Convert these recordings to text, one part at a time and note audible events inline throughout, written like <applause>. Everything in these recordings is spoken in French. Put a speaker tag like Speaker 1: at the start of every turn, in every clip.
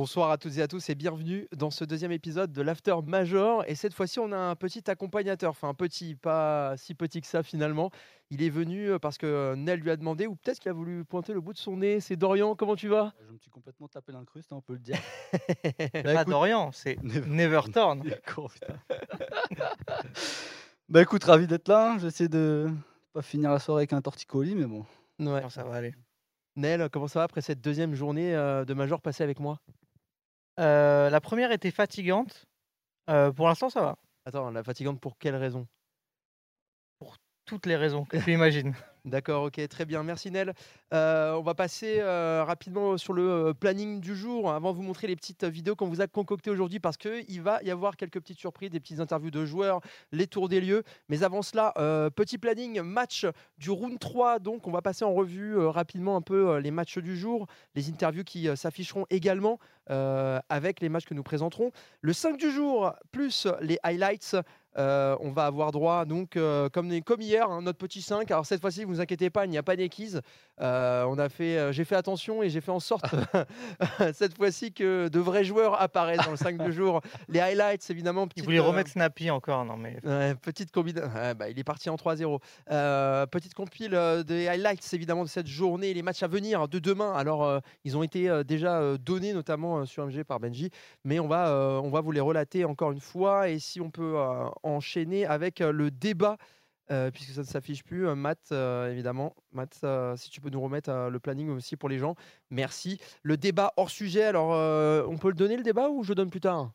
Speaker 1: Bonsoir à toutes et à tous et bienvenue dans ce deuxième épisode de l'After Major. Et cette fois-ci, on a un petit accompagnateur, enfin un petit, pas si petit que ça finalement. Il est venu euh, parce que Nel lui a demandé, ou peut-être qu'il a voulu pointer le bout de son nez. C'est Dorian, comment tu vas?
Speaker 2: Je me suis complètement tapé l'incruste, hein, on peut le dire. <laughs>
Speaker 3: Bah, pas Dorian, c'est <laughs> Nevertorn. <laughs>
Speaker 2: Bah écoute, ravi d'être là. J'essaie de pas finir la soirée avec un torticolis, mais bon.
Speaker 3: Ouais. ça va aller.
Speaker 1: Nel, comment ça va après cette deuxième journée euh, de Major passée avec moi?
Speaker 3: Euh, La première était fatigante. Euh, pour l'instant, ça va.
Speaker 1: Attends, la fatigante pour quelle raison?
Speaker 3: Pour toutes les raisons que tu imagines.
Speaker 1: D'accord, ok, très bien. Merci Nel. Euh, on va passer euh, rapidement sur le euh, planning du jour avant de vous montrer les petites vidéos qu'on vous a concoctées aujourd'hui parce qu'il va y avoir quelques petites surprises, des petites interviews de joueurs, les tours des lieux. Mais avant cela, petit planning match du round 3. Donc, on va passer en revue rapidement un peu les matchs du jour, les interviews qui s'afficheront également avec les matchs que nous présenterons. Le 5 du jour, plus les highlights. On va avoir droit, donc, comme, comme hier, hein, notre petit 5. Alors, cette fois-ci, vous inquiétez pas, il n'y a pas d'équise. Euh, on a fait, euh, j'ai fait attention et j'ai fait en sorte <laughs> cette fois-ci que de vrais joueurs apparaissent dans le 5 de jour. Les highlights, évidemment.
Speaker 3: il voulait remettre Snappy encore, non mais.
Speaker 1: petite combinaison. bah, il est parti en 3-0. Euh, petite compile des highlights, évidemment, de cette journée, les matchs à venir de demain. Alors, ils ont été déjà donnés, notamment sur MG par Benji, mais on va, on va vous les relater encore une fois. Et si on peut enchaîner avec le débat euh, puisque ça ne s'affiche plus. Euh, Matt, euh, évidemment. Matt, si tu peux nous remettre le planning aussi pour les gens. Merci. Le débat hors sujet, alors on peut le donner le débat ou je donne plus tard?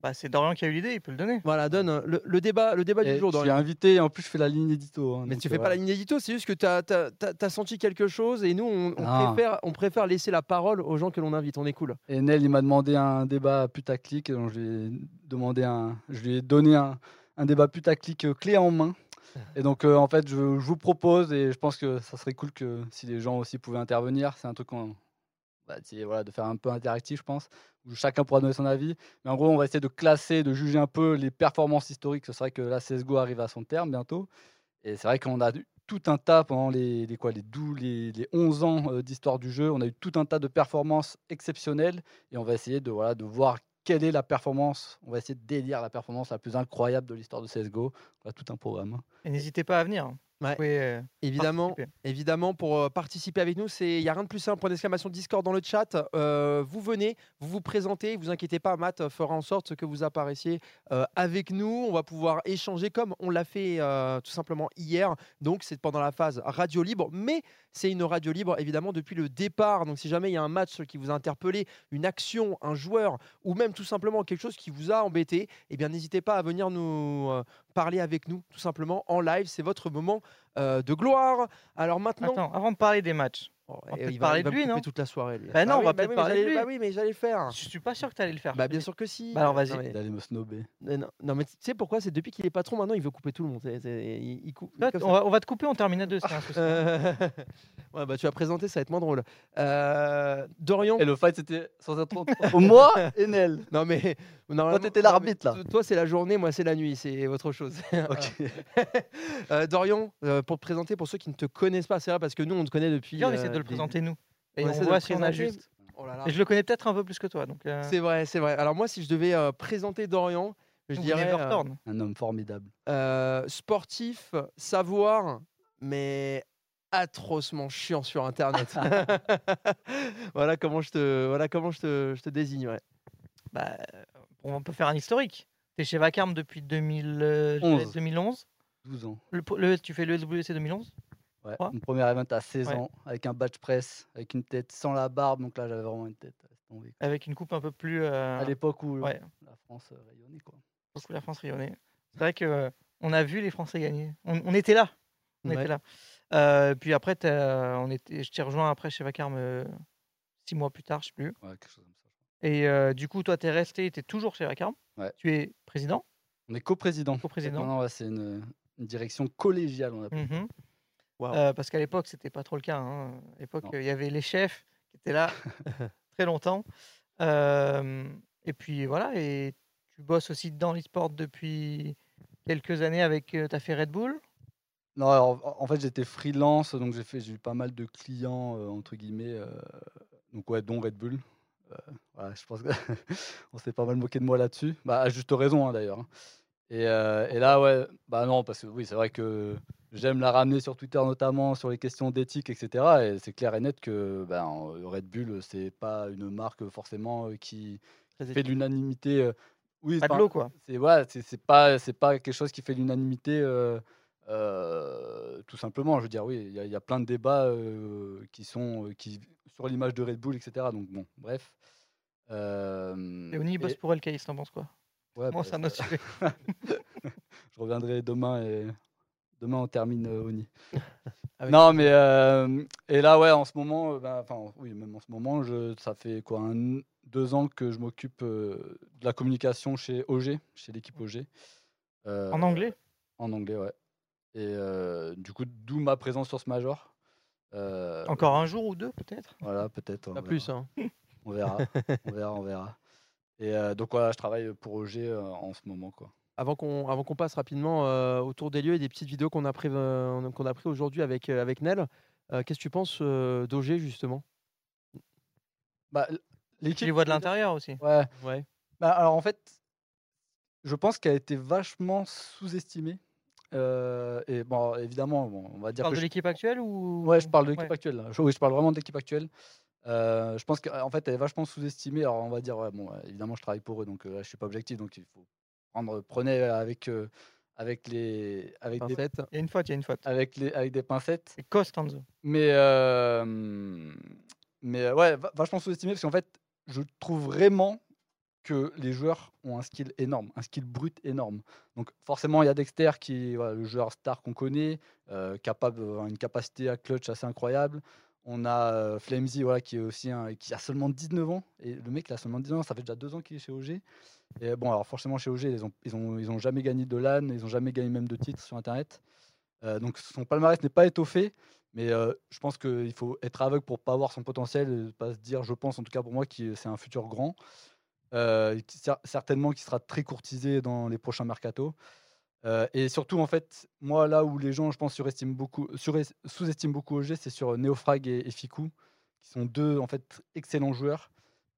Speaker 3: Bah, c'est Dorian qui a eu l'idée, il peut le donner.
Speaker 1: Voilà, donne le, débat, le débat du jour.
Speaker 2: Je suis invité et en plus je fais la ligne édito.
Speaker 1: Hein, mais tu fais pas la ligne édito, c'est juste que tu as, senti quelque chose et nous on, ah. préfère, on préfère laisser la parole aux gens que l'on invite, on est cool.
Speaker 2: Et Nel il m'a demandé un débat putaclic, donc je lui ai, demandé un, je lui ai donné un, un débat putaclic clé en main. Et donc, euh, en fait, je, vous propose, et je pense que ça serait cool que si les gens aussi pouvaient intervenir, c'est un truc qu'on. Bah, de faire un peu interactif, je pense, où chacun pourra donner son avis. Mais en gros, on va essayer de classer, de juger un peu les performances historiques. Ce serait que la CSGO arrive à son terme bientôt. Et c'est vrai qu'on a eu tout un tas pendant les, les, quoi, les, 12, les, les 11 ans euh, d'histoire du jeu. On a eu tout un tas de performances exceptionnelles. Et on va essayer de, voilà, de voir quelle est la performance? On va essayer de délire la performance la plus incroyable de l'histoire de CSGO. On a tout un programme.
Speaker 3: Et n'hésitez pas à venir. Hein.
Speaker 1: Euh, évidemment, évidemment, pour euh, participer avec nous, il n'y a rien de plus simple. Point d'exclamation Discord dans le chat. Euh, vous venez, vous vous présentez. Vous inquiétez pas, Matt fera en sorte que vous apparaissiez avec nous. On va pouvoir échanger comme on l'a fait tout simplement hier. Donc, c'est pendant la phase radio libre. Mais c'est une radio libre, évidemment, depuis le départ. Donc, si jamais il y a un match qui vous a interpellé, une action, un joueur, ou même tout simplement quelque chose qui vous a embêté, eh bien, n'hésitez pas à venir nous parler avec nous, tout simplement, en live. C'est votre moment euh, de gloire. Alors maintenant.
Speaker 3: Attends, avant de parler des matchs.
Speaker 1: Oh, on va parler de lui, non
Speaker 3: toute la soirée.
Speaker 1: Bah
Speaker 3: non,
Speaker 1: bah
Speaker 3: on va peut-être parler de lui.
Speaker 1: Bah oui, mais j'allais le faire.
Speaker 3: Je suis pas sûr que tu allais le faire.
Speaker 1: Bah bien sûr que si.
Speaker 3: Bah alors vas-y.
Speaker 2: Il allait me snobber.
Speaker 1: Non, mais tu sais pourquoi? C'est depuis qu'il est patron maintenant, il veut couper tout le monde. il, coupe,
Speaker 3: on, va, te couper en terminant deux. <laughs>
Speaker 1: ouais, bah tu vas présenter, ça va être moins drôle. Euh, Dorian.
Speaker 2: Et le fight c'était sans être <laughs> moi et Nel.
Speaker 1: Non mais
Speaker 2: toi t'étais l'arbitre là.
Speaker 1: Toi c'est la journée, moi c'est la nuit, c'est autre chose. <laughs>
Speaker 2: ok. <laughs>
Speaker 1: Euh, Dorian, euh, pour te présenter pour ceux qui ne te connaissent pas, c'est vrai parce que nous on te connaît depuis.
Speaker 3: Viens, on essaie de le présenter nous. Et on, voit si on a juste. Oh Et je le connais peut-être un peu plus que toi. donc. Euh.
Speaker 1: C'est vrai, c'est vrai. Alors moi, si je devais euh, présenter Dorian, je dirais
Speaker 3: euh,
Speaker 2: un homme formidable.
Speaker 1: sportif, savoir, mais atrocement chiant sur Internet. <laughs> voilà comment je te, voilà comment je te, je te désigne.
Speaker 3: Bah, on peut faire un historique. Tu es chez Vacarme depuis 2011. 2011.
Speaker 2: 12 ans.
Speaker 3: Le, tu fais le SWC 2011
Speaker 2: Ouais, mon premier event à 16 ans, avec un badge presse, avec une tête sans la barbe, donc là j'avais vraiment une tête.
Speaker 3: Avec une coupe un peu plus. Euh,
Speaker 2: à l'époque où la France euh, rayonnait. Quoi.
Speaker 3: Où la France rayonnait. C'est vrai qu'on on a vu les Français gagner. On, était là. On était là. Euh, puis après, on était, je t'ai rejoint après chez Vacarme six mois plus tard, je sais plus.
Speaker 2: Ouais, quelque chose comme
Speaker 3: Et du coup, toi, tu es resté, tu es toujours chez Vacarme. Tu es président?
Speaker 2: On est coprésident.
Speaker 3: Co-président.
Speaker 2: Non, c'est une, direction collégiale, on appelle.
Speaker 3: Mmh euh, parce qu'à l'époque, c'était pas trop le cas. Hein. À l'époque, il y avait les chefs qui étaient là <laughs> très longtemps. et puis voilà, et tu bosses aussi dans l'e-sport depuis quelques années avec. tu as fait Red Bull?
Speaker 2: Non, alors, en fait, j'étais freelance, donc j'ai fait, j'ai eu pas mal de clients, entre guillemets, donc ouais, dont Red Bull. Voilà, je pense qu'on <laughs> s'est pas mal moqué de moi là-dessus. Bah, à juste raison, hein, d'ailleurs. Hein. Et, et, là, ouais, bah non, parce que oui, c'est vrai que j'aime la ramener sur Twitter, notamment sur les questions d'éthique, etc. Et c'est clair et net que ben, Red Bull, c'est pas une marque forcément qui fait l'unanimité.
Speaker 3: oui, pas de l'eau, quoi.
Speaker 2: C'est ouais, c'est pas, pas quelque chose qui fait l'unanimité. Euh, tout simplement, je veux dire, oui, il y, a plein de débats euh, qui sont euh, qui, sur l'image de Red Bull, etc. Donc, bon, bref.
Speaker 3: et Oni bosse pour LKS, t'en penses quoi?
Speaker 2: Ouais,
Speaker 3: Moi, ça <laughs>
Speaker 2: Je reviendrai demain et demain on termine Oni. <laughs> Ah non, mais et là, ouais, en ce moment, ben, enfin, oui, même en ce moment, je, ça fait quoi, un, deux ans que je m'occupe de la communication chez OG, chez l'équipe OG.
Speaker 3: en anglais?
Speaker 2: En anglais, ouais. Et du coup, d'où ma présence sur ce major.
Speaker 3: Encore un jour ou deux, peut-être?
Speaker 2: Voilà, peut-être.
Speaker 1: Pas plus. Hein. <laughs>
Speaker 2: On verra. on verra, on verra. Et donc voilà, je travaille pour OG en ce moment. quoi.
Speaker 1: Avant qu'on avant qu'on passe rapidement autour des lieux et des petites vidéos qu'on a pris qu'on a pris aujourd'hui avec avec Nel, qu'est-ce que tu penses d'OG justement?
Speaker 2: Bah,
Speaker 3: Tu les vois de l'intérieur aussi.
Speaker 2: Ouais.
Speaker 1: ouais.
Speaker 2: Bah, alors en fait, je pense qu'elle a été vachement sous-estimée et bon, évidemment, on va dire. Tu
Speaker 3: parles de l'équipe actuelle ou
Speaker 2: Ouais, je parle de l'équipe actuelle. Je, oui, je parle vraiment de l'équipe actuelle. je pense qu'en fait, elle est vachement sous-estimée. Alors, on va dire, ouais, bon, évidemment, je travaille pour eux, donc je suis pas objectif, donc il faut prendre, prenez avec avec les avec
Speaker 1: des
Speaker 3: Il y a une faute, il y a une faute.
Speaker 2: avec les avec des pincettes.
Speaker 3: C'est Costanzo.
Speaker 2: Mais mais ouais, vachement sous-estimé parce qu'en fait, je trouve vraiment que les joueurs ont un skill énorme, un skill brut énorme. Donc forcément, il y a Dexter qui est le joueur star qu'on connaît, euh, capable, une capacité à clutch assez incroyable. On a euh, Flamesy voilà, qui est aussi qui a seulement 19 ans. Et le mec, il a seulement 19 ans, ça fait déjà deux ans qu'il est chez OG. Et bon, alors forcément, chez OG, ils ont, ils ont, ils ont jamais gagné de LAN, ils ont jamais gagné même de titres sur Internet. Euh, donc son palmarès n'est pas étoffé. Mais je pense qu'il faut être aveugle pour pas voir son potentiel, pas se dire, je pense en tout cas pour moi, que c'est un futur grand. Euh, certainement qui sera très courtisé dans les prochains mercato. Euh, et surtout, en fait, moi, là où les gens, je pense, sous-estiment beaucoup OG, c'est sur Neofrag et, et, Fiku, qui sont deux, en fait, excellents joueurs.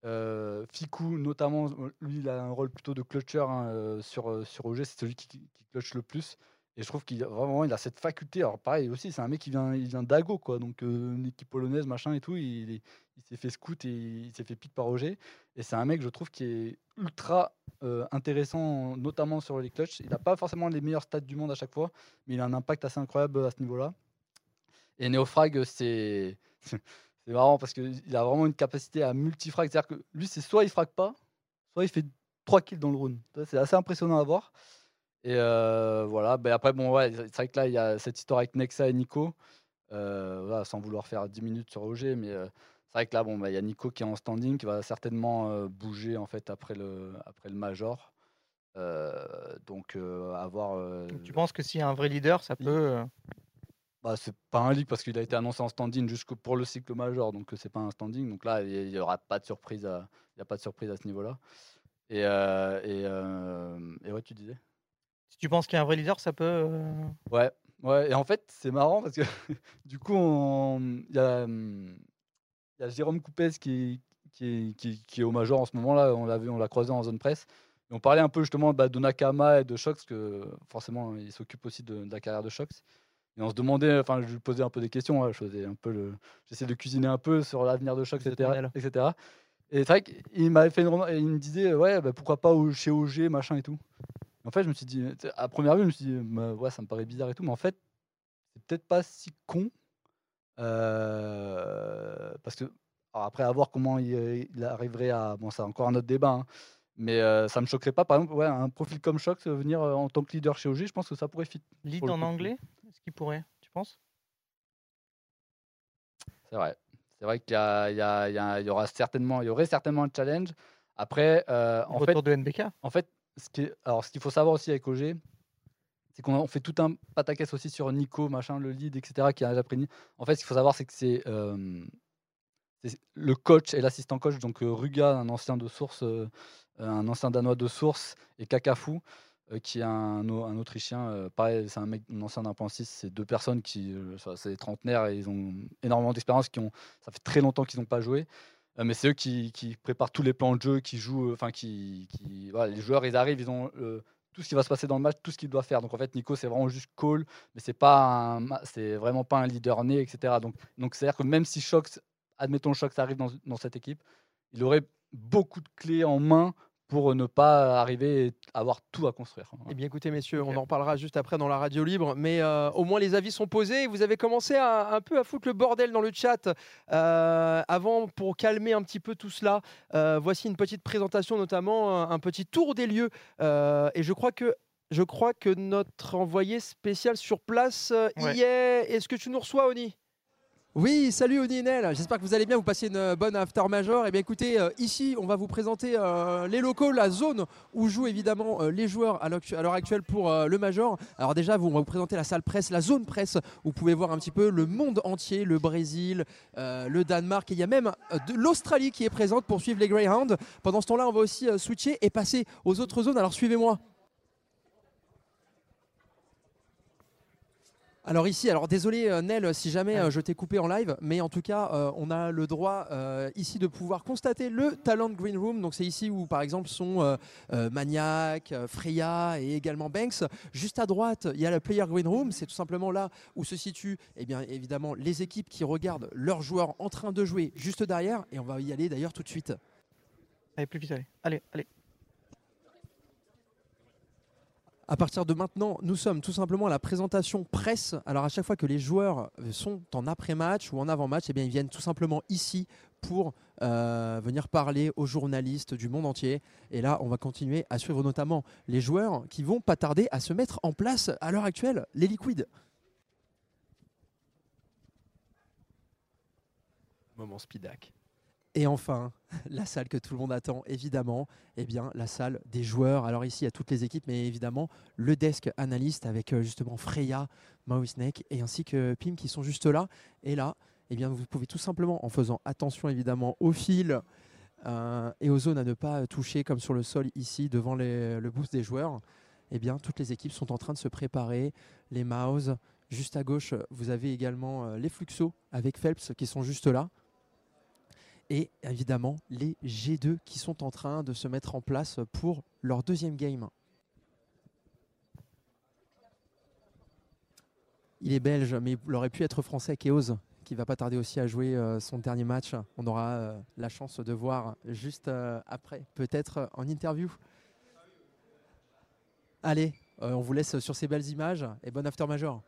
Speaker 2: Euh, Fiku, notamment, lui, il a un rôle plutôt de clutcher hein, sur, sur OG, c'est celui qui, qui, clutch le plus. Et je trouve qu'il vraiment il a cette faculté. Alors pareil aussi, c'est un mec qui vient, il vient d'Ago, quoi. Donc une équipe polonaise, machin et tout. Il, s'est fait scout et il s'est fait pique par Roger. Et c'est un mec, je trouve, qui est ultra intéressant, notamment sur les clutches. Il n'a pas forcément les meilleurs stats du monde à chaque fois, mais il a un impact assez incroyable à ce niveau-là. Et Neofrag, c'est <laughs> c'est marrant parce qu'il a vraiment une capacité à multifrag. C'est-à-dire que lui, c'est soit il frague pas, soit il fait 3 kills dans le round. C'est assez impressionnant à voir. Et voilà, ben après, bon, ouais, c'est vrai que là, il y a cette histoire avec Nexa et Nico. voilà, sans vouloir faire 10 minutes sur OG, mais c'est vrai que là, bon, bah, il y a Nico qui est en standing, qui va certainement bouger en fait après le, après le major. donc, avoir.
Speaker 3: Tu penses que s'il y a un vrai leader, ça peut.
Speaker 2: Bah, c'est pas un leak parce qu'il a été annoncé en standing jusque pour le cycle major, donc c'est pas un standing. Donc là, il n'y aura pas de surprise à, y a pas de surprise à ce niveau-là. Et, et, et ouais, tu disais?
Speaker 3: Tu penses qu'il y a un vrai leader, ça peut.
Speaker 2: Ouais, ouais. Et en fait, c'est marrant parce que <laughs> du coup, il y a il y a Jérôme Coupès qui, qui, qui, qui, est au Major en ce moment-là. On l'a on l'a croisé en zone presse. Et on parlait un peu justement bah, de Nakama et de Shox, que forcément, il s'occupe aussi de, la carrière de Shox. Et on se demandait, enfin, je lui posais un peu des questions. Hein, je faisais un peu le, j'essayais de cuisiner un peu sur l'avenir de Shox, etc., etc. Et c'est vrai qu'il m'avait fait une, il me disait, ouais, bah, pourquoi pas chez OG, machin et tout. En fait, je me suis dit, à première vue, je me suis dit, bah, ouais, ça me paraît bizarre et tout, mais en fait, c'est peut-être pas si con euh, parce que, après, à voir comment il, arriverait à. Bon, c'est encore un autre débat, hein, mais ça me choquerait pas. Par exemple, ouais, un profil comme Choc, venir en tant que leader chez OG, je pense que ça pourrait fit.
Speaker 3: Lead en anglais Est-ce qu'il pourrait, tu penses?
Speaker 2: C'est vrai. C'est vrai qu'il y, y, y, aura certainement, il y aurait certainement un challenge. Après, en
Speaker 3: fait,
Speaker 2: de
Speaker 3: NBK.
Speaker 2: En fait, ce alors ce qu'il faut savoir aussi avec OG, c'est qu'on fait tout un pataquès aussi sur Nico, machin, le lead, etc., qui a déjà pris. En fait, ce qu'il faut savoir, c'est que c'est le coach et l'assistant coach, donc Ruga, un ancien de source, un ancien danois de source, et Kakafu, qui est un, Autrichien. pareil, c'est un mec, un ancien d'un point 6. C'est deux personnes qui, c'est des trentenaires et ils ont énormément d'expérience, ça fait très longtemps qu'ils n'ont pas joué. Euh, mais c'est eux qui, préparent tous les plans de jeu, qui jouent, enfin qui, les joueurs ils arrivent, ils ont euh, tout ce qui va se passer dans le match, tout ce qu'ils doivent faire. Donc en fait Nico c'est vraiment juste call, mais c'est pas vraiment pas un leader né, etc. Donc donc c'est à dire que même si Shox, admettons Shox arrive dans, dans cette équipe, il aurait beaucoup de clés en main pour ne pas arriver et avoir tout à construire.
Speaker 1: Eh bien, écoutez, messieurs, on en reparlera juste après dans la radio libre, mais euh, au moins les avis sont posés. Vous avez commencé à, un peu à foutre le bordel dans le chat. Euh, avant, pour calmer un petit peu tout cela, euh, voici une petite présentation, notamment un, petit tour des lieux. Euh, et je crois que. Je crois que notre envoyé spécial sur place euh,
Speaker 3: Ouais.
Speaker 1: y est. Est-ce que tu nous reçois, Oni? Oui, salut Oni et Nel. J'espère que vous allez bien, vous passez une euh, bonne after major. Et bien écoutez, euh, ici, on va vous présenter euh, les locaux, la zone où jouent évidemment les joueurs à l'heure actuelle pour le major. Alors déjà, on va vous présenter la salle presse, la zone presse, où vous pouvez voir un petit peu le monde entier, le Brésil, le Danemark, et il y a même l'Australie qui est présente pour suivre les Greyhounds. Pendant ce temps-là, on va aussi switcher et passer aux autres zones. Alors suivez-moi. Alors ici, alors désolé euh, Nel si jamais euh, je t'ai coupé en live, mais en tout cas euh, on a le droit euh, ici de pouvoir constater le Talent Green Room. Donc c'est ici où par exemple sont euh, Maniac, Freya et également Banks. Juste à droite, il y a le Player Green Room. C'est tout simplement là où se situent eh bien, évidemment les équipes qui regardent leurs joueurs en train de jouer juste derrière. Et on va y aller d'ailleurs tout de suite.
Speaker 3: Allez, plus vite, allez. Allez, allez.
Speaker 1: À partir de maintenant, nous sommes tout simplement à la présentation presse. Alors à chaque fois que les joueurs euh, sont en après-match ou en avant-match, eh bien, ils viennent tout simplement ici pour euh, venir parler aux journalistes du monde entier. Et là, on va continuer à suivre notamment les joueurs qui vont pas tarder à se mettre en place à l'heure actuelle, les liquides. Moment speedac. Et enfin, <laughs> la salle que tout le monde attend, évidemment, eh bien, la salle des joueurs. Alors ici, il y a toutes les équipes, mais évidemment, le desk analyste avec euh, justement Freya, Maui Snake et ainsi que Pim qui sont juste là. Et là, eh bien, vous pouvez tout simplement, en faisant attention évidemment au fil euh, et aux zones à ne pas toucher comme sur le sol ici devant le boost des joueurs, eh bien, toutes les équipes sont en train de se préparer. Les Mouse, juste à gauche, vous avez également euh, les Fluxo avec Phelps qui sont juste là. Et évidemment, les G2 qui sont en train de se mettre en place pour leur deuxième game. Il est belge, mais il aurait pu être français, Keoz, qui va pas tarder aussi à jouer euh, son dernier match. On aura euh, la chance de voir juste euh, après, peut-être en interview. Allez, on vous laisse sur ces belles images et bon after major.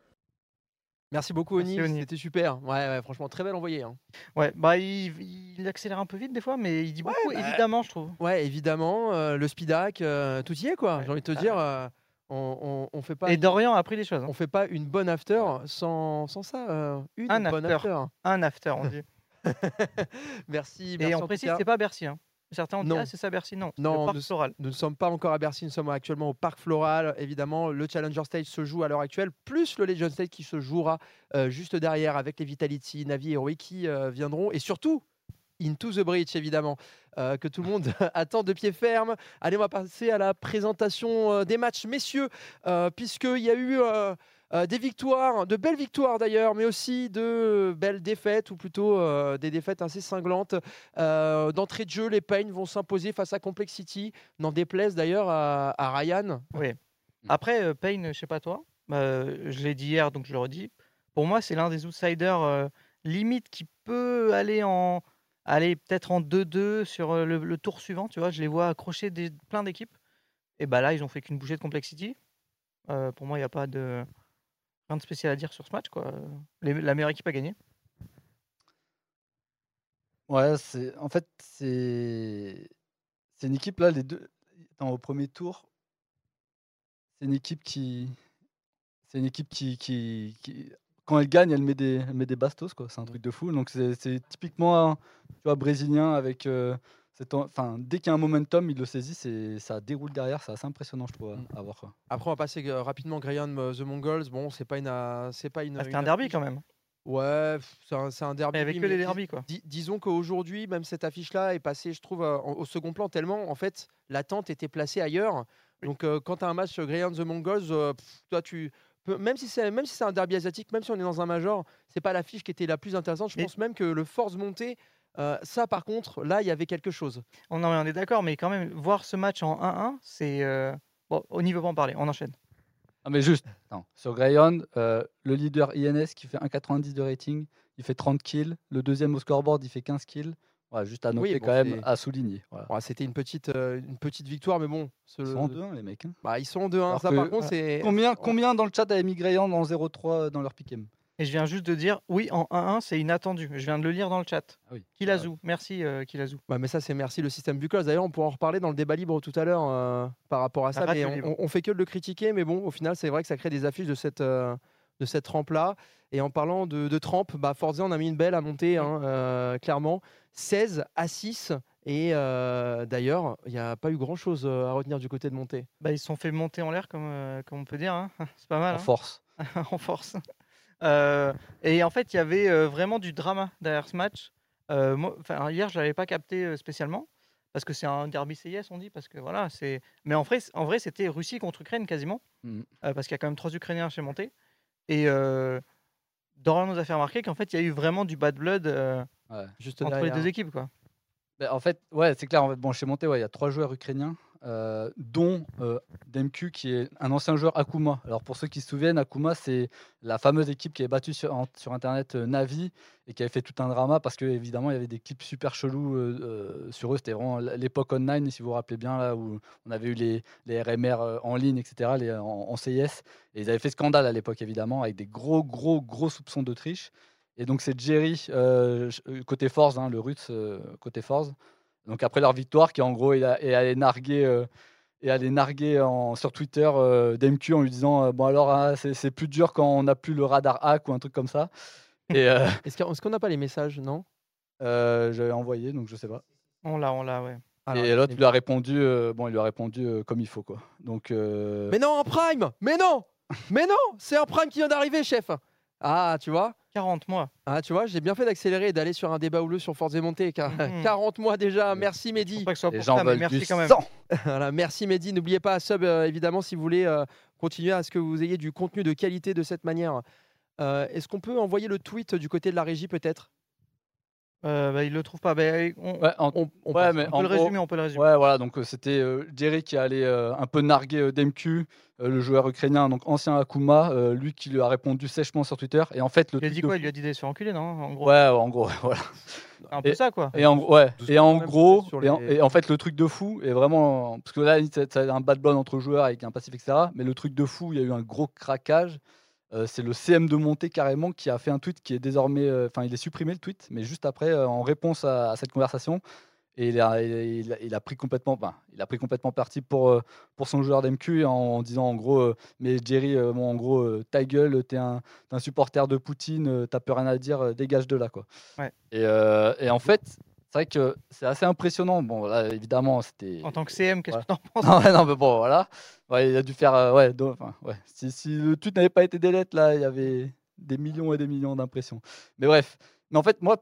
Speaker 1: Merci beaucoup, Oni. C'était super. Ouais, ouais, franchement, très belle envoyée. hein.
Speaker 3: Ouais, bah il, il accélère un peu vite des fois, mais il dit beaucoup,
Speaker 1: bah,
Speaker 3: évidemment, je trouve.
Speaker 1: Ouais, évidemment, euh, le speedac, euh, tout y est, quoi. J'ai envie de te
Speaker 3: Ah.
Speaker 1: dire, euh, on, on, on fait pas.
Speaker 3: Et Dorian a appris des choses. hein.
Speaker 1: on fait pas une bonne after sans, sans ça. euh, une
Speaker 3: Un
Speaker 1: bonne
Speaker 3: after.
Speaker 1: after.
Speaker 3: Un after, on dit. <laughs>
Speaker 1: merci.
Speaker 3: Et
Speaker 1: merci en
Speaker 3: on précise, c'est pas Bercy. Hein. Certains ont dit, ah, c'est ça Bercy. Non,
Speaker 1: Non,
Speaker 3: le parc
Speaker 1: nous-
Speaker 3: floral.
Speaker 1: Nous ne sommes pas encore à Bercy, nous sommes actuellement au Parc Floral. Évidemment, le Challenger Stage se joue à l'heure actuelle, plus le Legend Stage qui se jouera euh, juste derrière avec les Vitality, Navi et Heroic qui euh, viendront. Et surtout, Into the Breach, évidemment, euh, que tout le monde <laughs> attend de pied ferme. Allez, on va passer à la présentation euh, des matchs, messieurs, euh, puisqu'il y a eu euh, des victoires, de belles victoires d'ailleurs, mais aussi de belles défaites, ou plutôt euh, des défaites assez cinglantes. Euh, D'entrée de jeu, les Pain vont s'imposer face à Complexity, n'en déplaise d'ailleurs à, à Ryan.
Speaker 3: Oui. Après, Payne, je sais pas toi, je l'ai dit hier, donc je le redis. Pour moi, c'est l'un des outsiders limite qui peut aller en aller peut-être en 2-2 sur le, tour suivant. Tu vois, je les vois accrocher des, plein d'équipes. Et bah là, ils ont fait qu'une bouchée de Complexity. Pour moi, il n'y a pas de rien de spécial à dire sur ce match. Quoi. La meilleure équipe a gagné.
Speaker 2: Ouais, en fait c'est c'est une équipe là les deux attends, au premier tour. C'est une équipe qui c'est une équipe qui, qui, quand elle gagne, elle met des met des bastos quoi, c'est un truc de fou. Donc c'est typiquement tu vois brésilien avec euh, enfin dès qu'il y a un momentum, il le saisit, c'est ça déroule derrière, c'est assez impressionnant je trouve à, à voir quoi.
Speaker 1: Après, on va passer euh, rapidement Graham euh, The Mongols. Bon, c'est pas une, euh, c'est pas une.
Speaker 3: Ah,
Speaker 1: une
Speaker 3: un derby quand même.
Speaker 1: Ouais, c'est un, c'est un derby.
Speaker 3: Mais avec que les derbys, quoi.
Speaker 1: dis- disons qu'aujourd'hui, même cette affiche-là est passée, je trouve, euh, au second plan tellement, en fait, l'attente était placée ailleurs. Donc, euh, quand tu as un match Greyhound The Mongols, euh, pff, toi, tu peux, même si c'est même si c'est un derby asiatique, même si on est dans un major, c'est pas l'affiche qui était la plus intéressante. Je
Speaker 3: Mais-
Speaker 1: pense même que le force montée Euh, ça, par contre, là, il y avait quelque chose.
Speaker 3: On, non, mais on est d'accord, mais quand même, voir ce match en 1-1, c'est. euh, Bon, au niveau pas en parler, on enchaîne.
Speaker 2: Ah, mais juste, sur Greyhound, euh, le leader INS qui fait 1,90 de rating, il fait 30 kills. Le deuxième au scoreboard, il fait 15 kills. Ouais, juste à noter
Speaker 1: bon,
Speaker 2: quand même, à souligner. Voilà.
Speaker 1: Bon, C'était une petite, euh, une petite victoire, mais bon. ce-
Speaker 2: Ils sont en 2-1, les mecs. hein.
Speaker 1: Bah, ils sont en 2-1.
Speaker 2: Alors
Speaker 1: Ça,
Speaker 2: que-
Speaker 1: par contre, c'est.
Speaker 2: Combien, combien dans le chat avaient mis Greyhound en 0-3 dans leur pick'em?
Speaker 3: Et je viens juste de dire, oui, en 1-1, c'est inattendu. Je viens de le lire dans le chat.
Speaker 2: Ah oui.
Speaker 3: Kilazou, merci euh, Kilazou.
Speaker 1: Ouais, mais ça, c'est merci le système Bucos. D'ailleurs, on pourra en reparler dans le débat libre tout à l'heure euh, par rapport à ça. Mais on, on- fait que de le critiquer. Mais bon, au final, c'est vrai que ça crée des affiches de cette, euh, de cette trempe-là. Et en parlant de, de trempe, bah, Forza, on a mis une belle à monter, hein, euh, clairement. 16 à 6. Et euh, d'ailleurs, il n'y a pas eu grand-chose à retenir du côté de montée.
Speaker 3: Bah, ils se sont fait monter en l'air, comme, comme on peut dire. hein. <laughs> C'est pas mal.
Speaker 2: En
Speaker 3: hein.
Speaker 2: force. <laughs>
Speaker 3: en force. Euh, et en fait, il y avait euh, vraiment du drama derrière ce match. Euh, moi, hier, je l'avais pas capté euh, spécialement parce que c'est un derby CIS, on dit, parce que voilà, c'est. Mais en vrai, en vrai, c'était Russie contre Ukraine quasiment, euh, parce qu'il y a quand même trois Ukrainiens chez Monté. Et euh, Dorian nous a fait remarquer qu'en fait, il y a eu vraiment du bad blood euh,
Speaker 2: Ouais.
Speaker 1: Juste
Speaker 3: entre
Speaker 1: derrière.
Speaker 3: les deux équipes, quoi.
Speaker 2: Ben, en fait, ouais, c'est clair. en fait, Bon, chez Monté, ouais, il y a trois joueurs ukrainiens, euh, dont euh, Demku, qui est un ancien joueur Akuma. Alors, pour ceux qui se souviennent, Akuma, c'est la fameuse équipe qui avait battu sur, Internet euh, Navi et qui avait fait tout un drama parce que évidemment, il y avait des clips super chelous euh, sur eux. C'était vraiment l'époque online, si vous vous rappelez bien, où on avait eu les, les RMR en ligne, etc., les, en, en CIS. Et ils avaient fait scandale à l'époque, évidemment, avec des gros, gros, gros soupçons de. Et donc, c'est Jerry, euh, euh, côté Force, hein, le Russe, euh, côté Force. Donc, après leur victoire, qui en gros est, allé narguer, euh, est allé narguer en, sur Twitter euh, DMQ en lui disant euh, Bon, alors, hein, c'est plus dur quand on n'a plus le radar hack ou un truc comme ça. <laughs> Euh,
Speaker 1: Est-ce qu'on n'a pas les messages, non?
Speaker 2: Euh, j'avais envoyé, donc je sais pas.
Speaker 3: On l'a, on l'a, ouais.
Speaker 1: Alors,
Speaker 2: et l'autre lui a répondu, euh, bon, il lui a répondu euh, comme il faut, quoi. Donc, euh,
Speaker 1: Mais non, en prime Mais non Mais non C'est un prime qui vient d'arriver, chef Ah, tu vois
Speaker 3: 40 mois.
Speaker 1: Ah, tu vois, j'ai bien fait d'accélérer et d'aller sur un débat houleux sur Forza Montée. car <laughs>
Speaker 3: Mhm.
Speaker 1: 40 mois déjà. Merci
Speaker 3: Je
Speaker 1: Mehdi.
Speaker 3: pas que ce soit
Speaker 2: les
Speaker 3: pour
Speaker 2: gens
Speaker 3: ça, mais merci
Speaker 2: du
Speaker 3: quand même.
Speaker 2: sang. <laughs>
Speaker 1: Voilà, merci Mehdi. N'oubliez pas à sub euh, évidemment si vous voulez euh, continuer à ce que vous ayez du contenu de qualité de cette manière. Euh, Est-ce qu'on peut envoyer le tweet du côté de la régie peut-être?
Speaker 3: Euh, bah, il le trouve pas. Bah, on,
Speaker 2: Ouais, en-
Speaker 1: on, on
Speaker 2: ouais,
Speaker 1: passe.
Speaker 2: mais
Speaker 3: on peut
Speaker 2: en
Speaker 3: le résumer, on peut le résumer.
Speaker 2: Ouais, voilà, donc euh, c'était euh, Jerry qui allait euh, un peu narguer euh, Demku, euh, le joueur ukrainien, donc ancien Akuma, euh, lui qui lui a répondu sèchement sur Twitter. Et en fait, le
Speaker 3: Il a dit
Speaker 2: de
Speaker 3: quoi? Il lui a dit d'aller se faire enculer, non En gros,
Speaker 2: Ouais, en gros, <laughs> voilà.
Speaker 3: un peu
Speaker 2: et-
Speaker 3: ça, quoi.
Speaker 2: Et en, gros- ouais, et en
Speaker 1: quand même,
Speaker 2: gros,
Speaker 1: peut-être sur
Speaker 2: et en,
Speaker 1: les-
Speaker 2: et en fait, le truc de fou est vraiment. Parce que là, c'est c'est un bad blood entre joueurs avec un passif, etc. Mais le truc de fou, il y a eu un gros craquage. Euh, c'est le CM de montée carrément qui a fait un tweet qui est désormais. euh, Enfin, il est supprimé le tweet, mais juste après, euh, en réponse à, à cette conversation. Et il a, il, a, il a pris complètement, ben, il a pris complètement parti pour, pour son joueur d'MQ en, en disant en gros, mais Jerry, bon, en gros, ta gueule, t'es un, un supporter de Poutine, t'as plus rien à dire, dégage de là, quoi.
Speaker 3: Ouais.
Speaker 2: Et, et en fait, c'est vrai que c'est assez impressionnant. Bon, là, évidemment, c'était.
Speaker 3: En tant que CM, qu'est-ce
Speaker 2: Ouais.
Speaker 3: que t'en <laughs> penses?
Speaker 2: Non, ouais, non, mais bon, voilà. Ouais, il a dû faire. euh, ouais, do- enfin, ouais. Si, si le tweet n'avait pas été délette, là, il y avait des millions et des millions d'impressions. Mais bref. Mais en fait, moi,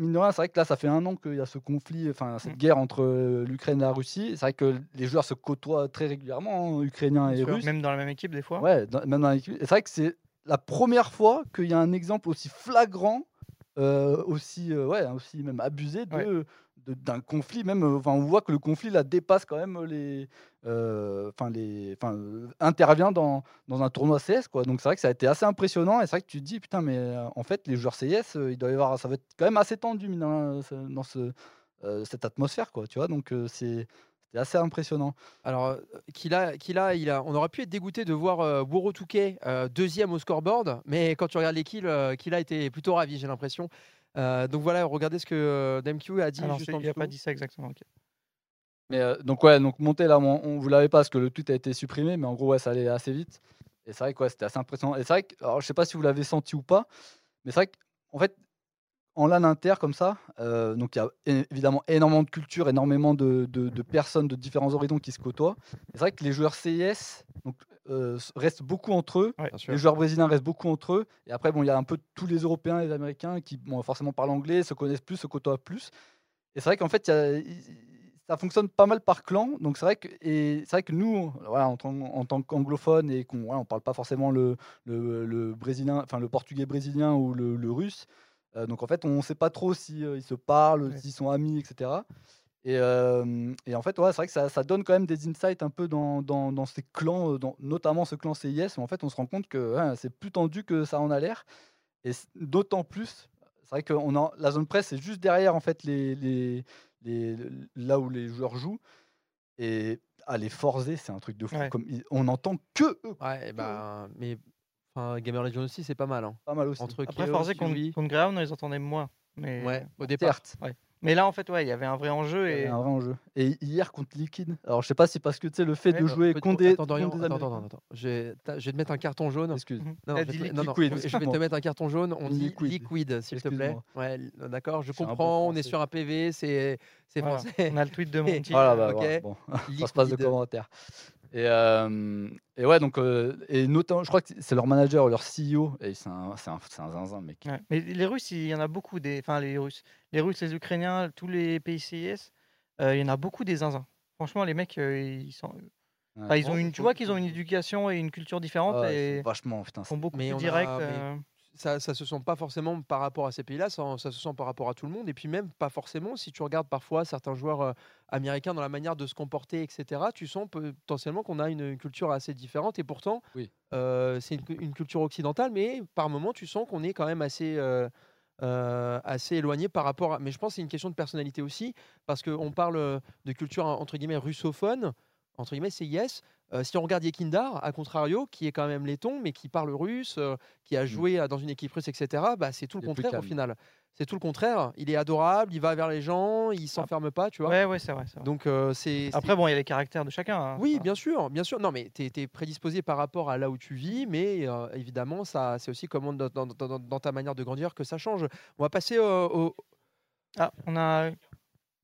Speaker 2: mine de rien, c'est vrai que là, ça fait un an qu'il y a ce conflit, enfin, cette
Speaker 3: Mm.
Speaker 2: guerre entre euh, l'Ukraine et la Russie. C'est vrai que les joueurs se côtoient très régulièrement, hein, Ukrainiens et
Speaker 1: sûr.
Speaker 2: Russes.
Speaker 3: Même dans la même équipe, des fois.
Speaker 2: Ouais, dans- même dans l'équipe. C'est vrai que c'est la première fois qu'il y a un exemple aussi flagrant, euh, aussi, euh, ouais, aussi même abusé de,
Speaker 3: Ouais.
Speaker 2: d'un conflit. Même, euh, enfin, on voit que le conflit là dépasse quand même les, euh, enfin les, enfin intervient dans, dans un tournoi CS quoi. Donc c'est vrai que ça a été assez impressionnant. Et c'est vrai que tu te dis putain, mais en fait les joueurs CS, il doit y avoir, ça va être quand même assez tendu dans ce, cette atmosphère quoi. Tu vois, donc euh, c'est assez impressionnant.
Speaker 1: Alors, euh, qu'il a, qu'il a, il a, on aurait pu être dégoûté de voir euh, Buro Touquet, euh, deuxième au scoreboard, mais quand tu regardes les kills, euh, qu'il a été plutôt ravi, j'ai l'impression. Euh, donc voilà, regardez ce que euh, DMQ a dit
Speaker 3: Alors,
Speaker 1: juste en
Speaker 3: il a pas dit ça exactement.
Speaker 2: Mais euh, donc ouais, donc monter là, on, on vous l'avez pas parce que le tweet a été supprimé, mais en gros ouais, ça allait assez vite. Et c'est vrai que ouais, c'était assez impressionnant. Et c'est vrai que, alors je sais pas si vous l'avez senti ou pas, mais c'est vrai qu'en fait, en LAN inter comme ça, euh, donc il y a évidemment énormément de culture, énormément de, de- de personnes de différents horizons qui se côtoient. C'est vrai que les joueurs CIS donc, euh, restent beaucoup entre eux.
Speaker 3: Ouais.
Speaker 2: Les joueurs brésiliens restent beaucoup entre eux. Et après, bon, il y a un peu tous les Européens et les Américains qui bon, forcément parlent anglais, se connaissent plus, se côtoient plus. Et c'est vrai qu'en fait, y a- ça fonctionne pas mal par clan. Donc c'est vrai que, et c'est vrai que nous, voilà, en tant, en tant qu'anglophones et qu'on voilà, on parle pas forcément le, le, le brésilien, enfin le portugais brésilien ou le, le russe, donc en fait, on ne sait pas trop si ils se parlent,
Speaker 3: Ouais.
Speaker 2: s'ils sont amis, etc. Et, euh, et en fait, ouais, c'est vrai que ça, ça donne quand même des insights un peu dans, dans, dans ces clans, euh, dans, notamment ce clan CIS. où en fait, on se rend compte que ouais, c'est plus tendu que ça en a l'air. Et d'autant plus, c'est vrai que on a, la zone presse, c'est juste derrière en fait les, les, les- là où les joueurs jouent. Et à les forcer, c'est un truc de fou.
Speaker 3: Ouais.
Speaker 2: Comme, on n'entend que eux,
Speaker 1: Ouais, bah, mais enfin, Gamer Legion aussi, c'est pas mal. hein.
Speaker 2: pas mal aussi.
Speaker 1: Entre
Speaker 3: Après, contre,
Speaker 1: Yuri.
Speaker 3: contre Greyhound, on les entendait moins. Mais,
Speaker 1: Ouais, au départ.
Speaker 2: Certes,
Speaker 3: mais là, en fait, ouais, il y avait un vrai enjeu.
Speaker 2: il y
Speaker 3: Et...
Speaker 2: avait un vrai enjeu. Et hier contre Liquid, alors je sais pas si parce que tu sais, le fait
Speaker 3: Ouais,
Speaker 2: de jouer contre des,
Speaker 1: attends, Dorian,
Speaker 2: contre des
Speaker 1: attends, attends, attends, attends. Je vais, t'as- je vais te mettre un carton jaune.
Speaker 2: Excuse.
Speaker 1: Non, je vais
Speaker 3: dis
Speaker 1: te-
Speaker 3: li-
Speaker 1: non, non,
Speaker 2: liquid,
Speaker 1: je vais- te mettre un carton jaune. On dit
Speaker 2: Liquid.
Speaker 1: s'il te plaît. Ouais, d'accord, je comprends. On est sur un PV, c'est
Speaker 3: Voilà.
Speaker 1: français.
Speaker 3: On a le tweet de Monty. <laughs>
Speaker 2: Voilà, bah,
Speaker 1: ok.
Speaker 2: voilà, bon, <laughs> ça se passe de commentaires. Et, euh, et ouais, donc, euh, et notamment, je crois que c'est leur manager, leur CEO, et c'est un, c'est un, c'est un zinzin, mec.
Speaker 3: Ouais. Mais les Russes, il y en a beaucoup des. Enfin, les Russes, les Russes, les Ukrainiens, tous les pays CIS, euh, il y en a beaucoup des zinzins. Franchement, les mecs, euh, ils sont.
Speaker 2: Ouais.
Speaker 3: enfin, ils ont une, tu vois qu'ils ont une éducation et une culture différente
Speaker 2: Ah ouais,
Speaker 3: et
Speaker 2: c'est vachement, putain.
Speaker 3: ils sont beaucoup
Speaker 1: Mais
Speaker 3: plus
Speaker 1: on a-
Speaker 3: directs.
Speaker 1: mais-
Speaker 3: euh,
Speaker 1: ça, ça se sent pas forcément par rapport à ces pays-là, ça, ça se sent par rapport à tout le monde. Et puis même pas forcément, si tu regardes parfois certains joueurs euh, américains dans la manière de se comporter, etc., tu sens potentiellement qu'on a une, une culture assez différente. Et pourtant,
Speaker 2: Oui.
Speaker 1: euh, c'est une, cu- une culture occidentale, mais par moments, tu sens qu'on est quand même assez... euh, assez éloigné par rapport à... Mais je pense que c'est une question de personnalité aussi, parce qu'on parle de culture entre guillemets russophone, entre guillemets CIS. Euh, si on regarde Yekindar, à contrario, qui est quand même laiton, mais qui parle russe, euh, qui a joué euh, dans une équipe russe, etc., bah, c'est tout le contraire au final. C'est tout le contraire. Il est adorable, il va vers les gens, il s'enferme pas, tu vois.
Speaker 3: Ouais, ouais, c'est vrai.
Speaker 1: Donc euh, c'est.
Speaker 3: Après, bon, il y a les caractères de chacun. hein.
Speaker 1: oui, bien sûr, bien sûr. Non, mais tu es, prédisposé par rapport à là où tu vis, mais euh, évidemment, ça, c'est aussi comment dans, dans- dans- dans ta manière de grandir que ça change. On va passer euh, au.
Speaker 3: Ah, on a.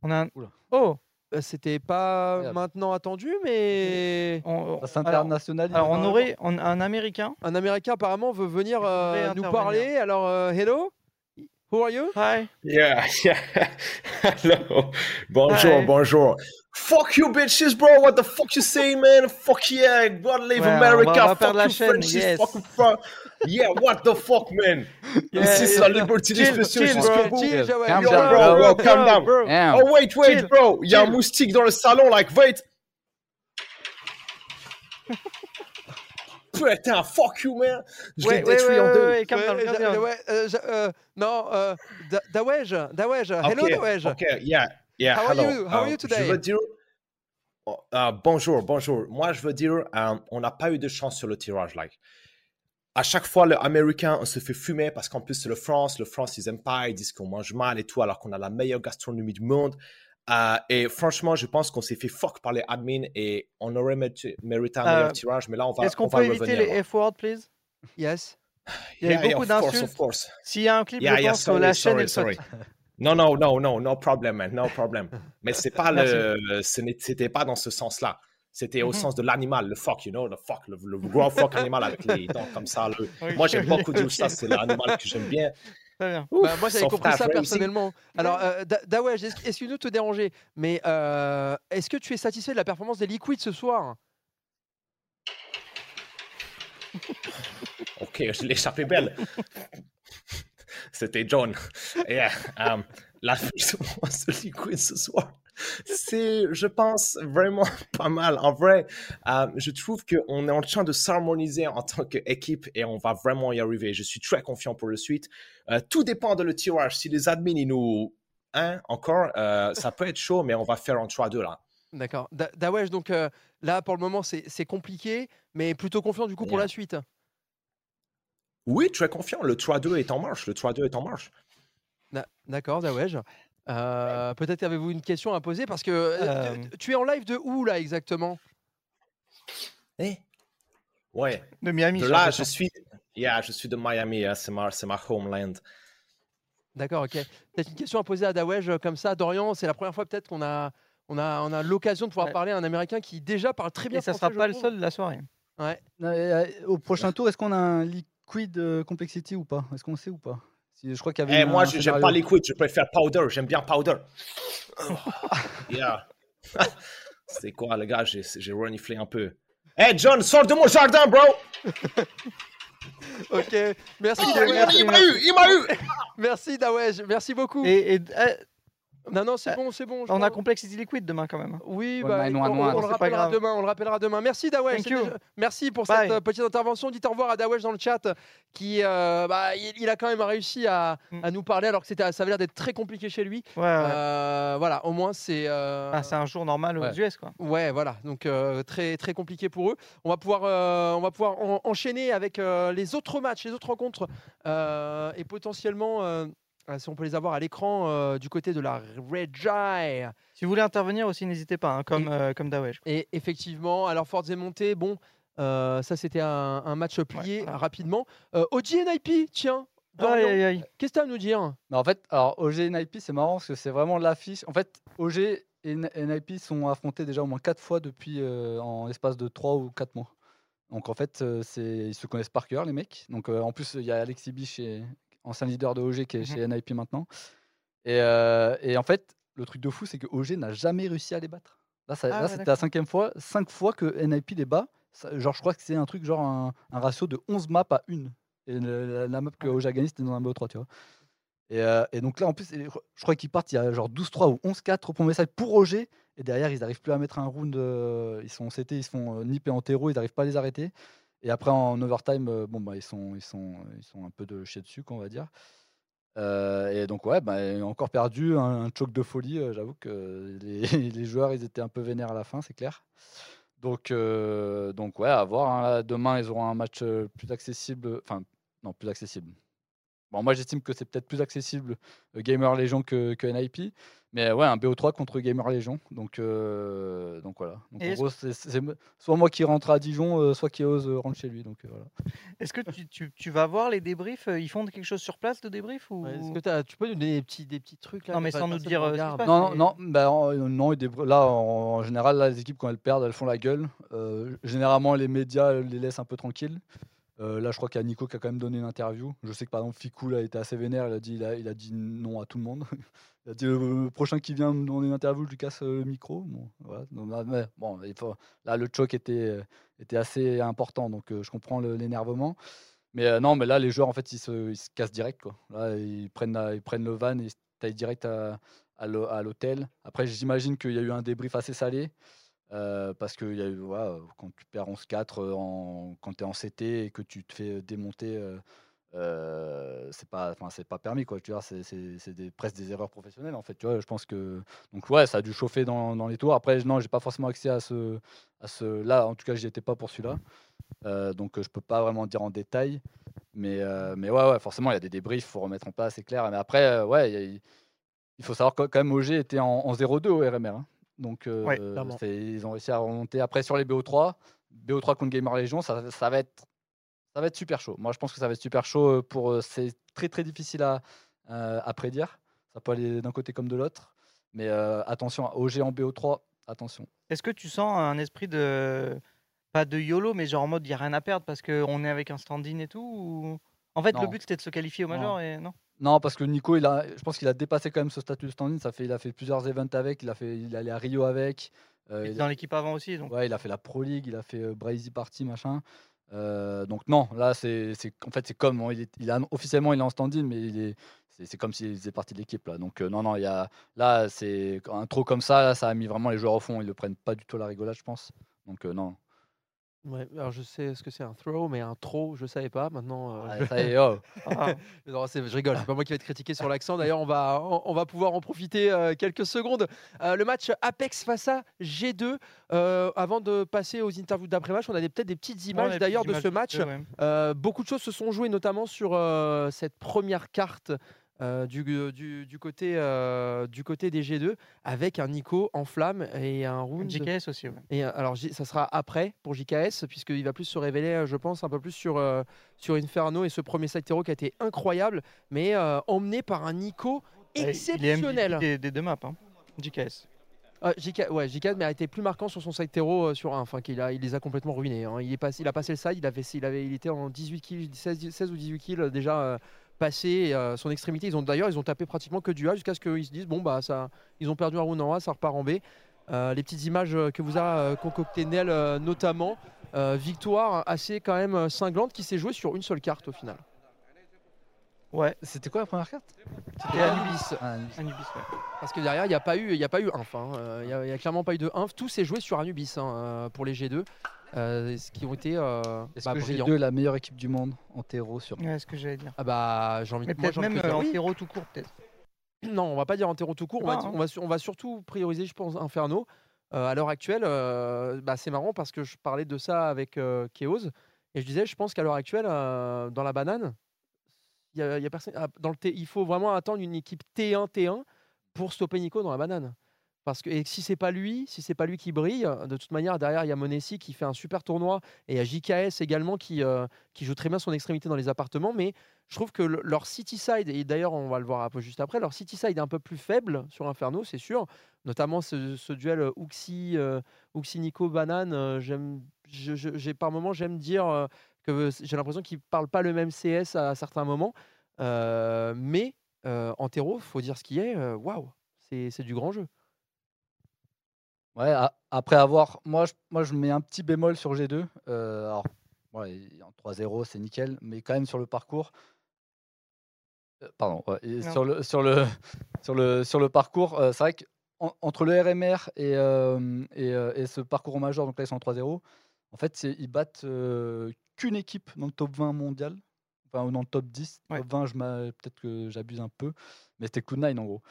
Speaker 3: On a un...
Speaker 2: Oula.
Speaker 3: Oh
Speaker 1: euh, C'était pas maintenant attendu, mais
Speaker 3: on- alors,
Speaker 2: s'internationalise.
Speaker 3: alors, on aurait on- un Américain.
Speaker 1: un Américain apparemment veut venir euh, nous parler. Alors, euh, hello, who are you?
Speaker 3: Hi.
Speaker 4: Yeah, <laughs> yeah. Hello. Bonjour,
Speaker 3: Hi.
Speaker 4: bonjour. Fuck you, bitches, bro. What the fuck you say, man? Fuck yeah. God leave
Speaker 3: Ouais, on
Speaker 4: America.
Speaker 3: va- on va
Speaker 4: fuck
Speaker 3: perdre la
Speaker 4: you,
Speaker 3: chaîne,
Speaker 4: Frenchies.
Speaker 3: yes.
Speaker 4: Fuck fuck. Yeah, what the fuck, man? <laughs>
Speaker 3: Yeah,
Speaker 4: c'est
Speaker 3: yeah.
Speaker 4: la liberté
Speaker 3: Chill, bro,
Speaker 2: Calm
Speaker 1: yo,
Speaker 2: down,
Speaker 4: bro.
Speaker 1: bro.
Speaker 4: Bro, calm down.
Speaker 3: bro.
Speaker 4: Oh, wait, wait,
Speaker 3: Chill,
Speaker 4: bro. Il y a un moustique dans le salon, like, wait. <laughs> Putain, fuck you, man. Je
Speaker 3: Ouais,
Speaker 4: l'ai
Speaker 3: ouais,
Speaker 4: détruit
Speaker 3: ouais,
Speaker 4: en deux.
Speaker 3: ouais, calme down, calm down.
Speaker 1: ouais, euh, euh, non, euh, Da- Dawej, Dawej, hello
Speaker 4: Ok,
Speaker 1: Dawej.
Speaker 4: Ok, yeah, yeah,
Speaker 1: How are
Speaker 4: hello.
Speaker 1: you? How are
Speaker 4: Euh,
Speaker 1: you today?
Speaker 4: Je veux dire, euh, bonjour, bonjour. Moi, je veux dire, euh, on n'a pas eu de chance sur le tirage, like. À chaque fois, le américain, on se fait fumer parce qu'en plus, c'est le France. Le France, ils aiment pas, ils disent qu'on mange mal et tout, alors qu'on a la meilleure gastronomie du monde. Euh, et franchement, je pense qu'on s'est fait fuck par les admins et on aurait mérité mérité un
Speaker 3: Euh,
Speaker 4: meilleur tirage, mais là, on va,
Speaker 3: Est-ce
Speaker 4: on
Speaker 3: qu'on
Speaker 4: va
Speaker 3: peut éviter
Speaker 4: revenir.
Speaker 3: les F-words, please?
Speaker 1: Yes.
Speaker 3: Il y a
Speaker 4: Yeah, yeah,
Speaker 3: beaucoup
Speaker 4: course,
Speaker 3: d'insultes. S'il y a un clip,
Speaker 4: Yeah,
Speaker 3: je
Speaker 4: yeah,
Speaker 3: pense que
Speaker 4: sorry,
Speaker 3: la chaîne,
Speaker 4: sorry,
Speaker 3: saute.
Speaker 4: sorry. Non, non, non, non, no problem, man, no problem. Mais c'est pas <laughs>
Speaker 3: Merci.
Speaker 4: le, ce c'était pas dans ce sens-là. C'était au
Speaker 3: Mhm.
Speaker 4: sens de l'animal, le fuck, you know, le fuck, le, le gros fuck animal avec les dents comme ça. le- <laughs> Moi, j'aime <laughs> beaucoup dire
Speaker 3: ok.
Speaker 4: ça, c'est l'animal que j'aime bien.
Speaker 3: Bien.
Speaker 4: Ouf,
Speaker 1: Bah, moi, j'avais compris ça personnellement. Alors, euh, Da- Dawej, est-ce excuse-nous de te déranger, mais euh, est-ce que tu es satisfait de la performance des Liquids ce soir? <laughs>
Speaker 4: Ok, je l'ai échappé belle. C'était John. Yeah, um, la performance de Liquid ce soir, c'est, je pense, vraiment <laughs> pas mal. En vrai, euh, je trouve qu'on est en train de s'harmoniser en tant qu'équipe et on va vraiment y arriver. Je suis très confiant pour le suite. Euh, tout dépend de le tirage. Si les admins, ils nous... Hein, encore, euh, ça peut être chaud, mais on va faire en 3-2 là.
Speaker 1: D'accord. Da- Dawej, donc là, pour le moment, c'est compliqué, mais plutôt confiant du coup pour la suite.
Speaker 4: Oui, très confiant. Le 3-2 est en marche. Le 3-2 est en marche.
Speaker 1: Da- D'accord, Dawej. Euh, Peut-être avez-vous une question à poser parce que euh,
Speaker 3: Euh.
Speaker 1: tu es en live de où là exactement?
Speaker 4: Eh? Ouais.
Speaker 3: De Miami.
Speaker 4: De là, je suis, yeah, je suis de Miami, hein, c'est ma, c'est ma homeland.
Speaker 1: D'accord, ok. Peut-être une question à poser à Dawej comme ça. Dorian, c'est la première fois peut-être qu'on a, on a, on a l'occasion de pouvoir
Speaker 3: Ouais.
Speaker 1: parler à un Américain qui déjà parle très bien
Speaker 3: Et ça
Speaker 1: français.
Speaker 3: sera pas le seul de la soirée.
Speaker 1: Ouais.
Speaker 2: Euh, Au prochain tour, est-ce qu'on a un liquid euh, complexity ou pas? Est-ce qu'on sait ou pas? Si- Je crois qu'il y avait
Speaker 4: Eh,
Speaker 2: une-
Speaker 4: moi, j'aime pas liquid, je préfère powder, j'aime bien powder. <laughs> yeah. <laughs> C'est quoi, les gars, j'ai j'ai reniflé un peu. Eh, John, sors de mon jardin, bro!
Speaker 1: Ok, merci
Speaker 4: Oh, il m'a eu, il m'a eu.
Speaker 1: Merci Dawesh, merci beaucoup.
Speaker 3: Et, et, euh,
Speaker 1: Non, non, c'est
Speaker 3: Euh,
Speaker 1: bon, c'est bon. je
Speaker 3: on a
Speaker 1: crois.
Speaker 3: Complexity Liquid demain quand même.
Speaker 1: Oui, bah, on, le rappellera demain. On le rappellera demain. Merci Dawesh. Déjà- Merci pour
Speaker 3: Bye.
Speaker 1: cette euh, petite intervention. Dites au revoir à Dawesh dans le chat, qui, euh, bah, il, il a quand même réussi à,
Speaker 3: Mm.
Speaker 1: à nous parler alors que c'était, ça avait l'air d'être très compliqué chez lui.
Speaker 3: Ouais, ouais.
Speaker 1: Euh, voilà, au moins c'est. euh,
Speaker 3: Ah, c'est un jour normal aux
Speaker 2: ouais.
Speaker 3: US quoi.
Speaker 1: Ouais, voilà, donc euh, très très compliqué pour eux. On va pouvoir, euh, on va pouvoir en- enchaîner avec euh, les autres matchs, les autres rencontres, euh, et potentiellement, si on peut les avoir à l'écran euh, du côté de la Regi.
Speaker 3: Si vous voulez intervenir aussi, n'hésitez pas, hein, comme,
Speaker 1: Et-
Speaker 3: euh, comme Dawesh.
Speaker 1: Et effectivement, alors Forza Monté, bon, euh, ça c'était un, un match plié
Speaker 3: voilà.
Speaker 1: rapidement. Euh, OG et NIP, tiens, Dorian,
Speaker 3: Aïe, aïe, aïe.
Speaker 1: qu'est-ce que tu as à nous dire?
Speaker 2: Mais en fait, alors OG et NIP, c'est marrant parce que c'est vraiment l'affiche. En fait, OG et NIP sont affrontés déjà au moins 4 fois depuis euh, en l'espace de 3 ou 4 mois. Donc en fait, euh, ils se connaissent par cœur, les mecs. Donc euh, en plus, il y a Alexis Bich, chez- ancien leader de OG, qui est
Speaker 3: Mhm.
Speaker 2: chez NIP maintenant. Et, euh, et en fait, le truc de fou, c'est que OG n'a jamais réussi à les battre. Là, ça-
Speaker 3: Ah
Speaker 2: là,
Speaker 3: ouais,
Speaker 2: c'était la cinquième fois, 5 fois que NIP les bat. Ça- genre, je crois que c'est un truc, genre un, un ratio de 11 maps à une. Et le- la, la map que OG a gagnée, c'était dans un BO3, tu vois. Et, euh, et donc là, en plus, je crois qu'ils partent, il y a genre 12-3 ou 11-4 au premier side pour OG. Et derrière, ils n'arrivent plus à mettre un round. euh, ils sont CT, ils se font euh, en terreau, ils n'arrivent pas à les arrêter. Et après, en overtime, euh, bon, bah, ils, sont, ils, sont, ils sont un peu de chier dessus, quoi, on va dire. Euh, et donc, ouais, bah, encore perdu, un, un choke de folie. euh, J'avoue que <laughs> les, joueurs, ils étaient un peu vénères à la fin, c'est clair. Donc, donc, ouais, à voir. hein, demain, ils auront un match plus accessible. Enfin, non, plus accessible. Bon, moi, j'estime que c'est peut-être plus accessible euh, Gamer Legion que, que NIP. Mais ouais, un BO3 contre Gamer Legion. Donc, euh, donc voilà. Donc, en gros, c'est soit moi qui rentre à Dijon, euh, soit qui ose euh, rentrer chez lui. Donc, euh, voilà.
Speaker 3: Est-ce que tu, tu- tu vas voir les débriefs euh, Ils font quelque chose sur place de débrief ou...
Speaker 1: Ouais, que tu peux nous donner des petits, des petits trucs là
Speaker 3: Non, mais sans nous dire, euh.
Speaker 2: Non, non,
Speaker 3: mais-
Speaker 2: non, bah, euh, non, là, en, en général, là, les équipes, quand elles perdent, elles font la gueule. Euh, généralement, les médias les laissent un peu tranquilles. Euh, là, je crois qu'il y a Nico qui a quand même donné une interview. Je sais que par exemple, Ficou là, était assez vénère. Il a, dit, il, a, a dit non à tout le monde. <laughs> il a dit euh, le prochain qui vient me donner une interview, je lui casse euh, le micro. Bon, là, le choc était, était assez important. Donc, je comprends l'énervement. Mais non, mais là, les joueurs, en fait, ils se, cassent direct. Ils prennent, ils prennent le van et ils taillent direct à l'hôtel. Après, j'imagine qu'il y a eu un débrief assez salé. Parce que y a quand tu perds 11-4 euh, en- quand tu es en CT et que tu te fais démonter, euh, c'est pas, pas permis. Quoi, tu vois, c'est, presque des erreurs professionnelles. En fait, tu vois, je pense que. Donc, ouais, ça a dû chauffer dans, les tours. Après, non, j'ai pas forcément accès à ce, à ce. Là, en tout cas, j'y étais pas pour celui-là. Euh, donc, je peux pas vraiment dire en détail. Mais, mais ouais, ouais, forcément, il y a des débriefs, faut remettre en place, c'est clair. Mais après, ouais, il faut savoir que quand même OG était en, en 0-2 au RMR. Donc, euh,
Speaker 3: Ouais,
Speaker 2: ils ont réussi à remonter. Après, sur les BO3, BO3 contre Gamer Legion, ça, ça va être, ça va être super chaud. Moi, je pense que ça va être super chaud. euh, Pour, euh, c'est très, très difficile à, euh, à prédire. Ça peut aller d'un côté comme de l'autre. Mais euh, attention, OG en BO3, attention.
Speaker 3: Est-ce que tu sens un esprit de. Pas de YOLO, mais genre en mode il n'y a rien à perdre parce qu'on est avec un stand-in et tout ou... En fait, le
Speaker 2: Non.
Speaker 3: but c'était de se qualifier au
Speaker 2: Non.
Speaker 3: Major et non?
Speaker 2: Non, parce que Nico, il a, je pense qu'il a dépassé quand même ce statut de stand-in. Ça fait, il a fait plusieurs events avec. Il a fait, il est allé à Rio avec. euh,
Speaker 3: Il était dans l'équipe avant aussi. Donc...
Speaker 2: Ouais, il a fait la Pro League, il a fait euh, Brazy Party, machin. Euh, donc non, là, c'est, c'est- en fait, c'est comme, bon, il est, il a, officiellement, il est en stand-in, mais il est, c'est, c'est comme s'il faisait partie de l'équipe, là. Donc euh, non, non, il y a, là, c'est un trop comme ça, là, ça a mis vraiment les joueurs au fond. Ils le prennent pas du tout à la rigolade, je pense. Donc non.
Speaker 1: Ouais, alors je sais ce que c'est un throw, mais un throw, je savais pas. Maintenant, euh,
Speaker 2: Ah,
Speaker 1: je-
Speaker 2: ça y est, oh. <laughs>
Speaker 3: Ah, <laughs>
Speaker 1: Non, c'est- je rigole, c'est pas moi qui vais être critiqué sur l'accent. D'ailleurs, on va, on, on va pouvoir en profiter euh, quelques secondes. Euh, le match Apex face à G2. euh, avant de passer aux interviews d'après-match, on a des- peut-être des petites images d'ailleurs de ce match.
Speaker 3: ouais.
Speaker 1: Beaucoup de choses se sont jouées, notamment sur cette première carte euh, du, du, du côté, euh, du côté des G2, avec un Nico en flamme et un round.
Speaker 3: JKS aussi, ouais.
Speaker 1: Et euh, alors, ça sera après pour JKS, puisqu'il va plus se révéler, euh, je pense, un peu plus sur, euh, sur Inferno et ce premier terreau qui a été incroyable, mais euh, emmené par un Nico
Speaker 3: Il est MVP
Speaker 1: exceptionnel.
Speaker 3: des, des deux maps, hein. JKS.
Speaker 1: Euh, JK, ouais, JK mais a été plus marquant sur son side terreau euh, sur un, enfin qu'il a, il les a complètement ruinés. hein. Il, est passé, il a passé le side, il, avait, il, avait, il était en 18 kills, 16, 16 ou 18 kills euh, déjà euh, passé euh, son extrémité. Ils ont d'ailleurs, ils ont tapé pratiquement que du A jusqu'à ce qu'ils se disent bon bah ça, ils ont perdu un round en A, ça repart en B. Euh, les petites images euh, que vous a concocté Nel euh, notamment. Euh, victoire assez quand même cinglante qui s'est jouée sur une seule carte au final.
Speaker 3: Ouais,
Speaker 2: C'était quoi la première carte?
Speaker 3: C'était Anubis.
Speaker 2: Ah,
Speaker 3: Anubis, ouais.
Speaker 1: Parce que derrière, il n'y a pas eu, il y a pas eu inf. hein. Il n'y a, il y a clairement pas eu de inf. Tout s'est joué sur Anubis hein, pour les G2. Euh, ce qui ont été euh,
Speaker 2: Est-ce
Speaker 1: bah,
Speaker 2: que la meilleure équipe du monde en terreau sur
Speaker 3: Ouais, ce que j'allais dire.
Speaker 1: Ah bah j'ai envie de
Speaker 3: peut-être même euh, en terreau tout court, peut-être. <clears throat>
Speaker 1: Non, on va pas dire en terreau tout court. On va,
Speaker 3: hein.
Speaker 1: on va su- on va surtout prioriser, je pense, Inferno. Euh, à l'heure actuelle, euh, bah, c'est marrant parce que je parlais de ça avec euh, Chaos et je disais, je pense qu'à l'heure actuelle, euh, dans la banane, il y a, y a personne. ah, Dans le T- il faut vraiment attendre une équipe T1 T1 pour stopper Nico dans la banane. Parce que et si c'est pas lui, si c'est pas lui qui brille, de toute manière derrière il y a Monesi qui fait un super tournoi et il y a JKS également qui, euh, qui joue très bien son extrémité dans les appartements. Mais je trouve que le- leur city side et d'ailleurs on va le voir un peu juste après, leur city side est un peu plus faible sur Inferno, c'est sûr. Notamment ce, duel euh, Uxi, euh, Uxi Nico Banane. euh, j'aime, je- je- par moments j'aime dire que j'ai l'impression qu'ils parlent pas le même CS à, certains moments. Mais en terreau, faut dire ce qui est. Waouh, c'est c'est du grand jeu.
Speaker 2: Ouais, après avoir. Moi je, moi, je mets un petit bémol sur G2. euh, alors, ouais, en 3-0, c'est nickel, mais quand même sur le parcours. euh, pardon, ouais, et sur le, sur, le, sur, le, sur le parcours, euh, c'est vrai qu'entre le RMR et, euh, et, euh, et ce parcours en major, donc là ils sont en 3-0, en fait, ils battent euh, qu'une équipe dans le top 20 mondial, enfin, ou dans le top 10.
Speaker 3: Ouais.
Speaker 2: Top 20, je m'a- peut-être que j'abuse un peu, mais c'était Cloud9 en gros.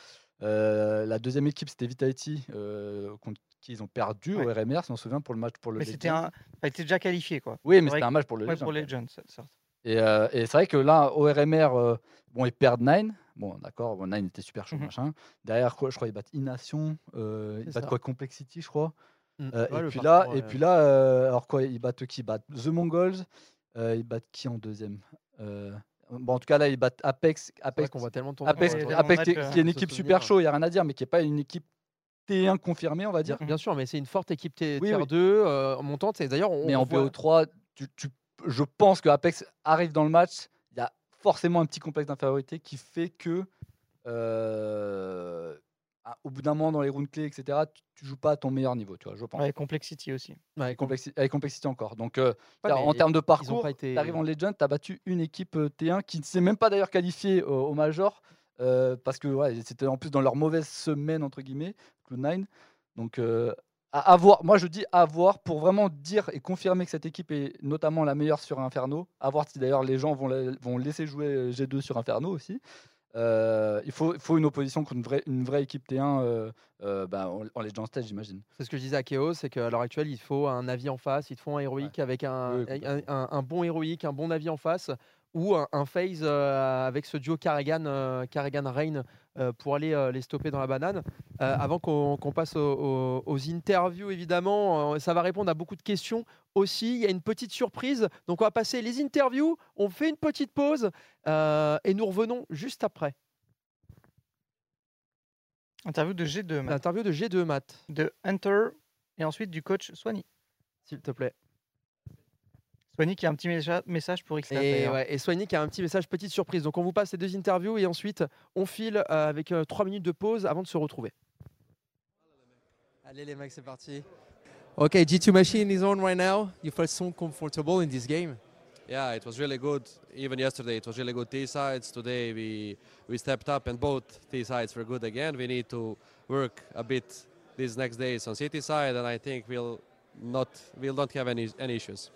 Speaker 2: Euh, la deuxième équipe, c'était Vitality, euh, contre qui ils ont perdu au
Speaker 3: Ouais.
Speaker 2: RMR, si on se souvient, pour le match pour le
Speaker 3: Mais c'était
Speaker 2: Legends.
Speaker 3: un. Était déjà qualifié, quoi.
Speaker 2: Oui, mais c'était un match pour le
Speaker 3: Ouais,
Speaker 2: Legends.
Speaker 3: pour Legends, certes.
Speaker 2: Et, euh, et c'est vrai que là, au RMR, euh, bon, ils perdent 9. Bon, d'accord, bon, 9 était super chaud,
Speaker 3: Mhm.
Speaker 2: machin. Derrière, quoi, je crois, ils battent Ination. euh, ils battent
Speaker 1: ça.
Speaker 2: quoi Complexity, je crois.
Speaker 1: Mm.
Speaker 2: Euh,
Speaker 1: Ouais,
Speaker 2: et, puis là, et puis là, euh, alors quoi, ils battent qui? Ils battent The Mongols. euh, ils battent qui en deuxième? Euh, Bon, en tout cas, là, ils battent Apex. Apex,
Speaker 1: qu'on voit tellement tourner.
Speaker 2: Apex, Apex
Speaker 3: matchs,
Speaker 2: qui, est- qui est une équipe super chaud, il n'y a rien à dire, mais qui n'est pas une équipe T1 confirmée, on va dire.
Speaker 1: Bien, sûr, mais c'est une forte équipe T-
Speaker 2: Oui,
Speaker 1: tier
Speaker 2: oui.
Speaker 1: 2 euh, montante. Et d'ailleurs, on,
Speaker 2: Mais
Speaker 1: on
Speaker 2: en
Speaker 1: voit-
Speaker 2: VO3, tu, tu- je pense que Apex arrive dans le match. Il y a forcément un petit complexe d'infériorité qui fait que, euh, au bout d'un moment, dans les rounds clés, etc., tu, tu joues pas à ton meilleur niveau, tu vois, je pense.
Speaker 3: Ouais, Complexity aussi.
Speaker 1: Ouais, com-
Speaker 2: Complexi- avec complexité encore. Donc, euh,
Speaker 1: Ouais,
Speaker 2: en termes de
Speaker 1: ils ont
Speaker 2: parcours,
Speaker 1: été-
Speaker 2: tu arrives en Legend, tu as battu une équipe euh, T1 qui ne s'est même pas d'ailleurs qualifiée au, au Major. euh, parce que ouais, c'était en plus dans leur mauvaise semaine, entre guillemets, Cloud9. Donc, euh, à, à voir. Moi, je dis à voir pour vraiment dire et confirmer que cette équipe est notamment la meilleure sur Inferno. À voir si d'ailleurs les gens vont, la- vont laisser jouer euh, G2 sur Inferno aussi. Euh, il, faut, faut une opposition contre une vraie, une vraie équipe T1 euh, euh, bah, en, en Legend Stage, j'imagine.
Speaker 1: C'est ce que je disais à Chaos, c'est qu'à l'heure actuelle, il faut un avis en face, il te faut un héroïque avec un,
Speaker 2: Oui,
Speaker 1: un-
Speaker 2: complètement.
Speaker 1: un- un bon héroïque, un bon avis en face, ou un, phase avec ce duo Karrigan, euh, Karrigan Rain pour aller euh, les stopper dans la banane. Euh, avant qu'on passe aux, interviews, évidemment, euh, ça va répondre à beaucoup de questions aussi. Il y a une petite surprise, donc on va passer les interviews, on fait une petite pause euh, et nous revenons juste après.
Speaker 3: Interview de G2, Matt.
Speaker 1: L'interview de G2 Matt,
Speaker 3: de Hunter et ensuite du coach Swanny.
Speaker 1: s'il te plaît.
Speaker 3: Swanny qui a un petit message pour XLab.
Speaker 1: Et, ouais, et Soigny qui a un petit message, petite surprise. Donc on vous passe les deux interviews et ensuite on file euh, avec euh, trois minutes de pause avant de se retrouver.
Speaker 5: Allez les mecs, c'est parti. Okay, G2 Machine is on right now. You felt so comfortable in this game?
Speaker 6: Yeah, it was really good. Even yesterday, it was really good T sides. Today, we we stepped up, and both T sides were good again. We need to work a bit these next days on City side, and I think we'll not we'll not have any any issues.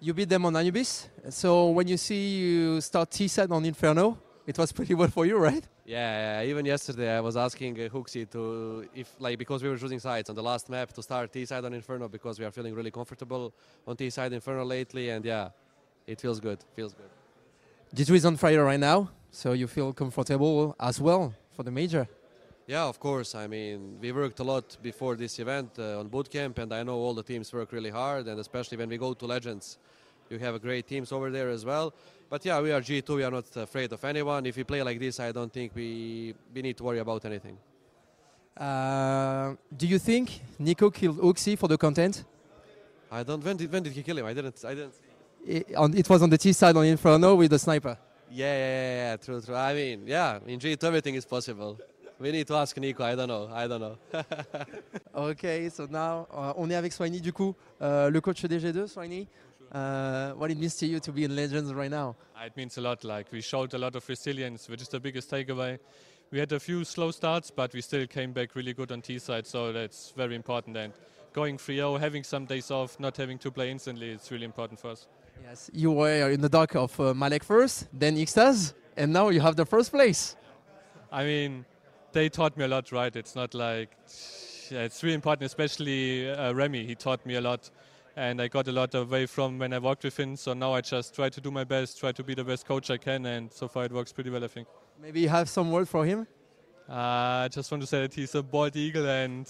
Speaker 5: You beat them on Anubis. So when you see you start T-side on Inferno, it was pretty <laughs> well for you, right?
Speaker 6: Yeah, yeah, even yesterday I was asking uh, Hooksy to if like because we were choosing sides on the last map to start T side on Inferno because we are feeling really comfortable on T side Inferno lately, and yeah, it feels good. Feels good.
Speaker 5: G2 is on fire right now, so you feel comfortable as well for the major.
Speaker 6: Yeah, of course. I mean, we worked a lot before this event uh, on bootcamp, and I know all the teams work really hard, and especially when we go to Legends, you have great teams over there as well. But yeah, we are G2. We are not afraid of anyone. If we play like this, I don't think we we need to worry about anything.
Speaker 5: Uh, do you think Nico killed Oxy for the content?
Speaker 6: I don't. When did when did he kill him? I didn't. I didn't.
Speaker 5: It, on, it was on the T side on Inferno with the sniper.
Speaker 6: Yeah, yeah, yeah, yeah. True, true. I mean, yeah. In G2, everything is possible. We need to ask Nico. I don't know. I don't know. <laughs>
Speaker 5: Okay, so now uh, on est avec Swiney du coup, euh, le coach des G2, Swiney. Uh, what it means to you to be in Legends right now?
Speaker 7: It means a lot. Like we showed a lot of resilience, which is the biggest takeaway. We had a few slow starts, but we still came back really good on T side, so that's very important. And going 3-0, having some days off, not having to play instantly, it's really important for us.
Speaker 5: Yes, you were in the dark of uh, Malek first, then Ixtaz, and now you have the first place.
Speaker 7: I mean, they taught me a lot, right? It's not like yeah, it's really important, especially uh, Remy. He taught me a lot, and I got a lot away from when I worked with him. So now I just try to do my best, try to be the best coach I can, and so far it works pretty well, I think.
Speaker 5: Maybe you have some word for him?
Speaker 7: Uh, I just want to say that he's a bald eagle and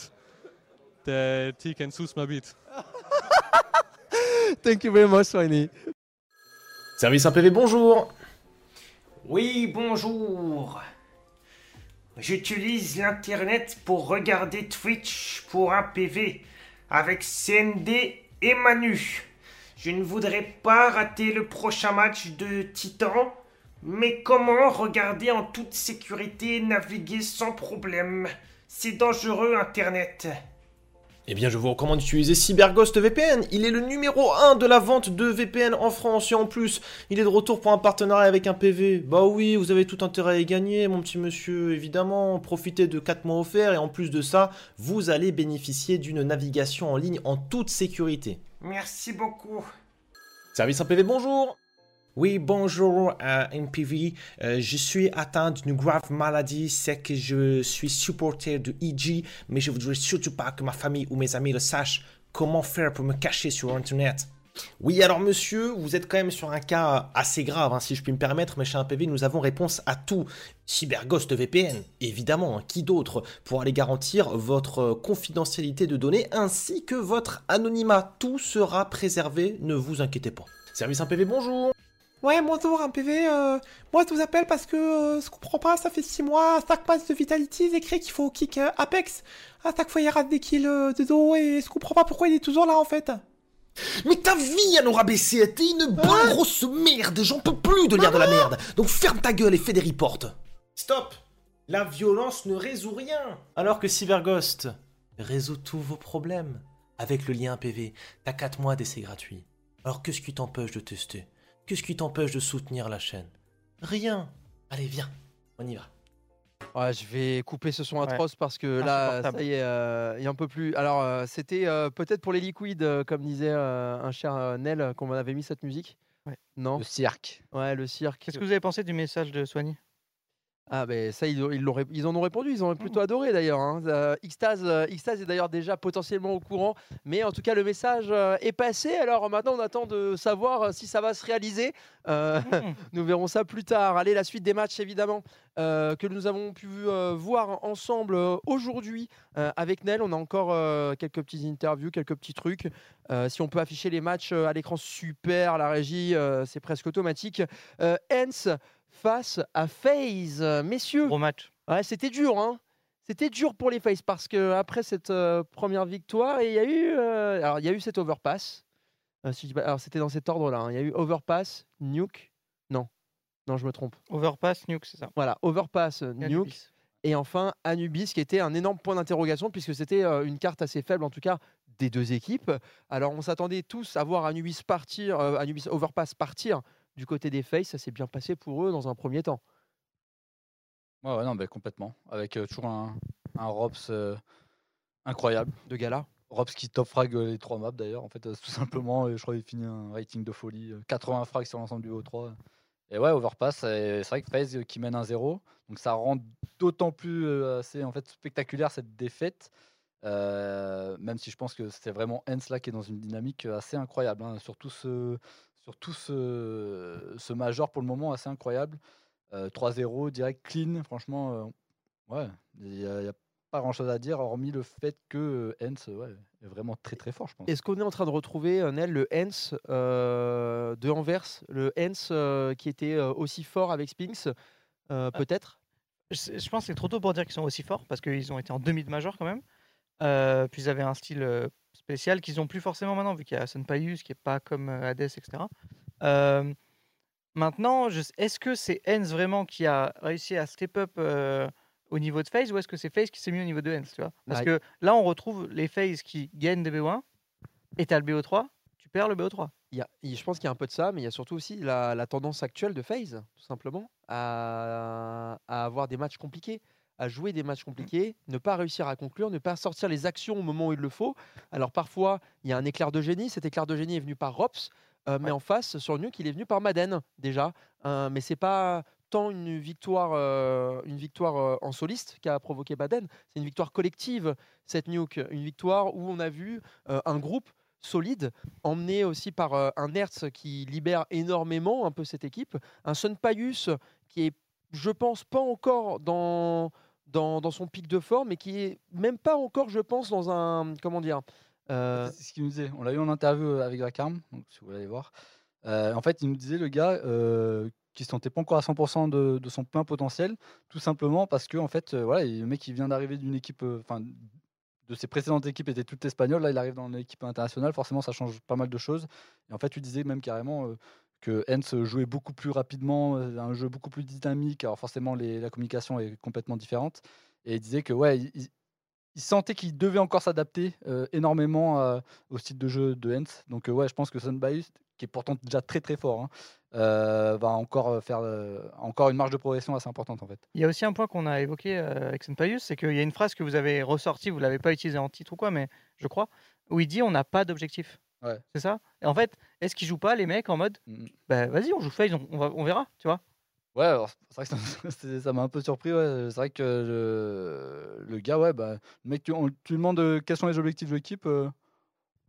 Speaker 7: that he can soothe my beat. <laughs>
Speaker 5: Thank you very much, Swiney.
Speaker 4: Service PV, bonjour.
Speaker 8: Oui, bonjour. J'utilise l'internet pour regarder Twitch pour un PV avec CND et Manu. Je ne voudrais pas rater le prochain match de Titan, mais comment regarder en toute sécurité et naviguer sans problème? C'est dangereux Internet.
Speaker 4: Eh bien, je vous recommande d'utiliser CyberGhost VPN. Il est le numéro 1 de la vente de VPN en France. Et en plus, il est de retour pour un partenariat avec un PV. Bah oui, vous avez tout intérêt à y gagner, mon petit monsieur, évidemment. Profitez de 4 mois offerts. Et en plus de ça, vous allez bénéficier d'une navigation en ligne en toute sécurité.
Speaker 8: Merci beaucoup.
Speaker 4: Service PV, bonjour
Speaker 8: Oui, bonjour euh, MPV. Euh, je suis atteint d'une grave maladie. C'est que je suis supporter de EG, mais je voudrais surtout pas que ma famille ou mes amis le sachent. Comment faire pour me cacher sur Internet?
Speaker 4: Oui, alors monsieur, vous êtes quand même sur un cas assez grave, hein, si je puis me permettre, mais chez PV, nous avons réponse à tout. CyberGhost VPN, évidemment, hein, qui d'autre pour aller garantir votre confidentialité de données ainsi que votre anonymat? Tout sera préservé, ne vous inquiétez pas. Service 1 PV, bonjour
Speaker 9: Ouais, bonjour, un PV. euh, moi, je vous appelle parce que euh, je comprends pas. Ça fait 6 mois, chaque match de Vitality, c'est écrit qu'il faut kick euh, Apex. À chaque fois, il rate des kills euh, de dos et je comprends pas pourquoi il est toujours là en fait.
Speaker 4: Mais ta vie, elle aura baissé, t'es une bonne grosse merde, j'en peux plus de lire de la merde. Donc ferme ta gueule et fais des reports.
Speaker 8: Stop La violence ne résout rien.
Speaker 4: Alors que CyberGhost résout tous vos problèmes. Avec le lien PV, t'as 4 mois d'essai gratuit. Alors qu'est-ce qui t'empêche de tester? Qu'est-ce qui t'empêche de soutenir la chaîne? Rien. Allez, viens, on y va.
Speaker 1: Ouais, je vais couper ce son
Speaker 3: Ouais.
Speaker 1: atroce parce que là,
Speaker 3: Insupportable.
Speaker 1: ça y est, euh, il y a un peu plus. Alors, euh, c'était euh, peut-être pour les liquides, euh, comme disait euh, un cher euh, Nel, qu'on avait mis cette musique.
Speaker 3: Ouais.
Speaker 1: Non
Speaker 2: Le cirque.
Speaker 1: Ouais, le cirque.
Speaker 3: Qu'est-ce que vous avez pensé du message de Soigny
Speaker 1: Ah ben ça ils, ils, ils en ont répondu, ils ont plutôt adoré d'ailleurs. Hein. Euh, Xtase, euh, Xtase est d'ailleurs déjà potentiellement au courant, mais en tout cas le message euh, est passé. Alors maintenant on attend de savoir euh, si ça va se réaliser.
Speaker 3: Hmm. <laughs>
Speaker 1: nous verrons ça plus tard. Allez la suite des matchs évidemment que nous avons pu voir ensemble aujourd'hui avec Nel. On a encore quelques petites interviews, quelques petits trucs. Si on peut afficher les matchs à l'écran, super. La régie, c'est presque automatique. Hens face à FaZe. Messieurs,
Speaker 3: Gros match.
Speaker 1: ouais, c'était dur, hein c'était dur pour les FaZe parce que après cette euh, première victoire, il y a eu, euh, alors il y a eu cet overpass. Euh, si je alors c'était dans cet ordre-là. hein. Il y a eu overpass, nuke. Non, non, je me trompe.
Speaker 3: Overpass, Nuke, c'est ça.
Speaker 1: Voilà, overpass, nuke.
Speaker 3: Anubis.
Speaker 1: Et enfin, Anubis, qui était un énorme point d'interrogation, puisque c'était une carte assez faible, en tout cas, des deux équipes. Alors, on s'attendait tous à voir Anubis partir, Anubis Overpass partir du côté des Faces. Ça s'est bien passé pour eux dans un premier temps.
Speaker 2: Ouais, ouais, non, mais complètement. Avec euh, toujours un, un Rops euh, incroyable.
Speaker 1: De gala.
Speaker 2: Rops qui top frag euh, les trois maps d'ailleurs, en fait, <laughs> tout simplement. Je crois qu'il finit un rating de folie. euh, 80 frags sur l'ensemble du O3. Et ouais, Overpass, c'est vrai que FaZe qui mène un 0. Donc ça rend d'autant plus assez en fait, spectaculaire cette défaite. Euh, même si je pense que c'est vraiment Hens là qui est dans une dynamique assez incroyable. hein, Surtout ce, surtout ce, ce major pour le moment assez incroyable. Euh, 3-0, direct clean. Franchement, euh, ouais, il n'y a, il y a pas grand chose à dire, hormis le fait que euh, Hens ouais, est vraiment très très fort, je pense.
Speaker 1: Est-ce qu'on est en train de retrouver, euh, Nel, le Hens euh, de Anvers Le Hens euh, qui était euh, aussi fort avec Spinks euh, Peut-être?
Speaker 3: Je, je pense que c'est trop tôt pour dire qu'ils sont aussi forts parce qu'ils ont été en demi de major quand même. Euh, puis ils avaient un style euh, spécial qu'ils n'ont plus forcément maintenant, vu qu'il y a Sunpayus qui n'est pas comme euh, Hades, etc. Euh, maintenant, est-ce que c'est Hens vraiment qui a réussi à step up euh, au niveau de FaZe ou est-ce que c'est FaZe qui s'est mis au niveau de Hens tu vois? Parce
Speaker 1: Ouais.
Speaker 3: que là, on retrouve les FaZe qui gagnent des BO1 et t'as le BO3, tu perds le BO3.
Speaker 1: Il y a- je pense qu'il y a un peu de ça, mais il y a surtout aussi la, la tendance actuelle de FaZe, tout simplement, à, à avoir des matchs compliqués, à jouer des matchs compliqués, ne pas réussir à conclure, ne pas sortir les actions au moment où il le faut. Alors parfois, il y a un éclair de génie. Cet éclair de génie est venu par Rops, euh, mais en face, sur Nuke, il est venu par Madden, déjà. Euh, mais c'est pas tant une victoire, euh, une victoire euh, en soliste qu'a provoqué Madden, c'est une victoire collective, cette Nuke. Une victoire où on a vu un groupe solide, emmené aussi par un Hertz qui libère énormément un peu cette équipe, un Sun Paius qui est, je pense, pas encore dans, dans, dans son pic de forme, mais qui est même pas encore, je pense, dans un comment dire. euh,
Speaker 2: C'est ce qu'il nous disait. On l'a eu en interview avec Vacarme, donc si vous voulez aller voir. Euh, en fait, il nous disait, le gars, euh, qu'il ne se sentait pas encore à 100% de, son plein potentiel, tout simplement parce que, en fait, euh, voilà, le mec, il vient d'arriver d'une équipe, euh, enfin, de ses précédentes équipes étaient toutes espagnoles. Là, il arrive dans l'équipe internationale. Forcément, ça change pas mal de choses. Et en fait, tu disais même carrément euh, que Hens jouait beaucoup plus rapidement, euh, un jeu beaucoup plus dynamique. Alors, forcément, la communication est complètement différente. Et il disait que, ouais, il, sentait qu'il devait encore s'adapter euh, énormément euh, au style de jeu de Hens. Donc, euh, ouais, je pense que Sunbias, qui est pourtant déjà très très fort, hein, va encore faire encore une marge de progression assez importante en fait.
Speaker 3: Il y a aussi un point qu'on a évoqué avec Senpaius, c'est qu'il y a une phrase que vous avez ressortie, vous l'avez pas utilisée en titre ou quoi, mais je crois, où il dit on n'a pas d'objectif.
Speaker 2: Ouais.
Speaker 3: C'est ça? Et en fait, est-ce qu'ils jouent pas les mecs en mode
Speaker 2: Mm.
Speaker 3: bah vas-y, on joue FaZe, on, on va, on verra, tu vois?
Speaker 2: Ouais, alors, c'est vrai que <laughs> ça m'a un peu surpris. Ouais. C'est vrai que le, le gars, ouais, bah, mec, tu, on- tu demandes euh, quels sont les objectifs de l'équipe. euh,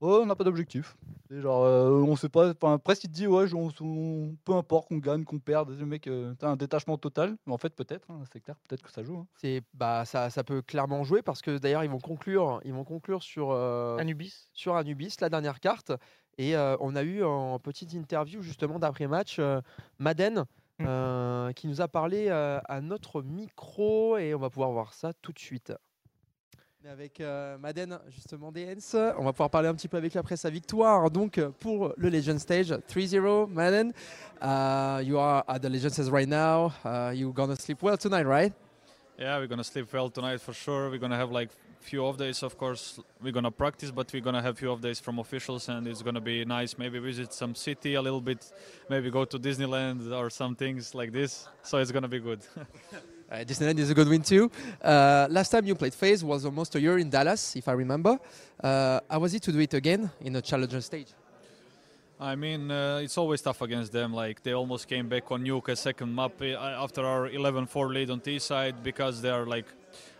Speaker 2: on n'a pas d'objectif. C'est Genre, euh, on sait pas. Enfin, presque il te dit, ouais, on, on- peu importe qu'on gagne, qu'on perde. Le mec, euh, t'as un détachement total. Mais en fait, peut-être, hein, c'est clair, peut-être que ça joue. hein.
Speaker 1: c'est bah ça, ça peut clairement jouer parce que d'ailleurs ils vont conclure, ils vont conclure sur euh,
Speaker 3: Anubis.
Speaker 1: sur Anubis, la dernière carte. Et euh, on a eu en petite interview justement d'après-match euh, Madden
Speaker 3: Mm.
Speaker 1: euh, qui nous a parlé euh, à notre micro et on va pouvoir voir ça tout de suite.
Speaker 5: Avec euh, Madden, justement, Hens. On va pouvoir parler un petit peu avec après sa victoire. Donc, euh, pour le Legend Stage, 3-0, Madden. Uh, you are at the Legend Stage right now. Uh, you gonna sleep well tonight, right?
Speaker 10: Yeah, we're gonna sleep well tonight for sure. We're gonna have like few off days, of course. We're gonna practice, but we're gonna have few off days from officials, and it's gonna be nice. Maybe visit some city a little bit, maybe go to Disneyland or some things like this. So it's gonna be good. <laughs>
Speaker 5: Uh, Disneyland is a good win too. Uh, last time you played FaZe was almost a year in Dallas, if I remember. Uh, how was it to do it again in a challenger stage?
Speaker 10: I mean, uh, it's always tough against them. Like they almost came back on Nuke a second map uh, after our 11-4 lead on T side because they are like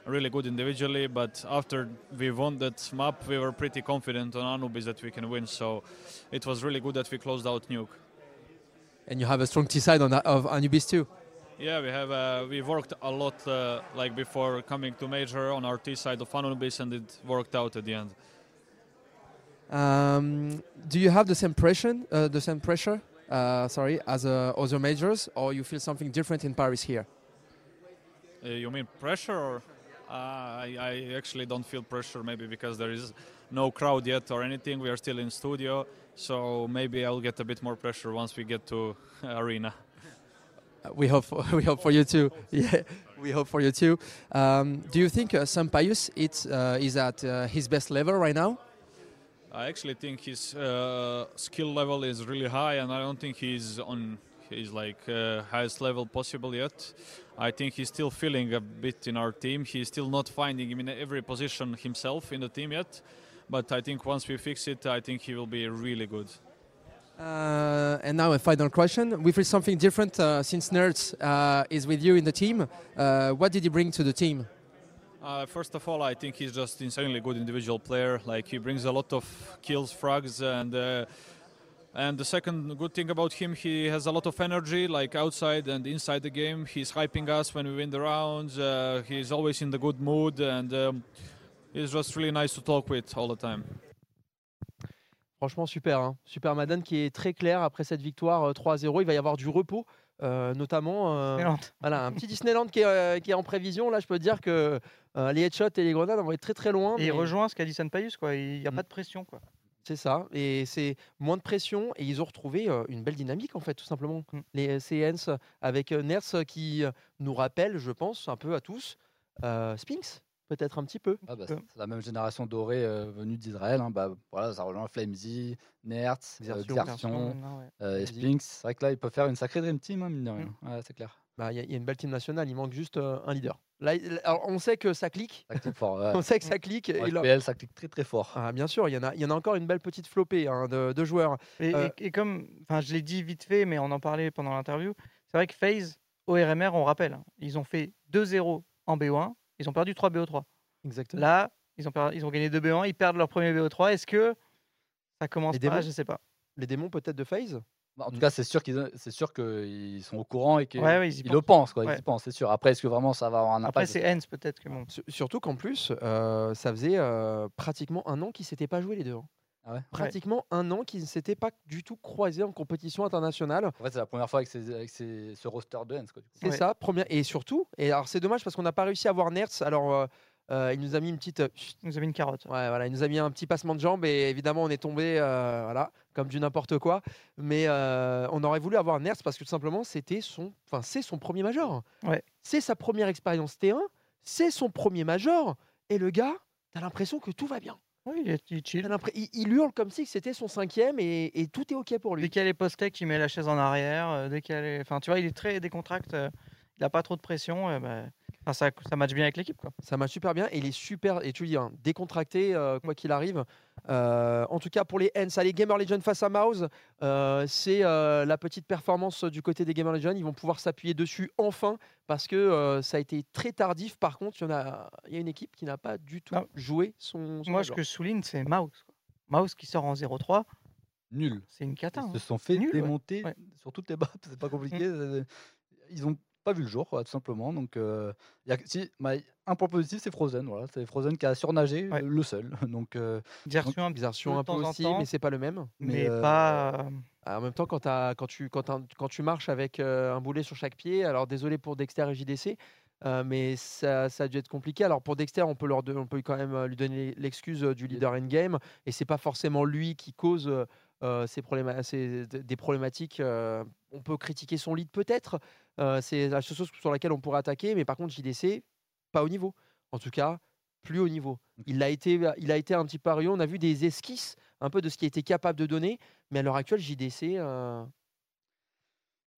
Speaker 10: really good individually. But after we won that map, we were pretty confident on Anubis that we can win. So it was really good that we closed out Nuke.
Speaker 5: And you have a strong T side on of Anubis too.
Speaker 10: Yeah, we have uh, we worked a lot uh, like before coming to major on our T side of Anubis, and it worked out at the end.
Speaker 5: Um, do you have the same pressure, uh, the same pressure, uh, sorry, as uh, other majors, or you feel something different in Paris here?
Speaker 10: Uh, you mean pressure, or uh, I, I actually don't feel pressure. Maybe because there is no crowd yet or anything. We are still in studio, so maybe I'll get a bit more pressure once we get to <laughs> arena.
Speaker 5: We hope for, <laughs> we hope for you too. <laughs> Yeah, we hope for you too. Um, do you think uh, Sampaius uh, is at uh, his best level right now?
Speaker 10: I actually think his uh, skill level is really high, and I don't think he's on his like uh, highest level possible yet. I think he's still feeling a bit in our team. He's still not finding him in every position himself in the team yet. But I think once we fix it, I think he will be really good.
Speaker 5: Uh, and now a final question. We feel something different uh, since Nerds uh, is with you in the team. Uh, what did he bring to the team?
Speaker 10: Uh, first of all, I think he's just insanely good individual player. Like he brings a lot of kills, frags, and uh, and the second good thing about him, he has a lot of energy, like outside and inside the game. He's hyping us when we win the rounds. He's always in the good mood, and um, he's just really nice to talk with all the time.
Speaker 1: Franchement, super. hein. Super Madden qui est très clair après cette victoire euh, 3-0. Il va y avoir du repos, euh, notamment. euh,
Speaker 3: Disneyland. <laughs>
Speaker 1: voilà, un petit Disneyland qui est, euh, qui est en prévision. Là, je peux te dire que euh, les headshots et les grenades vont être très très loin.
Speaker 3: Et il
Speaker 1: mais
Speaker 3: rejoint ce qu'a dit Senpaius, quoi. Il n'y a
Speaker 1: Mm.
Speaker 3: pas de pression, quoi.
Speaker 1: C'est ça. Et c'est moins de pression. Et ils ont retrouvé euh, une belle dynamique, en fait, tout simplement.
Speaker 3: Mm.
Speaker 1: Les CNs avec euh, Ners euh, qui euh, nous rappelle, je pense, un peu à tous. euh, Spinks, peut-être un petit peu.
Speaker 2: Ah bah, c'est c'est la même génération dorée euh, venue d'Israël. hein. Bah, voilà, ça rejoint Flamesy, Nertz, euh,
Speaker 1: Xertion.
Speaker 2: Xertion,
Speaker 3: non, ouais.
Speaker 2: euh,
Speaker 1: Flamesy.
Speaker 2: Spinks. C'est vrai que là, ils peuvent faire une sacrée Dream Team, hein, mine de rien. Ouais, c'est clair.
Speaker 1: Bah, Il y, a- il y a une belle team nationale, il manque juste euh, un leader. Là, alors, on sait que ça clique,
Speaker 2: Ça clique fort. ouais. <laughs>
Speaker 1: on sait que ça clique.
Speaker 2: En
Speaker 1: et là-
Speaker 2: FPL, ça clique très très fort.
Speaker 1: Ah, bien sûr, il y, en a, il y en a encore une belle petite flopée hein, de, de joueurs.
Speaker 3: Et,
Speaker 1: Euh,
Speaker 3: et- et comme, enfin, je l'ai dit vite fait, mais on en parlait pendant l'interview. C'est vrai que FaZe, au RMR, on rappelle, hein, ils ont fait 2-0 en BO1, ils ont perdu 3 BO3.
Speaker 1: Exactement.
Speaker 3: Là, ils ont, per- ils ont gagné 2 BO1, ils perdent leur premier BO3. Est-ce que ça commence
Speaker 1: Les
Speaker 3: pas?
Speaker 1: Démons
Speaker 3: Je sais pas.
Speaker 1: Les démons peut-être de FaZe
Speaker 2: Bah, En tout cas, c'est sûr qu'ils c'est sûr qu'ils sont au courant et qu'ils
Speaker 3: Ouais, ouais,
Speaker 2: le
Speaker 3: pensent.
Speaker 2: Quoi,
Speaker 3: Ouais.
Speaker 2: Ils y pensent, c'est sûr. Après, est-ce que vraiment ça va avoir un
Speaker 3: Après,
Speaker 2: impact?
Speaker 3: c'est Hens peut-être que bon.
Speaker 1: Surtout qu'en plus, euh, ça faisait euh, pratiquement un an qu'ils ne s'étaient pas joués les deux. hein.
Speaker 2: Ah ouais
Speaker 1: Pratiquement un an qu'ils ne s'étaient pas du tout croisés en compétition internationale.
Speaker 2: En fait, c'est la première fois avec, ces- avec ces- ce roster de Hens.
Speaker 1: C'est
Speaker 3: Ouais.
Speaker 1: ça, première. Et surtout, et alors c'est dommage parce qu'on n'a pas réussi à voir Nertz. Alors euh, euh, il nous a mis une petite. euh,
Speaker 3: Ils nous a mis une carotte.
Speaker 1: Ouais, voilà, il nous a mis un petit passement de jambes et évidemment on est tombé, euh, voilà, comme du n'importe quoi. Mais euh, on aurait voulu avoir Nertz parce que tout simplement c'était son, enfin c'est son premier major.
Speaker 3: Ouais.
Speaker 1: C'est sa première expérience T1, c'est son premier major et le gars, t'as l'impression que tout va bien.
Speaker 3: Oui, il est il est
Speaker 1: T'as
Speaker 3: chill.
Speaker 1: l'impre- Il, il hurle comme si c'était son cinquième et, et tout est ok pour
Speaker 3: Dès
Speaker 1: lui.
Speaker 3: qu'il y a les post-tech, il met la chaise en arrière. euh, Dès a les... Enfin, tu vois, il est très décontracté. Il n'a pas trop de pression. euh, bah, enfin, ça, ça match bien avec l'équipe. quoi.
Speaker 1: Ça marche super bien et il est super, et tu le dis, hein, décontracté, euh, quoi qu'il arrive. Euh, en tout cas, pour les Hens, allez, Gamer Legend face à Mouse, euh, c'est euh, la petite performance du côté des Gamer Legend. Ils vont pouvoir s'appuyer dessus enfin parce que euh, ça a été très tardif. Par contre, il y, en a, il y a une équipe qui n'a pas du tout
Speaker 3: Ah.
Speaker 1: joué son. son
Speaker 3: Moi, ce que je souligne, c'est Mouse. quoi. Mouse qui sort en 0-3,
Speaker 2: Nul.
Speaker 3: c'est une cata.
Speaker 2: Ils
Speaker 3: hein.
Speaker 2: se sont fait
Speaker 3: Nul,
Speaker 2: démonter
Speaker 3: Ouais.
Speaker 2: sur toutes les <laughs> maps. C'est pas compliqué. euh, Ils ont pas vu le jour, quoi, tout simplement. Donc, euh, y a, si, bah, un point positif, c'est Frozen. Voilà, c'est Frozen qui a surnagé,
Speaker 3: Ouais.
Speaker 2: le- seul. <laughs> Donc, euh,
Speaker 3: un peu
Speaker 1: un aussi,
Speaker 3: temps,
Speaker 1: mais c'est pas le même.
Speaker 3: mais,
Speaker 2: mais, euh,
Speaker 3: pas. euh,
Speaker 1: Ah, En même temps, quand, tu, quand, tu marches avec euh, un boulet sur chaque pied, alors désolé pour Dexter et JDC, euh, mais ça, ça a dû être compliqué. Alors pour Dexter, on peut, leur on peut quand même lui donner l'excuse du leader in-game, et c'est pas forcément lui qui cause ces probléma- ces- des problématiques. euh, on peut critiquer son lead peut-être, euh, c'est la seule chose sur laquelle on pourrait attaquer, mais par contre JDC, pas au niveau. En tout cas, plus haut niveau. Il a été, il a été un petit peu arrivé. On a vu des esquisses un peu de ce qu'il était capable de donner, mais à l'heure actuelle, JDC, euh,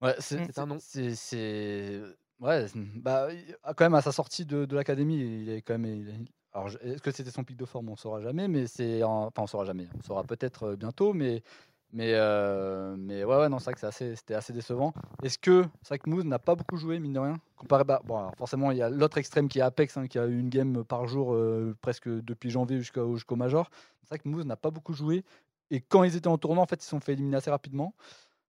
Speaker 2: ouais, c'est
Speaker 3: Mm.
Speaker 1: un non.
Speaker 2: c'est- ouais, bah, ah, quand même à sa sortie de, de l'académie, il est quand même. il- est-ce que c'était son pic de forme? On saura jamais, mais c'est en- enfin, on saura jamais. On saura peut-être euh, bientôt, mais mais euh, mais ouais, ouais, non, c'est assez- c'était assez décevant. Est-ce que c'est Moose n'a pas beaucoup joué mine de rien? Comparé bah, forcément il y a l'autre extrême qui est Apex, hein, qui a eu une game par jour euh, presque depuis janvier jusqu'au jusqu'au major. Moose n'a pas beaucoup joué et quand ils étaient en tournoi, en fait, ils se sont fait éliminer assez rapidement.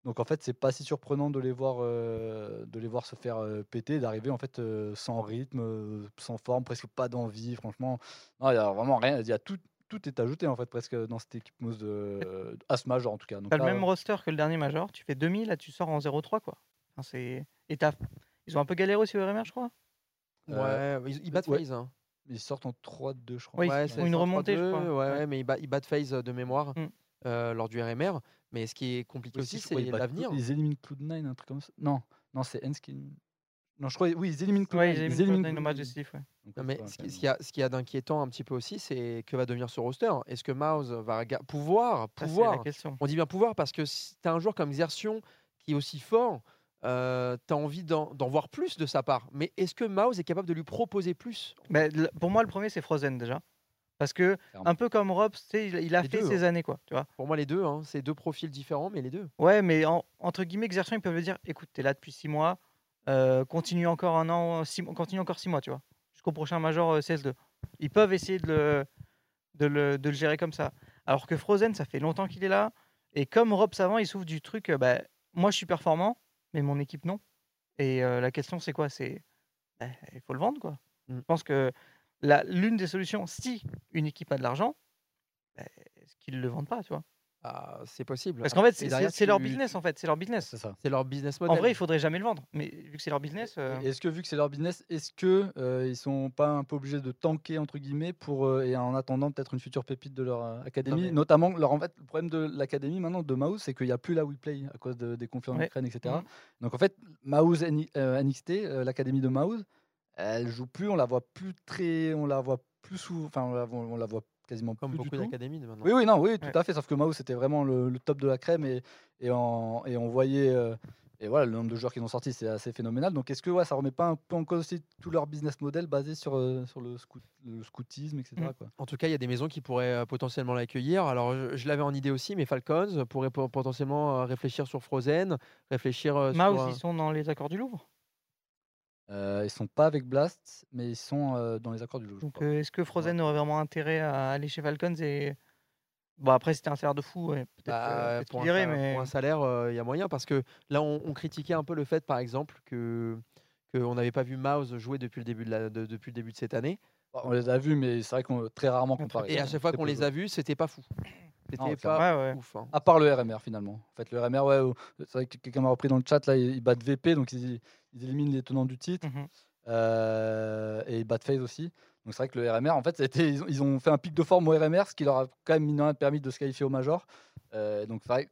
Speaker 2: Donc en fait, c'est pas si surprenant de les voir, euh, de les voir se faire euh, péter, d'arriver en fait euh, sans rythme, sans forme, presque pas d'envie. Franchement, non, il y a vraiment rien. Il y a tout, tout est ajouté en fait presque dans cette équipe Moose de à ce major en tout cas. Donc
Speaker 3: T'as le même roster que le dernier Major, tu fais 2000, là tu sors en 0-3 quoi. Enfin, c'est... Et Ils ont un peu galéré aussi au RMR, je crois.
Speaker 2: Euh,
Speaker 1: Ouais, ils, ils battent
Speaker 2: ouais.
Speaker 1: Hein.
Speaker 2: ils sortent en 3-2, je crois.
Speaker 3: Oui,
Speaker 1: Ouais,
Speaker 3: ils
Speaker 1: c'est
Speaker 3: font une remontée, je
Speaker 1: 3-2,
Speaker 3: crois.
Speaker 1: Ouais,
Speaker 3: Ouais.
Speaker 1: ouais, mais ils, ba- ils battent FaZe de mémoire
Speaker 3: Mm.
Speaker 1: euh, lors du RMR. Mais ce qui est compliqué
Speaker 2: Aussi,
Speaker 1: c'est l'avenir.
Speaker 2: Ils éliminent Cloud9, un truc comme ça. Non, non, c'est Hens qui. Non, je crois. Oui, ils éliminent Cloud9.
Speaker 3: Ouais, ils éliminent Cloud9 au
Speaker 2: Cloud9.
Speaker 3: match ouais,
Speaker 1: mais ce qu'il y a, ce qu'il y a d'inquiétant un petit peu aussi, c'est que va devenir ce roster. Est-ce que Mouse va pouvoir,
Speaker 3: Ça, c'est la
Speaker 1: pouvoir
Speaker 3: question.
Speaker 1: On dit bien pouvoir parce que si tu as un joueur comme Xertion qui est aussi fort, tu as envie d'en voir plus de sa part. Mais est-ce que Mouse est capable de lui proposer plus?
Speaker 3: Mais le- pour moi, le premier, c'est Frozen déjà. Parce que, un peu comme Rob, il, a
Speaker 1: Les
Speaker 3: fait
Speaker 1: deux,
Speaker 3: ses années, quoi. Tu vois
Speaker 1: Pour moi, les deux, hein, c'est deux profils différents, mais les deux.
Speaker 3: Ouais, mais en- entre guillemets, Xertion, ils peuvent le dire écoute, t'es là depuis 6 mois, euh, continue encore un an, six, mois- continue encore 6 mois, tu vois, jusqu'au prochain Major euh, CS2. Ils peuvent essayer de le, de, le, de le gérer comme ça. Alors que Frozen, ça fait longtemps qu'il est là. Et comme Rob Savant, il souffre du truc euh, bah, moi, je suis performant, mais mon équipe, non. Et la question, c'est quoi? C'est bah, il faut le vendre, quoi.
Speaker 1: Mm.
Speaker 3: Je pense que l'une des solutions, si une équipe a de l'argent, bah, est-ce qu'ils ne le vendent pas, tu vois?
Speaker 1: Ah, c'est possible.
Speaker 3: Parce qu'en fait, c'est leur business, en fait. C'est leur business.
Speaker 2: C'est ça.
Speaker 1: C'est leur business
Speaker 3: En
Speaker 1: model.
Speaker 3: vrai, il faudrait jamais le vendre. Mais vu que c'est leur business, euh,
Speaker 2: Et Est-ce que vu que c'est leur business, est-ce que euh, ils sont pas un peu obligés de tanker entre guillemets pour euh, et en attendant peut-être une future pépite de leur euh, académie,
Speaker 1: mais-
Speaker 2: notamment leur en fait le problème de l'académie maintenant de Mouse, c'est qu'il n'y a plus la WePlay à cause de- des conflits en
Speaker 3: Ouais.
Speaker 2: Ukraine, etc.
Speaker 3: Mhm.
Speaker 2: Donc en fait, Mouse N- euh, NXT, euh, l'académie de Mouse, elle joue plus, on la voit plus très, on la voit plus souvent, enfin on la, voit- on la voit quasiment
Speaker 1: Comme
Speaker 2: plus
Speaker 1: beaucoup d'académies de maintenant.
Speaker 2: Oui, oui, non, oui, tout
Speaker 3: Ouais.
Speaker 2: à fait. Sauf que Mao, c'était vraiment le, le top de la crème et, et, en- et on voyait. euh, et voilà, le nombre de joueurs qui ont sorti, c'est assez phénoménal. Donc, est-ce que ouais, ça remet pas un peu en cause aussi tout leur business model basé sur, euh, sur le, scout- le scoutisme, etc.
Speaker 3: Mm.
Speaker 2: quoi?
Speaker 1: En tout cas, il y a des maisons qui pourraient euh, potentiellement l'accueillir. Alors, je, je l'avais en idée aussi, mais Falcons pourrait po- potentiellement euh, réfléchir sur Frozen, réfléchir euh,
Speaker 3: Mouse,
Speaker 1: sur. euh,
Speaker 3: ils sont dans les accords du Louvre?
Speaker 2: Euh, ils sont pas avec Blast, mais ils sont euh, dans les accords du Louvre. je
Speaker 3: Donc, euh, est-ce que Frozen aurait vraiment intérêt à aller chez Falcons et bon après c'était un salaire de fou, ouais, peut-être
Speaker 1: bah,
Speaker 3: euh,
Speaker 1: pour,
Speaker 3: qu'il
Speaker 1: un
Speaker 3: irait,
Speaker 1: salaire,
Speaker 3: mais
Speaker 1: pour un salaire, euh, il y a moyen parce que là, on, on critiquait un peu le fait, par exemple, que qu'on n'avait pas vu Mouse jouer depuis le début de, la- de- depuis le début de cette année.
Speaker 2: Bon, on les a vus, mais c'est vrai qu'on très rarement comparé.
Speaker 1: Et à chaque fois qu'on les a vus, c'était pas fou. C'était pas
Speaker 3: ouais, ouais.
Speaker 1: ouf. hein.
Speaker 2: À part le RMR finalement. En fait, le RMR, ouais, oh, c'est vrai que quelqu'un m'a repris dans le chat, là, ils ils battent VP, donc ils, ils éliminent les tenants du titre.
Speaker 3: Mhm.
Speaker 2: Euh, et ils battent FaZe aussi. Donc c'est vrai que le RMR, en fait, c'était- ils, ont, ils ont fait un pic de forme au RMR, ce qui leur a quand même mine permis de se qualifier au Major. Euh, donc c'est vrai,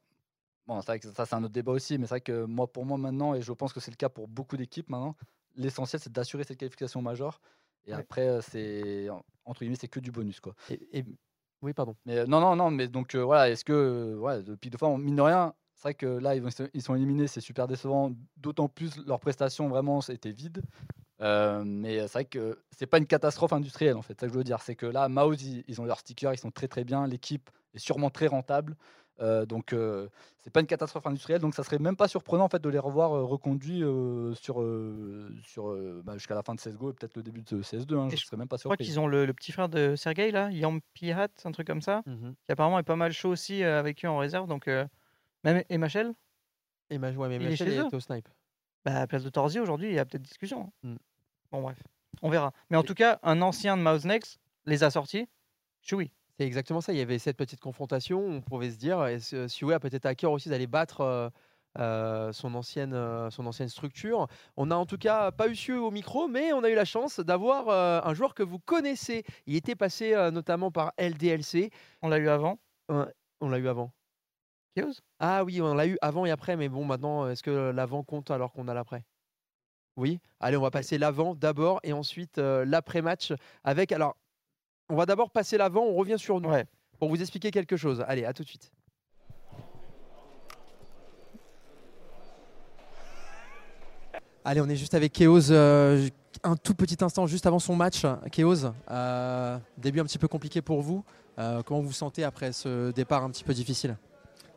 Speaker 2: bon, c'est vrai que ça c'est un autre débat aussi, mais c'est vrai que moi, pour moi maintenant, et je pense que c'est le cas pour beaucoup d'équipes maintenant, l'essentiel c'est d'assurer cette qualification au Major. Et
Speaker 3: Ouais.
Speaker 2: après, euh, c'est entre guillemets, c'est que du bonus quoi.
Speaker 1: Et, et- Oui, pardon.
Speaker 2: Mais euh, non, non, non, mais donc euh, voilà, est-ce que euh, ouais, le pic de forme, mine de rien, c'est vrai que là, ils, sont éliminés, c'est super décevant, d'autant plus leur prestation vraiment était vide. Mais c'est vrai que c'est pas une catastrophe industrielle en fait, c'est ça que je veux dire. C'est que là, Mouse, ils, ils ont leurs stickers, ils sont très très bien, l'équipe est sûrement très rentable. Euh, donc euh, c'est pas une catastrophe industrielle, donc ça serait même pas surprenant en fait de les revoir euh, reconduits euh, sur, euh, sur euh, bah, jusqu'à la fin de CSGO et peut-être le début de CS2. Hein, je
Speaker 3: je
Speaker 2: serais même pas
Speaker 3: Je crois
Speaker 2: surpris.
Speaker 3: qu'ils ont le, le petit frère de Sergei là, Yam Pihat, un truc comme ça,
Speaker 1: Mhm.
Speaker 3: qui apparemment est pas mal chaud aussi euh, avec eux en réserve. Donc euh, même MHL,
Speaker 1: Et ma ouais, mais
Speaker 3: Il est chez
Speaker 1: au snipe.
Speaker 3: bah, à la place de Torzi aujourd'hui, il y a peut-être discussion.
Speaker 1: Mm.
Speaker 3: Bon bref, on verra. Mais en tout cas, un ancien de Mouse Next les a sortis. Je suis oui.
Speaker 1: C'est exactement ça. Il y avait cette petite confrontation. On pouvait se dire, est-ce- Sioué a peut-être à cœur aussi d'aller battre euh, son, ancienne, euh, son ancienne structure. On a en tout cas pas eu Sioué au micro, mais on a eu la chance d'avoir euh, un joueur que vous connaissez. Il était passé notamment par LDLC.
Speaker 3: On l'a eu avant?
Speaker 1: On l'a eu avant.
Speaker 3: Chaos
Speaker 1: Ah oui, on l'a eu avant et après, mais bon, maintenant, est-ce que l'avant compte alors qu'on a l'après? Oui Allez, on va passer l'avant d'abord et ensuite l'après-match avec. Alors, on va d'abord passer l'avant, on revient sur nous
Speaker 3: Ouais.
Speaker 1: pour vous expliquer quelque chose. Allez, à tout de suite. Allez, on est juste avec Keos, euh, un tout petit instant juste avant son match. Keos, euh, début un petit peu compliqué pour vous. Euh, comment vous vous sentez après ce départ un petit peu difficile?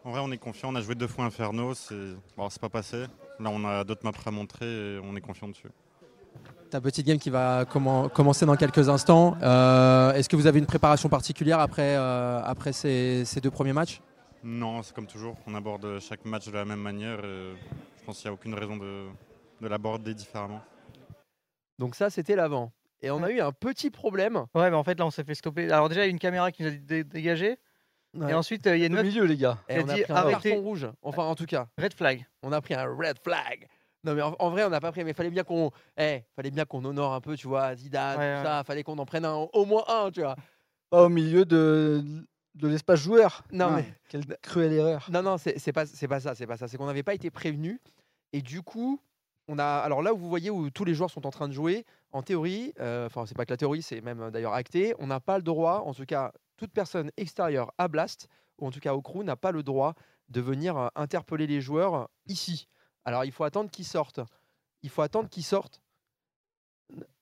Speaker 11: En vrai, on est confiant. On a joué deux fois Inferno. C'est bon, c'est pas passé. Là, on a d'autres maps à montrer et on est confiant dessus.
Speaker 1: Ta petite game qui va commen- commencer dans quelques instants. Euh, Est-ce que vous avez une préparation particulière après, euh, après ces, ces deux premiers matchs?
Speaker 11: Non, c'est comme toujours. On aborde chaque match de la même manière. et je pense qu'il n'y a aucune raison de, de l'aborder différemment.
Speaker 1: Donc ça, c'était l'avant. Et on a eu un petit problème.
Speaker 3: Ouais, mais en fait là on s'est fait stopper. Alors déjà il y a une caméra qui nous a dé- dégagé.
Speaker 1: Ouais.
Speaker 3: Et ensuite euh, il y a une
Speaker 2: Au milieu, les gars.
Speaker 1: Et on a
Speaker 3: dit
Speaker 1: pris un
Speaker 3: arrêtez.
Speaker 1: carton rouge. Enfin, en tout cas,
Speaker 3: red flag.
Speaker 1: on a pris un red flag. Non, mais en, en vrai, on n'a pas pris. Mais fallait bien qu'on, eh, fallait bien qu'on honore un peu, tu vois, Zidane,
Speaker 3: Ouais,
Speaker 1: tout
Speaker 3: ouais.
Speaker 1: ça. Fallait qu'on en prenne un, au moins un, tu vois.
Speaker 2: Pas au milieu de, de l'espace joueur.
Speaker 1: Non,
Speaker 2: Ah,
Speaker 1: mais-
Speaker 2: Quelle cruelle erreur.
Speaker 1: Non, non, c'est pas, c'est pas ça, c'est pas ça. C'est qu'on n'avait pas été prévenu. Et du coup, on a. Alors là où vous voyez où tous les joueurs sont en train de jouer, en théorie, euh, enfin, c'est pas que la théorie, c'est même euh, d'ailleurs acté, on n'a pas le droit, en tout cas, toute personne extérieure à Blast, ou en tout cas au crew, n'a pas le droit de venir euh, interpeller les joueurs ici. Alors il faut attendre qu'ils sortent. Il faut attendre qu'ils sortent.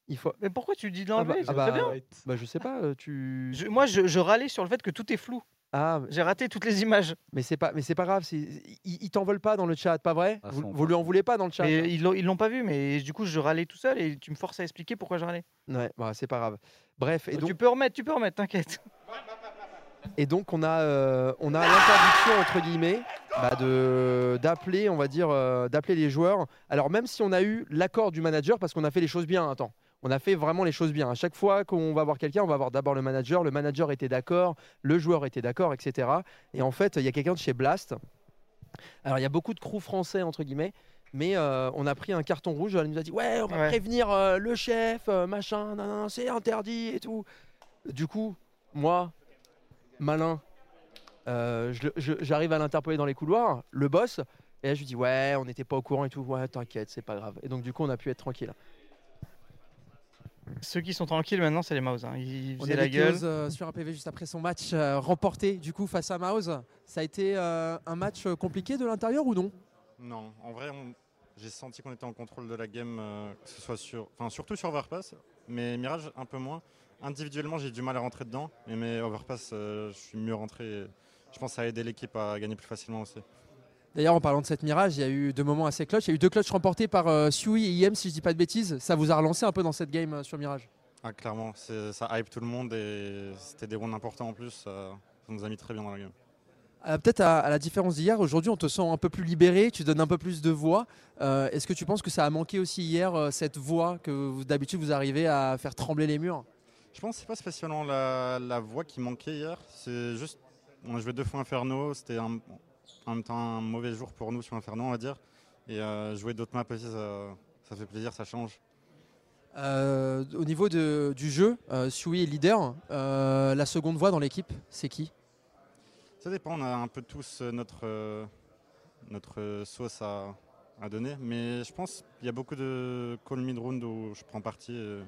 Speaker 1: Il faut.
Speaker 3: Mais pourquoi tu dis de
Speaker 1: Ah bah-
Speaker 3: l'enlever
Speaker 1: ah bah,
Speaker 3: bien.
Speaker 1: bah, je sais pas, euh, tu.
Speaker 3: Je- moi je, je râlais sur le fait que tout est flou.
Speaker 1: Ah,
Speaker 3: J'ai raté toutes les images.
Speaker 1: mais c'est pas, mais c'est pas grave. c'est- Ils, ils t'en veulent pas dans le chat, pas vrai?
Speaker 2: Ah,
Speaker 1: vous, lui en voulez pas dans le chat
Speaker 3: Mais ils l'ont ils l'ont pas vu, mais du coup je râlais tout seul et tu me forces à expliquer pourquoi je râlais.
Speaker 1: Ouais, bah, c'est pas grave. Bref, et donc,
Speaker 3: tu peux remettre, tu peux remettre, t'inquiète.
Speaker 1: Et donc on a, euh, on a l'interdiction entre guillemets bah, de d'appeler, on va dire, euh, d'appeler les joueurs. Alors même si on a eu l'accord du manager, parce qu'on a fait les choses bien. Attends, on a fait vraiment les choses bien. À chaque fois qu'on va voir quelqu'un, on va voir d'abord le manager. Le manager était d'accord, le joueur était d'accord, etc. Et en fait, il y a quelqu'un de chez Blast. Alors il y a beaucoup de crew français entre guillemets. Mais euh, on a pris un carton rouge, elle nous a dit ouais on va
Speaker 3: Ouais.
Speaker 1: prévenir euh, le chef, euh, machin, c'est interdit et tout. Du coup, moi, malin, euh, j'arrive à l'interpeller dans les couloirs, le boss, et là je lui dis ouais on n'était pas au courant et tout, ouais t'inquiète c'est pas grave. Et donc du coup on a pu être tranquille.
Speaker 3: Ceux qui sont tranquilles maintenant, c'est les Mouse. hein. Ils
Speaker 5: On
Speaker 3: faisaient
Speaker 5: est
Speaker 3: la gueule.
Speaker 5: Euh, sur un PV juste après son match euh, remporté du coup face à Mouse. Ça a été euh, un match compliqué de l'intérieur ou non?
Speaker 11: Non, en vrai, on- j'ai senti qu'on était en contrôle de la game, euh, que ce soit sur, enfin surtout sur Overpass, mais Mirage un peu moins. Individuellement, j'ai du mal à rentrer dedans, mais mes Overpass, euh, je suis mieux rentré. je pense que ça a aidé l'équipe à gagner plus facilement aussi.
Speaker 5: D'ailleurs, en parlant de cette Mirage, il y a eu deux moments assez clutch. Il y a eu deux clutches remportés par euh, Sui et IM, si je dis pas de bêtises. Ça vous a relancé un peu dans cette game euh, sur Mirage?
Speaker 11: Ah, clairement, ça hype tout le monde et c'était des rounds importants en plus. Ça, ça nous a mis très bien dans la game.
Speaker 5: Peut-être à, à la différence d'hier, aujourd'hui on te sent un peu plus libéré, tu donnes un peu plus de voix. Est-ce que tu penses que ça a manqué aussi hier, cette voix que d'habitude vous arrivez à faire trembler les murs?
Speaker 11: Je pense que c'est pas spécialement la, la voix qui manquait hier. C'est juste, on a joué deux fois Inferno. C'était un- en même temps un mauvais jour pour nous sur Inferno, on va dire. Et euh, jouer d'autres maps aussi, ça, ça fait plaisir, ça change.
Speaker 5: Euh, Au niveau de- du jeu, euh, Sui est leader. Euh, la seconde voix dans l'équipe, c'est qui?
Speaker 11: Ça dépend, on a un peu tous notre, notre sauce à, à donner. Mais je pense qu'il y a beaucoup de call mid-round où je prends parti. Et,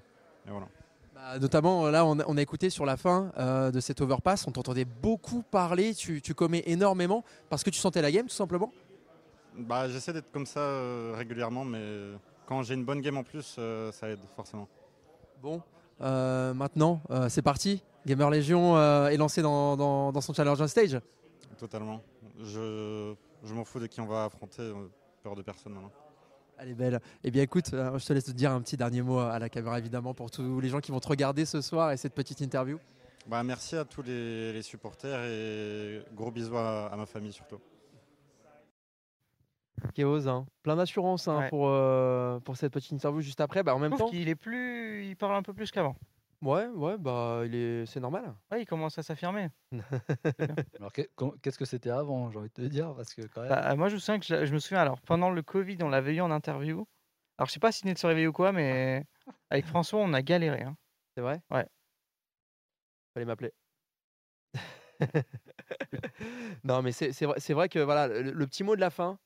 Speaker 11: et voilà.
Speaker 5: Bah, Notamment, euh, là, on a, on a écouté sur la fin euh, de cet overpass, on t'entendait beaucoup parler, tu, tu commets énormément parce que tu sentais la game tout simplement
Speaker 11: Bah, J'essaie d'être comme ça euh, régulièrement, mais quand j'ai une bonne game en plus, euh, ça aide forcément.
Speaker 5: Bon, maintenant, c'est parti. Gamer Legion est lancé dans, dans- dans son challenge on stage.
Speaker 11: Totalement. Je, je m'en fous de qui on va affronter, peur de personne maintenant.
Speaker 5: Elle est belle. Eh bien, écoute, euh, je te laisse te dire un petit dernier mot à la caméra, évidemment, pour tous les gens qui vont te regarder ce soir et cette petite interview.
Speaker 11: Bah, merci à tous les, les supporters et gros bisous à, à ma famille surtout.
Speaker 1: Chaos, hein. plein d'assurance hein, pour, euh, pour cette petite interview juste après. Bah, en même temps,
Speaker 3: qu'il est plus, il parle un peu plus qu'avant.
Speaker 1: Ouais, ouais, bah, il est, c'est normal.
Speaker 3: Ouais, il commence à s'affirmer. <laughs>
Speaker 2: Alors, qu'est-ce que c'était avant, j'ai envie de te dire? Parce que quand même.
Speaker 3: Bah, moi, je me souviens que je, je me souviens alors pendant le Covid, on l'avait eu en interview. Alors, je sais pas s'il venait de se réveiller ou quoi, mais <laughs> avec François, on a galéré. hein.
Speaker 1: C'est vrai?
Speaker 3: Ouais.
Speaker 1: Fallait m'appeler. <laughs> non, mais c'est c'est vrai, c'est vrai que voilà, le, le petit mot de la fin,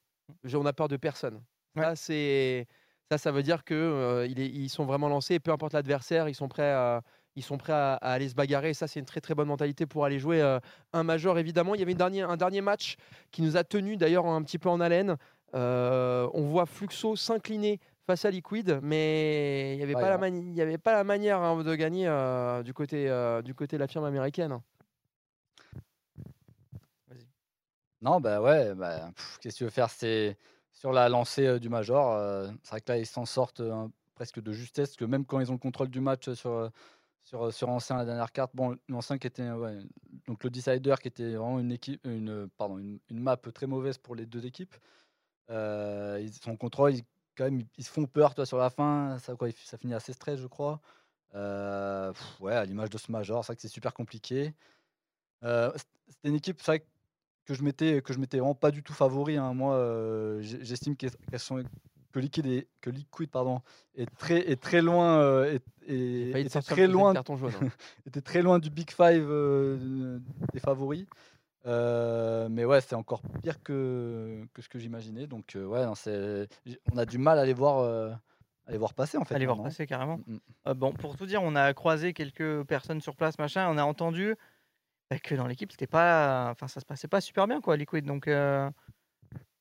Speaker 1: j'ai- on a peur de personne. Ça, c'est ça, ça veut dire que euh, ils sont vraiment lancés. et Peu importe l'adversaire, ils sont prêts à ils sont prêts à, à aller se bagarrer. Et ça, c'est une très très bonne mentalité pour aller jouer euh, un major. Évidemment, il y avait une dernière, un dernier match qui nous a tenu d'ailleurs un petit peu en haleine. Euh, on voit Fluxo s'incliner face à Liquid, mais il n'y avait,
Speaker 2: Ouais,
Speaker 1: pas la
Speaker 2: non.
Speaker 1: mani- il y avait pas la manière hein, de gagner euh, du, côté, du côté de la firme américaine.
Speaker 2: Non, bah ouais, bah, pff, qu'est-ce que tu veux faire? C'est sur la lancée du Major. c'est vrai que là, ils s'en sortent presque de justesse, que même quand ils ont le contrôle du match sur, sur, sur Ancien, la dernière carte, bon, l'Ancien qui était, donc le Decider qui était vraiment une, équipe, une, pardon, une, map très mauvaise pour les deux équipes. Ils sont contrôle, ils, quand même, ils, se font peur toi, sur la fin, ça, quoi, ça finit à 16-13, je crois. Ouais, à l'image de ce Major, c'est vrai que c'est super compliqué. Euh, C'était une équipe, c'est vrai que que je m'étais que je m'étais vraiment pas du tout favori. hein. Moi, euh, j'estime qu'elles sont que Liquid est, que Liquid pardon est très est très loin euh, est- est- était très loin
Speaker 1: carton jaune, hein. <laughs>
Speaker 2: était très loin du Big Five euh, des favoris. Euh, mais ouais, c'est encore pire que, que ce que j'imaginais. Donc euh, ouais, non, on a du mal à les voir euh, à les voir passer en fait.
Speaker 3: Allez voir
Speaker 2: maintenant.
Speaker 3: passer carrément.
Speaker 2: Mm, mm.
Speaker 3: Euh, bon, pour tout dire, on a croisé quelques personnes sur place, machin. On a entendu bah, que dans l'équipe, c'était pas, enfin, ça se passait pas super bien, quoi, Liquid. Donc, euh,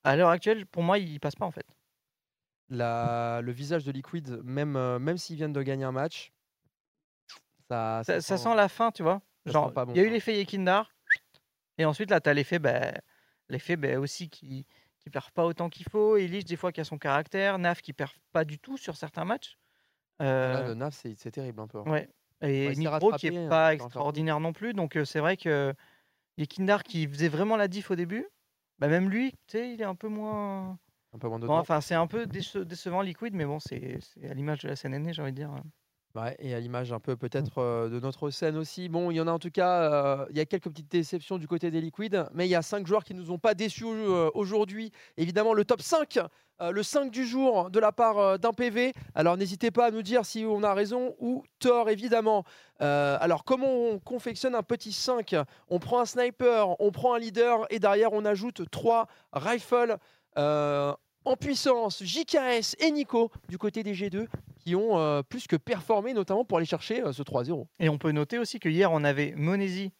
Speaker 3: à l'heure actuelle, pour moi, il passe pas en fait.
Speaker 1: La- le visage de Liquid, même, euh, même s'ils viennent de gagner un match, ça,
Speaker 3: Ça, ça sent la fin, tu vois. Genre,
Speaker 1: bon,
Speaker 3: il y a eu l'effet Yekindar, et ensuite là, t'as l'effet, bah, l'effet bah, aussi qui qui perd pas autant qu'il faut. Elish, des fois, qui a son caractère. Naf qui perd pas du tout sur certains matchs.
Speaker 1: Là,
Speaker 3: Euh,
Speaker 1: le NAF, c'est c'est terrible un peu. hein.
Speaker 3: Ouais. Et
Speaker 1: Ouais,
Speaker 3: qui
Speaker 1: rattrapé,
Speaker 3: est
Speaker 1: hein,
Speaker 3: pas extraordinaire non plus. Donc euh, c'est vrai que Yekindar qui faisait vraiment la diff au début, bah même lui, tu sais, il est un peu moins.
Speaker 1: Un peu moins de
Speaker 3: Bon,
Speaker 1: temps.
Speaker 3: enfin, c'est un peu déce- décevant Liquid, mais bon, c'est c'est à l'image de la scène aînée, j'ai envie de dire.
Speaker 1: Ouais, et à l'image un peu peut-être euh, de notre scène aussi. Bon, il y en a en tout cas, euh, il y a quelques petites déceptions du côté des Liquids, mais il y a cinq joueurs qui nous ont pas déçus euh, aujourd'hui. Évidemment, le top 5, euh, le 5 du jour de la part d'un PV. Alors n'hésitez pas à nous dire si on a raison ou tort, évidemment. Alors comment on confectionne un petit 5 On prend un sniper, on prend un leader, et derrière on ajoute trois rifles. en puissance, JKS et Nico du côté des G2 qui ont euh, plus que performé, notamment pour aller chercher euh, ce 3-0.
Speaker 3: Et on peut noter aussi que hier, on avait Monesi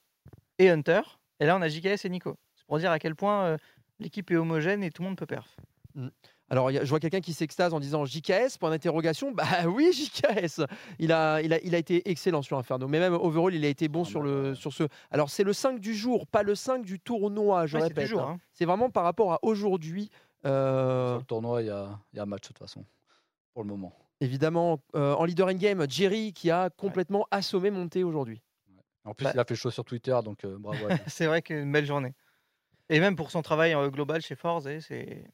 Speaker 3: et Hunter, et là, on a JKS et Nico. C'est pour dire à quel point euh, l'équipe est homogène et tout le monde peut perf.
Speaker 1: Alors, il y a- je vois quelqu'un qui s'extase en disant JKS, point d'interrogation. Bah <laughs> oui, JKS il a, il, a, il a été excellent sur Inferno, mais même overall, il a été bon sur, le, sur ce. Alors, c'est le 5 du jour, pas le 5 du tournoi, je
Speaker 3: Ouais,
Speaker 1: répète. hein.
Speaker 3: hein.
Speaker 1: C'est vraiment par rapport à aujourd'hui. euh,
Speaker 2: Sur le tournoi, il y a, il y a match de toute façon, pour le moment.
Speaker 1: Évidemment, euh, en leader in-game, Jerry qui a complètement assommé Monté aujourd'hui.
Speaker 2: En plus,
Speaker 3: Bah.
Speaker 2: il a fait chaud sur Twitter, donc euh, bravo. à lui. <laughs>
Speaker 3: c'est vrai qu'une belle journée. Et même pour son travail euh, global chez Force, et c'est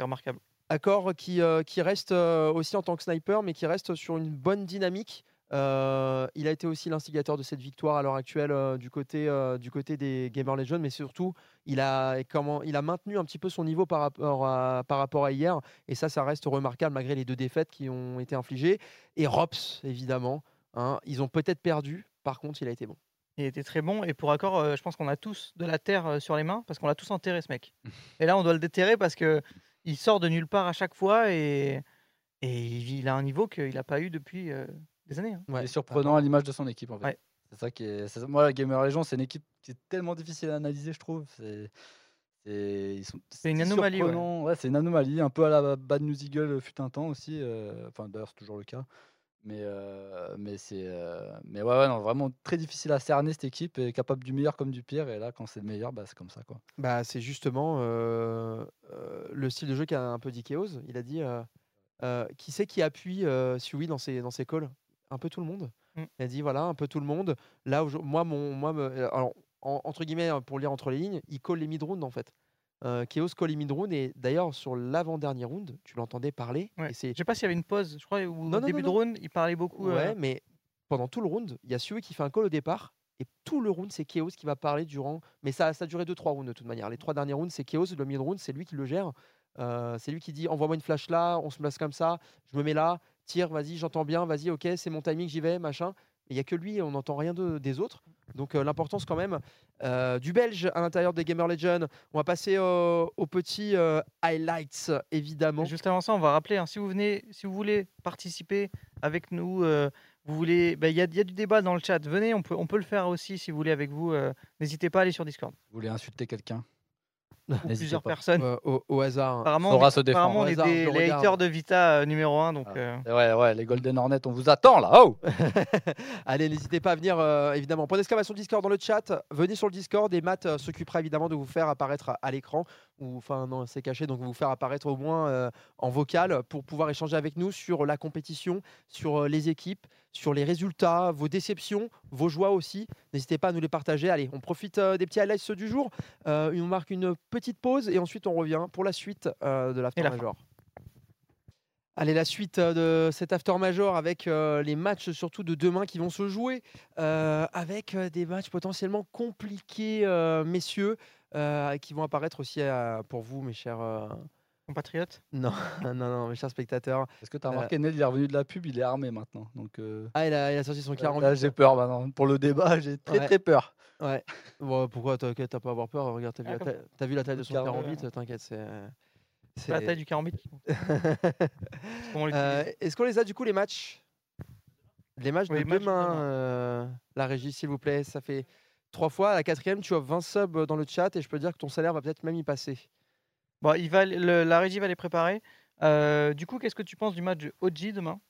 Speaker 3: remarquable.
Speaker 1: Accor qui, euh, qui reste euh, aussi en tant que sniper, mais qui reste sur une bonne dynamique. Euh, il a été aussi l'instigateur de cette victoire à l'heure actuelle euh, du, côté, euh, du côté des Gamer Legends, mais surtout, il a, comment, il a maintenu un petit peu son niveau par rapport, à, par rapport à hier. Et ça, ça reste remarquable malgré les deux défaites qui ont été infligées. Et Rops, évidemment, hein, ils ont peut-être perdu. Par contre, il a été bon.
Speaker 3: Il était très bon. Et pour accord, euh, je pense qu'on a tous de la terre euh, sur les mains parce qu'on l'a tous enterré, ce mec. <laughs> et là, on doit le déterrer parce que il sort de nulle part à chaque fois et, et il a un niveau qu'il n'a pas eu depuis euh, des années. hein.
Speaker 2: Il est surprenant à l'image de son équipe en fait.
Speaker 3: Ouais.
Speaker 2: C'est ça qui est. Moi, la Gamer Legion, c'est une équipe qui est tellement difficile à analyser, je trouve. C'est. C'est ils sont-
Speaker 3: C'est une
Speaker 2: si
Speaker 3: anomalie, ouais.
Speaker 2: c'est une anomalie, un peu à la Bad News Eagle fut un temps aussi. euh, Enfin, d'ailleurs, c'est toujours le cas. Mais, euh, mais c'est. euh, Mais ouais, ouais, non, vraiment très difficile à cerner cette équipe, et capable du meilleur comme du pire. Et là, quand c'est le meilleur, bah, c'est comme ça, quoi.
Speaker 1: Bah, c'est justement euh, euh, le style de jeu qu'a un peu dit Chaos. Il a dit euh, euh, qui c'est qui appuie euh, Sui dans ses, dans ses calls? Un peu tout le monde.
Speaker 3: Mm.
Speaker 1: Il a dit voilà, un peu tout le monde. Là, moi, mon, moi me- euh, alors, en- entre guillemets, hein, pour lire entre les lignes, il call les mid-rounds en fait. Euh, Chaos call les mid-rounds et d'ailleurs, sur l'avant-dernier round, tu l'entendais parler.
Speaker 3: Ouais. Je sais pas s'il y avait une pause, je crois, ou
Speaker 1: Non,
Speaker 3: au
Speaker 1: non,
Speaker 3: début
Speaker 1: non,
Speaker 3: de round, il parlait beaucoup. euh,
Speaker 1: Ouais, mais pendant tout le round, il y a Sui qui fait un call au départ. Et tout le round, c'est Chaos qui va parler durant. Mais ça, ça a duré 2-3 rounds de toute manière. Les trois derniers rounds, c'est Chaos. Le mid-round, c'est lui qui le gère. Euh, c'est lui qui dit envoie-moi une flash là, on se place comme ça, je me mets là, tire, vas-y, j'entends bien, vas-y, ok, c'est mon timing, j'y vais, machin. Il n'y a que lui, on n'entend rien de- des autres. Donc euh, l'importance quand même euh, du Belge à l'intérieur des Gamer Legends. On va passer euh, aux petits euh, highlights, évidemment.
Speaker 3: Juste avant ça, on va rappeler, hein, si, vous venez, si vous voulez participer avec nous, euh, vous voulez, bah, il y, y a du débat dans le chat. Venez, on peut, on peut le faire aussi si vous voulez avec vous. euh, N'hésitez pas à aller sur Discord.
Speaker 2: Vous voulez insulter quelqu'un?
Speaker 3: Ou plusieurs
Speaker 2: pas.
Speaker 3: personnes.
Speaker 1: Euh, au, au hasard.
Speaker 3: Apparemment,
Speaker 2: Faudra
Speaker 3: on est-
Speaker 2: se défendre.
Speaker 3: apparemment, on
Speaker 1: Au
Speaker 3: est
Speaker 1: hasard,
Speaker 3: des les haters de Vita euh, numéro 1. Donc,
Speaker 2: Ah.
Speaker 3: euh,
Speaker 2: Ouais, ouais, les Golden Hornets, on vous attend là. Oh <laughs>
Speaker 1: Allez, n'hésitez pas à venir, euh, évidemment. Point d'exclamation Discord dans le chat. Venez sur le Discord et Matt euh, s'occupera évidemment de vous faire apparaître à, l'écran. Ou enfin, non, c'est caché, donc vous faire apparaître au moins euh, en vocal pour pouvoir échanger avec nous sur la compétition, sur euh, les équipes, sur les résultats, vos déceptions, vos joies aussi. N'hésitez pas à nous les partager. Allez, on profite euh, des petits highlights du jour. Euh, on marque une petite pause et ensuite on revient pour la suite euh, de l'After
Speaker 3: fin.
Speaker 1: Major. Allez, la suite de cet after major avec euh, les matchs surtout de demain qui vont se jouer, euh, avec des matchs potentiellement compliqués, euh, messieurs, qui vont apparaître aussi pour vous, mes chers. Euh,
Speaker 3: compatriotes?
Speaker 1: Non, <laughs> non, non, mes chers spectateurs.
Speaker 2: Est-ce que tu as
Speaker 1: Euh,
Speaker 2: remarqué, Ned, il est revenu de la pub, il est armé maintenant. Donc, euh,
Speaker 1: Ah, il a, il a sorti son 40
Speaker 2: là, j'ai peur maintenant. Pour le débat, <laughs> j'ai très
Speaker 1: Ouais.
Speaker 2: très peur.
Speaker 1: Ouais. <laughs> Bon, pourquoi t'inquiète, t'as pas à avoir peur? Regarde, t'as vu,
Speaker 3: Ah,
Speaker 1: la
Speaker 3: comme
Speaker 1: taille- t'as vu la taille de son
Speaker 2: 40,
Speaker 1: 48, t'inquiète, c'est.
Speaker 3: C'est la taille du 40 Comment l'utiliser
Speaker 1: Euh, Est-ce qu'on les a du coup les matchs? Les matchs
Speaker 3: Oui,
Speaker 1: de
Speaker 3: les matchs de
Speaker 1: demain,
Speaker 3: demain.
Speaker 1: euh, la régie s'il vous plaît. Ça fait trois fois. À la quatrième, tu as 20 subs dans le chat et je peux dire que ton salaire va peut-être même y passer.
Speaker 3: Bon, il va, le- la régie va les préparer. Euh, du coup, qu'est-ce que tu penses du match de OG demain?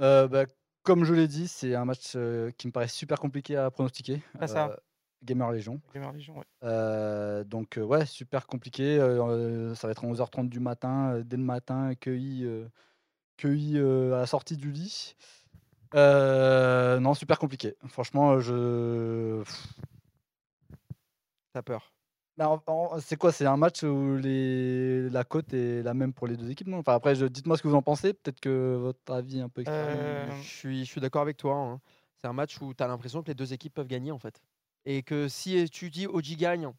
Speaker 2: Euh, bah, comme je l'ai dit, c'est un match euh, qui me paraît super compliqué à pronostiquer.
Speaker 3: Ah, ça.
Speaker 2: Gamer
Speaker 3: Legion, ouais.
Speaker 2: Donc, ouais, super compliqué. ça va être à 11h30 du matin, dès le matin, cueilli, cueilli à la sortie du lit. Non, super compliqué. Franchement, je.
Speaker 1: T'as peur
Speaker 2: c'est quoi? C'est un match où les... la cote est la même pour les deux équipes, non? Enfin, après, je... dites-moi ce que vous en pensez. Peut-être que votre avis est un peu extrême.
Speaker 3: Euh,
Speaker 1: Je suis, je suis d'accord avec toi. hein. C'est un match où tu as l'impression que les deux équipes peuvent gagner en fait. Et que si tu dis OG gagne,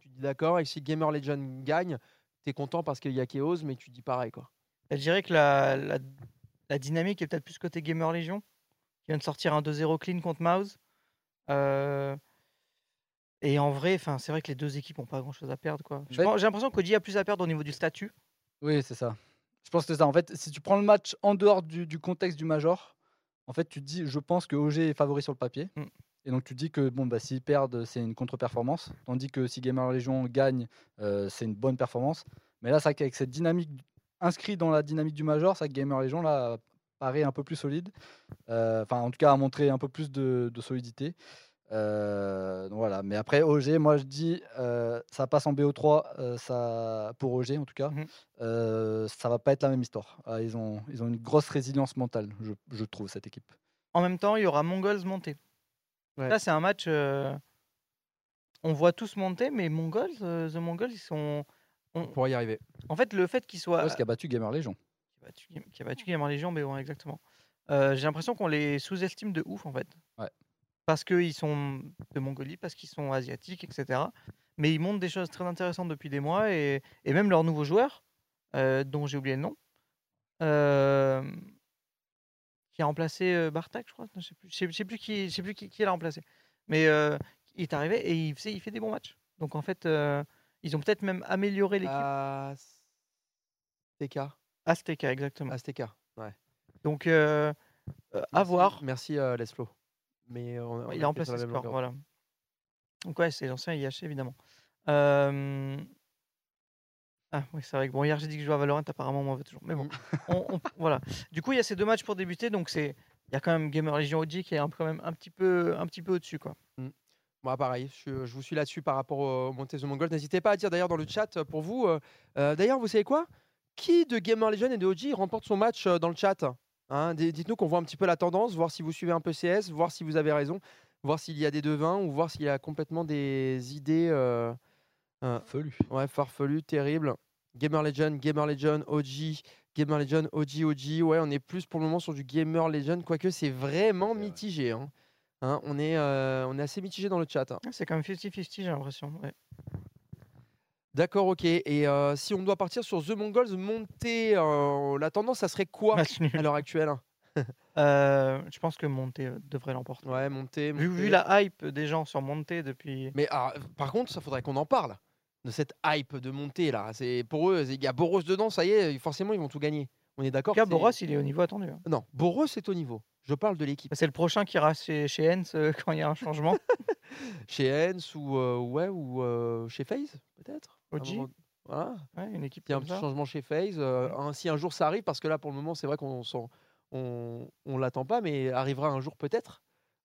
Speaker 1: tu dis d'accord. Et si Gamer Legend gagne, tu es content parce qu'il y a Chaos, mais tu dis pareil quoi.
Speaker 3: Je dirais que la, la, la dynamique est peut-être plus côté Gamer Legion, qui vient de sortir un 2-0 clean contre Mouse. Euh, et en vrai, 'fin, c'est vrai que les deux équipes n'ont pas grand-chose à perdre. quoi.
Speaker 2: Ouais.
Speaker 3: J'ai l'impression qu'Oji a plus à perdre au niveau du statut.
Speaker 2: Oui, c'est ça. Je pense que c'est ça. En fait, si tu prends le match en dehors du, du contexte du Major, en fait, tu te dis, je pense que OG est favori sur le papier.
Speaker 3: Mm.
Speaker 2: Et donc, tu te dis que bon, bah, s'ils perdent, c'est une contre-performance. Tandis que si Gamer Legion gagne, euh, c'est une bonne performance. Mais là, c'est vrai qu'avec cette dynamique inscrite dans la dynamique du Major, ça que Gamer Legion là, paraît un peu plus solide. Euh, Enfin, en tout cas, a montré un peu plus de, de solidité. Euh, donc voilà. Mais après, OG, moi je dis, euh, ça passe en BO3 euh, ça, pour OG en tout cas. Euh, ça va pas être la même histoire. Ah, ils, ont, ils ont une grosse résilience mentale, je, je trouve, cette équipe.
Speaker 3: En même temps, il y aura Mongols monté.
Speaker 1: Ouais.
Speaker 3: Là, c'est un match. euh, on voit tous monter, mais Mongols, euh, The Mongols, ils sont. on-
Speaker 1: Pour y arriver.
Speaker 3: En fait, le fait qu'ils soient.
Speaker 2: Parce qui a battu Gamer Legion.
Speaker 3: qui a battu, Game- qui a battu Gamer Legion, mais ouais, exactement. Euh, J'ai l'impression qu'on les sous-estime de ouf, en fait.
Speaker 2: Ouais.
Speaker 3: Parce qu'ils sont de Mongolie, parce qu'ils sont asiatiques, etc. Mais ils montrent des choses très intéressantes depuis des mois, et, et même leurs nouveaux joueurs, euh, dont j'ai oublié le nom, euh, qui a remplacé euh, Bartak, je crois. Je sais je sais, plus qui, je sais plus qui, qui l'a remplacé. Mais euh, il est arrivé et il, fait des bons matchs. Donc en fait, ils ont peut-être même amélioré l'équipe.
Speaker 1: Ah, TK.
Speaker 3: Azteca, exactement.
Speaker 1: Azteca. Ouais.
Speaker 3: Donc, à voir.
Speaker 1: Merci Leslo. Mais on, on est
Speaker 3: il a remplacé
Speaker 1: longueur.
Speaker 3: voilà. Donc ouais, c'est l'ancien IH évidemment. Euh, Ah oui, c'est vrai que bon, hier j'ai dit que je jouais à Valorant, apparemment on m'en veut toujours. Mais bon, <laughs> on- on- voilà. Du coup, il y a ces deux matchs pour débuter, donc c'est il y a quand même Gamer Legion OG qui est un- quand même un petit peu un petit peu au-dessus quoi.
Speaker 1: Moi, pareil, je, je vous suis là-dessus par rapport au Montez Mongol. N'hésitez pas à dire d'ailleurs dans le chat euh, pour vous. euh, euh, d'ailleurs, vous savez quoi? Qui de Gamer Legion et de OG remporte son match euh, dans le chat? Hein, Dites-nous qu'on voit un petit peu la tendance, voir si vous suivez un peu CS, voir si vous avez raison, voir s'il y a des devins ou voir s'il y a complètement des idées euh, euh,
Speaker 2: Felu.
Speaker 1: ouais, farfelues, terribles. Gamer Legend, Gamer Legend, OG, Gamer Legend, OG, OG. Ouais, on est plus pour le moment sur du Gamer Legend, quoique c'est vraiment mitigé. hein. Hein, on, est, euh, on est assez mitigé dans le chat.
Speaker 3: Ah, C'est quand même 50-50 j'ai l'impression. ouais.
Speaker 1: D'accord, ok. Et euh, si on doit partir sur The Mongols, monter, euh, la tendance, ça serait quoi à l'heure actuelle? <laughs>
Speaker 3: Euh, je pense que Monté euh, devrait l'emporter.
Speaker 1: Ouais, monter.
Speaker 3: Vu, la hype des gens sur Monté depuis.
Speaker 1: Mais ah, par contre, ça faudrait qu'on en parle de cette hype de monter là. C'est pour eux, il y a Boros dedans, ça y est, forcément ils vont tout gagner. On est
Speaker 3: En
Speaker 1: d'accord
Speaker 3: tout cas,
Speaker 1: c'est-
Speaker 3: Boros, il est au niveau attendu. hein.
Speaker 1: Non, Boros est au niveau. Je parle de l'équipe.
Speaker 3: C'est le prochain qui ira chez, chez Hens euh, <laughs> quand il y a un changement. <laughs>
Speaker 1: Chez Hens ou euh, ouais ou chez FaZe peut-être.
Speaker 3: OG.
Speaker 1: Voilà.
Speaker 3: Ouais, une équipe
Speaker 1: Il y a un petit changement chez FaZe. euh, un- si un jour ça arrive, parce que là pour le moment c'est vrai qu'on on, on l'attend pas, mais arrivera un jour peut-être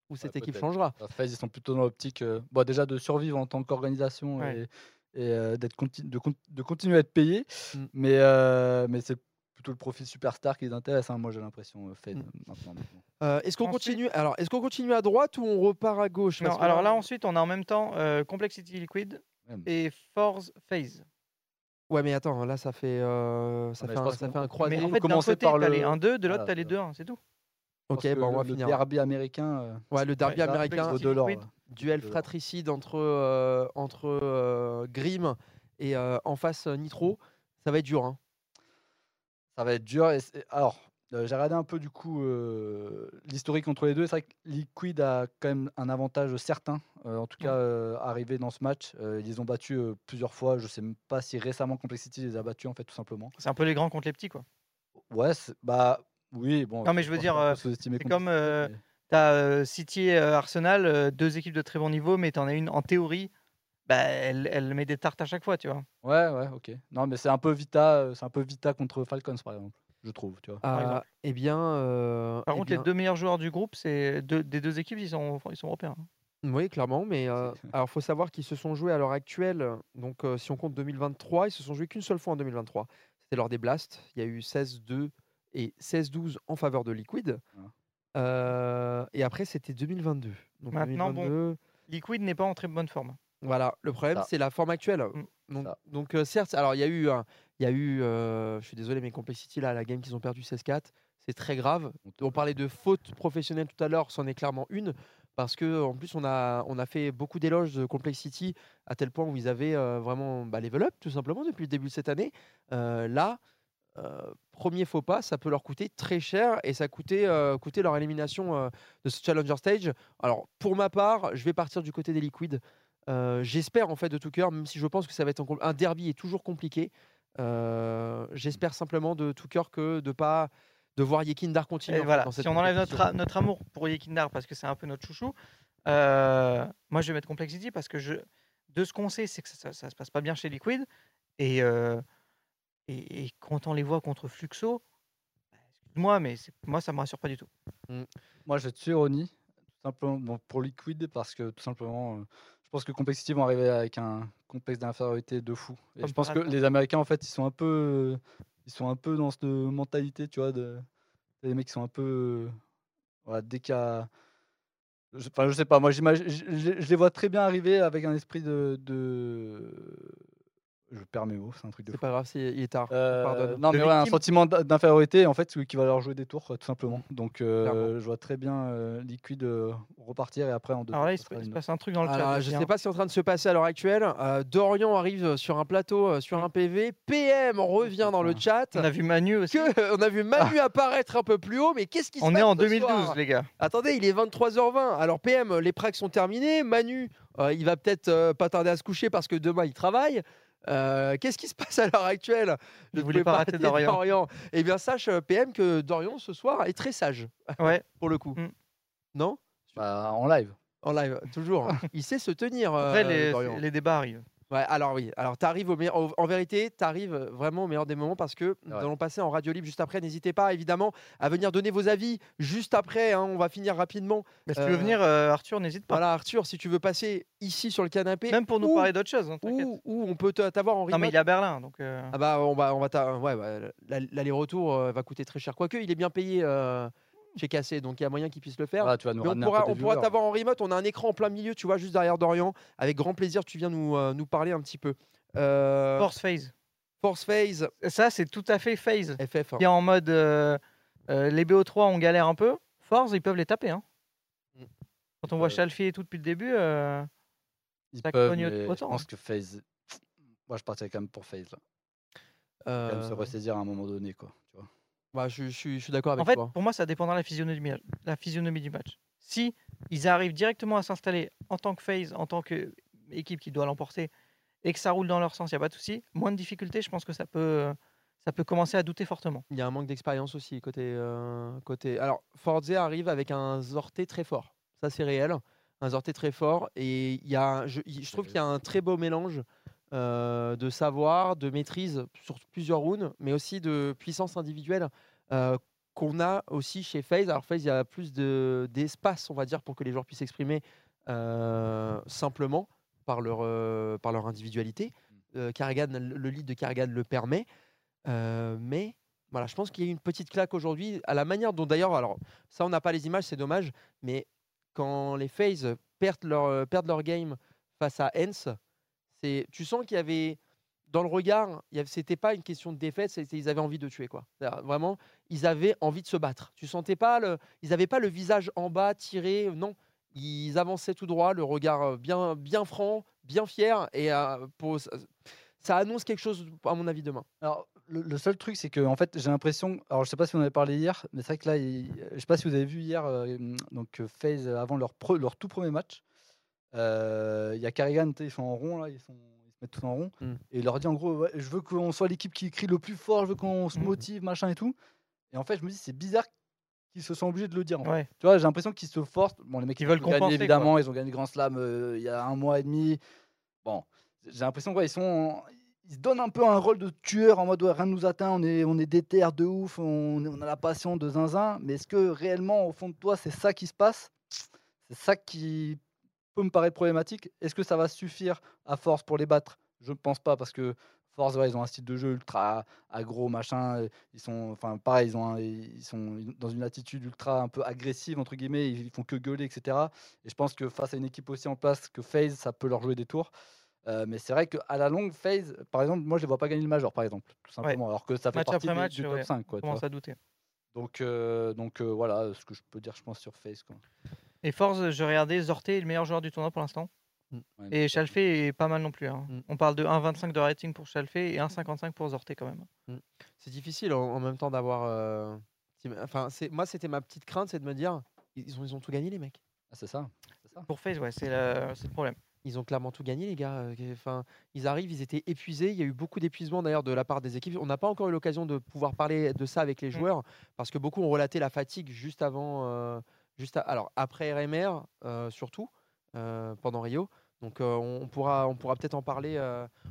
Speaker 1: où cette équipe changera.
Speaker 2: La FaZe, ils sont plutôt dans l'optique euh, bon, déjà de survivre en tant qu'organisation
Speaker 3: Ouais.
Speaker 2: et, et, euh, d'être conti- de, con- de continuer à être payé.
Speaker 1: Mm.
Speaker 2: Mais, euh, mais c'est plutôt le profil superstar qui les intéresse. hein, moi, j'ai l'impression, euh, FaZe,
Speaker 1: Mm.
Speaker 2: maintenant.
Speaker 1: Euh, est-ce qu'on
Speaker 3: Ensuite-
Speaker 1: continue Alors est-ce qu'on continue à droite ou on repart à gauche?
Speaker 3: Non, alors là, ensuite, on a en même temps euh, Complexity Liquid
Speaker 2: Même.
Speaker 3: et Force Phase.
Speaker 1: Ouais, mais attends, là ça fait, euh, ça
Speaker 2: Ah,
Speaker 1: fait, un, ça fait un croisé.
Speaker 3: Mais en fait, d'un côté,
Speaker 2: par
Speaker 3: t'as
Speaker 2: le-
Speaker 3: les 1-2, de l'autre,
Speaker 2: Voilà,
Speaker 3: t'as les
Speaker 2: euh,
Speaker 3: 2-1, c'est tout.
Speaker 1: Ok, bon, on va
Speaker 2: le, le
Speaker 1: finir.
Speaker 2: derby américain. euh,
Speaker 1: Ouais, le derby
Speaker 2: là,
Speaker 1: américain,
Speaker 3: Liquid.
Speaker 2: là.
Speaker 1: duel fratricide entre, euh, entre euh, Grim et euh, en face euh, Nitro. Ça va être dur. Hein.
Speaker 2: Ça va être dur. et alors, euh, j'ai regardé un peu du coup euh, l'historique entre les deux. C'est vrai que Liquid a quand même un avantage certain. euh, en tout cas, arrivé dans ce match, ils les ont battus euh, plusieurs fois. Je sais même pas si récemment Complexity les a battus en fait, tout simplement.
Speaker 3: C'est un peu les grands contre les petits, quoi.
Speaker 2: Ouais, bah oui, bon.
Speaker 3: Non, mais je veux dire, c'est comme,
Speaker 2: mais-
Speaker 3: T'as City et Arsenal, deux équipes de très bon niveau, mais t'en as une en théorie, bah, elle, elle met des tartes à chaque fois, tu vois.
Speaker 2: Ouais, ouais, ok. Non, mais c'est un peu Vita, c'est un peu Vita contre Falcons par exemple, je trouve, tu vois.
Speaker 3: Par
Speaker 1: Ah,
Speaker 3: exemple.
Speaker 1: eh bien, euh,
Speaker 3: Par
Speaker 1: eh
Speaker 3: contre,
Speaker 1: bien-
Speaker 3: les deux meilleurs joueurs du groupe, c'est deux, des deux équipes, ils sont, ils sont européens. hein.
Speaker 1: Oui, clairement, mais euh, alors faut savoir qu'ils se sont joués à l'heure actuelle. Donc, euh, si on compte 2023, ils se sont joués qu'une seule fois en 2023. C'était lors des Blasts. Il y a eu 16-2 et 16-12 en faveur de Liquid.
Speaker 2: Ah.
Speaker 1: Euh, et après, c'était 2022. Donc,
Speaker 3: Maintenant, bon.
Speaker 1: 2022,
Speaker 3: Liquid n'est pas en très bonne forme.
Speaker 1: Voilà, le problème, c'est la forme actuelle.
Speaker 3: Mm.
Speaker 1: Donc, euh, certes, alors il y a eu, un- il y a eu euh, je suis désolé, mais Complexity, là, la game qu'ils ont perdu 16-4, c'est très grave. On parlait de faute professionnelle tout à l'heure, c'en est clairement une, parce que en plus, on a, on a fait beaucoup d'éloges de Complexity à tel point où ils avaient euh, vraiment bah, level up, tout simplement, depuis le début de cette année. Euh, là, premier faux pas, ça peut leur coûter très cher et ça a coûté, euh, coûté leur élimination de ce Challenger Stage. Alors, pour ma part, je vais partir du côté des Liquids. J'espère en fait de tout cœur, même si je pense que ça va être un derby est toujours compliqué. Euh, J'espère simplement de tout cœur que de pas de voir Yekindar continuer.
Speaker 3: Et
Speaker 1: en fait,
Speaker 3: voilà,
Speaker 1: dans cette
Speaker 3: si on enlève notre, amour pour Yekindar parce que c'est un peu notre chouchou, euh, moi je vais mettre Complexity parce que je, de ce qu'on sait, c'est que ça, ça, se passe pas bien chez Liquid. Et, euh, et, et quand on les voit contre Fluxo, bah, excuse-moi, mais moi ça me rassure pas du tout.
Speaker 2: Moi, je suis Ronnie, tout simplement bon, pour Liquid, parce que tout simplement, euh, pense que Complexity vont arriver avec un complexe d'infériorité de fou. Et je pense que les Américains, en fait, ils sont un peu, ils sont un peu dans cette mentalité, tu vois, de les mecs qui sont un peu, voilà, dès qu'il y a- je, enfin, je sais pas, moi, j'imagine, je, je- je les vois très bien arriver avec un esprit de, de... je perds mes mots, c'est un truc de
Speaker 1: C'est pas grave, c'est- il est tard. on
Speaker 2: Euh,
Speaker 1: pardonne.
Speaker 2: non, mais ouais, un sentiment d'in- d'infériorité, en fait, celui qui va leur jouer des tours, tout simplement. Donc, euh, je vois très bien euh, Liquid euh, repartir et après en deux
Speaker 3: Alors là, il se, il passe un truc dans le
Speaker 1: Alors,
Speaker 3: chat.
Speaker 1: je
Speaker 3: aussi,
Speaker 1: sais pas ce qui est en train de se passer à l'heure actuelle. Euh, Dorian arrive sur un plateau, euh, sur un PV. PM revient dans le chat.
Speaker 3: On a vu Manu aussi.
Speaker 1: Que, on a vu Manu apparaître un peu plus haut, mais qu'est-ce qui se
Speaker 3: On
Speaker 1: passe
Speaker 3: est en
Speaker 1: ce
Speaker 3: 2012,
Speaker 1: soir
Speaker 3: les gars.
Speaker 1: Attendez, il est 23h20. Alors PM, les pracs sont terminés. Manu, euh, il va peut-être euh, pas tarder à se coucher parce que demain il travaille. Euh, Qu'est-ce qui se <laughs> passe à l'heure actuelle?
Speaker 3: Il
Speaker 1: ne
Speaker 3: voulait
Speaker 1: pouvais
Speaker 3: pas rater Dorian.
Speaker 1: Eh bien, sache euh, PM que Dorian ce soir est très sage <laughs>
Speaker 3: Ouais.
Speaker 1: pour le coup.
Speaker 3: Mm.
Speaker 1: Non?
Speaker 2: Bah, en live.
Speaker 1: En live, toujours. <laughs> il sait se tenir.
Speaker 3: Après,
Speaker 1: euh,
Speaker 3: les,
Speaker 1: Dorian.
Speaker 3: les débats arrivent.
Speaker 1: Ouais, alors oui, alors tu arrives au meilleur, en, en vérité, tu arrives vraiment au meilleur des moments parce que nous allons passer en radio libre juste après. N'hésitez pas évidemment à venir donner vos avis juste après. hein, on va finir rapidement.
Speaker 3: Mais si tu veux venir, euh, Arthur, n'hésite pas.
Speaker 1: Voilà, Arthur, si tu veux passer ici sur le canapé,
Speaker 3: Même pour nous
Speaker 1: ou,
Speaker 3: parler d'autres choses. hein, t'inquiète.
Speaker 1: ou, ou on peut t'avoir en
Speaker 3: Non, mais
Speaker 1: remote.
Speaker 3: il est à Berlin, donc. euh,
Speaker 1: Ah bah on va on va ouais bah, la- l'aller-retour va coûter très cher. Quoique il est bien payé chez Cassé, donc il y a moyen qu'il puisse le faire.
Speaker 2: Voilà, tu vas nous
Speaker 1: Mais on pourra, on t'avoir en remote. On a un écran en plein milieu, tu vois, juste derrière Dorian. Avec grand plaisir, tu viens nous, euh, nous parler un petit peu. Euh,
Speaker 3: Force phase.
Speaker 1: Force Phase,
Speaker 3: Ça, c'est tout à fait phase.
Speaker 1: FF. hein.
Speaker 3: Qui est en mode. euh, euh, les BO3, on galère un peu. Force, ils peuvent les taper. Hein.
Speaker 1: Mm.
Speaker 3: Quand on voit
Speaker 2: Euh,
Speaker 3: Chalfi et tout depuis le début. euh,
Speaker 2: Ils
Speaker 3: ça
Speaker 2: peuvent, mais
Speaker 3: autant,
Speaker 2: je pense
Speaker 3: hein.
Speaker 2: que FaZe. Moi, je partirais quand même pour FaZe. Là. Quand même se ressaisir à un moment donné, quoi.
Speaker 1: Bah, je, je suis- je suis d'accord avec
Speaker 3: En fait,
Speaker 1: toi.
Speaker 3: pour moi, ça dépendra de la physionomie, la physionomie du match. Si ils arrivent directement à s'installer en tant que phase, en tant qu'équipe qui doit l'emporter, et que ça roule dans leur sens, il n'y a pas de souci. Moins de difficultés, je pense que ça peut, ça peut commencer à douter fortement.
Speaker 1: Il y a un manque d'expérience aussi côté, euh, côté. Alors, Forza arrive avec un Zorté très fort. Ça, c'est réel. Un Zorté très fort. Et il y a, je trouve qu'il y a un très beau mélange euh, de savoir, de maîtrise sur plusieurs rounds, mais aussi de puissance individuelle euh, qu'on a aussi chez FaZe. Alors, FaZe, il y a plus de- d'espace, on va dire, pour que les joueurs puissent s'exprimer euh, simplement par leur, par leur individualité. Euh, Karrigan, le le lead de Karrigan le permet. Mais voilà, je pense qu'il y a une petite claque aujourd'hui, à la manière dont d'ailleurs, alors ça on n'a pas les images, c'est dommage, mais quand les FaZe perdent leur, perdent leur game face à Hens, tu sens qu'il y avait dans le regard, c'était pas une question de défaite, c'était ils avaient envie de tuer quoi. Vraiment, ils avaient envie de se battre. Tu sentais pas le, ils n'avaient pas le visage en bas tiré, non. Ils avançaient tout droit, le regard euh, bien, bien franc, bien fier, et euh, ça, annonce quelque chose à mon avis demain.
Speaker 2: Alors, le, seul truc, c'est que en fait, j'ai l'impression. Alors, je sais pas si on avait parlé hier, mais c'est vrai que là, il- je sais pas si vous avez vu hier, euh, donc euh, FaZe avant leur tout premier match. Euh, Il y a Carrigan, ils sont en rond là, ils, sont, ils se mettent tous en rond.
Speaker 1: Mm.
Speaker 2: Et il leur dit en gros, ouais, je veux qu'on soit l'équipe qui crie le plus fort, je veux qu'on se
Speaker 3: Mm.
Speaker 2: motive, machin et tout. Et en fait, je me dis, c'est bizarre qu'ils se sont obligés de le dire. en fait.
Speaker 3: Ouais.
Speaker 2: Tu vois, j'ai l'impression qu'ils se forcent. Bon, les mecs,
Speaker 3: Ils
Speaker 2: ils
Speaker 3: veulent quoi.
Speaker 2: évidemment, ils ont gagné Grand Slam euh, il y a un mois et demi. Bon, j'ai l'impression qu'ils sont. Ils se donnent un peu un rôle de tueur en mode ouais, rien ne nous atteint, on est, on est déter de ouf, on, on a la passion de zinzin. Mais est-ce que réellement, au fond de toi, c'est ça qui se passe? C'est ça qui peut me paraître problématique. Est-ce que ça va suffire à force pour les battre? Je ne pense pas parce que Force, ouais, ils ont un style de jeu ultra aggro, machin. Ils sont, enfin, pareil, ils, ont un- ils sont dans une attitude ultra un peu agressive, entre guillemets. Ils, font que gueuler, etc. Et je pense que face à une équipe aussi en place que FaZe, ça peut leur jouer des tours. Euh, mais c'est vrai qu'à la longue, FaZe, par exemple, moi, je les vois pas gagner le Major, par exemple, tout simplement. Alors que ça fait
Speaker 3: Match
Speaker 2: partie des-
Speaker 3: match,
Speaker 2: du top
Speaker 3: ouais,
Speaker 2: 5. Quoi,
Speaker 3: commence à douter.
Speaker 2: Donc, euh, donc euh, voilà ce que je peux dire, je pense, sur FaZe. Quoi.
Speaker 3: Et Force, je regardais, Zorté est le meilleur joueur du tournoi pour l'instant.
Speaker 2: Ouais,
Speaker 3: Et Chalfé est pas mal non plus. hein.
Speaker 1: Mm.
Speaker 3: On parle de 1,25 de rating pour Chalfé et 1,55 pour Zorté quand même.
Speaker 1: C'est difficile en, en même temps d'avoir. euh, Enfin, moi, c'était ma petite crainte, c'est de me dire, ils ont, ils ont tout gagné les mecs.
Speaker 2: Ah, c'est ça.
Speaker 3: Pour FaZe, ouais, c'est le, problème.
Speaker 1: Ils ont clairement tout gagné, les gars. euh, Enfin, ils arrivent, ils étaient épuisés. Il y a eu beaucoup d'épuisement d'ailleurs de la part des équipes. On n'a pas encore eu l'occasion de pouvoir parler de ça avec les joueurs parce que beaucoup ont relaté la fatigue juste avant, euh, juste alors après RMR surtout pendant Rio. Donc on pourra, peut-être en parler,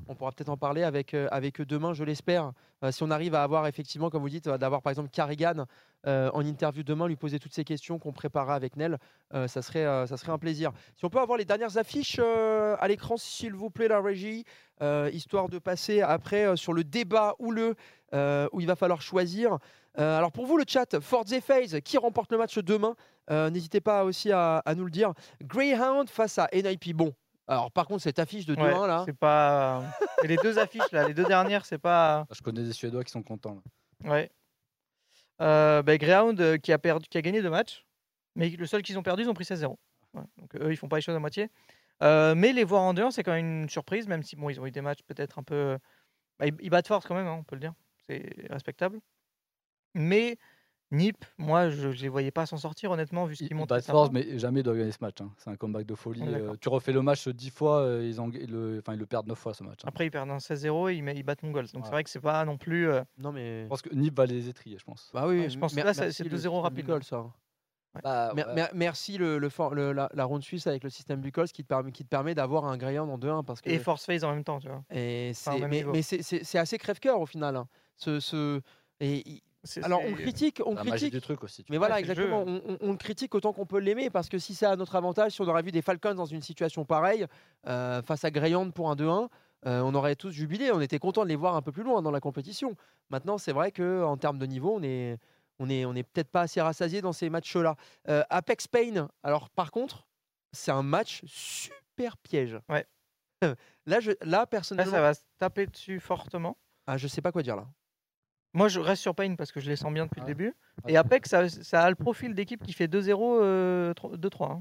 Speaker 1: on pourra peut-être en parler avec, eux demain, je l'espère. Si on arrive à avoir effectivement, comme vous dites, d'avoir par exemple Carrigan en interview demain, lui poser toutes ces questions qu'on préparera avec Nel, ça, serait, un plaisir. Si on peut avoir les dernières affiches à l'écran, s'il vous plaît, la régie, histoire de passer après sur le débat où il va falloir choisir. Alors pour vous, le chat, Forza FaZe, qui remporte le match demain N'hésitez pas aussi à, à nous le dire. Greyhound face à NIP. Bon, alors par contre, cette affiche de 2-1
Speaker 3: Ouais,
Speaker 1: là.
Speaker 3: C'est pas. Et les deux affiches là, les deux dernières, c'est pas.
Speaker 2: Je connais des Suédois qui sont contents. là.
Speaker 3: Ouais. Euh, bah, Greyhound euh, qui a perdu, qui a gagné deux matchs, mais le seul qu'ils ont perdu, ils ont pris 16-0. Ouais, donc eux, ils font pas les choses à moitié. Euh, mais les voir en 2 c'est quand même une surprise, même si bon, ils ont eu des matchs peut-être un peu. bah, ils, battent fort quand même, hein, on peut le dire. C'est respectable. Mais Nip, moi, je, je les voyais pas s'en sortir, honnêtement, vu ce qu'ils
Speaker 2: Ils
Speaker 3: montrent.
Speaker 2: battent force, mais jamais ils doivent gagner ce match. hein. C'est un comeback de folie. Euh,
Speaker 3: d'accord.
Speaker 2: tu refais le match 10 fois, euh, ils, en- ils le, enfin, ils le perdent 9 fois ce match. hein.
Speaker 3: Après, ils perdent un 16-0 et ils, ils battent Mongols. Donc c'est
Speaker 2: Ouais.
Speaker 3: vrai que c'est pas non plus. euh,
Speaker 1: Non mais.
Speaker 2: Je pense que Nip va les étrier, je pense.
Speaker 1: Bah oui,
Speaker 3: Ouais, je pense que là, c'est-
Speaker 1: merci
Speaker 3: c'est
Speaker 1: le
Speaker 3: 2-0
Speaker 1: système
Speaker 3: rapide, là.
Speaker 1: ça.
Speaker 2: Bah,
Speaker 1: Mer-
Speaker 2: ouais.
Speaker 1: mer- merci le, le, for- le- la, la ronde suisse avec le système Buchholz qui te permet, qui te permet d'avoir un Greyhound en 2-1 parce que
Speaker 3: Et Force Phase en même temps, tu vois.
Speaker 1: et
Speaker 3: Enfin,
Speaker 1: c'est- mais, mais c'est- c'est c'est assez crève-cœur au final. hein. Ce, ce- et il-
Speaker 3: C'est-
Speaker 1: alors on critique, on
Speaker 2: La magie
Speaker 1: critique.
Speaker 2: du truc aussi.
Speaker 1: Mais voilà, exactement. On, on- on le critique autant qu'on peut l'aimer parce que si c'est à notre avantage, si on aurait vu des Falcons dans une situation pareille euh, face à Greyhound pour un 2-1, euh, on aurait tous jubilé. On était content de les voir un peu plus loin dans la compétition. Maintenant, c'est vrai que en termes de niveau, on est, on est, on est peut-être pas assez rassasié dans ces matchs-là. Euh, Apex Pain. Alors par contre, c'est un match super piège.
Speaker 3: Ouais. <laughs>
Speaker 1: Là, je, là
Speaker 3: Là,
Speaker 1: personnellement,
Speaker 3: ça va se taper dessus fortement.
Speaker 1: ah, je sais pas quoi dire là.
Speaker 3: Moi, je reste sur Pain parce que je les sens bien depuis
Speaker 2: Ouais.
Speaker 3: le début.
Speaker 2: Ouais.
Speaker 3: Et Apex, ça, ça a le profil d'équipe qui fait 2-0, euh, 3- 2-3.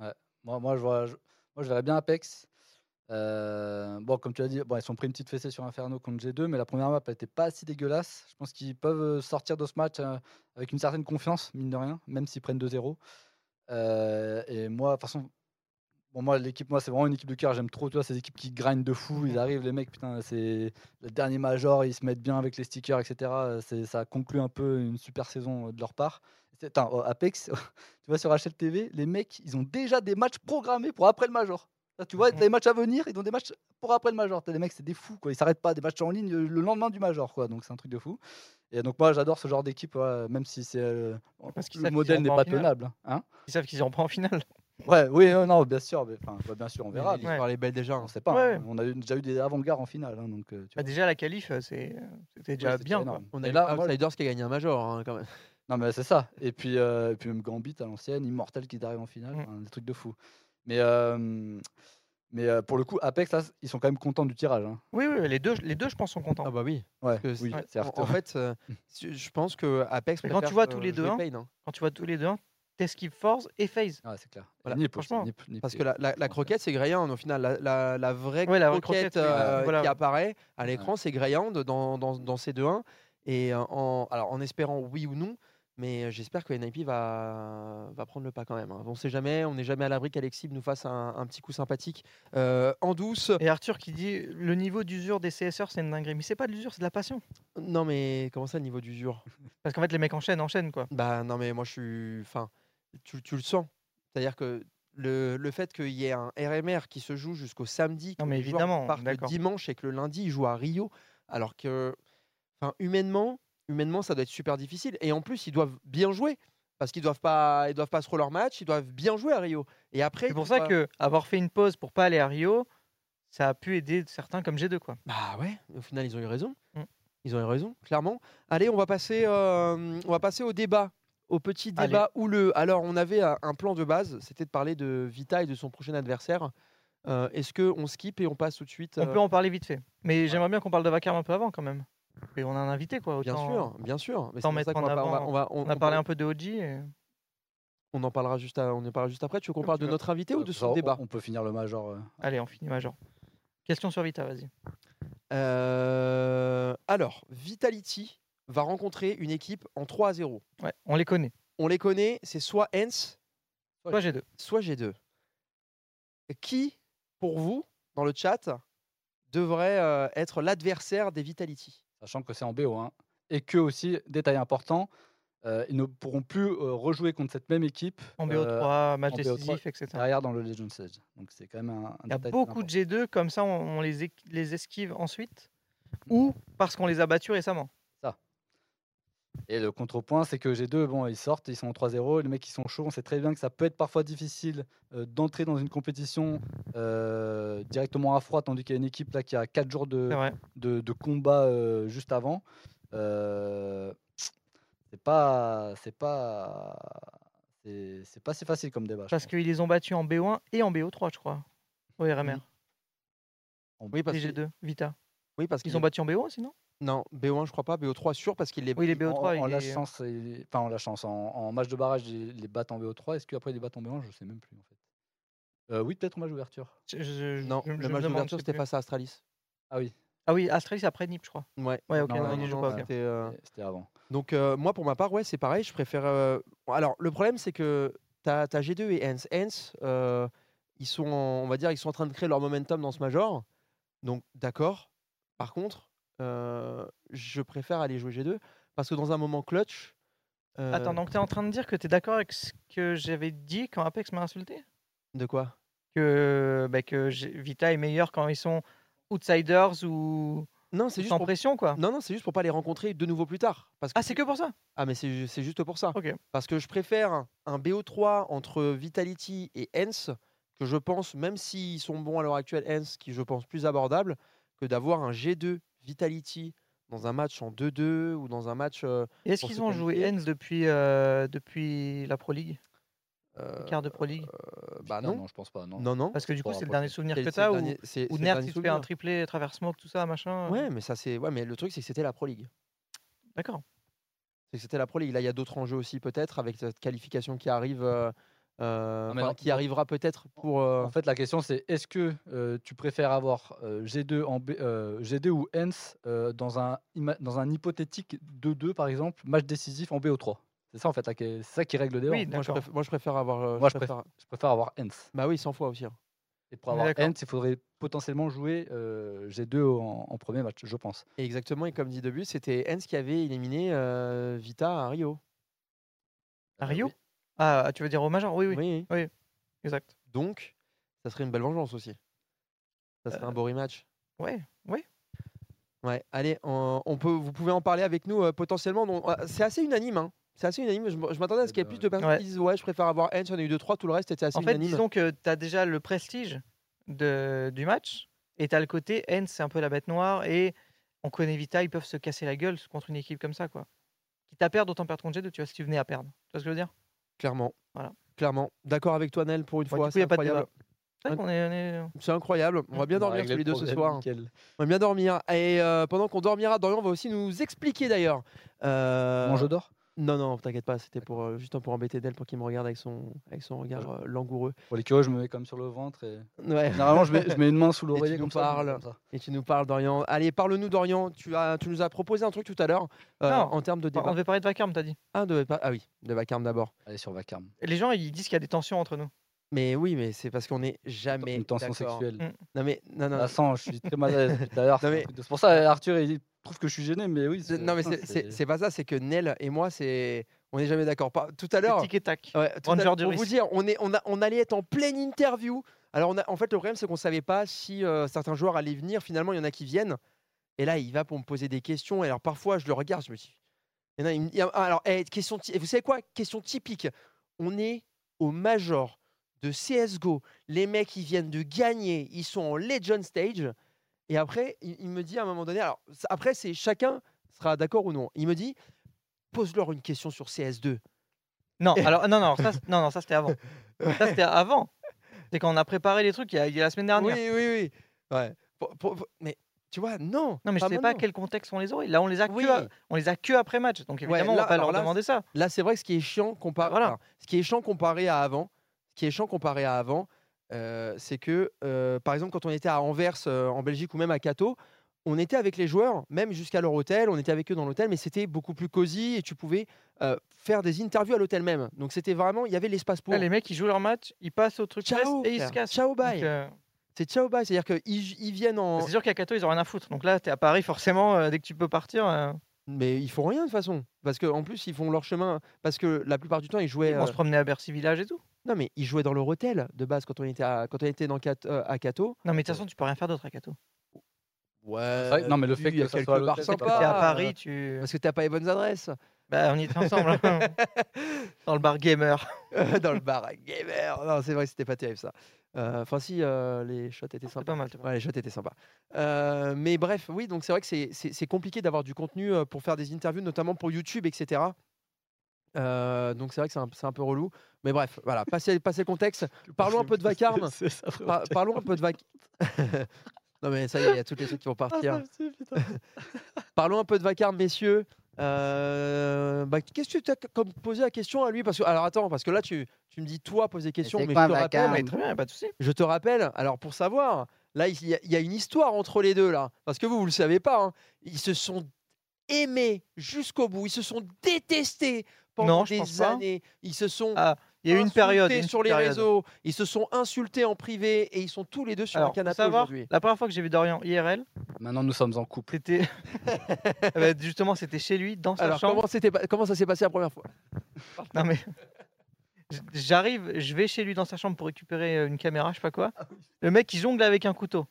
Speaker 3: hein.
Speaker 2: Moi, moi, je vois, je, moi, je verrais bien Apex. Euh, bon, comme tu as dit, bon, ils ont pris une petite fessée sur Inferno contre G2, mais la première map n'était pas si dégueulasse. Je pense qu'ils peuvent euh, sortir de ce match euh, avec une certaine confiance, mine de rien, même s'ils prennent 2-0. Euh, et moi, de toute façon, bon, moi, l'équipe, moi, c'est vraiment une équipe de cœur. J'aime trop, tu vois, ces équipes qui grindent de fou. Ils arrivent, les mecs, putain, c'est le dernier major, ils se mettent bien avec les stickers, etc. Ça conclut un peu une super saison euh, de leur part. Attends, Apex, <laughs> tu vois sur HLTV, les mecs, ils ont déjà des matchs programmés pour après le major. Là, tu vois, t'as des matchs à venir, ils ont des matchs pour après le major. T'as des mecs, c'est des fous, quoi. Ils s'arrêtent pas, des matchs en ligne le lendemain du major, quoi. Donc c'est un truc de fou. Et donc moi, j'adore ce genre d'équipe, ouais, même si c'est euh,
Speaker 3: Parce qu'ils
Speaker 2: le modèle n'est
Speaker 3: pas
Speaker 2: tenable. Hein
Speaker 3: Ils savent qu'ils iront pas en finale.
Speaker 2: Ouais, oui, euh, non, bien sûr, mais, enfin, bah, bien sûr, on verra.
Speaker 1: L'histoire est belle déjà.
Speaker 2: On sait pas.
Speaker 3: Ouais,
Speaker 2: hein. On a eu- déjà eu des avant-gardes en finale, hein, donc. euh, tu
Speaker 3: Bah,
Speaker 2: vois.
Speaker 3: déjà, la qualif, euh, c'est- euh, c'était déjà
Speaker 2: Ouais, c'était
Speaker 3: bien. quoi.
Speaker 2: énorme.
Speaker 1: On
Speaker 2: Et
Speaker 1: a eu
Speaker 2: là, moi,
Speaker 1: Outsiders qui a gagné un major hein, quand même. <laughs>
Speaker 2: Non, mais c'est ça. Et puis, euh, et puis même Gambit à l'ancienne, Immortel qui arrive en finale,
Speaker 3: Mm.
Speaker 2: enfin, des trucs de fou. Mais, euh, mais euh, pour le coup, Apex, là, ils sont quand même contents du tirage. hein.
Speaker 3: Oui, oui, les deux, les deux, je pense, sont contents.
Speaker 1: Ah bah oui.
Speaker 2: Ouais,
Speaker 1: Parce que
Speaker 2: oui,
Speaker 1: c'est- en, en fait, euh, <laughs> je je pense que Apex.
Speaker 3: Mais quand tu
Speaker 1: préfère,
Speaker 3: vois tous les deux,
Speaker 1: jouer
Speaker 3: hein,
Speaker 1: hein.
Speaker 3: Quand tu vois tous les deux, Teskip Force et FaZe.
Speaker 2: Ouais, c'est clair.
Speaker 1: Voilà,
Speaker 2: Nip
Speaker 3: franchement.
Speaker 2: Nip- Nip
Speaker 1: Parce que la, la- la croquette, c'est Greyhound au final. La, la- la vraie
Speaker 3: Ouais, la vraie
Speaker 1: croquette, euh,
Speaker 3: Voilà.
Speaker 1: qui apparaît à l'écran, c'est Greyhound dans, dans, dans ces 2-1. Et euh, en, alors, en espérant oui ou non, mais euh, j'espère que NIP va, va prendre le pas quand même. hein. On ne sait jamais, on n'est jamais à l'abri qu'Alexib nous fasse un, un petit coup sympathique euh, en douce.
Speaker 3: Et Arthur qui dit le niveau d'usure des CSR, c'est une dinguerie. Mais c'est pas de l'usure, c'est de la passion.
Speaker 1: Non, mais comment ça, le niveau d'usure?
Speaker 3: Parce qu'en fait, les mecs enchaînent, enchaînent, quoi.
Speaker 1: Bah non, mais moi je suis. Enfin, tu, tu le sens. C'est-à-dire que le, le fait qu'il y ait un RMR qui se joue jusqu'au samedi,
Speaker 3: Non, mais évidemment,
Speaker 1: partent le dimanche et que le lundi ils jouent à Rio, alors que, enfin, humainement, humainement, ça doit être super difficile. Et en plus, ils doivent bien jouer parce qu'ils doivent pas, ils doivent pas se leur match, ils doivent bien jouer à Rio. Et après,
Speaker 3: C'est pour ça que avoir fait une pause pour pas aller à Rio, ça a pu aider certains comme G2, quoi.
Speaker 1: Bah ouais, au final, ils ont eu raison.
Speaker 3: Mm.
Speaker 1: Ils ont eu raison, clairement. Allez, on va passer, euh, on va passer au débat, au petit
Speaker 3: Allez.
Speaker 1: débat houleux. Alors, on avait un, plan de base, c'était de parler de Vita et de son prochain adversaire. Euh, Est-ce que on skip et on passe tout de suite
Speaker 3: On
Speaker 1: euh,
Speaker 3: peut en parler vite fait. Mais j'aimerais bien qu'on parle de Vacarme un peu avant, quand même. Et on a un invité, quoi.
Speaker 1: Bien
Speaker 3: autant-
Speaker 1: sûr, bien sûr. Mais
Speaker 3: autant
Speaker 1: c'est pour
Speaker 3: mettre
Speaker 1: ça qu'on
Speaker 3: en
Speaker 1: va pas- on va- on on-
Speaker 3: On a
Speaker 1: on
Speaker 3: parlé un peu de OG. et-
Speaker 1: on en parlera juste, à- on en parlera juste après. Tu veux qu'on parle de notre invité ou
Speaker 2: Ouais,
Speaker 1: de son
Speaker 2: on-
Speaker 1: débat?
Speaker 2: On peut finir le major. euh,
Speaker 3: Allez, on finit Major. Question sur Vita, vas-y.
Speaker 1: Euh, Alors, Vitality va rencontrer une équipe en 3 à 0.
Speaker 3: Ouais, on les connaît.
Speaker 1: On les connaît, c'est soit Hens,
Speaker 3: Toi, G2.
Speaker 1: soit G2. Qui, pour vous, dans le chat, devrait euh, être l'adversaire des Vitality?
Speaker 2: Sachant que c'est en BO1. Et que aussi, détail important, euh, ils ne pourront plus euh, rejouer contre cette même équipe.
Speaker 3: En
Speaker 2: euh,
Speaker 3: BO3, match
Speaker 2: en
Speaker 3: décisif, etc.
Speaker 2: Derrière dans le Legend Stage. Donc c'est quand même un, un
Speaker 3: Il y a beaucoup de G2, comme ça on, on les, les esquive ensuite, ou parce qu'on les a battus récemment.
Speaker 2: Et le contrepoint, c'est que G2, bon, ils sortent, ils sont en 3-0, les mecs ils sont chauds, on sait très bien que ça peut être parfois difficile euh, d'entrer dans une compétition euh, directement à froid, tandis qu'il y a une équipe là qui a 4 jours de, de, de combat euh, juste avant. C'est pas, c'est pas, c'est pas si facile comme débat.
Speaker 3: Parce qu'ils les ont battus en BO1 et en BO3, je crois. Au RMR.
Speaker 1: Oui, parce
Speaker 3: Les
Speaker 1: que-
Speaker 3: G2, Vita.
Speaker 1: Oui, parce
Speaker 3: Ils
Speaker 1: qu'il
Speaker 3: ont battu en BO1 sinon?
Speaker 1: Non, BO1, je crois pas. BO3, sûr, parce qu'il est.
Speaker 3: Oui, les
Speaker 2: En,
Speaker 3: BO3,
Speaker 2: en
Speaker 3: il
Speaker 2: la
Speaker 3: est-
Speaker 2: chance, et- enfin en la chance, en, en match de barrage, ils les battent en BO3. Est-ce qu'après ils les battent en BO1 Je sais même plus en fait. Euh, oui, peut-être au match d'ouverture.
Speaker 1: Non,
Speaker 3: je-
Speaker 1: le match d'ouverture, c'était face à Astralis.
Speaker 2: Ah oui,
Speaker 3: Ah oui, Astralis après Nip, je crois.
Speaker 1: Ouais.
Speaker 3: Ouais, ok,
Speaker 2: Non,
Speaker 3: non,
Speaker 2: non,
Speaker 3: il
Speaker 2: non.
Speaker 1: C'était. euh,
Speaker 2: avant.
Speaker 1: Donc, euh, moi, pour ma part, ouais, c'est pareil. Je préfère. euh, Alors, le problème, c'est que tu as, G2 et Hens. Hens, euh, ils sont, en- on va dire, ils sont en train de créer leur momentum dans ce major. Donc, d'accord. Par contre, je préfère aller jouer G2 parce que dans un moment clutch. euh,
Speaker 3: Attends, donc tu es en train de dire que tu es d'accord avec ce que j'avais dit quand Apex m'a insulté?
Speaker 1: De quoi?
Speaker 3: Que, bah, que Vita est meilleur quand ils sont outsiders ou
Speaker 1: Non, c'est juste
Speaker 3: sans
Speaker 1: pour-
Speaker 3: pression, quoi.
Speaker 1: Non, non, c'est juste pour pas les rencontrer de nouveau plus tard. Parce que
Speaker 3: Ah, c'est que pour ça?
Speaker 1: Ah, mais c'est ju- c'est juste pour ça.
Speaker 3: Ok.
Speaker 1: Parce que je préfère un BO3 entre Vitality et Hens, que je pense, même s'ils sont bons à l'heure actuelle, Hens, qui je pense plus abordable, que d'avoir un G2 Vitality dans un match en 2-2 ou dans un match. euh,
Speaker 3: est-ce qu'ils ont joué. Hens depuis, euh, depuis la Pro League?
Speaker 1: Euh,
Speaker 3: Les quarts de Pro League?
Speaker 1: Bah
Speaker 2: Non,
Speaker 1: non.
Speaker 2: je pense pas. Non.
Speaker 1: Non, non.
Speaker 3: Parce que du coup, c'est le dernier souvenir que
Speaker 1: c'est
Speaker 3: tu
Speaker 1: le
Speaker 3: as où,
Speaker 1: dernier- c'est-
Speaker 3: où
Speaker 1: c'est le
Speaker 3: Nert
Speaker 1: dernier
Speaker 3: il te fait un triplé à travers Smoke, tout ça, machin.
Speaker 1: Ouais, mais ça c'est. Ouais, mais le truc c'est que c'était la Pro League.
Speaker 3: D'accord.
Speaker 1: C'est que c'était la Pro League. Là, il y a d'autres enjeux aussi peut-être avec cette qualification qui arrive, euh,
Speaker 2: Ah, non,
Speaker 1: qui arrivera peut-être pour. euh,
Speaker 2: En fait, la question c'est est-ce que euh, tu préfères avoir euh, G2, en B- euh, G2 ou Hens euh, dans, un, dans un hypothétique 2-2 par exemple, match décisif en BO3 C'est ça en fait, c'est ça qui règle le débat.
Speaker 3: Oui,
Speaker 1: moi, je
Speaker 3: d'accord.
Speaker 1: préfère, moi, je préfère avoir. euh,
Speaker 2: Moi,
Speaker 1: je
Speaker 2: préfère,
Speaker 1: préfère-
Speaker 2: je préfère avoir Hens.
Speaker 1: Bah oui, 100 fois aussi. hein.
Speaker 2: Et pour avoir. Hens, il faudrait potentiellement jouer euh, G2 en, en premier match, je pense.
Speaker 1: Et exactement, et comme dit Debut, c'était Hens qui avait éliminé euh, Vita à Rio.
Speaker 3: À Rio?
Speaker 2: Oui.
Speaker 3: Ah, tu veux dire au Major Oui, oui.
Speaker 1: Oui,
Speaker 3: Oui, exact.
Speaker 1: Donc, ça serait une belle vengeance aussi. Ça serait un beau rematch.
Speaker 3: Ouais, oui.
Speaker 1: Ouais, allez, on, on peut, vous pouvez en parler avec nous euh, potentiellement. donc, euh, C'est assez unanime. hein. C'est assez unanime. Je, m'attendais à ce qu'il y ait plus de personnes
Speaker 3: Ouais.
Speaker 1: qui disent Ouais, je préfère avoir y en a eu deux, trois. Tout le reste était assez
Speaker 3: En fait,
Speaker 1: unanime.
Speaker 3: disons que tu as déjà le prestige de, du match et tu as le côté Hens, c'est un peu la bête noire et on connaît Vita, ils peuvent se casser la gueule contre une équipe comme ça. quoi. Quitte à perdre, autant perdre contre G2, tu vois, si tu venais à perdre. Tu vois ce que je veux dire?
Speaker 1: Clairement.
Speaker 3: Voilà.
Speaker 1: Clairement. D'accord avec toi, Nel, pour une
Speaker 3: Ouais,
Speaker 1: fois. C'est incroyable.
Speaker 3: C'est est- est-
Speaker 1: C'est incroyable. On va bien dormir tous les
Speaker 2: le
Speaker 1: deux ce soir.
Speaker 2: nickel.
Speaker 1: On va bien dormir. Et euh, pendant qu'on dormira, Dorian va aussi nous expliquer d'ailleurs. Euh,
Speaker 2: Comment je dors
Speaker 1: Non, non, t'inquiète pas. C'était pour euh, juste pour embêter Nel pour qu'il me regarde avec son, avec son regard euh, langoureux.
Speaker 2: Pour les curieux, je me mets comme sur le ventre. Et...
Speaker 1: Ouais.
Speaker 2: Généralement, je mets, je mets une main sous <laughs> l'oreiller comme ça, comme.
Speaker 1: Et tu nous parles, Dorian. Allez, parle-nous, Dorian. Tu, as, tu nous as proposé un truc tout à l'heure euh, en termes de
Speaker 3: on
Speaker 1: débat.
Speaker 3: devait parler de Vacarme, t'as dit.
Speaker 1: Ah, de- ah oui, de Vacarme d'abord.
Speaker 2: Allez, sur Vacarme.
Speaker 3: Les gens, ils disent qu'il y a des tensions entre nous.
Speaker 1: Mais oui, mais c'est parce qu'on n'est jamais.
Speaker 2: Une tension sexuelle.
Speaker 3: Mm.
Speaker 1: Non, mais. Non, non.
Speaker 2: La sens, je suis très mal à l'aise. D'ailleurs, <laughs>
Speaker 1: Non,
Speaker 2: c'est un
Speaker 1: mais-
Speaker 2: c'est pour ça Arthur il trouve que je suis gêné, mais oui.
Speaker 1: Non, mais c'est- pas ça, c'est que Nel et moi, c'est on n'est jamais d'accord. Pas- Tout à l'heure,
Speaker 3: Tic et tac.
Speaker 1: ouais, tout à pour vous
Speaker 3: risque.
Speaker 1: dire, on, est, on, a, on allait être en pleine interview. Alors, on a, en fait, le problème, c'est qu'on savait pas si euh, certains joueurs allaient venir. Finalement, il y en a qui viennent. Et là, il va pour me poser des questions. Et alors, parfois, je le regarde, je me dis. Il y en a, il me- il y a- ah, alors, eh, question, ty- vous savez quoi? Question typique. On est au Major de CSGO. Les mecs, ils viennent de gagner. Ils sont en Legend Stage. Et après, il, il me dit à un moment donné, alors après, c'est chacun sera d'accord ou non. Il me dit, pose-leur une question sur CS2.
Speaker 3: Non, alors non, non, ça, <laughs> non, non, ça c'était avant. Ça c'était avant. C'est quand on a préparé les trucs il y a, il y a la semaine dernière.
Speaker 1: Oui, oui, oui. Ouais. Pour- pour- pour- mais tu vois, non.
Speaker 3: Non, mais je sais pas quel contexte on les aurait. Là, on les a
Speaker 1: Oui.
Speaker 3: que, à- on les a que après match. Donc évidemment, on
Speaker 1: là,
Speaker 3: va pas leur
Speaker 1: là,
Speaker 3: demander ça.
Speaker 1: Là, c'est vrai que ce qui est chiant comparé,
Speaker 3: Voilà.
Speaker 1: enfin, ce qui est chiant comparé à avant, qui est chiant comparé à avant, euh, c'est que, euh, par exemple, quand on était à Anvers, euh, en Belgique ou même à Cato, on était avec les joueurs, même jusqu'à leur hôtel, on était avec eux dans l'hôtel, mais c'était beaucoup plus cosy et tu pouvais faire des interviews à l'hôtel même. Donc c'était vraiment, il y avait l'espace pour.
Speaker 3: Là, les mecs, ils jouent leur match, ils passent au truc
Speaker 1: Ciao,
Speaker 3: et ils se cassent.
Speaker 1: Ciao, bye.
Speaker 3: Euh,
Speaker 1: C'est ciao bye, c'est-à-dire qu'ils ils viennent en.
Speaker 3: C'est sûr qu'à Cato, ils ont rien à foutre. Donc là, tu es à Paris, forcément, euh, dès que tu peux partir. euh,
Speaker 1: Mais ils font rien de toute façon. Parce qu'en plus, ils font leur chemin. Parce que la plupart du temps, ils jouaient.
Speaker 3: ils vont se promener à Bercy Village et tout.
Speaker 1: Non, mais ils jouaient dans leur hôtel de base quand on était à, quand on était dans Cat- euh, à Cato.
Speaker 3: Non, mais de toute façon, tu peux rien faire d'autre à Cato.
Speaker 1: Ouais.
Speaker 2: vrai non, mais le fait
Speaker 1: il y a
Speaker 2: que ça
Speaker 1: quelques
Speaker 2: soit l'hôtel, c'est
Speaker 3: Quand t'es à Paris, tu.
Speaker 1: Parce que t'as pas les bonnes adresses.
Speaker 3: Bah, on y était ensemble. hein. <laughs> Dans le bar gamer. <laughs>
Speaker 1: dans le bar gamer. Non, c'est vrai, c'était pas terrible ça. Euh, Enfin, si, euh, les shots étaient sympas.
Speaker 3: pas mal. c'est pas mal.
Speaker 1: Ouais, les shots étaient sympas. Euh, mais bref, oui, donc c'est vrai que c'est- compliqué d'avoir du contenu pour faire des interviews, notamment pour YouTube, etc. Euh, donc c'est vrai que c'est un, c'est un peu relou. Mais bref, voilà, <laughs> passez, passez le contexte. Parlons un peu de <laughs> vacarme. Par- parlons un peu de vac. <laughs> non mais ça y est, il y a toutes les trucs qui vont
Speaker 2: Ah,
Speaker 1: partir. Parlons un peu de vacarme, messieurs. Euh, bah, Qu'est-ce que tu as comme posé la question à lui? Parce que, Alors attends, parce que là tu, tu me dis toi poser des questions,
Speaker 2: c'est
Speaker 1: mais,
Speaker 2: quoi
Speaker 1: je te rappelle,
Speaker 2: vacarme?
Speaker 3: Mais très bien, pas de souci.
Speaker 1: je te rappelle, alors pour savoir, là il y, a- il y a une histoire entre les deux là, parce que vous vous le savez pas, hein. ils se sont aimés jusqu'au bout, ils se sont détestés pendant
Speaker 3: Non,
Speaker 1: des
Speaker 3: pas.
Speaker 1: années, ils se sont
Speaker 3: Ah, il y a eu une période. une
Speaker 1: sur les
Speaker 3: période.
Speaker 1: réseaux, ils se sont insultés en privé et ils sont tous les deux sur
Speaker 3: Alors,
Speaker 1: un canapé aujourd'hui.
Speaker 3: la première fois que j'ai vu Dorian IRL,
Speaker 2: Maintenant, nous sommes en couple.
Speaker 3: c'était. Eh <laughs> ben, justement, c'était chez lui, dans sa
Speaker 1: Alors
Speaker 3: chambre.
Speaker 1: comment, ça s'est passé la première fois?
Speaker 3: Non mais <laughs> j'arrive, je vais chez lui dans sa chambre pour récupérer euh, une caméra, je sais pas quoi. Le mec il jongle avec un couteau.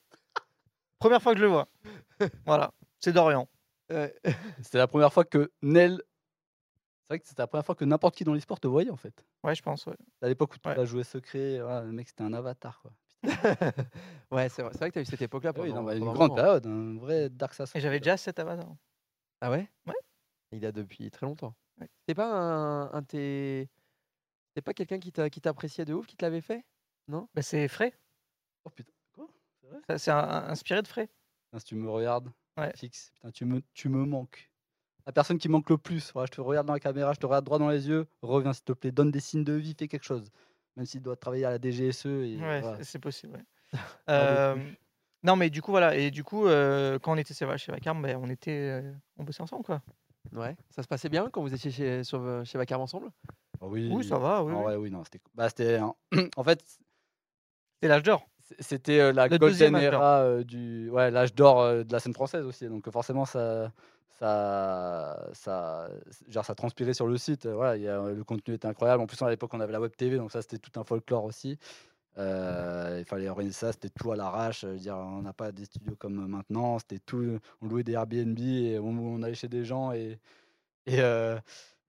Speaker 3: Première fois que je le vois. <laughs> Voilà, c'est Dorian.
Speaker 1: Euh,
Speaker 2: C'était la première fois que Nel. C'est vrai que c'était la première fois que n'importe qui dans l'esport te voyait en fait.
Speaker 3: Ouais, je pense. ouais.
Speaker 2: À l'époque où tu
Speaker 3: Ouais.
Speaker 2: as joué secret, voilà, le mec c'était un avatar quoi. <laughs>
Speaker 1: ouais, c'est vrai, c'est vrai que tu as eu cette époque-là
Speaker 2: Ah oui, non, bah, une grande
Speaker 1: moment.
Speaker 2: période, un vrai Dark Souls.
Speaker 3: Et j'avais déjà 7 avatar.
Speaker 1: Ah ouais?
Speaker 3: Ouais.
Speaker 1: Il a depuis très longtemps.
Speaker 3: Ouais.
Speaker 1: C'est pas un, tes... C'est pas quelqu'un qui t'a- qui t'appréciait de ouf qui te l'avait fait?
Speaker 3: Bah, c'est frais.
Speaker 2: Oh putain, quoi? C'est
Speaker 3: inspiré de frais.
Speaker 2: Putain, si tu me regardes,
Speaker 3: Ouais.
Speaker 2: fixe, putain, tu me, tu me manques. La personne qui manque le plus, voilà, je te regarde dans la caméra, je te regarde droit dans les yeux, reviens s'il te plaît, donne des signes de vie, fais quelque chose. Même s'il doit travailler à la DGSE. Et,
Speaker 3: Ouais,
Speaker 2: voilà.
Speaker 3: c'est- possible. ouais. <laughs> Euh, non mais du coup voilà, et du coup euh, quand on était chez chez Vacarme, ben, on était, euh, on bossait ensemble quoi.
Speaker 1: Ouais. Ça se passait bien quand vous étiez chez, sur, chez Vacarme ensemble?
Speaker 2: Ah oui,
Speaker 3: Oui, ça va, oui,
Speaker 2: En
Speaker 3: oui.
Speaker 2: vrai, oui, non, c'était. Bah, c'était un- <clears throat> en fait,
Speaker 3: C'est l'âge d'or.
Speaker 2: c'était euh, la golden era euh, du, ouais, l'âge d'or euh, de la scène française aussi. Donc euh, forcément, ça, ça, ça, genre, ça transpirait sur le site. euh, Voilà, il y a- le contenu était incroyable. En plus, à l'époque, on avait la web TV, donc ça, c'était tout un folklore aussi. Euh, il fallait organiser ça, c'était tout à l'arrache. Dire, on n'a pas des studios comme maintenant. C'était tout. On louait des Airbnb et on, on allait chez des gens et et, euh,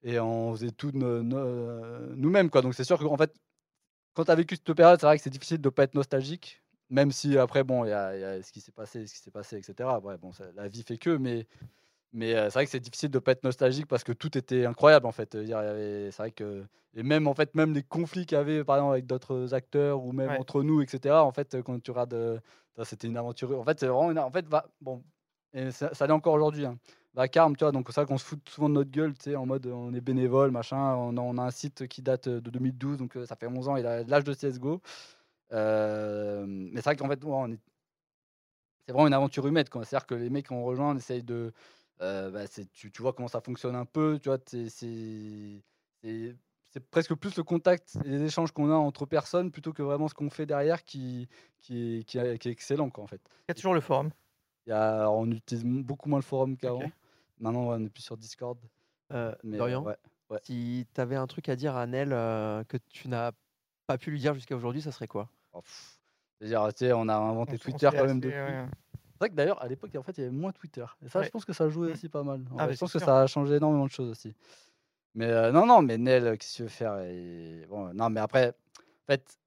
Speaker 2: et on faisait tout no- no- nous-mêmes quoi. Donc c'est sûr qu'en fait, quand tu as vécu cette période, c'est vrai que c'est difficile de pas être nostalgique. Même si après, bon, il y, a il y a ce qui s'est passé, ce qui s'est passé, etc. Ouais, bon, ça- la vie fait que, mais, mais euh, c'est vrai que c'est difficile de pas être nostalgique parce que tout était incroyable en fait. C'est vrai que et même en fait, même les conflits qu'il y avait par exemple avec d'autres acteurs ou même
Speaker 3: Ouais.
Speaker 2: entre nous, etc. En fait, quand tu regardes, euh, c'était une aventure. En fait, c'est vraiment, une- en fait, va, bon, et ça, ça l'est encore aujourd'hui. Hein. Vacarme, tu vois, donc c'est vrai qu'on se fout souvent de notre gueule, tu sais, en mode on est bénévole, machin. On a, on a un site qui date de 2012, donc ça fait 11 ans, il a l'âge de CSGO. Euh, mais c'est vrai qu'en fait, ouais, on est- c'est vraiment une aventure humaine. quoi. C'est-à-dire que les mecs qu'on rejoint, on essaye de. Euh, bah, c'est- tu, tu vois comment ça fonctionne un peu, tu vois, c'est- presque plus le contact et les échanges qu'on a entre personnes plutôt que vraiment ce qu'on fait derrière qui, qui, est, qui, est, qui est excellent, quoi, en fait.
Speaker 3: Il y a toujours le forum.
Speaker 2: Il y a, alors, on utilise beaucoup moins le forum qu'avant. Maintenant, ouais, on est plus sur Discord.
Speaker 1: Euh,
Speaker 2: Mais,
Speaker 1: Dorian,
Speaker 2: ouais, ouais.
Speaker 1: si tu avais un truc à dire à Nel euh, que tu n'as pas pu lui dire jusqu'à aujourd'hui, ça serait quoi?
Speaker 2: Oh. C'est-à-dire, on a inventé
Speaker 3: On s- on
Speaker 2: Twitter quand même depuis. C'est vrai que d'ailleurs, à l'époque, en fait, il y avait moins Twitter. Et ça,
Speaker 3: Ouais.
Speaker 2: je pense que ça jouait
Speaker 3: Mm.
Speaker 2: aussi pas mal.
Speaker 3: Ah,
Speaker 2: je pense que ça a changé énormément de choses aussi. Mais euh, non, non, mais Nel, euh, qu'est-ce que tu veux faire et... bon, Non, mais après, en fait,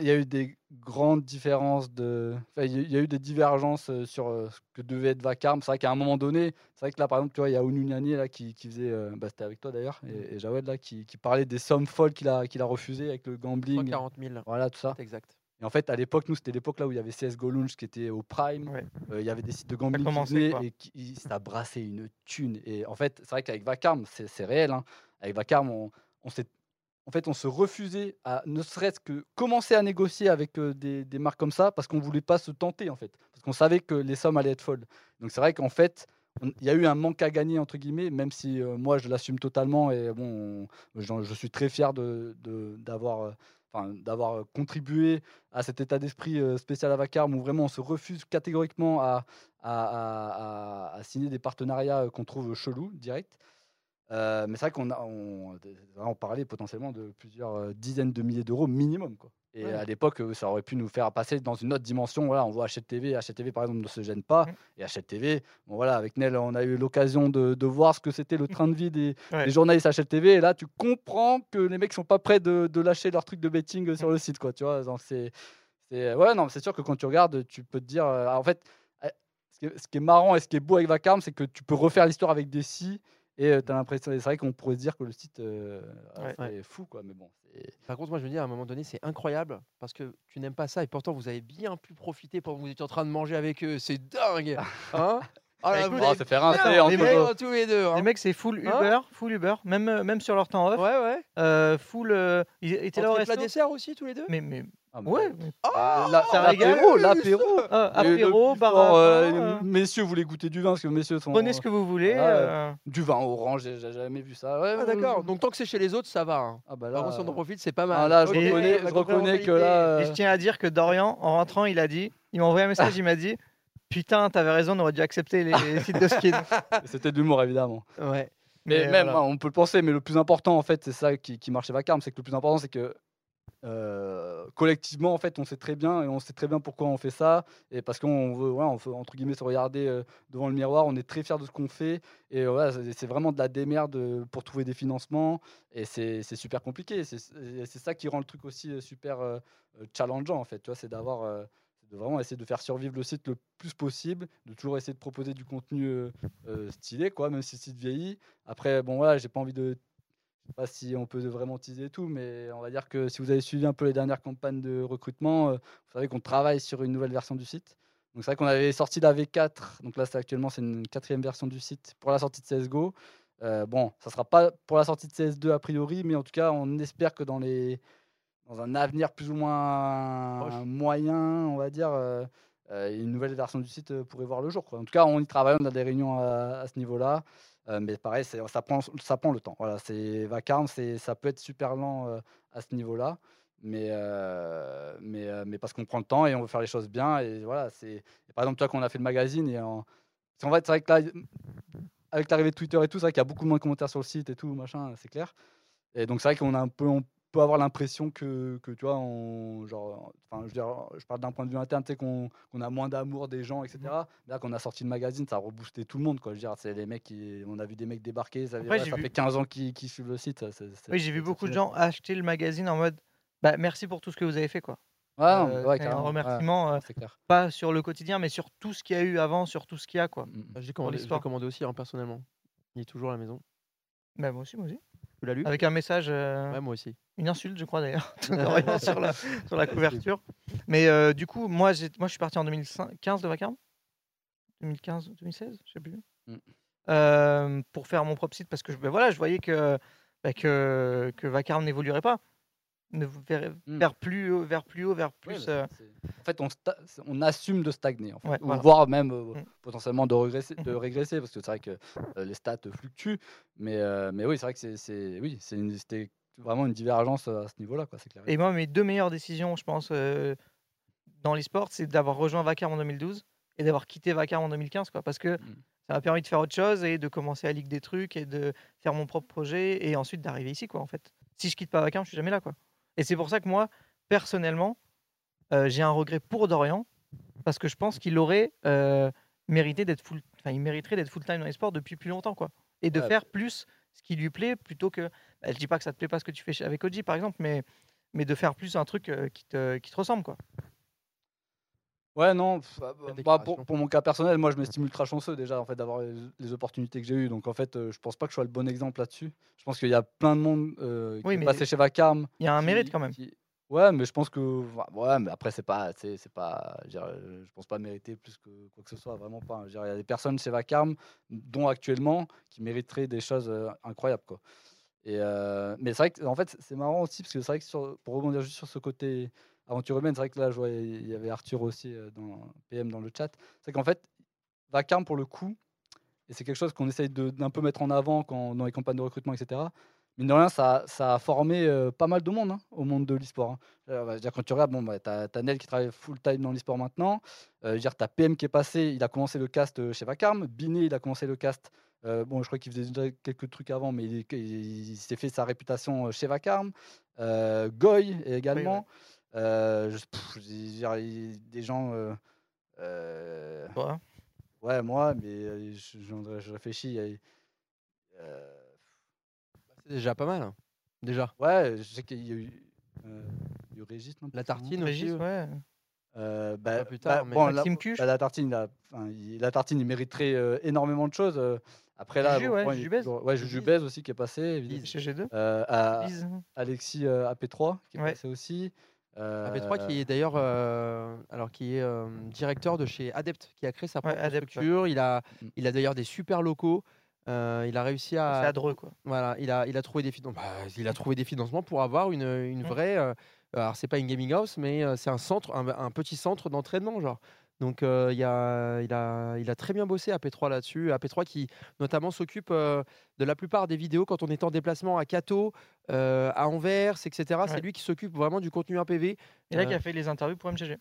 Speaker 2: il y a eu des grandes différences de. enfin, il y a- eu des divergences euh, sur ce que devait être Vacarme. C'est vrai qu'à un moment donné, c'est vrai que là, par exemple, tu vois, il y a Oununiani là qui, qui faisait. bah, C'était avec toi d'ailleurs, et, et Jawed là, qui, qui parlait des sommes folles qu'il a, qu'il a refusées avec le gambling.
Speaker 1: 140 000.
Speaker 2: Voilà, tout ça.
Speaker 1: Exact.
Speaker 2: Et en fait, à l'époque, nous, c'était l'époque là où il y avait CSGO Lounge qui était au prime.
Speaker 3: Ouais.
Speaker 2: Euh, il y avait des sites de gambling qui
Speaker 3: commencé, quoi.
Speaker 2: et qui, ça brassait une thune. Et en fait, c'est vrai qu'avec Vacarme, c'est réel. hein. Avec Vacarme, on, on s'est en fait, on se refusait à ne serait-ce que commencer à négocier avec euh, des, des marques comme ça parce qu'on voulait pas se tenter en fait, parce qu'on savait que les sommes allaient être folles. Donc c'est vrai qu'en fait, il y a eu un manque à gagner entre guillemets, même si euh, moi je l'assume totalement et bon, on- je suis très fier de- d'avoir d'avoir contribué à cet état d'esprit spécial à Vacarme où vraiment on se refuse catégoriquement à, à, signer des partenariats qu'on trouve chelous, direct. Mais c'est vrai qu'on a, on, parlait potentiellement de plusieurs dizaines de milliers d'euros minimum. Quoi. Et
Speaker 1: Ouais.
Speaker 2: à l'époque, euh, ça aurait pu nous faire passer dans une autre dimension. Voilà, on voit HTV, HTV par exemple ne se gêne pas. Et HTV, bon, voilà, avec Nel, on a eu l'occasion de, de voir ce que c'était le train de vie des,
Speaker 3: Ouais.
Speaker 2: des journalistes HLTV. Et là, tu comprends que les mecs sont pas prêts de, de lâcher leur truc de betting sur le site. Quoi, tu vois, donc c'est, c'est- ouais, non, c'est sûr que quand tu regardes, tu peux te dire. euh, en fait, euh, ce qui, est, ce qui est marrant et ce qui est beau avec Vacarme, c'est que tu peux refaire l'histoire avec des si. Et tu as l'impression, c'est vrai qu'on pourrait se dire que le site euh,
Speaker 1: Ouais.
Speaker 2: c'est fou, quoi. Mais bon, c'est-
Speaker 1: Par contre, moi, je me dis à un moment donné, c'est incroyable parce que tu n'aimes pas ça et pourtant vous avez bien pu profiter pendant que vous étiez en train de manger avec eux. C'est dingue, <laughs> hein? Ah là, vous
Speaker 2: Oh, se faire entre
Speaker 1: aimé,
Speaker 2: eux.
Speaker 1: hein, tous les deux.
Speaker 3: Les mecs, c'est full
Speaker 1: Hein?
Speaker 3: Uber, full Uber, même, euh, même sur leur temps off.
Speaker 1: Ouais, ouais.
Speaker 3: Euh, full. euh, ils étaient là au resto.
Speaker 1: dessert aussi, tous les deux?
Speaker 3: Mais, mais
Speaker 2: Ah, mais-
Speaker 3: ouais. mais-
Speaker 1: Ah,
Speaker 2: La-
Speaker 3: ça régale.
Speaker 2: l'apéro, l'apéro.
Speaker 3: Ah,
Speaker 2: Et le
Speaker 3: apéro,
Speaker 2: plus
Speaker 3: bar
Speaker 2: fort,
Speaker 3: à
Speaker 2: euh,
Speaker 3: vin, euh,
Speaker 2: messieurs, vous voulez goûter du vin parce que messieurs sont.
Speaker 3: Prenez ce que vous voulez. Euh,
Speaker 2: Du vin orange, j'ai j'ai jamais vu ça. Ouais,
Speaker 1: Ah, d'accord. Donc tant que c'est chez les autres, ça va. hein.
Speaker 2: Ah bah
Speaker 1: Par
Speaker 2: là,
Speaker 1: contre, si on en profite, c'est pas
Speaker 2: ah,
Speaker 1: mal.
Speaker 2: là, je
Speaker 1: Ok,
Speaker 2: reconnais,
Speaker 1: la
Speaker 2: je reconnais que là.
Speaker 3: Et
Speaker 2: euh,
Speaker 3: je tiens à dire que Dorian, en rentrant, il a dit, il m'a envoyé un message, il m'a dit, putain, t'avais raison, on aurait dû accepter les sites de skin. <laughs> <laughs>
Speaker 2: C'était de l'humour évidemment.
Speaker 1: Ouais.
Speaker 2: Mais,
Speaker 3: Mais
Speaker 2: même,
Speaker 3: voilà.
Speaker 2: hein, on peut le penser, mais le plus important en fait, c'est ça qui, qui marche chez Vacarme, c'est que le plus important, c'est que euh, collectivement, en fait, on sait très bien et on sait très bien pourquoi on fait ça. Et parce qu'on veut, ouais, entre guillemets se regarder euh, devant le miroir, on est très fiers de ce qu'on fait. Et voilà, c'est vraiment de la démerde euh, pour trouver des financements. Et c'est super compliqué. C'est ça qui rend le truc aussi super challengeant en fait. Tu vois, c'est d'avoir. de vraiment essayer de faire survivre le site le plus possible, de toujours essayer de proposer du contenu stylé, quoi, même si le site vieillit. Après, bon, voilà, j'ai pas envie de. Pas si on peut vraiment teaser tout, mais on va dire que si vous avez suivi un peu les dernières campagnes de recrutement, euh, vous savez qu'on travaille sur une nouvelle version du site. Donc c'est vrai qu'on avait sorti la V4, donc là c'est actuellement c'est une quatrième version du site pour la sortie de CSGO. Euh, bon, ça sera pas pour la sortie de CS2 a priori, mais en tout cas on espère que dans les dans un avenir plus ou moins moyen, on va dire, euh, euh, une nouvelle version du site pourrait voir le jour. Quoi. En tout cas, on y travaille, on a des réunions à, à ce niveau-là. Euh, mais pareil, ça prend, ça prend le temps. Voilà, c'est vacarme, ça peut être super lent euh, à ce niveau-là. Mais, euh, mais, mais parce qu'on prend le temps et on veut faire les choses bien. Et voilà, c'est, par exemple, toi, quand on a fait le magazine, et en, qu'en fait, c'est vrai que là, avec l'arrivée de Twitter et tout, c'est vrai qu'il y a beaucoup moins de commentaires sur le site et tout, machin, c'est clair. Et donc, c'est vrai qu'on a un peu, peut avoir l'impression que, que, tu vois, on, genre, enfin, je, veux dire, je parle d'un point de vue interne, tu sais, qu'on qu'on a moins d'amour des gens, etc. Là, quand on a sorti le magazine, ça a reboosté tout le monde, quoi. Je veux dire, c'est les mecs qui, on a vu des mecs débarquer, ça, fait-
Speaker 3: Après,
Speaker 2: ouais,
Speaker 3: j'ai
Speaker 2: ça
Speaker 3: vu-
Speaker 2: fait 15 ans qu'ils suivent le site. ça,
Speaker 3: Oui, j'ai vu beaucoup de gens acheter le magazine en mode, bah, merci pour tout ce que vous avez fait, quoi.
Speaker 2: Ouais,
Speaker 3: Euh,
Speaker 2: ouais,
Speaker 3: un
Speaker 2: carrément, ouais,
Speaker 3: remerciement, euh,
Speaker 2: c'est clair.
Speaker 3: pas sur le quotidien, mais sur tout ce qu'il y a eu avant, sur tout ce qu'il y a, quoi.
Speaker 1: J'ai commandé, commandé aussi, hein, personnellement. Il est toujours à la maison.
Speaker 3: Bah, moi aussi, moi aussi.
Speaker 1: Tu l'as lu?
Speaker 3: Avec un message, euh,
Speaker 1: Ouais, moi aussi.
Speaker 3: une insulte, je crois d'ailleurs, <laughs> <laughs> sur la, sur la couverture. Mais euh, du coup, moi, j'ai- moi, je suis parti en 2015 de Vacarme. 2015, 2016, je sais plus.
Speaker 2: Mm.
Speaker 3: Euh, pour faire mon propre site parce que je, ben voilà, je voyais que, bah, que, que Vacarme n'évoluerait pas. Ne vers,
Speaker 2: Mm.
Speaker 3: vers plus haut, vers plus haut, vers plus.
Speaker 2: bah,
Speaker 3: euh,
Speaker 2: En fait, on, on assume de stagner, en fait,
Speaker 3: Ouais,
Speaker 2: ou
Speaker 3: voilà.
Speaker 2: voire même euh,
Speaker 3: Mm.
Speaker 2: potentiellement de régresser, de <laughs> régresser, parce que c'est vrai que euh, les stats fluctuent. Mais, mais oui, c'est vrai que c'est- oui, c'était vraiment une divergence à ce niveau-là, quoi. Clair.
Speaker 3: Et moi, mes deux meilleures décisions, je pense, dans l'e-sport, c'est d'avoir rejoint Vacarme en 2012 et d'avoir quitté Vacarme en 2015, quoi, parce que
Speaker 2: Mm.
Speaker 3: ça m'a permis de faire autre chose et de commencer à ligue des trucs et de faire mon propre projet et ensuite d'arriver ici, quoi, en fait. Si je quitte pas Vacarme, je suis jamais là, quoi. Et c'est pour ça que moi, personnellement, euh, j'ai un regret pour Dorian parce que je pense qu'il aurait euh, mérité d'être full, enfin, il mériterait d'être full time dans les sports depuis plus longtemps, quoi, et de
Speaker 2: Ouais.
Speaker 3: faire plus ce qui lui plaît plutôt que. bah, je dis pas que ça te plaît pas ce que tu fais avec Oji, par exemple, mais mais de faire plus un truc euh, qui, te, qui te ressemble, quoi.
Speaker 2: Ouais, non, bah, pour, pour mon cas personnel, moi je m'estime ultra chanceux déjà en fait d'avoir les, les opportunités que j'ai eues. Donc en fait, euh, je pense pas que je sois le bon exemple là-dessus. Je pense qu'il y a plein de monde euh, qui
Speaker 3: Oui,
Speaker 2: est passé chez Vacarme.
Speaker 3: Il y a un
Speaker 2: qui-
Speaker 3: mérite quand même.
Speaker 2: qui- Ouais, mais je pense que ouais, mais après c'est pas, c'est pas, je, dire, euh, je pense pas mériter plus que quoi que ce soit, vraiment pas. Dire, Il y a des personnes chez Vacarme, dont actuellement, qui mériteraient des choses euh, incroyables quoi. Et euh, mais c'est vrai que en fait c'est marrant aussi parce que c'est vrai que sur- pour rebondir juste sur ce côté aventure humaine, c'est vrai que là je il y avait Arthur aussi euh, dans PM dans le chat. C'est qu'en fait Vacarme pour le coup, et c'est quelque chose qu'on essaye d'un peu mettre en avant quand, dans les campagnes de recrutement, etc. mine de rien, ça, ça a formé euh, pas mal de monde hein, au monde de l'e-sport. hein. Quand tu regardes, bon, bah, tu as, Nel qui travaille full-time dans l'e-sport maintenant. Euh, tu as PM qui est passé, il a commencé le cast euh, chez Vacarme. Binet, il a commencé le cast. euh, bon, je crois qu'il faisait déjà quelques trucs avant, mais il, est- il- il s'est fait sa réputation chez Vacarme. Goy également. Euh, je- pff, je veux dire, des gens. euh, euh,
Speaker 3: Toi?
Speaker 2: Ouais, moi, mais euh, je, je- je réfléchis. euh,
Speaker 1: C'est déjà pas mal. hein, Déjà.
Speaker 2: Ouais, je sais qu'il y a eu. euh, il y a eu Régis, non
Speaker 1: La tartine
Speaker 2: non
Speaker 1: aussi.
Speaker 3: Régis, ouais.
Speaker 2: Euh, bah,
Speaker 1: Pas plus
Speaker 2: bah,
Speaker 1: tard, mais-
Speaker 2: bon, la, bah, la tartine, il a- enfin, il- la tartine, il mériterait euh, énormément de choses. euh. après là,
Speaker 3: Juju,
Speaker 2: bon,
Speaker 3: ouais,
Speaker 2: bon,
Speaker 3: Juju
Speaker 2: ouais, Juju Bez aussi qui est passé. évidemment.
Speaker 3: Chez G2.
Speaker 2: Euh, à-
Speaker 3: Lise.
Speaker 2: Alexis euh, AP3 qui est
Speaker 3: Ouais.
Speaker 2: passé aussi.
Speaker 1: AP3 qui
Speaker 2: Euh,
Speaker 1: est d'ailleurs euh, alors qui est euh, directeur de chez Adept qui a créé sa propre
Speaker 3: Adept, ouais.
Speaker 1: structure. Il a
Speaker 2: Mm.
Speaker 1: il a d'ailleurs des super locaux. Euh, il a réussi
Speaker 3: C'est
Speaker 1: à
Speaker 3: à Dreux, quoi.
Speaker 1: voilà, il a il a trouvé des financements. il a trouvé des financements pour avoir une, une
Speaker 3: Mm.
Speaker 1: vraie. alors c'est pas une gaming house, mais c'est un centre, un, un petit centre d'entraînement genre. Donc euh, il, a, il, a, il a très bien bossé AP3 là-dessus. AP3 qui notamment s'occupe euh, de la plupart des vidéos quand on est en déplacement à Cato, euh, à Anvers, etc. C'est lui qui s'occupe vraiment du contenu APV.
Speaker 3: Et là, qui a fait les interviews pour MGG.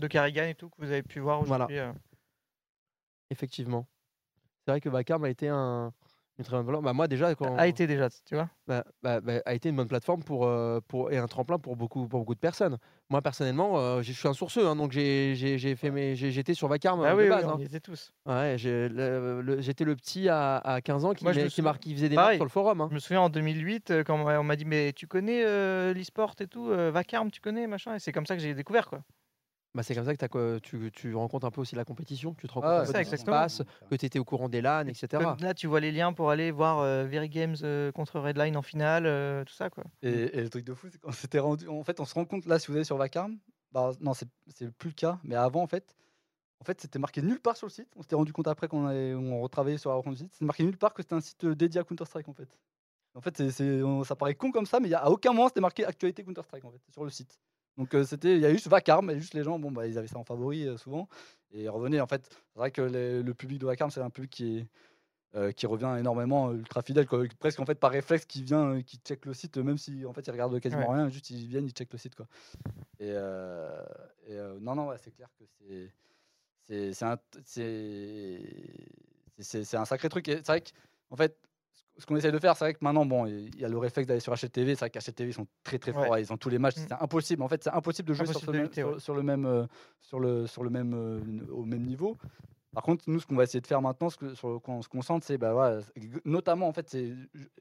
Speaker 3: De Carrigan et tout, que vous avez pu voir aujourd'hui.
Speaker 1: Effectivement. C'est vrai que Vacarme a été un, une très bonne plateforme. Bah, moi déjà, quand,
Speaker 3: A été déjà, tu vois.
Speaker 1: bah, bah, bah, a été une bonne plateforme pour, euh, pour, et un tremplin pour beaucoup, pour beaucoup de personnes. Moi personnellement, euh, je suis un sourceux, hein, donc j'ai fait mes, j'étais sur Vacarme
Speaker 3: Ah
Speaker 1: de
Speaker 3: oui, oui,
Speaker 1: base.
Speaker 3: on
Speaker 1: hein.
Speaker 3: y était tous.
Speaker 1: Ouais, j'ai- le- le- j'étais le petit à, à 15 ans qui,
Speaker 3: Moi,
Speaker 1: qui,
Speaker 3: souviens-
Speaker 1: qui faisait des marques sur le forum. hein.
Speaker 3: Je me souviens en 2008, euh, quand on m'a- dit Mais tu connais euh, l'e-sport et tout, Vacarme, tu connais, machin? Et c'est comme ça que j'ai découvert, quoi.
Speaker 1: Bah, c'est comme ça que tu, tu rencontres un peu aussi la compétition, tu te rends compte
Speaker 2: Ah,
Speaker 1: de ce qui se passe, que tu étais au courant des LAN, etc.
Speaker 3: Comme là, tu vois les liens pour aller voir euh, Very Games euh, contre Redline en finale, euh, tout ça, quoi.
Speaker 2: Et, et le truc de fou, c'est qu'on s'était rendu. En fait, on se rend compte là, si vous allez sur Vacarme, bah, non, c'est plus le cas, mais avant, en fait, en fait, c'était marqué nulle part sur le site. On s'était rendu compte après qu'on on retravaillait sur la du site. C'était marqué nulle part que c'était un site dédié à Counter-Strike, en fait. En fait, on- ça paraît con comme ça, mais il y a, à aucun moment c'était marqué actualité Counter-Strike, en fait, sur le site. Donc, euh, c'était, il y a juste Vacarme, et juste les gens, bon, bah, ils avaient ça en favori euh, souvent, et ils revenaient. En fait, c'est vrai que les- le public de Vacarme, c'est un public qui est euh, qui revient énormément, ultra fidèle, quoi. presque en fait par réflexe, qui vient, qui check le site, même si en fait ils regardent quasiment
Speaker 3: Ouais.
Speaker 2: rien, juste ils viennent, ils checkent le site, quoi. Et, et, non, non, ouais, c'est clair que c'est c'est c'est un c'est c'est- c'est un sacré truc. Et c'est vrai qu'en fait, ce- qu'on essaie de faire, c'est vrai que maintenant, bon, il y a le réflexe d'aller sur HLTV. C'est vrai qu'HLTV ils sont très très forts,
Speaker 3: Ouais.
Speaker 2: ils ont tous les matchs.
Speaker 3: Mm.
Speaker 2: C'est impossible. En fait, c'est impossible de jouer sur,
Speaker 3: Impossible de
Speaker 2: même-
Speaker 3: lutter,
Speaker 2: sur-
Speaker 3: ouais.
Speaker 2: sur le même euh, sur le sur le même euh, au même niveau. Par contre, nous, ce qu'on va essayer de faire maintenant, ce que, sur le- qu'on se concentre, c'est, bah, c'est- notamment, en fait, je,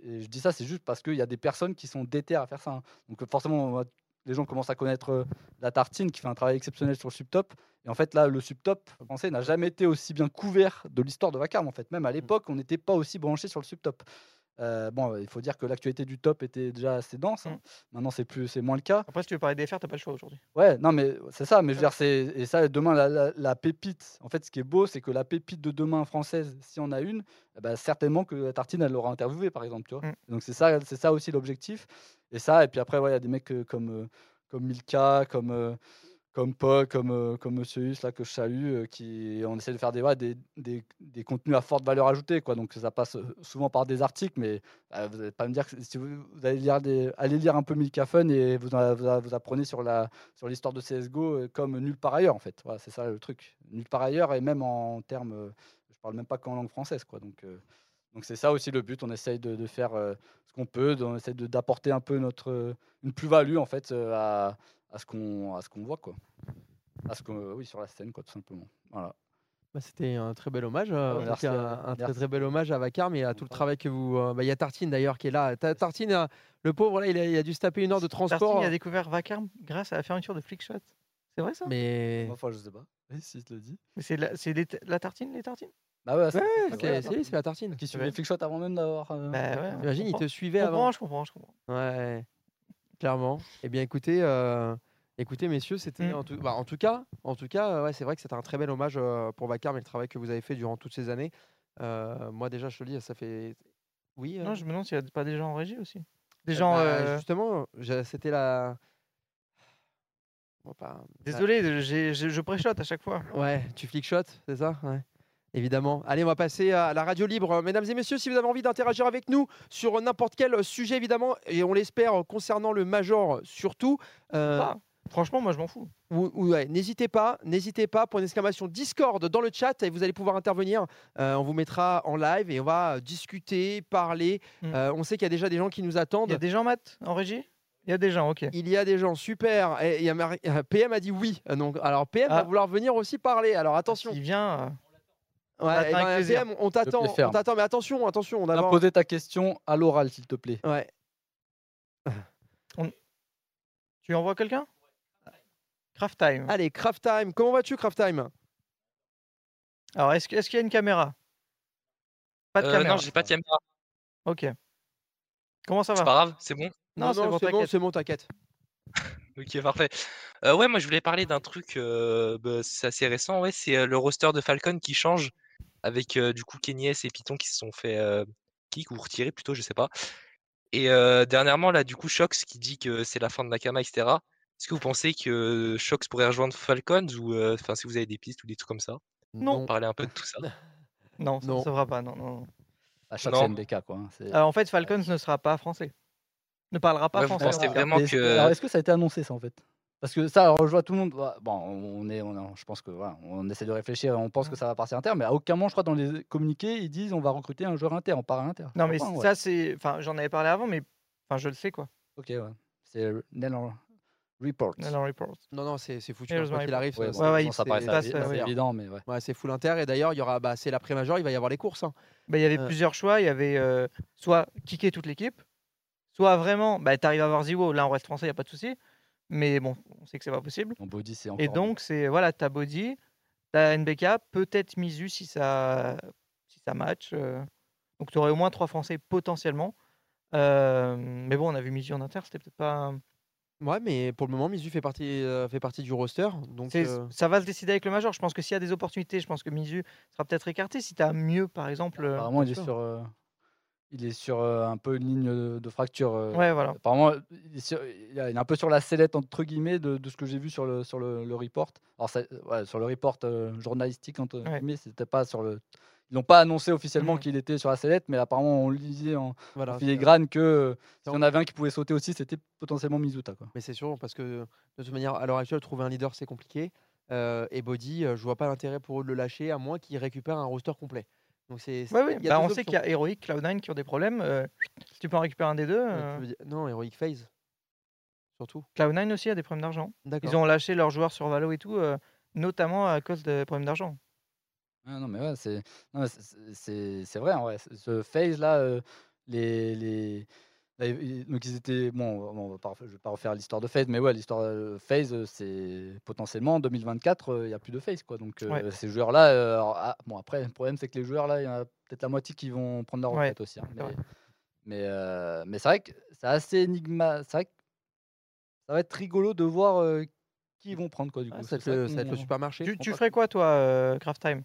Speaker 2: je dis ça, c'est juste parce qu'il y a des personnes qui sont déter à faire ça. hein. Donc, forcément, on va- les gens commencent à connaître euh, la tartine, qui fait un travail exceptionnel sur le subtop. Et en fait, là, le subtop français n'a jamais été aussi bien couvert de l'histoire de Vacarme. En fait, même à l'époque, on n'était pas aussi branché sur le subtop. Euh, bon, il faut dire que l'actualité du top était déjà assez dense. hein. Maintenant, c'est plus, c'est moins le cas.
Speaker 3: Après, si tu veux parler des fers, t'as pas le choix aujourd'hui.
Speaker 2: Ouais, non, mais c'est ça. Mais je veux dire, c'est et ça demain la, la- la pépite. En fait, ce qui est beau, c'est que la pépite de demain française, si on a une, eh ben, certainement que la tartine, elle l'aura interviewé, par exemple, tu vois.
Speaker 3: Mm.
Speaker 2: Donc c'est ça, c'est ça aussi l'objectif. Et ça, et puis après, ouais, il y a des mecs euh, comme euh, comme Milka, comme euh, comme Paul, comme euh, comme Monsieur Hus là que je salue, euh, qui on essaie de faire des, contenus à forte valeur ajoutée, quoi. Donc ça passe euh, souvent par des articles, mais vous n'allez pas me dire que si vous, allez lire un peu Milka Fun et vous, en- vous, vous apprenez sur l'histoire de CSGO comme nulle part ailleurs en fait. Voilà, c'est ça le truc. Nulle part ailleurs et même en termes, je parle même pas qu'en langue française quoi. Donc donc c'est ça aussi le but. On essaye de, faire ce qu'on peut, on essaye d'apporter un peu notre une plus-value en fait à, à ce qu'on à ce qu'on voit quoi. À ce qu'on oui sur la scène quoi tout simplement. Voilà.
Speaker 1: Bah, C'était un très bel hommage, euh,
Speaker 2: merci à-
Speaker 1: un très
Speaker 2: merci.
Speaker 1: très bel hommage à Vacarme et à tout le travail que vous. euh, bah, Il y a Tartine d'ailleurs qui est là. Ta- Tartine, euh, le pauvre, là, il a, il a dû se taper une heure de transport.
Speaker 3: Tartine a découvert Vacarme grâce à la fermeture de Flickshot. C'est vrai ça?
Speaker 1: Mais
Speaker 2: Enfin je sais pas. Oui, si je te le dis.
Speaker 3: Mais c'est la, la tartine, les tartines?
Speaker 2: Bah ouais,
Speaker 1: Ouais,
Speaker 2: c'est-
Speaker 1: ouais,
Speaker 2: c'est-
Speaker 1: c'est la Tartine.
Speaker 2: Qui suivait Flickshot avant même d'avoir. euh,
Speaker 3: Bah ouais.
Speaker 1: Imagine, il te suivait
Speaker 3: Je
Speaker 1: avant.
Speaker 3: je comprends, je comprends.
Speaker 1: Ouais, clairement. Eh bien, écoutez, euh, écoutez, messieurs, c'était
Speaker 3: Mm.
Speaker 1: en, tout, bah, en tout cas, en tout cas, euh, ouais, c'est vrai que c'était un très bel hommage euh, pour Vacarme et le travail que vous avez fait durant toutes ces années. Euh, moi, déjà, je te le dis, ça fait. Oui.
Speaker 3: Non, je me demande s'il n'y a pas des gens en régie aussi. Des
Speaker 1: euh,
Speaker 3: gens.
Speaker 1: bah, Justement, c'était la. Pas-
Speaker 3: Désolé, j'ai- j'ai- je préchote à chaque fois.
Speaker 1: Ouais, tu flickshot, c'est ça? Ouais. Évidemment. Allez, on va passer à la radio libre. Mesdames et messieurs, si vous avez envie d'interagir avec nous sur n'importe quel sujet, évidemment, et on l'espère concernant le Major surtout. euh,
Speaker 3: Ah, franchement, moi je m'en fous.
Speaker 1: ou- ou- ouais, n'hésitez pas, n'hésitez pas, pour une exclamation Discord dans le chat et vous allez pouvoir intervenir. Euh, on vous mettra en live et on va discuter, parler.
Speaker 3: Mm.
Speaker 1: Euh, on sait qu'il y a déjà des gens qui nous attendent.
Speaker 3: Il y a des gens, Matt, en régie? Il y a des gens, ok.
Speaker 1: Il y a des gens, super. Et PM a dit oui. Donc, alors PM va
Speaker 3: Ah.
Speaker 1: vouloir venir aussi parler. Alors attention.
Speaker 3: Il vient.
Speaker 1: Ouais, ben,
Speaker 3: plaisir.
Speaker 1: PM, on t'attend, on mais attention, attention, on a
Speaker 2: Va poser ta question à l'oral, s'il te plaît.
Speaker 1: Ouais. <laughs>
Speaker 3: Tu envoies quelqu'un? Craft time.
Speaker 1: Allez, Craft Time. Comment vas-tu, Craft Time?
Speaker 3: Alors, est-ce qu'il y a une caméra? Pas de
Speaker 12: Euh,
Speaker 3: caméra.
Speaker 12: non, j'ai pas de caméra.
Speaker 3: Ok. Comment ça
Speaker 12: C'est
Speaker 3: va?
Speaker 12: pas grave, c'est bon.
Speaker 3: Non, c'est bon,
Speaker 1: c'est bon,
Speaker 3: t'inquiète.
Speaker 1: c'est bon, t'inquiète. <laughs>
Speaker 12: Ok, parfait. Euh, ouais, moi je voulais parler d'un truc, euh, bah, c'est assez récent, ouais, c'est euh, le roster de Falcon qui change avec euh, du coup Kenyes et Python qui se sont fait euh, kick ou retirer plutôt, je sais pas. Et euh, dernièrement, là, du coup, Shox qui dit que c'est la fin de Nakama, etc. Est-ce que vous pensez que Shox pourrait rejoindre Falcons ou euh, enfin si vous avez des pistes ou des trucs comme ça?
Speaker 3: Non.
Speaker 12: Parler un peu de tout ça. <laughs>
Speaker 3: Non, ça ne se fera pas. Non, non. non.
Speaker 2: À chaque
Speaker 12: Non.
Speaker 2: CNDK, quoi. hein,
Speaker 3: en fait, Falcons ne sera pas français. Ne parlera pas
Speaker 12: Ouais, vous
Speaker 3: français.
Speaker 12: pensez
Speaker 3: cas.
Speaker 12: vraiment que-
Speaker 2: Alors, est-ce que ça a été annoncé, ça, en fait? Parce que ça, alors, je vois tout le monde. bah, Bon, on est, on est- je pense que voilà, on essaie de réfléchir et on pense que ça va partir inter, mais à aucun moment, je crois, dans les communiqués, ils disent on va recruter un joueur inter, on part à inter.
Speaker 3: Non, mais
Speaker 2: hein, ouais.
Speaker 3: ça, c'est. Enfin, j'en avais parlé avant, mais. Enfin, je le sais, quoi.
Speaker 2: Ok, ouais. C'est Nell en Report.
Speaker 3: Nell en report.
Speaker 1: Non, non, c'est c'est foutu.
Speaker 3: My
Speaker 1: qu'il arrive,
Speaker 2: Ouais,
Speaker 1: ça-
Speaker 2: bon,
Speaker 3: ouais, ouais,
Speaker 2: bon,
Speaker 3: il-
Speaker 2: ça paraît évident, mais ouais.
Speaker 1: Ouais, c'est full inter. Et d'ailleurs, il y aura, bah, c'est l'après-major, il va y avoir les courses. hein.
Speaker 3: Bah, il y avait
Speaker 1: Euh.
Speaker 3: plusieurs choix. Il y avait euh, soit kicker toute l'équipe, soit vraiment, bah, tu arrives à avoir Ziwo, là on reste français, il n'y a pas de souci. Mais bon, on sait que c'est pas possible.
Speaker 2: Mon body, c'est
Speaker 3: Et
Speaker 2: encore.
Speaker 3: donc, c'est voilà, t'as Body, t'as NBK, peut-être Mizu si ça, si ça match. euh. Donc, tu aurais au moins trois Français potentiellement. Euh, mais bon, on a vu Mizu en inter, c'était peut-être pas.
Speaker 1: Ouais, mais pour le moment, Mizu fait partie, euh, fait partie du roster. Donc, euh,
Speaker 3: Ça va se décider avec le Major. Je pense que s'il y a des opportunités, je pense que Mizu sera peut-être écarté. Si tu as mieux, par exemple.
Speaker 2: Apparemment, il est sur, euh, il est sur euh, un peu une ligne de, de fracture. euh,
Speaker 3: Ouais, voilà.
Speaker 2: Apparemment, il est, sur- il est un peu sur la sellette entre guillemets de, de ce que j'ai vu sur le sur le, le report. Alors ça- ouais, sur le report euh, journalistique entre
Speaker 3: Ouais.
Speaker 2: guillemets, c'était pas sur le. Ils n'ont pas annoncé officiellement
Speaker 3: Mhm. <laughs>
Speaker 2: qu'il était sur la sellette, mais apparemment on lisait en,
Speaker 1: voilà, c'est-
Speaker 2: filigrane que euh, si on avait un qui pouvait sauter aussi, c'était potentiellement Mizuta. Quoi.
Speaker 1: Mais c'est sûr, parce que de toute manière, à l'heure actuelle, trouver un leader, c'est compliqué. Euh, et Body, euh, je vois pas l'intérêt pour eux de le lâcher, à moins qu'ils récupèrent un roster complet. Donc c'est.
Speaker 3: Ouais, oui.
Speaker 1: il y a
Speaker 3: Bah, on sait qu'il y a Heroic, Cloud9 qui ont des problèmes. euh, si tu peux en récupérer un des deux. Euh,
Speaker 1: dire- Non, Heroic Phase. Surtout.
Speaker 3: Cloud9 aussi a des problèmes d'argent.
Speaker 1: D'accord.
Speaker 3: Ils ont lâché leurs joueurs sur Valo et tout, euh, notamment à cause des problèmes d'argent.
Speaker 2: Ah non, mais ouais, c'est c'est- c'est- c'est c'est vrai, en vrai. Ce- phase là, euh, les, les donc ils étaient bon, on va pas je vais pas refaire l'histoire de phase, mais ouais, l'histoire de phase, euh, c'est potentiellement en 2024, euh, il y a plus de phase quoi. Donc euh, ces joueurs là, ah, bon après, le problème c'est que les joueurs là, il y en a peut-être la moitié qui vont prendre leur
Speaker 3: Ouais,
Speaker 2: retraite aussi. hein, mais mais, euh, mais c'est vrai que c'est assez énigma, c'est vrai que ça va être rigolo de voir euh, qui ils vont prendre quoi du coup.
Speaker 1: Ah, ça va être le, le supermarché.
Speaker 3: Tu, tu ferais quoi, toi, euh, Craft Time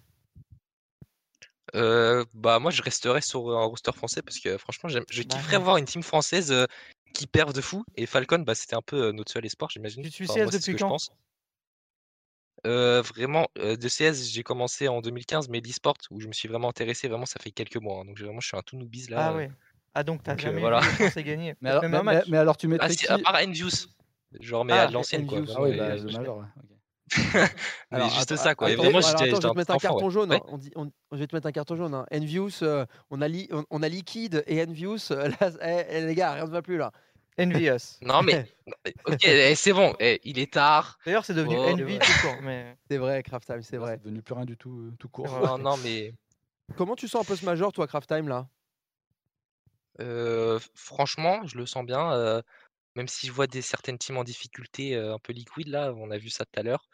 Speaker 12: Euh, bah moi je resterai sur un roster français parce que franchement je
Speaker 3: Bah,
Speaker 12: kifferais
Speaker 3: ouais.
Speaker 12: voir une team française euh, qui perd de fou et Falcon bah c'était un peu euh, notre seul espoir j'imagine.
Speaker 3: Tu suis
Speaker 12: Enfin,
Speaker 3: CS depuis quand?
Speaker 12: Euh, vraiment euh, de CS j'ai commencé en 2015 mais l'e-sport où je me suis vraiment intéressé vraiment ça fait quelques mois hein. donc j'ai- vraiment je suis un tout newbies là.
Speaker 3: Ah
Speaker 12: euh,
Speaker 3: ouais. Ah donc t'as
Speaker 12: euh,
Speaker 3: jamais
Speaker 12: voilà. <laughs>
Speaker 3: gagner.
Speaker 2: Mais alors, mais, alors tu
Speaker 12: Ah,
Speaker 2: mettrais
Speaker 12: si,
Speaker 2: qui?
Speaker 12: à part Envious genre mais
Speaker 1: Ah,
Speaker 12: à l'ancienne quoi.
Speaker 1: Envious.
Speaker 2: Ah
Speaker 12: vraiment,
Speaker 2: oui, bah, le
Speaker 12: je-
Speaker 2: major. ouais, ok. <laughs>
Speaker 1: Alors,
Speaker 12: juste
Speaker 1: attends,
Speaker 12: ça quoi.
Speaker 1: Attends, alors, je vais te mettre un
Speaker 12: enfant.
Speaker 1: carton
Speaker 12: ouais.
Speaker 1: jaune.
Speaker 12: Ouais.
Speaker 1: hein. On dit, on- je vais te mettre un carton jaune. hein. Envious, euh, on, a li- on, on a Liquid et Envious. euh, <laughs> Là, eh, eh, les gars, rien ne va plus là.
Speaker 3: Envious. <laughs>
Speaker 12: Non mais ok eh, c'est bon eh, il est tard.
Speaker 3: D'ailleurs, c'est devenu
Speaker 12: Oh.
Speaker 3: Envy tout court. Mais...
Speaker 1: C'est vrai, Craft Time, c'est vrai.
Speaker 2: C'est devenu plus rien du tout, euh, tout court.
Speaker 12: Non non mais
Speaker 1: Comment tu sens un peu ce major, toi, Craft Time là?
Speaker 12: Euh, franchement, je le sens bien. Même si je vois des certaines teams en difficulté, euh, un peu liquide là, on a vu ça tout à l'heure.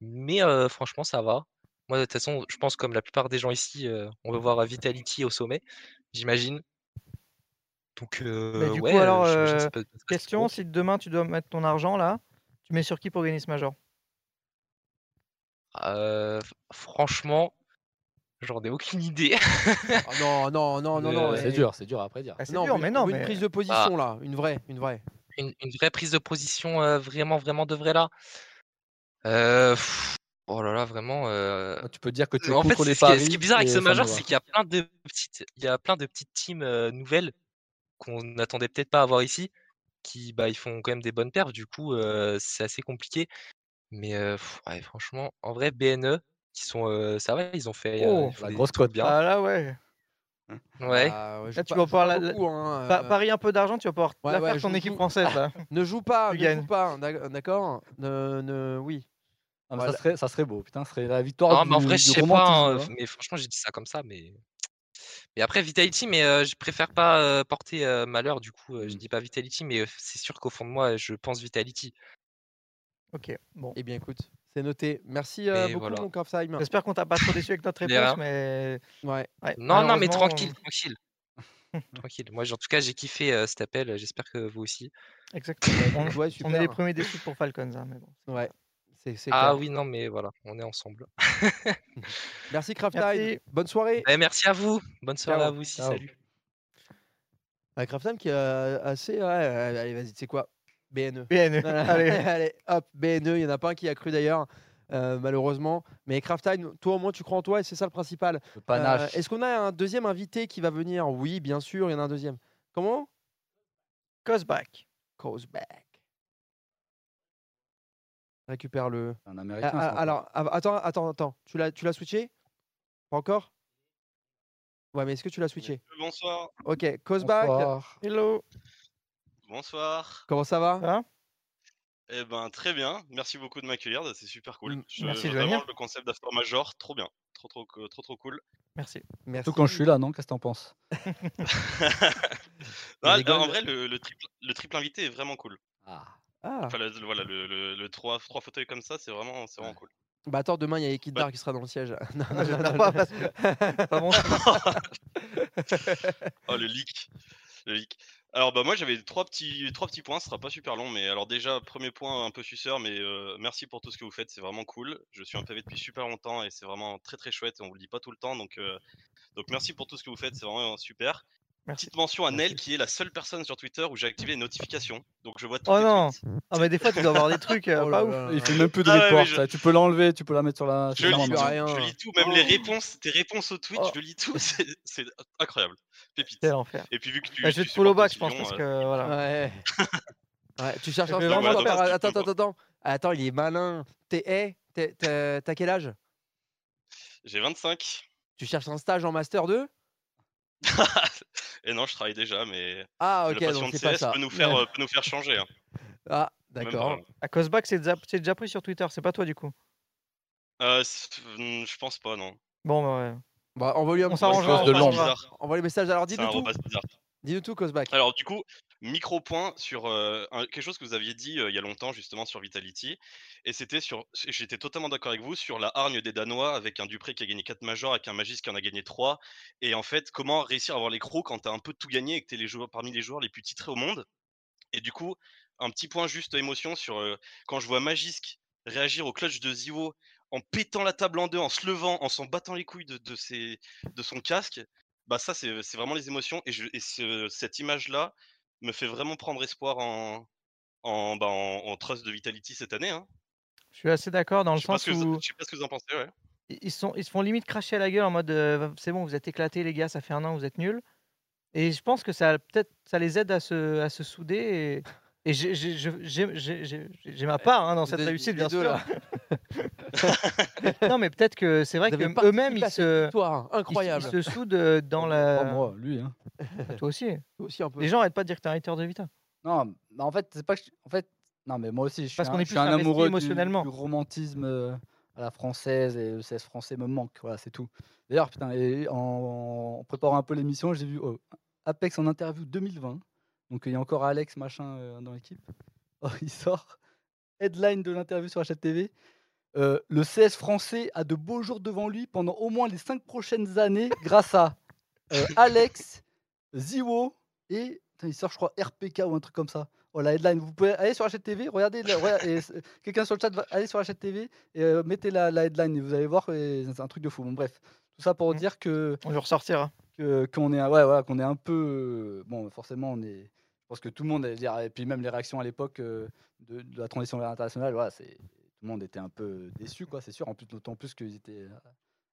Speaker 12: Mais euh, franchement, ça va. Moi, de toute façon, je pense comme la plupart des gens ici, euh, on veut voir Vitality au sommet, j'imagine. Donc, euh,
Speaker 3: du
Speaker 12: ouais,
Speaker 3: coup, alors,
Speaker 12: j'imagine que ça
Speaker 3: euh,
Speaker 12: peut- ça peut être
Speaker 3: question si demain tu dois mettre ton argent là, tu mets sur qui pour gagner ce Major?
Speaker 12: Euh, franchement, j'en ai aucune idée.
Speaker 1: Ah Non, non, non, non, non.
Speaker 12: Euh,
Speaker 2: c'est dur, c'est dur après dire.
Speaker 3: Ah,
Speaker 1: non,
Speaker 3: dur,
Speaker 1: mais
Speaker 3: mais non.
Speaker 1: Une
Speaker 3: Mais...
Speaker 1: prise de position là, une vraie, une vraie.
Speaker 12: Une, une vraie prise de position, euh, vraiment, vraiment de vrai là? Euh, pff, Oh là là, vraiment. euh,
Speaker 2: Ah, Tu peux dire que tu es
Speaker 12: En fait,
Speaker 2: contre les paris.
Speaker 12: ce qui est bizarre avec ce major, c'est qu'il y a plein de petites, il y a plein de petites teams nouvelles qu'on n'attendait peut-être pas à avoir ici, qui bah, ils font quand même des bonnes perfs. Du coup, c'est assez compliqué. Mais pff, ouais, franchement, en vrai, BNE, qui sont, ça va, ils ont fait,
Speaker 3: Oh,
Speaker 12: ils
Speaker 2: la grosse cote.
Speaker 12: bien.
Speaker 3: Ah là, ouais.
Speaker 12: Ouais.
Speaker 1: Ah, ouais,
Speaker 3: Là, tu
Speaker 1: pas-
Speaker 3: vas pouvoir
Speaker 1: beaucoup, hein,
Speaker 3: Pa-
Speaker 1: euh,
Speaker 3: Parie un peu d'argent, tu vas pouvoir
Speaker 1: Ouais,
Speaker 3: la
Speaker 1: ouais,
Speaker 3: faire ton équipe
Speaker 1: joue- <laughs>
Speaker 3: française là.
Speaker 1: Ne joue pas,
Speaker 3: Tu
Speaker 1: ne
Speaker 3: gagnes.
Speaker 1: joue pas, d'ac- d'accord ne, ne, Oui.
Speaker 2: Ah,
Speaker 1: Voilà.
Speaker 2: ça, serait, ça serait beau, putain, ça serait la victoire
Speaker 12: Non,
Speaker 2: du,
Speaker 12: mais en vrai, je sais pas. hein,
Speaker 2: hein.
Speaker 12: mais franchement, j'ai dit ça comme ça, mais. Mais après, Vitality, mais euh, je préfère pas euh, porter euh, malheur, du coup, euh, je
Speaker 2: Mm.
Speaker 12: dis pas Vitality, mais euh, c'est sûr qu'au fond de moi, je pense Vitality.
Speaker 3: Ok, bon.
Speaker 1: Eh bien, écoute, c'est noté. Merci euh,
Speaker 12: Et
Speaker 1: beaucoup,
Speaker 12: voilà.
Speaker 1: mon.
Speaker 3: J'espère qu'on t'a pas trop déçu avec notre <laughs> réponse, mais.
Speaker 1: Ouais.
Speaker 3: ouais,
Speaker 12: Non, non, mais tranquille, tranquille. <laughs> tranquille. Moi, en tout cas, j'ai kiffé euh, cet appel. J'espère que vous aussi.
Speaker 3: Exactement. On,
Speaker 1: Ouais,
Speaker 3: on est les premiers déçus pour Falcons, hein, mais bon.
Speaker 1: Ouais,
Speaker 12: Ah
Speaker 1: clair.
Speaker 12: oui, non, mais voilà, on est ensemble. <laughs>
Speaker 1: Merci.
Speaker 3: Merci.
Speaker 1: Bonne soirée.
Speaker 12: Eh, merci à vous. Bonne soirée
Speaker 1: Ciao.
Speaker 12: à vous aussi.
Speaker 1: Ciao.
Speaker 12: Salut.
Speaker 1: Craftsheim qui est euh, assez. Ouais, allez, vas-y, tu sais quoi? BNE.
Speaker 3: BNE,
Speaker 1: Voilà. <laughs>
Speaker 3: allez. <laughs>
Speaker 1: Allez, hop, BNE. Il y en a pas un qui a cru d'ailleurs, euh, malheureusement. Mais Crafttime, toi au moins, tu crois en toi et c'est ça le principal.
Speaker 2: Le
Speaker 1: Euh,
Speaker 2: panache.
Speaker 1: Est-ce qu'on a un deuxième invité qui va venir? Oui, bien sûr, il y en a un deuxième. Comment?
Speaker 3: Cosback.
Speaker 1: Cosback. Récupère le.
Speaker 2: un
Speaker 1: Ah,
Speaker 2: américain.
Speaker 1: ah,
Speaker 2: ça, encore.
Speaker 1: alors, ah, attends, attends, attends. Tu l'as, tu l'as switché? Pas encore? Ouais, mais est-ce que tu l'as switché?
Speaker 13: Bonsoir.
Speaker 1: Ok, Cosback.
Speaker 2: Bonsoir.
Speaker 3: Hello.
Speaker 13: Bonsoir.
Speaker 1: Comment ça va
Speaker 13: Eh ben très bien. Merci beaucoup de m'accueillir. C'est super cool.
Speaker 1: Mm,
Speaker 13: Je-
Speaker 3: merci de
Speaker 13: vraiment
Speaker 3: venir.
Speaker 13: le concept d'After Major, trop bien. Trop trop trop trop cool.
Speaker 3: Merci.
Speaker 1: Merci.
Speaker 2: Surtout quand je suis là, non? Qu'est-ce que t'en penses? <laughs>
Speaker 13: Non, en vrai, le, le triple, le triple invité est vraiment cool.
Speaker 2: Ah.
Speaker 1: Ah.
Speaker 13: Enfin, le, voilà, le, le, le trois, trois fauteuils comme ça, c'est vraiment, c'est vraiment cool.
Speaker 1: Bah attends, demain il y a Ekidar
Speaker 13: Ouais.
Speaker 1: qui sera dans le siège. <laughs> non,
Speaker 3: Ah, j'espère pas, parce que- <laughs> pas bon.
Speaker 13: oh le leak, le leak. Alors bah moi j'avais trois petits trois petits points, ce sera pas super long, mais alors déjà premier point un peu suceur, mais euh, merci pour tout ce que vous faites, c'est vraiment cool. Je suis un PV depuis super longtemps et c'est vraiment très très chouette et on vous le dit pas tout le temps, donc euh, donc merci pour tout ce que vous faites, c'est vraiment super.
Speaker 3: Merci.
Speaker 13: Petite mention à
Speaker 3: Merci.
Speaker 13: Nel qui est la seule personne sur Twitter où j'ai activé les notifications, donc je vois tous
Speaker 3: Oh
Speaker 13: les
Speaker 3: non
Speaker 13: tweets.
Speaker 3: Ah, mais des fois, tu dois avoir des trucs euh,
Speaker 1: Oh
Speaker 3: pas ouf.
Speaker 2: Il fait même plus de
Speaker 13: Ah
Speaker 2: report.
Speaker 13: je-.
Speaker 2: Tu peux l'enlever, tu peux la mettre sur la.
Speaker 13: Je lis, tout,
Speaker 1: rien.
Speaker 13: je lis tout, même les
Speaker 1: Oh.
Speaker 13: réponses, tes réponses au tweet,
Speaker 3: Oh.
Speaker 13: je lis tout, <laughs> c'est c'est incroyable. Pépite. Et puis vu que tu,
Speaker 3: Bah, je vais te follow back, je pense, parce
Speaker 13: euh,
Speaker 3: que <laughs> voilà.
Speaker 1: Ouais. ouais. Tu cherches un
Speaker 3: vraiment
Speaker 1: Attends, attends, attends. Attends, il est malin. T'es, hey, t'es- t'as t'as quel âge?
Speaker 13: J'ai 25.
Speaker 1: Tu cherches un stage en master 2 <laughs>
Speaker 13: Et non, je travaille déjà, mais
Speaker 1: Ah,
Speaker 13: la
Speaker 1: ok,
Speaker 13: passion
Speaker 1: donc
Speaker 13: de
Speaker 1: pas
Speaker 13: CS
Speaker 1: ça.
Speaker 13: peut nous faire, euh, peut nous faire changer. hein.
Speaker 1: Ah, d'accord.
Speaker 13: pas.
Speaker 3: À Cosback, c'est déjà, pris sur Twitter, c'est pas toi du coup?
Speaker 13: Euh, hmm, je pense pas, non.
Speaker 3: Bon, bah ouais.
Speaker 1: Bah, lui
Speaker 3: On
Speaker 2: chose de
Speaker 3: on
Speaker 2: long.
Speaker 3: s'arrangera.
Speaker 13: Bizarre.
Speaker 1: Envoie les messages. Alors, dis-nous tout. Dis-nous tout, Cosback.
Speaker 13: Alors du coup, micro point sur euh, un- quelque chose que vous aviez dit euh, il y a longtemps justement sur Vitality, et c'était sur, j'étais totalement d'accord avec vous sur la hargne des Danois avec un Dupré qui a gagné 4 majors, avec un Magis qui en a gagné 3, et en fait comment réussir à avoir les crocs quand t'as un peu tout gagné et que t'es les joueurs parmi les joueurs les plus titrés au monde. Et du coup, un petit point juste émotion sur euh, quand je vois Magisk réagir au clutch de Zivo en pétant la table en deux, en se levant, en s'en battant les couilles de, de, ses, de son casque, bah ça c'est c'est vraiment les émotions et, je, et ce- cette image là me fait vraiment prendre espoir en en, bah, en, en Trust de Vitality cette année. Hein.
Speaker 3: Je suis assez d'accord dans le sens
Speaker 13: que vous-
Speaker 3: où
Speaker 13: je sais pas ce que vous en pensez. Ouais.
Speaker 3: i- ils, sont, ils se font limite cracher à la gueule en mode euh, c'est bon, vous êtes éclatés les gars, ça fait un an, vous êtes nuls. Et je pense que ça peut-être ça les aide à se, à se souder. Et, j'ai- ma part hein, dans cette
Speaker 1: Les-
Speaker 3: réussite, bien sûr.
Speaker 1: là. <laughs>
Speaker 3: non, mais peut-être que c'est vrai qu'eux-mêmes, ils
Speaker 1: cette
Speaker 3: se, ils, ils soudent euh, dans la.
Speaker 2: Pas moi, lui. Hein.
Speaker 3: Bah, toi aussi.
Speaker 1: Toi aussi un peu.
Speaker 3: Les gens arrêtent pas de dire que t'es un hater de Vita.
Speaker 2: Non, bah, en fait, c'est pas que je- En fait, non, mais moi aussi, je suis
Speaker 3: Parce
Speaker 2: un,
Speaker 3: qu'on est
Speaker 2: je suis
Speaker 3: plus
Speaker 2: un
Speaker 3: investi
Speaker 2: amoureux du-
Speaker 3: émotionnellement.
Speaker 2: Du, romantisme euh, à la française et le CS français me manque. Voilà, c'est tout. D'ailleurs, putain, et en, en préparant un peu l'émission, j'ai vu oh, Apex en interview 2020. Donc, il y a encore Alex, machin, euh, dans l'équipe. <laughs> Oh, il sort. Headline de l'interview sur HTV. Euh, le CS français a de beaux jours devant lui pendant au moins les cinq prochaines années grâce à euh, Alex, Ziwo et putain, il sort je crois RPK ou un truc comme ça. Oh la headline, vous pouvez aller sur HTV, regardez, la- regarde- et, euh, quelqu'un sur le chat va aller sur HTV et euh, mettez la, la headline et vous allez voir c'est un truc de fou. Bon bref, tout ça pour
Speaker 3: Mm.
Speaker 2: dire que
Speaker 3: On va ressortir.
Speaker 2: que- qu'on est un- ouais, voilà, qu'on est un peu bon forcément on est pense que tout le monde et puis même les réactions à l'époque euh, de, de la transition vers l'international voilà tout le monde était un peu déçu, quoi, c'est sûr. En plus, d'autant plus qu'ils étaient euh,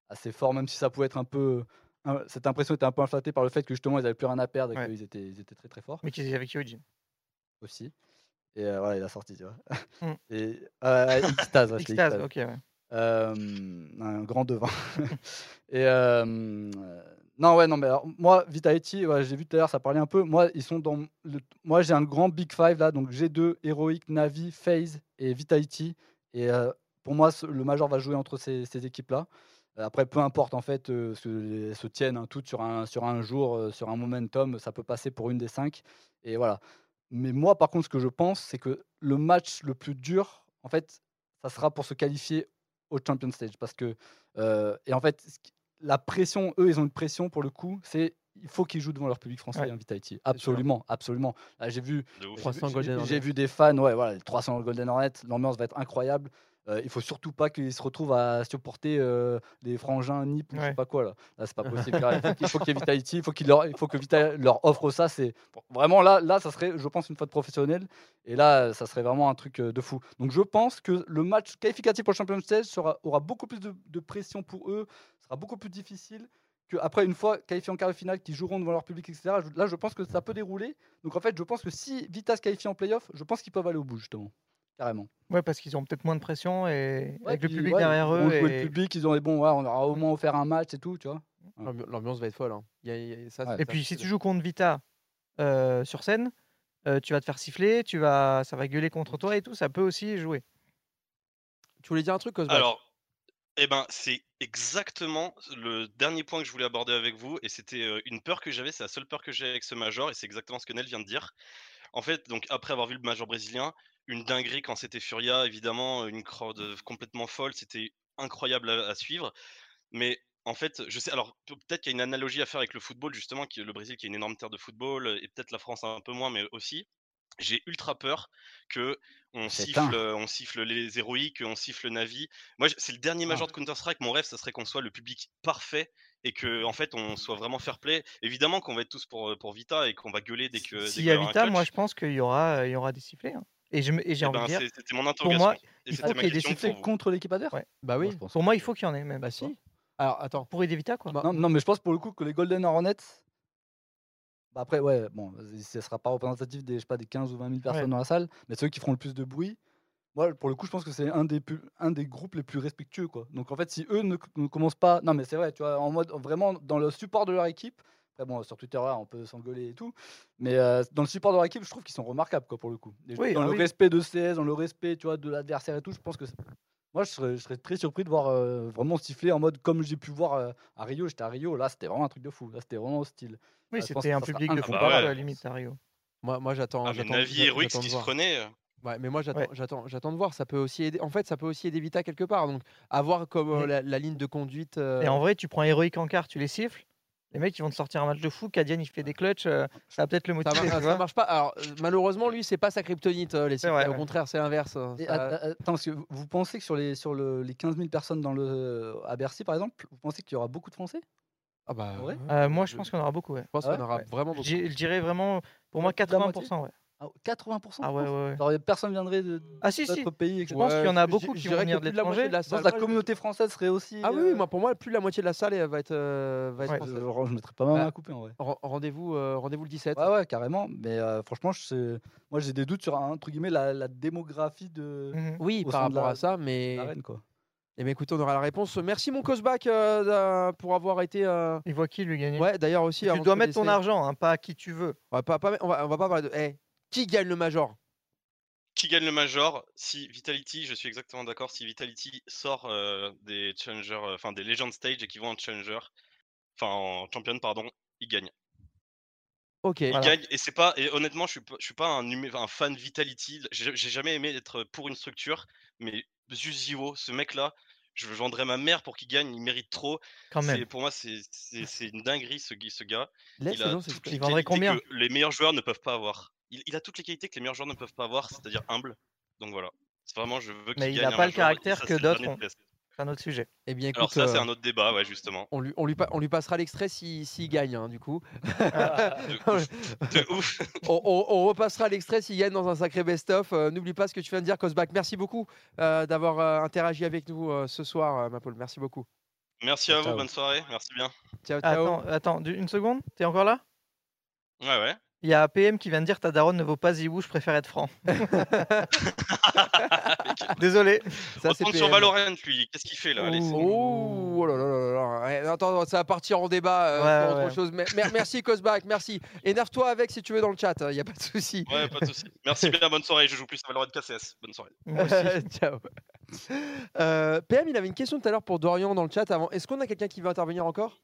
Speaker 2: assez forts, même si ça pouvait être un peu. un- cette impression était un peu inflatée par le fait que justement ils n'avaient plus rien à perdre et
Speaker 3: Ouais.
Speaker 2: qu'ils étaient, ils étaient très très forts
Speaker 3: Mais qu'ils étaient avec
Speaker 2: aussi. Et euh, voilà, il a sorti, tu vois.
Speaker 3: Mm. <laughs>
Speaker 2: Et euh, Xtase, ouais, c'était
Speaker 3: Xtase,
Speaker 2: Xtase.
Speaker 3: ok, ouais.
Speaker 2: Euh, un grand devin. <laughs> et euh, non, ouais, non, mais alors, moi, Vitality, j'ai vu tout à l'heure, ça parlait un peu. Moi, ils sont dans. Moi, j'ai un grand Big Five là, donc G2, Heroic, Navi, FaZe et Vitality. Et euh, pour moi, le Major va jouer entre ces, équipes-là. Après, peu importe en fait, euh, elles se tiennent hein, toutes sur un, jour, euh, sur un momentum, ça peut passer pour une des cinq. Et voilà. Mais moi, par contre, ce que je pense, c'est que le match le plus dur, en fait, ça sera pour se qualifier au Champion Stage. Parce que, euh, et en fait, la pression, eux, ils ont une pression pour le coup, c'est il faut qu'ils jouent devant leur public français,
Speaker 3: Ouais.
Speaker 2: Vitality. Absolument, absolument. Là, j'ai vu, j'ai
Speaker 5: 300
Speaker 2: vu- des fans, ouais, voilà, les 300 Golden Hornets, l'ambiance va être incroyable. Euh, il faut surtout pas qu'ils se retrouvent à supporter euh, les frangins NIP ou je sais
Speaker 3: Ouais.
Speaker 2: pas quoi là. Là, c'est pas possible. Là, il faut qu'il- qu'il y ait Vitality, il faut qu'il leur, il faut que Vitality leur offre ça. C'est vraiment là, là, ça serait, je pense, une faute professionnelle. Et là, ça serait vraiment un truc euh, de fou. Donc, je pense que le match qualificatif pour le Champions Stage sera, aura beaucoup plus de, de pression pour eux, sera beaucoup plus difficile que après une fois qualifiés en quart de finale, qui joueront devant leur public, etc. Là, je pense que ça peut dérouler. Donc, en fait, je pense que si Vita se qualifie en playoff, je pense qu'ils peuvent aller au bout justement, carrément.
Speaker 3: Ouais, parce qu'ils ont peut-être moins de pression et
Speaker 2: Ouais,
Speaker 3: avec le public
Speaker 2: ouais,
Speaker 3: derrière eux. et-
Speaker 2: le public, ils ont des bons, ouais, on aura au moins offert un match et tout, tu vois.
Speaker 5: L'ambi- L'ambiance va être folle. hein. Il y a- il y a- ça,
Speaker 2: Ouais.
Speaker 5: c'est-
Speaker 3: Et
Speaker 5: ça,
Speaker 3: puis si tu joues contre Vita euh, sur scène, euh, tu vas te faire siffler, tu vas, ça va gueuler contre toi et tout, ça peut aussi jouer.
Speaker 5: Tu voulais dire un truc, Cosback
Speaker 13: Alors, eh ben, c'est exactement le dernier point que je voulais aborder avec vous, et c'était une peur que j'avais, c'est la seule peur que j'ai avec ce major, et c'est exactement ce que Nel vient de dire. En fait, donc après avoir vu le major brésilien, une dinguerie quand c'était Furia, évidemment, une crowd complètement folle, c'était incroyable à, suivre. Mais en fait, je sais, alors pe- peut-être qu'il y a une analogie à faire avec le football, justement, qui le Brésil qui est une énorme terre de football, et peut-être la France un peu moins, mais aussi. J'ai ultra peur que on
Speaker 2: C'est
Speaker 13: siffle,
Speaker 2: un.
Speaker 13: euh, on siffle les héroïques, on siffle Navi. Moi, c'est le dernier major
Speaker 2: Ah.
Speaker 13: de Counter Strike. Mon rêve, ça serait qu'on soit le public parfait et que en fait, on soit vraiment fair play. Évidemment qu'on va être tous pour, euh, pour Vita et qu'on va gueuler dès que.
Speaker 3: S'il y a Vita, moi je pense qu'il y aura, il y aura des sifflets. hein. Et j'ai
Speaker 13: Eh
Speaker 3: envie
Speaker 13: ben,
Speaker 3: de dire,
Speaker 13: c'est- c'était mon
Speaker 3: pour
Speaker 13: interrogation.
Speaker 3: moi,
Speaker 13: Et
Speaker 3: il faut qu'il y ait des sifflets
Speaker 13: pour
Speaker 2: contre l'équipe adverse
Speaker 3: Ouais.
Speaker 5: Bah oui.
Speaker 2: je pense.
Speaker 3: Pour moi, il faut qu'il y en ait même.
Speaker 5: Bah
Speaker 3: vois.
Speaker 5: si. Alors attends.
Speaker 3: Pour aider Vita, quoi.
Speaker 5: Bah,
Speaker 2: Non, non, mais je pense pour le coup que les Golden Hornets. Après, ouais, bon, ce sera pas représentatif des, je sais pas, des 15 ou 20 000 personnes
Speaker 3: Ouais.
Speaker 2: dans la salle, mais ceux qui feront le plus de bruit. Moi, pour le coup, je pense que c'est un des, plus- un des groupes les plus respectueux. Quoi. Donc en fait, si eux ne, ne commencent pas. Non, mais c'est vrai, tu vois, en mode vraiment dans le support de leur équipe. Après, bon, sur Twitter, là, on peut s'engueuler et tout. Mais euh, dans le support de leur équipe, je trouve qu'ils sont remarquables, quoi, pour le coup. Et
Speaker 3: Oui,
Speaker 2: dans
Speaker 3: ah
Speaker 2: le
Speaker 3: oui.
Speaker 2: respect de CS, dans le respect, tu vois, de l'adversaire et tout, je pense que. Moi, je serais, je serais très surpris de voir euh, vraiment siffler en mode comme j'ai pu voir euh, à Rio. J'étais à Rio, là, c'était vraiment un truc de fou. Là, c'était vraiment hostile.
Speaker 3: Oui,
Speaker 2: pense
Speaker 3: c'était un public de football
Speaker 13: Ah bah
Speaker 3: à la limite à Rio.
Speaker 5: Moi, moi j'attends.
Speaker 13: Ah,
Speaker 5: j'attends-
Speaker 13: Navi qui se euh,
Speaker 5: Ouais, mais moi j'attends,
Speaker 3: Ouais.
Speaker 5: j'attends, j'attends de voir. Ça peut aussi aider. En fait, ça peut aussi aider Vita quelque part. Donc, avoir comme euh,
Speaker 3: Mais-
Speaker 5: la, la ligne de conduite. euh,
Speaker 3: Et en vrai, tu prends héroïque en quart, tu les siffles. Les mecs, ils vont te sortir un match de fou. Kadian, il fait des clutches. euh, ça va peut-être le
Speaker 5: ça,
Speaker 3: motiver.
Speaker 5: ça marche pas. Alors, euh, malheureusement, lui, c'est pas sa kryptonite. euh, les
Speaker 3: vrai,
Speaker 5: Au
Speaker 3: ouais.
Speaker 5: contraire, c'est l'inverse. Ça-
Speaker 2: attends, parce que vous- pensez que sur les, sur le- les 15 000 personnes dans le, à Bercy, par exemple, vous pensez qu'il y aura beaucoup de Français?
Speaker 5: Ah bah.
Speaker 2: Ouais.
Speaker 3: Euh, moi, je pense qu'on aura beaucoup. Ouais.
Speaker 5: Je pense
Speaker 2: Ah
Speaker 5: qu'on aura
Speaker 3: ouais.
Speaker 5: vraiment beaucoup.
Speaker 3: Je dirais vraiment, pour moi,
Speaker 2: Ouais, plus de la moitié?
Speaker 3: 80%. Ouais.
Speaker 2: Ah, 80%
Speaker 3: Ah ouais, ouais, ouais.
Speaker 2: Genre, Personne viendrait de
Speaker 3: Ah si, si.
Speaker 2: d'autres pays,
Speaker 3: Je
Speaker 2: etc.
Speaker 3: pense qu'il y en a beaucoup
Speaker 5: je
Speaker 3: qui
Speaker 5: dirais
Speaker 3: vont
Speaker 5: que
Speaker 3: venir de
Speaker 5: plus de la moitié
Speaker 3: l'étranger.
Speaker 5: de la
Speaker 2: Je pense
Speaker 5: salle.
Speaker 2: que la communauté française serait aussi.
Speaker 5: Ah oui, oui,
Speaker 2: euh,
Speaker 5: moi pour moi, plus de la moitié de la salle elle va être, euh, va être
Speaker 3: Ouais.
Speaker 5: française.
Speaker 2: je, je mettrais pas ma main
Speaker 5: Bah,
Speaker 2: à couper en vrai.
Speaker 5: Ren- Rendez-vous, euh, rendez-vous le 17.
Speaker 2: Ouais, ouais, carrément. Mais euh, franchement, je sais- moi j'ai des doutes sur entre guillemets la, la démographie de
Speaker 3: Mhm.
Speaker 5: Oui,
Speaker 2: au
Speaker 5: par
Speaker 2: sein de
Speaker 5: rapport
Speaker 2: la-
Speaker 5: à ça, mais.
Speaker 2: l'arène, quoi.
Speaker 5: Eh bien, écoutez, on aura la réponse. Merci mon Cosback euh, d'a- pour avoir été. euh,
Speaker 3: Il voit qui lui gagner
Speaker 5: Ouais, d'ailleurs aussi.
Speaker 3: Tu
Speaker 5: avant de
Speaker 3: dois mettre ton
Speaker 5: laisser-
Speaker 3: argent, hein, pas à qui tu veux.
Speaker 5: On va pas, pas- on va, on va pas parler de. Eh, qui gagne le Major?
Speaker 13: Qui gagne le Major Si Vitality, je suis exactement d'accord, si Vitality sort euh, des Challengers, euh, enfin des Legend Stage et qu'ils vont en Challenger, enfin en Champion, pardon, ils gagnent.
Speaker 5: Ok.
Speaker 13: Ils
Speaker 3: Voilà.
Speaker 13: gagnent et c'est pas et honnêtement je suis je suis pas un, fan Vitality j'ai jamais aimé être pour une structure mais Zivo ce mec là je vendrais ma mère pour qu'il gagne il mérite trop
Speaker 3: Quand même.
Speaker 13: pour moi c'est c'est c'est une dinguerie ce, ce gars il a toutes les
Speaker 3: Il vendrait
Speaker 13: qualités
Speaker 3: combien?
Speaker 13: que les meilleurs joueurs ne peuvent pas avoir il, il a toutes les qualités que les meilleurs joueurs ne peuvent pas avoir c'est-à-dire humble donc voilà c'est vraiment je veux qu'il
Speaker 3: Mais il
Speaker 13: gagne
Speaker 3: a
Speaker 13: un
Speaker 3: pas le caractère
Speaker 13: ça,
Speaker 3: que
Speaker 13: c'est
Speaker 3: d'autres ont. c'est un autre sujet.
Speaker 1: Eh bien,
Speaker 13: Alors
Speaker 1: écoute,
Speaker 13: ça, c'est
Speaker 1: euh,
Speaker 13: un autre débat, ouais, justement.
Speaker 1: on lui, on lui, pa- on lui passera l'extrait s'il s'il gagne, hein, du coup. <laughs>
Speaker 13: De ouf.
Speaker 1: on, on- on repassera l'extrait s'il gagne dans un sacré best-of. Euh, N'oublie pas ce que tu viens de dire, Cosback. Merci beaucoup euh, d'avoir euh, interagi avec nous euh, ce soir, euh, Mapaul. Merci beaucoup.
Speaker 13: Merci à vous,
Speaker 1: Ciao.
Speaker 13: bonne soirée, merci bien.
Speaker 1: Ciao, ciao.
Speaker 3: Attends, une seconde, t'es encore là?
Speaker 13: Ouais, ouais.
Speaker 3: Il y a PM qui vient de dire ta daronne ne vaut pas Zibou, je préfère être franc. <laughs> Désolé.
Speaker 1: Ça,
Speaker 13: On
Speaker 1: c'est
Speaker 13: sur. Valorant, lui. Qu'est-ce qu'il fait là Allez,
Speaker 1: Oh, oh là là là là. Ouais, attends, ça va partir en débat euh,
Speaker 3: Ouais,
Speaker 1: autre chose. Mer- merci, Cosback, merci. Énerve-toi avec si tu veux dans le chat, il n'y a pas de souci.
Speaker 13: Ouais, pas de soucis. Merci bien, bonne soirée. Je joue plus à Valorant KCS. Bonne soirée. <laughs>
Speaker 3: Moi aussi. <laughs>
Speaker 1: Ciao. Euh, PM, il avait une question tout à l'heure pour Dorian dans le chat. Avant, est-ce qu'on a quelqu'un qui veut intervenir encore?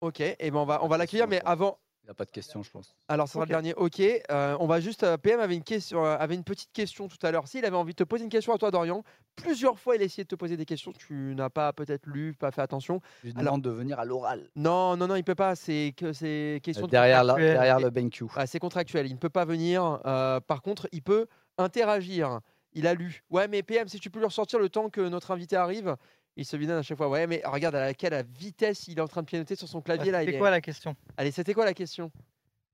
Speaker 1: Ok, et ben on va on va l'accueillir, mais avant.
Speaker 2: Il n'y a pas de question, je pense.
Speaker 1: Alors, ça sera le dernier. Ok, euh, on va juste. euh, PM avait une question, euh, avait une petite question tout à l'heure. S'il avait envie de te poser une question à toi, Dorian, plusieurs fois il a essayé de te poser des questions. Tu n'as pas peut-être lu, pas fait attention.
Speaker 2: Je
Speaker 1: Alors-
Speaker 2: demande de venir à l'oral.
Speaker 1: Non, non, non, il peut pas. C'est que c'est question de
Speaker 2: derrière la- derrière le BenQ.
Speaker 1: Ah, c'est contractuel. Il ne peut pas venir. euh, par contre, il peut interagir. Il a lu. Ouais, mais PM, si tu peux lui ressortir le temps que notre invité arrive, il se vide à chaque fois. Ouais, mais regarde à laquelle vitesse il est en train de pianoter sur son clavier là. il
Speaker 3: C'était
Speaker 1: est-
Speaker 3: quoi la question?
Speaker 1: Allez, c'était quoi la question?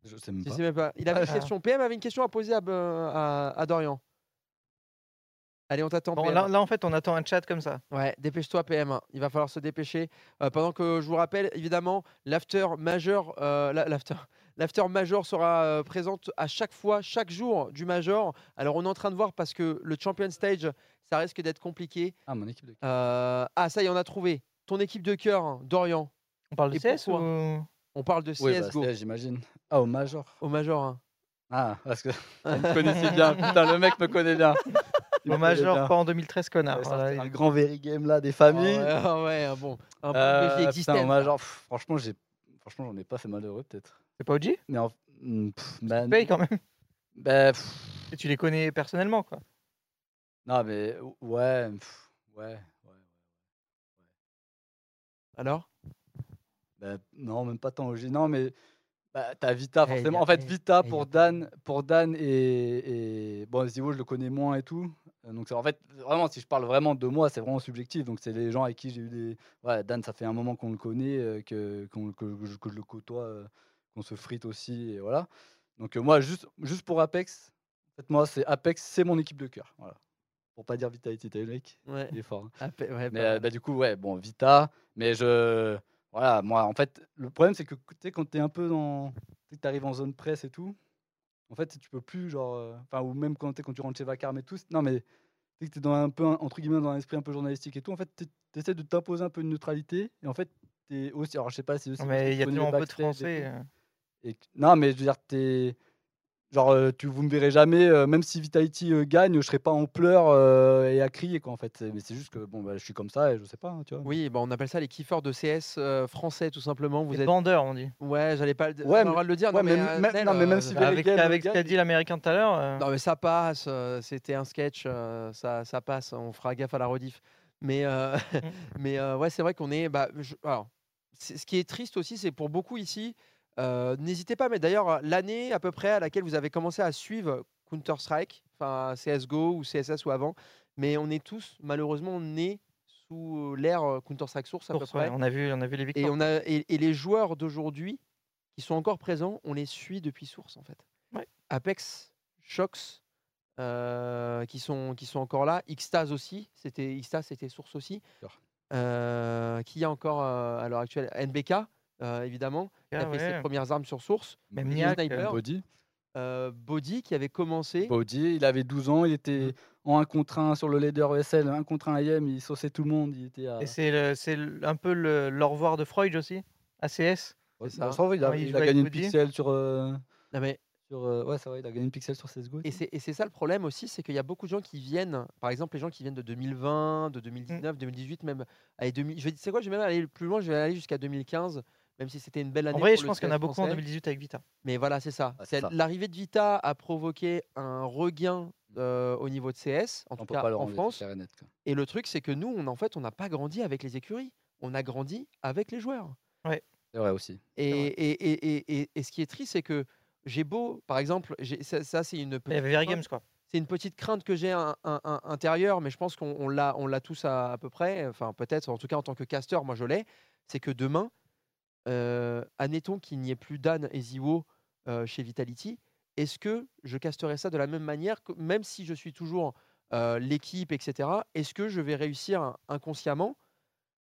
Speaker 2: Je sais même
Speaker 1: Je
Speaker 2: pas.
Speaker 1: sais même pas. Il avait une
Speaker 3: Ah.
Speaker 1: question. PM avait une question à poser à, à- à Dorian. Allez, on t'attend.
Speaker 3: Bon, là, là, en fait, on attend un chat comme ça.
Speaker 1: Ouais, dépêche-toi PM, il va falloir se dépêcher. Euh, pendant que je vous rappelle, évidemment, l'after majeur, euh, la- l'after, <laughs> l'after major sera euh, présente à chaque fois, chaque jour du major. Alors on est en train de voir parce que le champion stage, ça risque d'être compliqué.
Speaker 2: Ah, mon équipe de
Speaker 1: Euh, ah ça y est, on a trouvé. Ton équipe de cœur, hein, Dorian.
Speaker 3: On parle de
Speaker 1: Et
Speaker 3: CS ou
Speaker 1: On parle de
Speaker 2: Oui, bah,
Speaker 1: CSGO.
Speaker 2: c'est- j'imagine. Ah, au Major.
Speaker 1: Au major. hein.
Speaker 2: Ah, parce que <laughs> vous me connaissez bien. Putain, le mec me connaît bien. Il
Speaker 3: Au major,
Speaker 2: bien.
Speaker 3: pas en 2013, connard.
Speaker 2: Ouais,
Speaker 3: Voilà,
Speaker 2: un grand very game là des familles.
Speaker 1: Ah ouais, ah ouais, un bon. Un bon
Speaker 2: Euh,
Speaker 1: BG
Speaker 2: putain,
Speaker 1: existent,
Speaker 2: au Major, pff, franchement, j'ai, franchement, j'en ai pas fait malheureux peut-être.
Speaker 3: C'est pas OG
Speaker 2: Mais en... hmm, pff, bah,
Speaker 3: Tu payes quand même.
Speaker 2: bah, pff,
Speaker 3: Et tu les connais personnellement, quoi.
Speaker 2: Non, mais ouais, pff, ouais, ouais.
Speaker 1: Alors?
Speaker 2: Bah, non, même pas tant OG. Non, mais bah, t'as Vita
Speaker 1: Eh, il y
Speaker 2: forcément.
Speaker 1: a-
Speaker 2: En fait,
Speaker 1: eh,
Speaker 2: Vita
Speaker 1: eh, il y
Speaker 2: pour Dan, pour Dan et, et bon, Zivo, je le connais moins et tout. Euh, Donc c'est- en fait, vraiment, si je parle vraiment de moi, c'est vraiment subjectif. Donc c'est les gens avec qui j'ai eu des. Ouais, Dan, ça fait un moment qu'on le connaît, euh, que, qu'on- que, je, que je le côtoie, euh, qu'on se frite aussi, et voilà. Donc euh, moi, juste, juste pour Apex, en fait, moi, c'est Apex, c'est mon équipe de cœur. Voilà. Pour pas dire Vitality, mec
Speaker 1: Ouais.
Speaker 2: Il est fort. hein.
Speaker 1: Ape- ouais,
Speaker 2: Mais euh,
Speaker 1: mal.
Speaker 2: bah, du coup, ouais, bon, Vita, mais je. Voilà, moi, en fait, le problème, c'est que tu sais, quand t'es un peu dans. Tu arrives en zone presse et tout, en fait, tu peux plus, genre. euh, Enfin, ou même quand, t'es- quand tu rentres chez Vacarme et tout. c'est- Non, mais tu sais que t'es dans un peu, entre guillemets, dans un esprit un peu journalistique et tout. En fait, tu essaies de t'imposer un peu une neutralité. Et en fait, t'es aussi. Alors, je sais pas si aussi.
Speaker 3: Mais
Speaker 2: tu
Speaker 3: il y a tellement peu de
Speaker 2: et
Speaker 3: Français. euh.
Speaker 2: Et que- non, mais je veux dire, t'es. Genre, euh, tu, vous me verrez jamais, euh, même si Vitality euh, gagne, je serai pas en pleurs euh, et à crier, quoi, en fait. C'est- Mais c'est juste que, bon, bah, je suis comme ça et je sais pas, hein, tu vois.
Speaker 1: Oui, bah, on appelle ça les kiffeurs de CS euh, français, tout simplement. Vous
Speaker 3: Les
Speaker 1: êtes
Speaker 3: bandeurs, on dit.
Speaker 1: Ouais, j'allais pas le,
Speaker 2: Ouais,
Speaker 1: on
Speaker 2: mais-
Speaker 1: le dire.
Speaker 2: ouais,
Speaker 1: non, mais,
Speaker 2: mais
Speaker 1: euh,
Speaker 2: même-
Speaker 1: Nel,
Speaker 2: non, mais même
Speaker 1: euh,
Speaker 2: si
Speaker 3: avec avec ce qu'a dit l'américain tout à l'heure. euh,
Speaker 1: Non, mais ça passe. euh, C'était un sketch. euh, ça, ça passe. On fera gaffe à la rediff. Mais, euh, <laughs> mais euh, ouais, c'est vrai qu'on est. Bah, je- alors, c'est- ce qui est triste aussi, c'est pour beaucoup ici. Euh, N'hésitez pas, mais d'ailleurs, l'année à peu près à laquelle vous avez commencé à suivre Counter-Strike, enfin CSGO ou CSS ou avant, mais on est tous malheureusement nés sous l'ère euh, Counter-Strike Source à peu
Speaker 3: Source, ouais,
Speaker 1: près.
Speaker 3: on a vu, on a vu les
Speaker 1: Et,
Speaker 3: victoires.
Speaker 1: on a, et, et les joueurs d'aujourd'hui qui sont encore présents, on les suit depuis Source en fait.
Speaker 3: Ouais.
Speaker 1: Apex, Shox, euh, qui, sont, qui sont encore là. Xtaz aussi, c'était Xtaz, c'était Source aussi. Euh, qui y a encore euh, à l'heure actuelle NBK, euh, évidemment, qui a
Speaker 3: Ah
Speaker 1: fait ses premières armes sur Source.
Speaker 3: Même euh,
Speaker 1: Sniper,
Speaker 2: Body.
Speaker 1: euh, Body qui avait commencé.
Speaker 2: Body, il avait 12 ans, il était en 1 contre 1 sur le leader ESL, 1 contre 1 IM, il sauçait tout le monde, il était à...
Speaker 3: Et c'est le- c'est le- un peu le- l'au revoir de Freud aussi, ACS.
Speaker 2: Ouais,
Speaker 1: c'est ça.
Speaker 2: ça va, il a,
Speaker 3: il
Speaker 2: a gagné une pixel sur... euh,
Speaker 1: Non, mais
Speaker 2: sur euh, ouais, c'est vrai, il a gagné une pixel sur CSGO.
Speaker 1: Et c'est et c'est ça le problème aussi, c'est qu'il y a beaucoup de gens qui viennent, par exemple les gens qui viennent de 2020,
Speaker 3: Mmh.
Speaker 1: de 2019, 2018, même. Allez, 2000, je vais, c'est quoi, je vais même aller plus loin, je vais aller jusqu'à 2015, même si c'était une belle année.
Speaker 3: En vrai,
Speaker 1: pour
Speaker 3: je
Speaker 1: le
Speaker 3: pense qu'il y en a beaucoup en
Speaker 1: français.
Speaker 3: 2018 avec Vita.
Speaker 1: Mais voilà, c'est ça.
Speaker 2: Ouais, c'est
Speaker 1: C'est-
Speaker 2: ça.
Speaker 1: L'arrivée de Vita a provoqué un regain euh, au niveau de CS, en
Speaker 2: On
Speaker 1: tout cas en France.
Speaker 2: et net, quoi.
Speaker 1: Et le truc, c'est que nous, on, en fait, on n'a pas grandi avec les écuries. On a grandi avec les joueurs.
Speaker 2: C'est vrai aussi.
Speaker 1: Et, et, et, et, et- et ce qui est triste, c'est que j'ai beau, par exemple, j'ai- ça, ça, c'est une petite.
Speaker 3: Games, quoi.
Speaker 1: c'est une petite crainte que j'ai un- un- un- intérieure, mais je pense qu'on on l'a, on l'a tous à, à peu près. Enfin, peut-être, en tout cas en tant que caster, moi je l'ai. C'est que demain, admettons qu'il n'y ait plus Dan et Ziwo euh, chez Vitality, est-ce que je casterai ça de la même manière, même si je suis toujours euh, l'équipe, etc. Est-ce que je vais réussir in- inconsciemment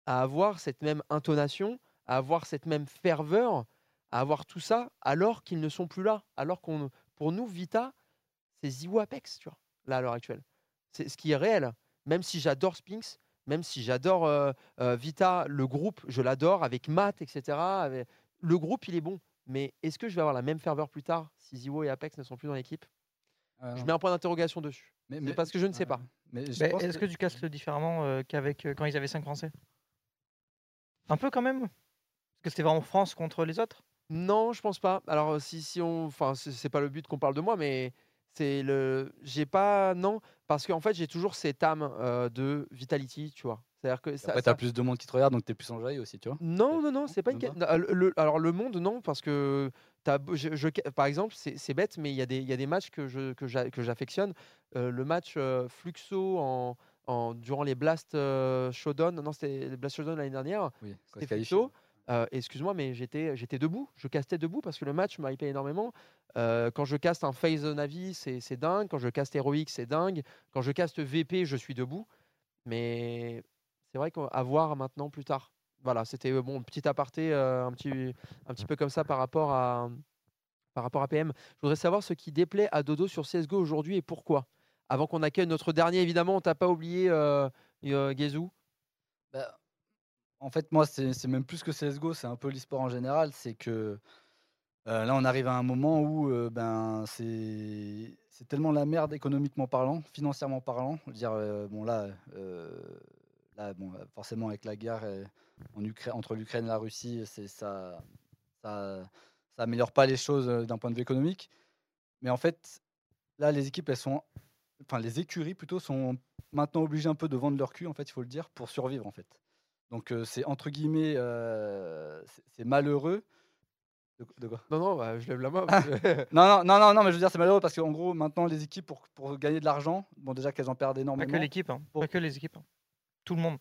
Speaker 1: à avoir cette même intonation, à avoir cette même ferveur, à avoir tout ça alors qu'ils ne sont plus là, alors qu'on, pour nous, Vita, c'est Ziwo Apex, tu vois, là à l'heure actuelle. C'est ce qui est réel. Même si j'adore Spinks, même si j'adore euh, euh, Vita, le groupe, je l'adore avec Matt, etc. avec- Le groupe, il est bon. Mais est-ce que je vais avoir la même ferveur plus tard si Ziwo et Apex ne sont plus dans l'équipe? Je mets un point d'interrogation dessus.
Speaker 2: Mais-
Speaker 1: parce que je ne sais pas.
Speaker 2: Mais
Speaker 3: Mais Est-ce que tu castes différemment euh, qu'avec euh, quand ils avaient 5 Français? Un peu quand même Parce que c'était vraiment France contre les autres?
Speaker 1: Non, je pense pas. Alors euh, si, si on, enfin c'est c'est pas le but qu'on parle de moi, mais c'est le, j'ai pas non parce qu'en fait j'ai toujours cette âme euh, de vitality, tu vois. C'est-à-dire que ça,
Speaker 2: Après,
Speaker 1: ça-
Speaker 2: t'as plus de monde qui te regarde, donc t'es plus enjaillé aussi, tu vois.
Speaker 1: Non, non, non, c'est pas une. le- le- alors le monde, non, parce que beau- je, je- par exemple, c'est c'est bête, mais il y, a des- y a des matchs que je que j'affectionne. Euh, le match euh, Fluxo en, en- durant les Blast Showdown, non, c'était les Blast Showdown l'année dernière.
Speaker 2: Oui,
Speaker 1: c'était
Speaker 2: ils qualifient.
Speaker 1: Euh, Excuse-moi, mais j'étais debout, je castais debout parce que le match m'a hypé énormément. Euh, quand je caste un Phase Navi, c'est dingue. Quand je caste Heroic, c'est dingue. Quand je caste VP, je suis debout. Mais c'est vrai qu'à voir maintenant plus tard. Voilà, c'était bon petit aparté, euh, un petit un petit peu comme ça par rapport à par rapport à PM. Je voudrais savoir ce qui déplaît à Dodo sur CS:GO aujourd'hui et pourquoi. Avant qu'on accueille notre dernier, évidemment, on t'a pas oublié euh, euh, Gezou.
Speaker 2: Bah, en fait, moi, c'est même plus que CSGO, c'est un peu l'e-sport en général. C'est que euh, là, on arrive à un moment où euh, ben, c'est tellement la merde économiquement parlant, financièrement parlant. Dire, euh, bon, là, bon, euh, forcément, avec la guerre en entre l'Ukraine et la Russie, ça, ça, ça pas les choses d'un point de vue économique. Mais en fait, là, les équipes, elles sont, enfin, les écuries plutôt sont maintenant obligées un peu de vendre leur cul, en fait, il faut le dire, pour survivre, en fait. Donc c'est entre guillemets, c'est- malheureux. De, quoi?
Speaker 1: Non, non, bah, je lève la main.
Speaker 2: Ah, <laughs> non, non, non, non, mais je veux dire, c'est malheureux parce qu'en gros, maintenant, les équipes, pour, pour gagner de l'argent, bon, déjà qu'elles en perdent
Speaker 3: Pas
Speaker 2: énormément.
Speaker 3: que l'équipe, hein, pas que les équipes. hein. Tout le monde.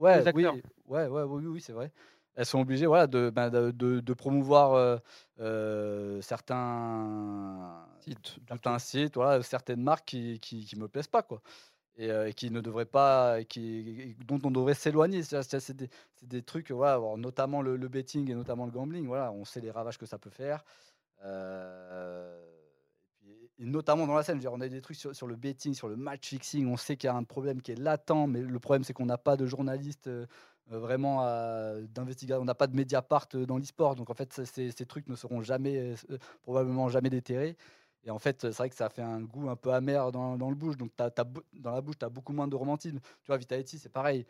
Speaker 2: Ouais,
Speaker 3: les
Speaker 2: oui, ouais, ouais, oui, oui, c'est vrai. Elles sont obligées voilà, de, ben, de, de- de promouvoir euh, euh, certains
Speaker 1: sites,
Speaker 2: certains sites voilà, certaines marques qui, qui, qui me plaisent pas. Quoi. Et, qui ne devraient pas, dont on devrait s'éloigner. C'est des, trucs, voilà, notamment le, betting et notamment le gambling. Voilà, on sait les ravages que ça peut faire. Et, notamment dans la scène, on a des trucs sur, le betting, sur le match fixing. On sait qu'il y a un problème qui est latent, mais le problème c'est qu'on n'a pas de journalistes euh, vraiment d'investigateurs. On n'a pas de Mediapart dans l'e-sport. Donc en fait, ces, ces trucs ne seront jamais, probablement jamais déterrés. Et en fait, c'est vrai que ça fait un goût un peu amer dans, dans le bouche. Donc, beau- dans la bouche, tu as beaucoup moins de romantisme. Tu vois, Vitality, c'est pareil.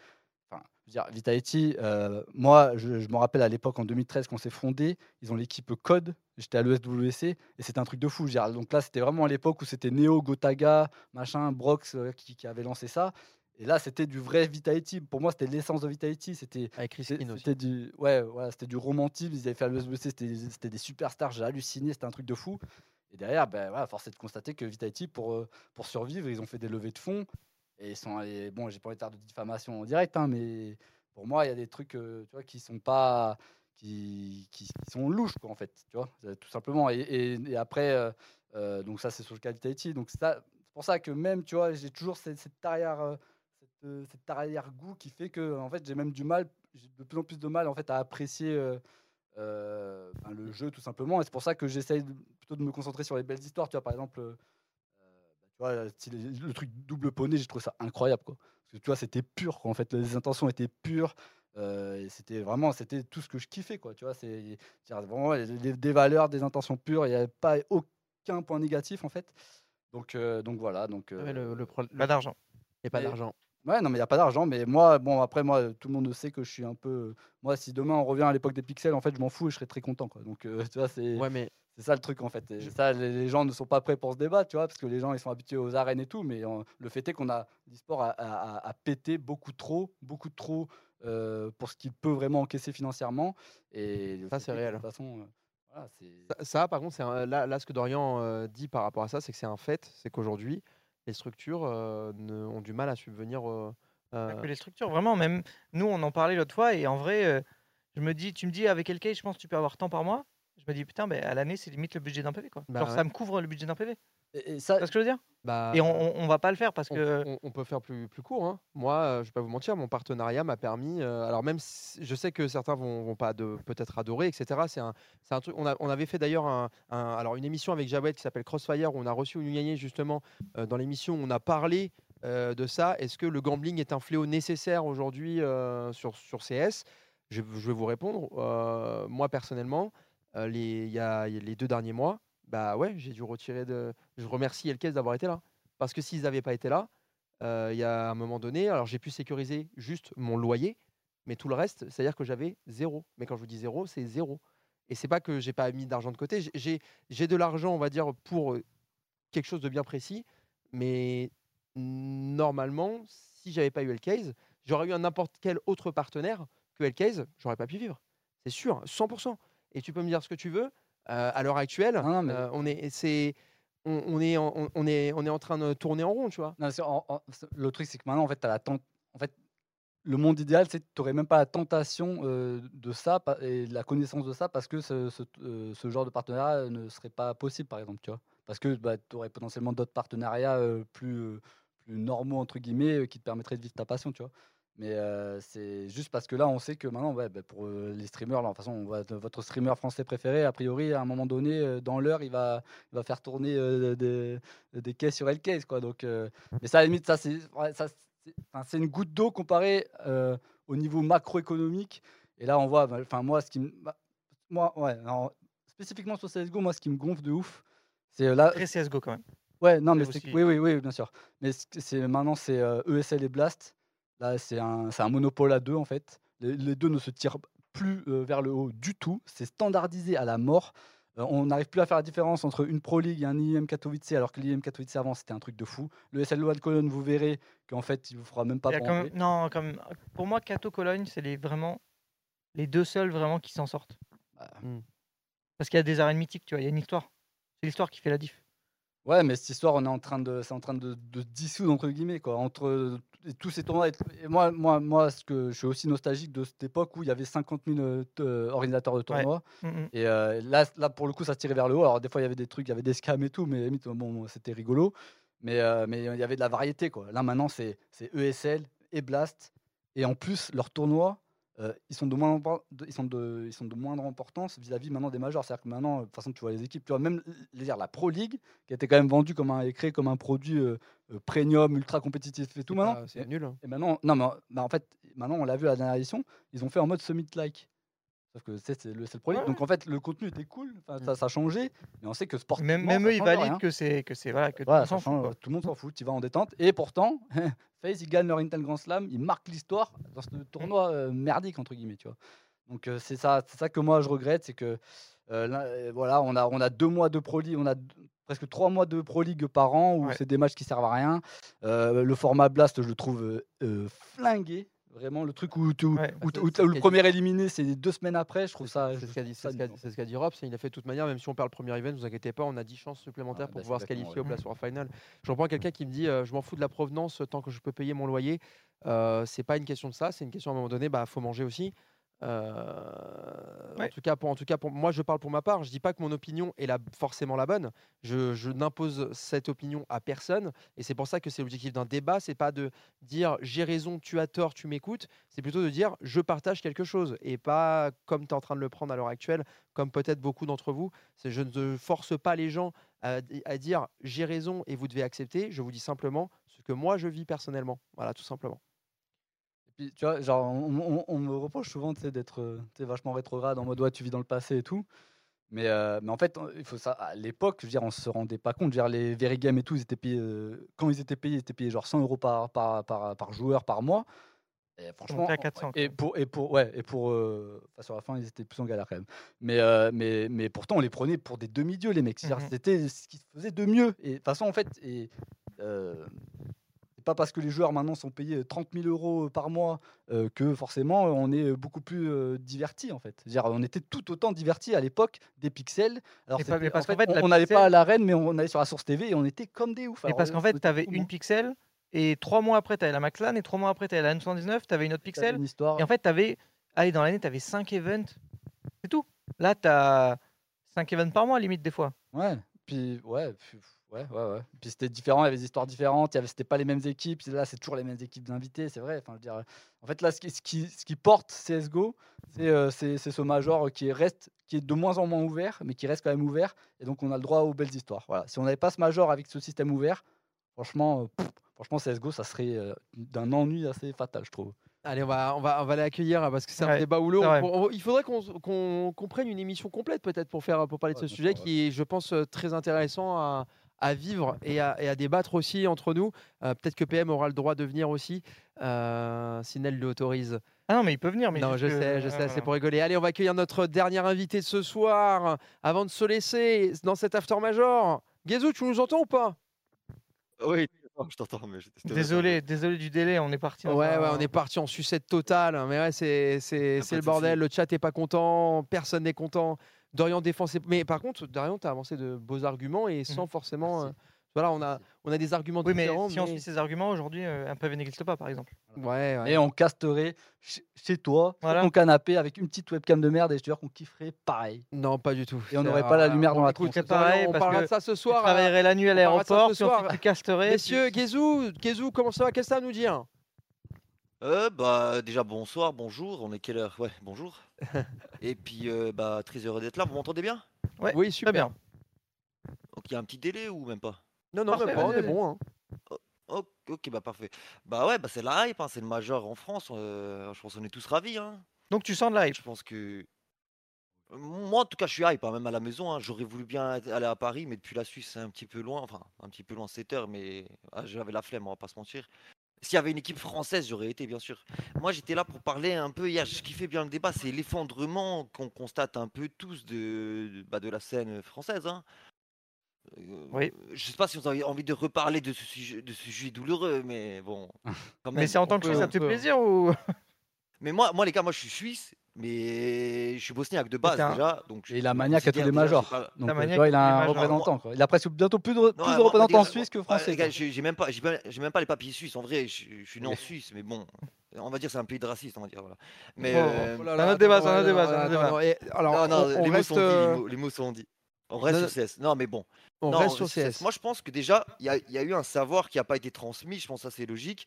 Speaker 2: Enfin, je veux dire, Vitality, euh, moi, je, je me rappelle à l'époque, en 2013, quand c'est fondé, ils ont l'équipe Code. J'étais à l'ESWC et c'était un truc de fou. Je veux dire, donc là, c'était vraiment à l'époque où c'était Neo, Gotaga, machin, Brox euh, qui, qui avait lancé ça. Et là, c'était du vrai Vitality. Pour moi, c'était l'essence de Vitality. C'était du, ouais, voilà, c'était du romantisme. Ils avaient fait à l'USBC, c'était des superstars. J'ai halluciné, c'était un truc de fou. Et derrière, ben, voilà, force est de constater que Vitality, pour, euh, pour survivre, ils ont fait des levées de fonds. Et ils sont bon, j'ai pas envie de de diffamation en direct, hein, mais pour moi, il y a des trucs euh, tu vois, qui sont pas. Qui, qui, sont louches, quoi, en fait, tu vois, euh, tout simplement. Et, après, donc ça, c'est sur le cas de Vitality. Donc c'est pour ça que même, tu vois, j'ai toujours cette, cette arrière. cette, cet arrière-goût qui fait que en fait j'ai même du mal de plus en plus de mal en fait à apprécier euh, euh, ben, le jeu tout simplement. Et c'est pour ça que j'essaye plutôt de me concentrer sur les belles histoires. Tu vois par exemple euh, bah, tu vois si le, le truc double poney j'ai trouvé ça incroyable quoi. Parce que tu vois c'était pur quoi, en fait les intentions étaient pures euh, c'était vraiment c'était tout ce que je kiffais quoi. Tu vois c'est vraiment des valeurs des intentions pures. Il n'y avait pas aucun point négatif en fait. Donc euh, donc voilà donc
Speaker 1: Ouais, le- le pro-
Speaker 3: Pas d'argent.
Speaker 1: Et pas d'argent.
Speaker 2: Ouais, non, mais il n'y a pas d'argent. Mais moi, bon, après, moi, tout le monde sait que je suis un peu. Moi, si demain on revient à l'époque des pixels, en fait, je m'en fous et je serais très content. Quoi. Donc, euh, <laughs> tu vois, c'est.
Speaker 1: Ouais, mais
Speaker 2: C'est ça le truc en fait. Et ça, les, gens ne sont pas prêts pour ce débat, tu vois, parce que les gens ils sont habitués aux arènes et tout. Mais euh, le fait est qu'on a l'e-sport a, a- a- pété beaucoup trop, beaucoup trop euh, pour ce qu'il peut vraiment encaisser financièrement. Et
Speaker 1: Ça, c'est réel.
Speaker 2: De toute façon, euh, Voilà,
Speaker 1: Ça, ça, par contre, c'est un- là, là, ce que Dorian euh, dit par rapport à ça, c'est que c'est un fait, c'est qu'aujourd'hui, les structures ne- ont du mal à subvenir. euh,
Speaker 3: que les structures, vraiment, même nous, on en parlait l'autre fois, et en vrai, je me dis, tu me dis, avec LK, je pense que tu peux avoir tant par mois. Je me dis, putain, ben, à l'année, c'est limite le budget d'un PV, quoi.
Speaker 1: Bah
Speaker 3: Genre,
Speaker 1: ouais.
Speaker 3: ça me couvre le budget d'un PV.
Speaker 2: Et, et
Speaker 3: Tu
Speaker 2: ça,
Speaker 3: vois ce que je veux dire?
Speaker 1: Bah,
Speaker 3: Et on, on, va pas le faire parce
Speaker 1: on,
Speaker 3: que.
Speaker 1: on- on peut faire plus, plus court. hein. Moi, euh, je vais pas vous mentir, mon partenariat m'a permis. euh, alors même, si- je sais que certains vont, vont pas peut-être adorer, etc. C'est un, c'est un truc. On, a- on avait fait d'ailleurs un, un- alors une émission avec Jawed qui s'appelle Crossfire où on a reçu Ounougnagné justement euh, dans l'émission. On a parlé euh, de ça. Est-ce que le gambling est un fléau nécessaire aujourd'hui sur, sur CS je, je vais vous répondre. Moi personnellement, les, y a, y a les deux derniers mois, bah ouais, j'ai dû retirer de. Je remercie Elkes d'avoir été là. Parce que s'ils n'avaient pas été là, euh, il y a un moment donné, alors j'ai pu sécuriser juste mon loyer, mais tout le reste, c'est-à-dire que j'avais zéro. Mais quand je vous dis zéro, c'est zéro. Et c'est pas que j'ai pas mis d'argent de côté. J'ai- de l'argent, on va dire, pour euh, quelque chose de bien précis, mais normalement, si j'avais pas eu Elcase, j'aurais eu un n'importe quel autre partenaire que Elcase, j'aurais pas pu vivre. C'est sûr, 100%. Et tu peux me dire ce que tu veux. Euh, à l'heure actuelle,
Speaker 2: non, mais-
Speaker 1: euh, on est, c'est, on, on est, en, on- est, on est en train de tourner en rond, tu vois.
Speaker 2: Non, en- en- c'est- le truc, c'est que maintenant, en fait, la tent- en fait, le monde idéal, c'est que tu n'aurais même pas la tentation euh, de ça et la connaissance de ça parce que ce, ce- euh, ce genre de partenariat ne serait pas possible, par exemple, tu vois. Parce que bah, tu aurais potentiellement d'autres partenariats euh, plus, plus normaux, entre guillemets, qui te permettraient de vivre ta passion, tu vois. Mais euh, c'est juste parce que là, on sait que maintenant, ouais, bah, pour euh, les streamers, là, de toute façon, on votre streamer français préféré, a priori, à un moment donné, euh, dans l'heure, il va, il va faire tourner des, des caisses sur L-Case, quoi. Donc, mais ça, à la limite, ça, c'est ouais, une goutte d'eau comparé euh, au niveau macroéconomique. Et là, on voit, bah, enfin, moi, ce qui me- bah, moi, ouais, alors, spécifiquement sur CSGO, moi, ce qui me gonfle de ouf, c'est là.
Speaker 3: Très CSGO quand même.
Speaker 2: Ouais, non, mais
Speaker 3: aussi-
Speaker 2: oui, oui, oui, bien sûr. Mais c'est maintenant, c'est ESL et Blast. Là, c'est un, monopole à deux, en fait. Les, les deux ne se tirent plus euh, vers le haut du tout. C'est standardisé à la mort. Euh, on n'arrive plus à faire la différence entre une Pro League et un IEM Katowice, alors que l'IEM Katowice avant, c'était un truc de fou. Le SL One Cologne, vous verrez qu'en fait, il vous fera même pas
Speaker 3: même- non, même, pour moi, Cato Cologne, c'est les, vraiment les deux seuls vraiment qui s'en sortent.
Speaker 2: Bah,
Speaker 1: Hmm.
Speaker 3: Parce qu'il y a des arènes mythiques, tu vois, il y a une histoire. C'est l'histoire qui fait la diff.
Speaker 2: Ouais, mais cette histoire, on est en train de, c'est en train de, de dissoudre entre guillemets quoi, entre tous ces tournois. Et, et moi, moi, moi, ce que je suis aussi nostalgique de cette époque où il y avait 50 000 euh, euh, organisateurs de tournois.
Speaker 3: Mm, mm.
Speaker 2: Et euh, là, là, pour le coup, ça se tirait vers le haut. Alors des fois, il y avait des trucs, il y avait des scams et tout, mais limite, bon, c'était rigolo. Mais euh, mais il y avait de la variété quoi. Là maintenant, c'est c'est ESL et Blast. Et en plus, leurs tournois, euh, ils, sont de moins, ils, sont de, ils sont de moindre importance vis-à-vis maintenant des majors. C'est-à-dire que maintenant, de toute façon, tu vois les équipes, tu vois même dire, la Pro League, qui était quand même vendue comme un, et créée comme un produit euh, euh, premium, ultra compétitif et tout maintenant.
Speaker 1: c'est nul, hein.
Speaker 2: Et maintenant, non, mais bah, en fait, maintenant, on l'a vu à la dernière édition, ils ont fait en mode summit-like. Sauf que c'est le, le Pro League. Donc en fait, le contenu était cool, enfin, ça, ça a changé, mais on sait que sportivement.
Speaker 3: Même, même eux, ils valident que c'est que c'est voilà que tout
Speaker 2: Voilà,
Speaker 3: le monde s'en fout,
Speaker 2: change,
Speaker 3: quoi.
Speaker 2: tout le monde s'en fout, tu vas en détente. Et pourtant, <laughs> FaZe, ils gagnent leur Intel Grand Slam, ils marquent l'histoire dans ce tournoi euh, merdique, entre guillemets, tu vois. Donc euh, c'est ça, c'est ça que moi je regrette, c'est que euh, là, euh, voilà, on a, on a deux mois de Pro League, on a presque trois mois de Pro League par an où
Speaker 3: Ouais.
Speaker 2: c'est des matchs qui servent à rien. Le format Blast, je le trouve flingué. Vraiment, le truc où, tu- où-
Speaker 3: Ouais,
Speaker 2: où-
Speaker 1: c'est-
Speaker 2: où
Speaker 1: c'est ce
Speaker 2: le
Speaker 1: dit-
Speaker 2: premier éliminé, c'est deux semaines après. Je trouve ça.
Speaker 1: C'est ce qu'a dit, ce dit- Robs, et il a fait de toute manière, même si on perd le premier event, ne vous inquiétez pas, on a 10 chances supplémentaires
Speaker 2: Ah,
Speaker 1: pour
Speaker 2: bah,
Speaker 1: pouvoir se
Speaker 2: c'est exactement,
Speaker 1: qualifier au
Speaker 2: ouais.
Speaker 1: Blast War Final. Je reprends quelqu'un qui me dit euh, Je m'en fous de la provenance tant que je peux payer mon loyer. Euh, c'est pas une question de ça, c'est une question à un moment donné, bah faut manger aussi. Euh, en, tout cas, pour, en tout cas, pour moi, je parle pour ma part. Je dis pas que mon opinion est la, forcément la bonne. Je, je n'impose cette opinion à personne. Et c'est pour ça que c'est l'objectif d'un débat. C'est pas de dire j'ai raison, tu as tort, tu m'écoutes. C'est plutôt de dire je partage quelque chose. Et pas comme tu es en train de le prendre à l'heure actuelle, comme peut-être beaucoup d'entre vous. Je ne force pas les gens à dire j'ai raison et vous devez accepter. Je vous dis simplement ce que moi je vis personnellement. Voilà, tout simplement.
Speaker 2: Puis, tu vois, genre, on, on- on me reproche souvent d'être euh, vachement rétrograde en mode ouais, tu vis dans le passé et tout. Mais, euh, mais en fait, il faut ça. À l'époque, je veux dire, on se rendait pas compte. Je veux dire, les Very Games et tout, ils étaient payés. euh, quand ils étaient payés, ils étaient payés genre 100 euros par, par, par, par joueur par mois. Et franchement,
Speaker 3: à 400,
Speaker 2: et pour et pour ouais et pour euh, enfin, sur la fin ils étaient plus en galère quand même. Mais euh, mais mais pourtant on les prenait pour des demi-dieux les mecs.
Speaker 3: Mhm.
Speaker 2: C'était ce qu'ils faisaient de mieux. Et de toute façon en fait et euh, pas parce que les joueurs maintenant sont payés 30 000 euros par mois euh, que forcément on est beaucoup plus euh, divertis en fait. C'est-à-dire, on était tout autant divertis à l'époque des pixels. Alors
Speaker 3: pas- mais parce
Speaker 2: en fait, on n'allait
Speaker 3: pixel-
Speaker 2: pas à l'arène, mais on allait sur la source TV et on était comme des oufs.
Speaker 3: Et parce qu'en fait, tu avais une pixel, et trois mois après, tu avais la McLaren, et trois mois après, tu avais la N79, tu avais une autre pixel.
Speaker 2: une histoire.
Speaker 3: Et en fait, tu avais, allez, dans l'année, tu avais 5 events. C'est tout. Là, tu as 5 events par mois, limite, des fois.
Speaker 2: Ouais, puis ouais, puis- ouais, ouais, ouais. Puis c'était différent, il y avait des histoires différentes, il y avait, c'était pas les mêmes équipes. Là, c'est toujours les mêmes équipes d'invités, c'est vrai. Enfin, je veux dire, en fait, là, ce qui, ce qui, ce qui porte CS:GO, c'est euh, c'est c'est ce major qui est- reste, qui est de moins en moins ouvert, mais qui reste quand même ouvert. Et donc, on a le droit aux belles histoires. Voilà. Si on n'avait pas ce major avec ce système ouvert, franchement, euh, pff, franchement, CS:GO, ça serait euh, d'un ennui assez fatal, je trouve.
Speaker 1: Allez, on va, on va, on va l'accueillir parce que c'est un débat houleux. il faudrait qu'on qu'on- qu'on prenne une émission complète peut-être pour, faire, pour parler de ce sujet qui est, je pense, euh, très intéressant à, à vivre et à, et à débattre aussi entre nous. Euh, peut-être que PM aura le droit de venir aussi, euh, si Nel l'autorise.
Speaker 3: Ah non, mais il peut venir. Mais
Speaker 1: non, je
Speaker 3: que-
Speaker 1: sais, je sais, c'est
Speaker 3: euh,
Speaker 1: pour rigoler. Allez, on va accueillir notre dernier invité ce soir. Avant de se laisser dans cet after major, Gazou, tu nous entends ou pas?
Speaker 14: Oui, je t'entends, mais
Speaker 3: Désolé, désolé du délai, on est parti.
Speaker 1: Ouais, ouais, on est parti en sucette totale. Mais ouais, c'est le
Speaker 14: de
Speaker 1: bordel. Le chat est pas content, personne n'est content. Dorian défend ses- Mais par contre, Dorian, tu as avancé de beaux arguments et sans forcément. euh, Voilà, on a, on a des arguments
Speaker 3: Oui, mais
Speaker 1: différents.
Speaker 3: si on suit ces arguments, aujourd'hui, euh, un PV n'existe pas, par exemple.
Speaker 1: Ouais, ouais.
Speaker 2: Et on casterait ch- chez toi,
Speaker 3: Voilà.
Speaker 2: sur ton canapé, avec une petite webcam de merde, et je te jure qu'on kifferait pareil.
Speaker 1: Non, pas du tout.
Speaker 2: Et on n'aurait pas la lumière dans la tronche.
Speaker 3: Pareil,
Speaker 1: on
Speaker 3: parce
Speaker 1: parlera
Speaker 3: que
Speaker 1: de ça ce
Speaker 3: tu
Speaker 1: soir.
Speaker 3: travaillerais la nuit à
Speaker 1: on
Speaker 3: l'aéroport, ensuite tu casterais.
Speaker 1: Messieurs, Gezou, Gezou, comment ça va? Qu'est-ce que ça à nous dire?
Speaker 14: Euh, bah, déjà, bonsoir, bonjour. On est quelle heure? Ouais, bonjour. <laughs> Et puis, euh, bah, très heureux d'être là. Vous m'entendez bien?
Speaker 3: Ouais,
Speaker 1: Oui, super.
Speaker 3: bien.
Speaker 14: Donc, il y a un petit délai ou même pas?
Speaker 1: Non, non,
Speaker 3: Parfait,
Speaker 1: même pas, on est bon. hein.
Speaker 14: Oh, ok, bah, parfait. Bah, ouais, bah, c'est la hype, hein, c'est le major en France. euh, je pense qu'on est tous ravis. Hein.
Speaker 3: Donc, tu sens de la hype?
Speaker 14: Je pense que. Moi, en tout cas, je suis hype, hein, même à la maison. hein. J'aurais voulu bien aller à Paris, mais depuis la Suisse, c'est un petit peu loin. Enfin, un petit peu loin, 7 heures, mais ah, j'avais la flemme, on va pas se mentir. S'il y avait une équipe française, j'aurais été, bien sûr. Moi, j'étais là pour parler un peu hier. Je kiffais bien le débat. C'est l'effondrement qu'on constate un peu tous de, de, bah, de la scène française. Hein. Euh,
Speaker 3: Oui.
Speaker 14: Je sais pas si vous avez envie de reparler de ce sujet, de ce sujet douloureux, mais bon. <laughs> quand
Speaker 3: Mais c'est en tant que Suisse, ça te fait plaisir ou?
Speaker 14: Mais moi, moi, les gars, moi, je suis suisse, mais je suis bosniaque de base
Speaker 2: un-
Speaker 14: déjà. Donc
Speaker 2: Et il
Speaker 14: je
Speaker 2: a
Speaker 14: me
Speaker 2: maniaque à tous les majors.
Speaker 14: pas-
Speaker 2: Donc,
Speaker 3: T'as
Speaker 2: euh,
Speaker 3: maniaque
Speaker 2: vois, il a un représentant. Quoi. Il a presque bientôt plus de, re-
Speaker 14: Non,
Speaker 2: plus
Speaker 14: ouais,
Speaker 2: de
Speaker 14: moi,
Speaker 2: représentants
Speaker 14: gars,
Speaker 2: suisses que
Speaker 14: ouais,
Speaker 2: français. quoi.
Speaker 14: j'ai même pas, même pas les papiers suisses. En vrai, je, je suis né en Suisse, mais bon, on va dire c'est un pays de racistes, on va dire voilà. Mais
Speaker 3: Bon,
Speaker 14: euh,
Speaker 3: oh un débat, un débat,
Speaker 1: alors,
Speaker 14: non, non,
Speaker 1: on- on
Speaker 14: les mots sont dits,
Speaker 1: euh,
Speaker 14: les mots, les mots sont dits. On reste
Speaker 1: non,
Speaker 14: sur CS. Non, mais bon.
Speaker 1: on
Speaker 14: Non,
Speaker 1: reste sur
Speaker 14: reste
Speaker 1: CS.
Speaker 14: Moi, je pense que déjà, il y, a- il y a eu un savoir qui n'a pas été transmis. Je pense que ça, c'est logique.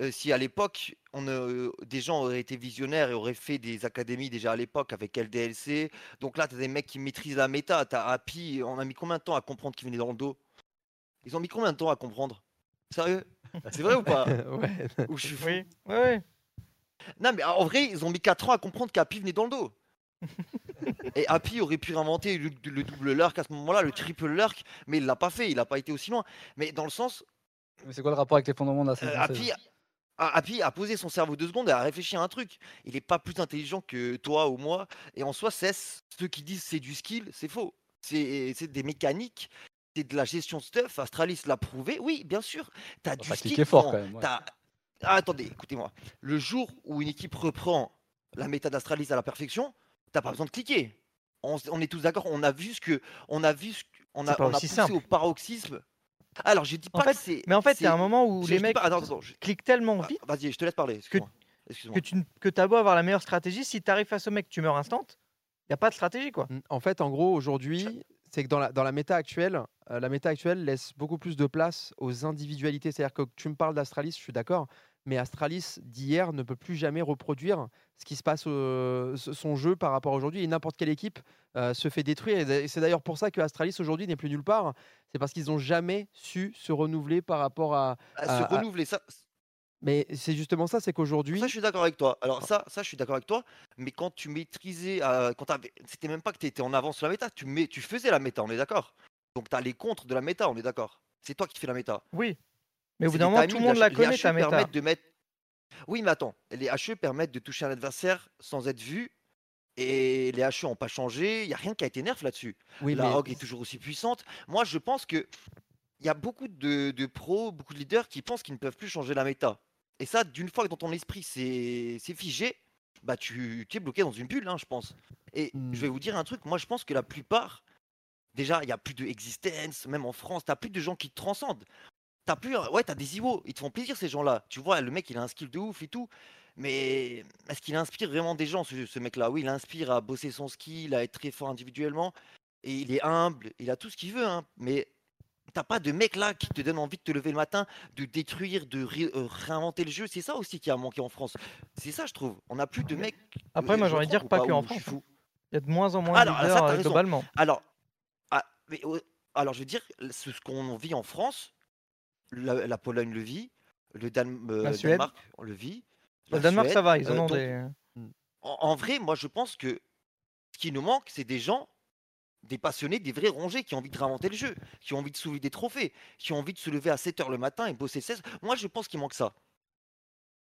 Speaker 14: Euh, si à l'époque, on, euh, des gens auraient été visionnaires et auraient fait des académies déjà à l'époque avec LDLC, donc là, tu as des mecs qui maîtrisent la méta. Tu as Happy, on a mis combien de temps à comprendre qu'ils venaient dans le dos? Ils ont mis combien de temps à comprendre? Sérieux? C'est vrai ou pas? <laughs>
Speaker 1: Ouais.
Speaker 14: Ou je suis fou?
Speaker 3: Oui, ouais, ouais.
Speaker 14: Non, mais en vrai, ils ont mis 4 ans à comprendre qu'Happy venait dans le dos. Et Happy aurait pu inventer le, le double lurk à ce moment-là, le triple lurk, mais il l'a pas fait, il n'a pas été aussi loin. Mais dans le sens,
Speaker 2: Mais c'est quoi le rapport avec les fondements de la
Speaker 14: euh, Happy, a posé son cerveau deux secondes et a réfléchi à un truc. Il n'est pas plus intelligent que toi ou moi. Et en soi, c'est ceux qui disent c'est du skill, c'est faux. C'est des mécaniques, c'est de la gestion de stuff. Astralis l'a prouvé. Oui, bien sûr. Tu as du skill.
Speaker 2: fort, quand même, ouais.
Speaker 14: Ah, attendez, écoutez-moi. Le jour où une équipe reprend la méta d'Astralis à la perfection, t'as pas besoin de cliquer. On, est tous d'accord. On a vu ce que, on a vu ce que- on a, on a poussé
Speaker 3: simple.
Speaker 14: au paroxysme. Alors, je dis pas
Speaker 3: En fait,
Speaker 14: que c'est.
Speaker 3: mais en fait, il y a
Speaker 14: c'est-
Speaker 3: un moment où les mecs
Speaker 14: pas- attends, attends, je-
Speaker 3: cliquent tellement vite
Speaker 14: Vas-y, je te laisse parler.
Speaker 3: que,
Speaker 14: Excuse-moi. Excuse-moi.
Speaker 3: que tu que as beau avoir la meilleure stratégie, si tu arrives face au mec, tu meurs instant, il n'y a pas de stratégie quoi.
Speaker 1: En fait, en gros, aujourd'hui, c'est que dans la, dans la méta actuelle, euh, la méta actuelle laisse beaucoup plus de place aux individualités. C'est-à-dire que tu me parles d'Astralis, je suis d'accord, mais Astralis d'hier ne peut plus jamais reproduire ce qui se passe, euh, son jeu par rapport à aujourd'hui. Et n'importe quelle équipe euh, se fait détruire. Et c'est d'ailleurs pour ça que Astralis aujourd'hui n'est plus nulle part. C'est parce qu'ils n'ont jamais su se renouveler par rapport à.
Speaker 14: À se
Speaker 1: à-
Speaker 14: renouveler, ça,
Speaker 1: Mais c'est justement ça, c'est qu'aujourd'hui.
Speaker 14: ça, je suis d'accord avec toi. Alors ça, ça, je suis d'accord avec toi. Mais quand tu maîtrisais, euh, quand t'avais- c'était même pas que tu étais en avance sur la méta, tu, mets, tu faisais la méta, on est d'accord. Donc tu as les contres de la méta, on est d'accord. C'est toi qui fais la méta.
Speaker 3: Oui. Mais au bout d'un moment, tout le monde la connaît
Speaker 14: HE
Speaker 3: ta méta.
Speaker 14: permettent de mettre. Oui, mais attends, les HE permettent de toucher un adversaire sans être vu. Et les HE n'ont pas changé, il n'y a rien qui a été nerf là-dessus.
Speaker 1: Oui,
Speaker 14: la
Speaker 1: mais-
Speaker 14: Rogue est toujours aussi puissante. Moi, je pense que il y a beaucoup de, de pros, beaucoup de leaders qui pensent qu'ils ne peuvent plus changer la méta. Et ça, d'une fois que dans ton esprit c'est figé, bah tu, tu es bloqué dans une bulle, hein, je pense. Et je vais vous dire un truc, moi je pense que la plupart, déjà, il n'y a plus de existence, même en France, tu plus de gens qui te transcendent. T'as plus, ouais, t'as des IWO, ils te font plaisir ces gens-là. Tu vois, le mec il a un skill de ouf et tout, mais est-ce qu'il inspire vraiment des gens, ce, ce mec-là? Oui, il inspire à bosser son skill, à être très fort individuellement, et il est humble, il a tout ce qu'il veut, hein, mais t'as pas de mec là qui te donne envie de te lever le matin, de détruire, de ré- euh, réinventer le jeu. C'est ça aussi qui a manqué en France. C'est ça, je trouve. On n'a plus de mecs.
Speaker 3: Après,
Speaker 14: euh,
Speaker 3: moi, j'ai envie de dire pas que en France.
Speaker 14: fou.
Speaker 3: Il y a de moins en moins de
Speaker 14: Alors, ça,
Speaker 3: leaders globalement.
Speaker 14: Alors, ah, mais, euh, alors, je veux dire, ce ce qu'on vit en France, la, la Pologne le vit, le Dan- euh,
Speaker 3: La Suède.
Speaker 14: Danemark on le vit.
Speaker 3: Le
Speaker 14: la
Speaker 3: Danemark, ça
Speaker 14: Suède,
Speaker 3: va, ils en
Speaker 14: euh,
Speaker 3: ont
Speaker 14: donc,
Speaker 3: des.
Speaker 14: en, en vrai, moi, je pense que ce qui nous manque, c'est des gens, des passionnés, des vrais rongés qui ont envie de réinventer le jeu, qui ont envie de soulever des trophées, qui ont envie de se lever à 7h le matin et bosser 16. Moi, je pense qu'il manque ça.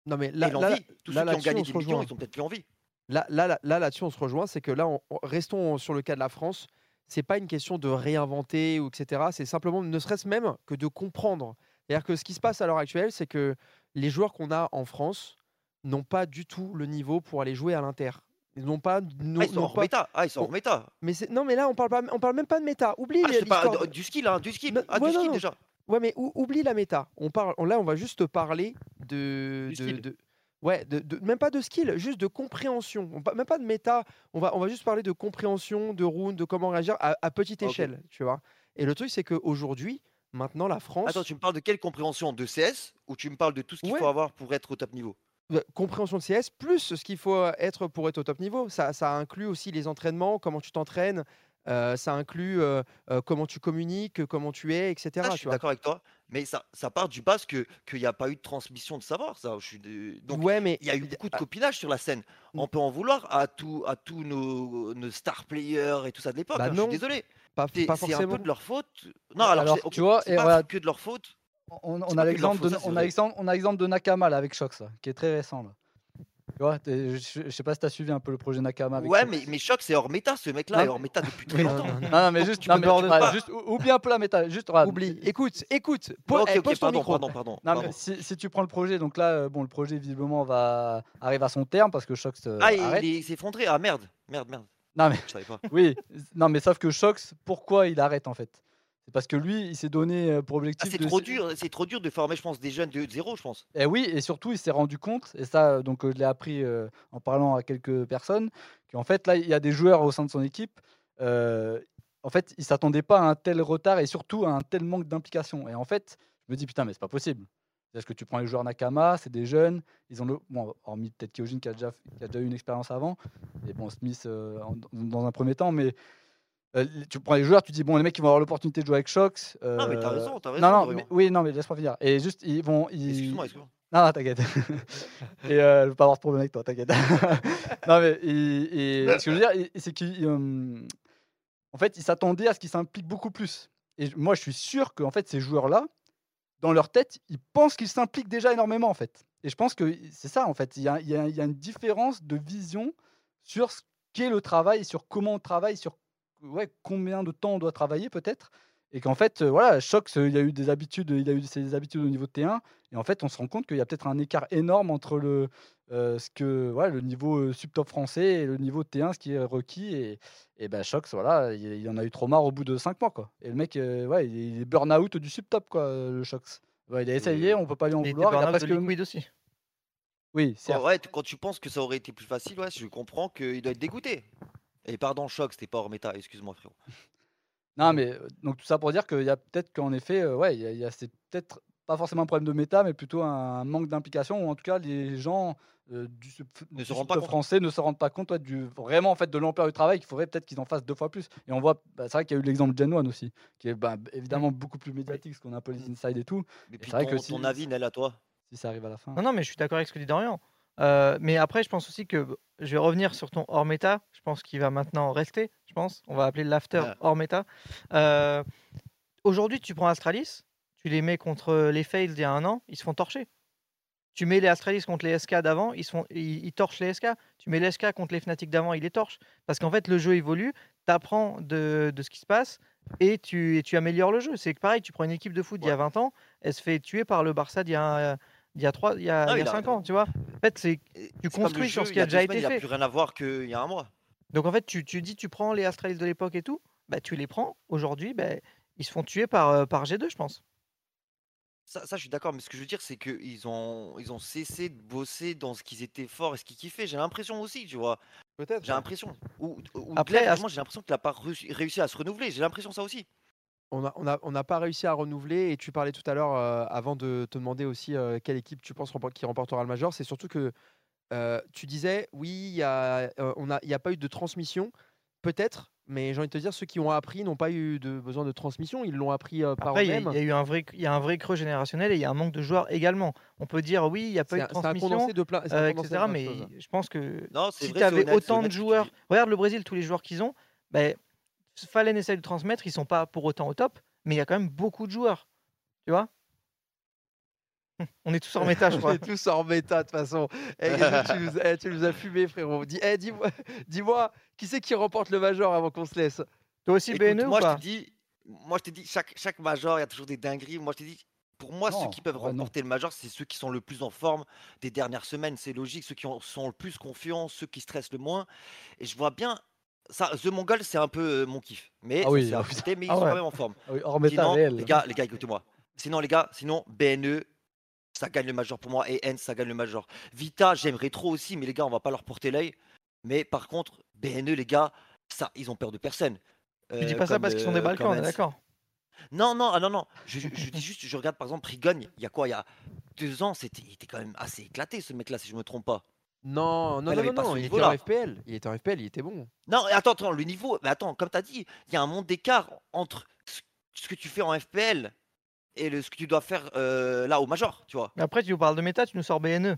Speaker 1: Non, mais là, là.
Speaker 14: Tous
Speaker 1: là,
Speaker 14: ceux qui ont gagné
Speaker 1: on se
Speaker 14: des millions,
Speaker 1: rejoint.
Speaker 14: ils ont peut-être plus envie.
Speaker 1: Là, là, là, là, là-dessus, on se rejoint. C'est que là, on- on- restons sur le cas de la France. C'est pas une question de réinventer ou etc. C'est simplement, ne serait-ce même que de comprendre. C'est-à-dire que ce qui se passe à l'heure actuelle, c'est que les joueurs qu'on a en France n'ont pas du tout le niveau pour aller jouer à l'Inter. Ils n'ont pas.
Speaker 14: Ah, ils sont hors
Speaker 1: pas-
Speaker 14: méta. Ah, ils sont hors méta.
Speaker 1: Mais non, mais là, on parle pas, on parle même pas de méta. Oublie
Speaker 14: Ah, pas, du skill, hein, du skill. Ah,
Speaker 1: ouais,
Speaker 14: du
Speaker 1: non,
Speaker 14: skill
Speaker 1: non.
Speaker 14: déjà.
Speaker 1: Ouais, mais ou- oublie la méta. On parle, là, on va juste te parler de,
Speaker 14: Du
Speaker 1: de-
Speaker 14: skill.
Speaker 1: de- ouais, de, de- même pas de skill, juste de compréhension. On même pas de méta. On va, on va juste parler de compréhension, de round, de comment réagir à, à petite
Speaker 14: Ok.
Speaker 1: échelle, tu vois. Et le truc, c'est qu'aujourd'hui, maintenant, la France,
Speaker 14: Attends, tu me parles de quelle compréhension? De CS ou tu me parles de tout ce qu'il
Speaker 1: Ouais.
Speaker 14: faut avoir pour être au top niveau?
Speaker 1: Euh, compréhension de CS plus ce qu'il faut euh, être pour être au top niveau. Ça, ça inclut aussi les entraînements, comment tu t'entraînes. euh, ça inclut euh, euh, comment tu communiques, comment tu es, etc.
Speaker 14: Ça, je suis d'accord avec toi, mais ça, ça part du que qu'il n'y a pas eu de transmission de savoir. Ça, je suis de- donc
Speaker 1: Ouais, mais
Speaker 14: il y a eu beaucoup de copinage sur la scène. On peut en vouloir à tous à tous nos, nos star players et tout ça de l'époque.
Speaker 1: Bah
Speaker 14: hein, je suis désolé.
Speaker 1: Pas-
Speaker 14: C'est
Speaker 1: pas
Speaker 14: c'est un peu
Speaker 1: forcément.
Speaker 14: de leur faute. Non, alors,
Speaker 2: Alors, tu vois,
Speaker 14: c'est pas
Speaker 2: voilà.
Speaker 14: que de leur faute.
Speaker 2: On, a
Speaker 14: que de leur
Speaker 2: l'exemple
Speaker 14: faute,
Speaker 2: de, on a on a de Nakama là, avec Shox, là, qui est très récent. Là. Tu vois, je, je sais pas si tu as suivi un peu le projet Nakama avec
Speaker 14: Ouais,
Speaker 2: Shox.
Speaker 14: mais mais choc, c'est hors méta. Ce mec-là est hors méta depuis <laughs> très longtemps.
Speaker 2: non, non, mais juste,
Speaker 14: tu
Speaker 2: non, mais tu-
Speaker 14: pas-
Speaker 2: juste ou- oublie un peu la méta. Juste, regarde.
Speaker 1: Oublie. Écoute, écoute. po- eh, pose ton
Speaker 14: pardon,
Speaker 1: micro.
Speaker 14: pardon, pardon,
Speaker 2: Non,
Speaker 14: pardon.
Speaker 2: mais si, si tu prends le projet, donc là, euh, bon, le projet visiblement va arrive à son terme parce que Shox euh,
Speaker 14: Ah,
Speaker 2: arrête.
Speaker 14: il s'est effondré. Ah merde, merde, merde.
Speaker 2: Non mais
Speaker 14: Je savais pas.
Speaker 2: oui, non mais sauf que Shox, pourquoi il arrête en fait? C'est parce que lui, il s'est donné euh, pour
Speaker 14: Ah,
Speaker 2: objectif
Speaker 14: c'est
Speaker 2: de
Speaker 14: trop dur. C'est trop dur de former, je pense, des jeunes de zéro, je pense.
Speaker 2: Et oui, et surtout, il s'est rendu compte, et ça, euh, donc euh, je l'ai appris euh, en parlant à quelques personnes, qu'en fait, là, il y a des joueurs au sein de son équipe. euh, en fait, il s'attendait pas à un tel retard et surtout à un tel manque d'implication. Et en fait, je me dis, putain, mais c'est pas possible. Parce que tu prends les joueurs Nakama, c'est des jeunes, ils ont le. Bon, hormis peut-être Kyojin qui a, déjà, qui a déjà eu une expérience avant, et bon, Smith euh, en- dans un premier temps, mais. euh, tu prends les joueurs, tu dis bon les mecs ils vont avoir l'opportunité de jouer avec Shox.
Speaker 14: Non, mais t'as
Speaker 2: euh,
Speaker 14: raison, t'as raison,
Speaker 2: Non non, mais- oui non mais laisse-moi finir. Et juste ils vont. ils-
Speaker 14: Excuse-moi, excuse-moi.
Speaker 2: non, non, t'inquiète. <laughs> et euh, je veux pas avoir de problème avec toi, t'inquiète. <laughs> non, mais et, et ce que je veux dire, c'est qu'en en fait, ils s'attendaient à ce qu'ils s'impliquent beaucoup plus. Et moi, je suis sûr que en fait, ces joueurs-là, dans leur tête, ils pensent qu'ils s'impliquent déjà énormément, en fait. Et je pense que c'est ça, en fait. Il y a, une différence de vision sur ce qu'est le travail, sur comment on travaille, sur ouais, combien de temps on doit travailler, peut-être. Et qu'en fait, euh, voilà, Shox, euh, il a eu des habitudes, il a eu ses habitudes au niveau de T1. Et en fait, on se rend compte qu'il y a peut-être un écart énorme entre le, euh, ce que, voilà, le niveau euh, subtop français et le niveau de T1, ce qui est requis. Et, et ben, Shox, voilà, il, il en a eu trop marre au bout de 5 mois. Quoi. Et le mec, euh, ouais, il est- burn-out du subtop, quoi, le Shox. Ouais, il a essayé, on peut pas lui en vouloir. Il a
Speaker 3: de
Speaker 2: presque...
Speaker 3: Liquid aussi.
Speaker 2: Oui,
Speaker 14: Quand,
Speaker 2: certes.
Speaker 14: ouais, quand tu penses que ça aurait été plus facile, ouais, je comprends qu'il doit être dégoûté. Et pardon, choc, c'était pas hors méta, excuse-moi frérot.
Speaker 2: Non, mais donc tout ça pour dire qu'il y a peut-être qu'en effet, euh, ouais, il y a, il y a- c'est peut-être pas forcément un problème de méta, mais plutôt un manque d'implication, ou en tout cas, les gens euh, du, sub- du
Speaker 14: se rendent pas
Speaker 2: subtop
Speaker 14: compte.
Speaker 2: français ne se rendent pas compte ouais, du, vraiment en fait, de l'ampleur du travail, qu'il faudrait peut-être qu'ils en fassent deux fois plus. Et on voit, bah, c'est vrai qu'il y a eu l'exemple de Gen One aussi, qui est bah, évidemment beaucoup plus médiatique, parce qu'on a un peu les inside et tout.
Speaker 14: Et
Speaker 2: Et
Speaker 14: puis
Speaker 2: c'est vrai
Speaker 14: ton,
Speaker 2: que
Speaker 14: ton
Speaker 2: si,
Speaker 14: avis, Nel, à toi
Speaker 2: si ça arrive à la fin.
Speaker 3: Non, non, mais je suis d'accord avec ce que dit Dorian. Euh, mais après, je pense aussi que je vais revenir sur ton hors méta. Je pense qu'il va maintenant rester. Je pense. On va appeler l'after
Speaker 14: Ouais.
Speaker 3: hors méta. Euh, Aujourd'hui, tu prends Astralis, tu les mets contre les Fails d'il y a un an, ils se font torcher. Tu mets les Astralis contre les SK d'avant, ils, se font, ils, ils torchent les SK. Tu mets les SK contre les Fnatic d'avant, ils les torchent. Parce qu'en fait, le jeu évolue, tu apprends de, de ce qui se passe et tu, et tu améliores le jeu. C'est pareil, tu prends une équipe de foot d'il y a 20 ans, elle se fait tuer par le Barça d'il y a, d'il y a 3, il y a, il y a
Speaker 14: il a-
Speaker 3: 5 ans, tu vois. En fait, c'est tu construis sur ce
Speaker 14: il
Speaker 3: qui a déjà
Speaker 14: semaines,
Speaker 3: été
Speaker 14: Il n'y a
Speaker 3: fait.
Speaker 14: plus rien à voir qu'il y a un mois.
Speaker 3: Donc en fait, tu, tu dis, tu prends les Astralis de l'époque et tout, bah, tu les prends. Aujourd'hui, bah, ils se font tuer par, euh, par G2, je pense.
Speaker 14: Ça, ça, je suis d'accord, mais ce que je veux dire, c'est qu'ils ont, ils ont cessé de bosser dans ce qu'ils étaient forts et ce qu'ils kiffaient. J'ai l'impression aussi, tu vois.
Speaker 1: Peut-être.
Speaker 14: J'ai l'impression. Ou, ou
Speaker 3: Après, à
Speaker 14: j'ai l'impression qu'il n'a pas réussi, à se renouveler. J'ai l'impression ça aussi.
Speaker 1: On n'a on a, on n'a pas réussi à renouveler et tu parlais tout à l'heure, euh, avant de te demander aussi euh, quelle équipe tu penses rempo- qui remportera le Major, c'est surtout que euh, tu disais, oui, il n'y a, euh, a, il y a pas eu de transmission, peut-être, mais j'ai envie de te dire, ceux qui ont appris n'ont pas eu de besoin de transmission, ils l'ont appris euh, par
Speaker 3: Après, il y, a-
Speaker 1: eux-mêmes.
Speaker 3: il y a eu un vrai, il y a un vrai creux générationnel et il y a un manque de joueurs également. On peut dire oui, il n'y a pas eu de transmission,
Speaker 1: de plein-
Speaker 3: euh, etc. Mais je pense que
Speaker 14: Non,
Speaker 3: si tu avais
Speaker 14: honnête,
Speaker 3: autant
Speaker 14: honnête
Speaker 3: de joueurs, regarde le Brésil, tous les joueurs qu'ils ont, ben, Fallen essaie de transmettre, ils sont pas pour autant au top, mais il y a quand même beaucoup de joueurs. Tu vois? <laughs> On est tous en méta, je
Speaker 1: On
Speaker 3: crois.
Speaker 1: est tous en méta de toute façon. Eh, Gazo, tu, <laughs> nous, eh, tu nous as fumé, frérot. Dis, eh, dis-moi, <laughs> dis-moi, qui c'est qui remporte le Major avant qu'on se laisse?
Speaker 3: Toi aussi,
Speaker 14: Écoute,
Speaker 3: BNE ou
Speaker 14: moi, je
Speaker 3: pas?
Speaker 14: te dis, moi, je te dis, chaque, chaque major, il y a toujours des dingueries. Moi, je te dis, pour moi,
Speaker 2: Non,
Speaker 14: ceux qui peuvent
Speaker 2: ouais, non.
Speaker 14: remporter le major, c'est ceux qui sont le plus en forme des dernières semaines. C'est logique. Ceux qui ont- sont le plus confiants, ceux qui stressent le moins. Et je vois bien. Ça, The Mongol, c'est un peu euh, mon kiff. Mais
Speaker 2: Ah
Speaker 14: ça,
Speaker 2: oui,
Speaker 14: c'est
Speaker 2: ah
Speaker 14: mais ils
Speaker 2: Ah
Speaker 14: sont
Speaker 2: ouais.
Speaker 14: quand même en forme.
Speaker 2: Ah oui, hors méta
Speaker 14: Sinon,
Speaker 2: réel.
Speaker 14: les gars, les gars, écoutez-moi. Sinon, les gars, sinon, BNE, ça gagne le major pour moi. Et N, ça gagne le major. Vita, j'aimerais trop aussi, mais les gars, on va pas leur porter l'œil. Mais par contre, BNE, les gars, ça, ils ont peur de personne.
Speaker 3: Tu dis
Speaker 14: Euh,
Speaker 3: pas ça parce qu'ils sont des
Speaker 14: euh,
Speaker 3: Balkans, on est d'accord
Speaker 14: Non, non, ah non, non. Je, je- je dis <laughs> juste, je regarde par exemple Rigon, il y a quoi Il y a deux ans, c'était, il était quand même assez éclaté ce mec-là, si je me trompe pas.
Speaker 1: Non, non, non, non, non, il était en FPL. Il était en FPL, il était bon.
Speaker 14: Non, et attends, attends, le niveau, mais attends, comme tu as dit, il y a un monde d'écart entre ce que tu fais en FPL et le, ce que tu dois faire euh, là au Major, tu vois.
Speaker 3: Mais après, tu nous parles de méta, tu nous sors BNE.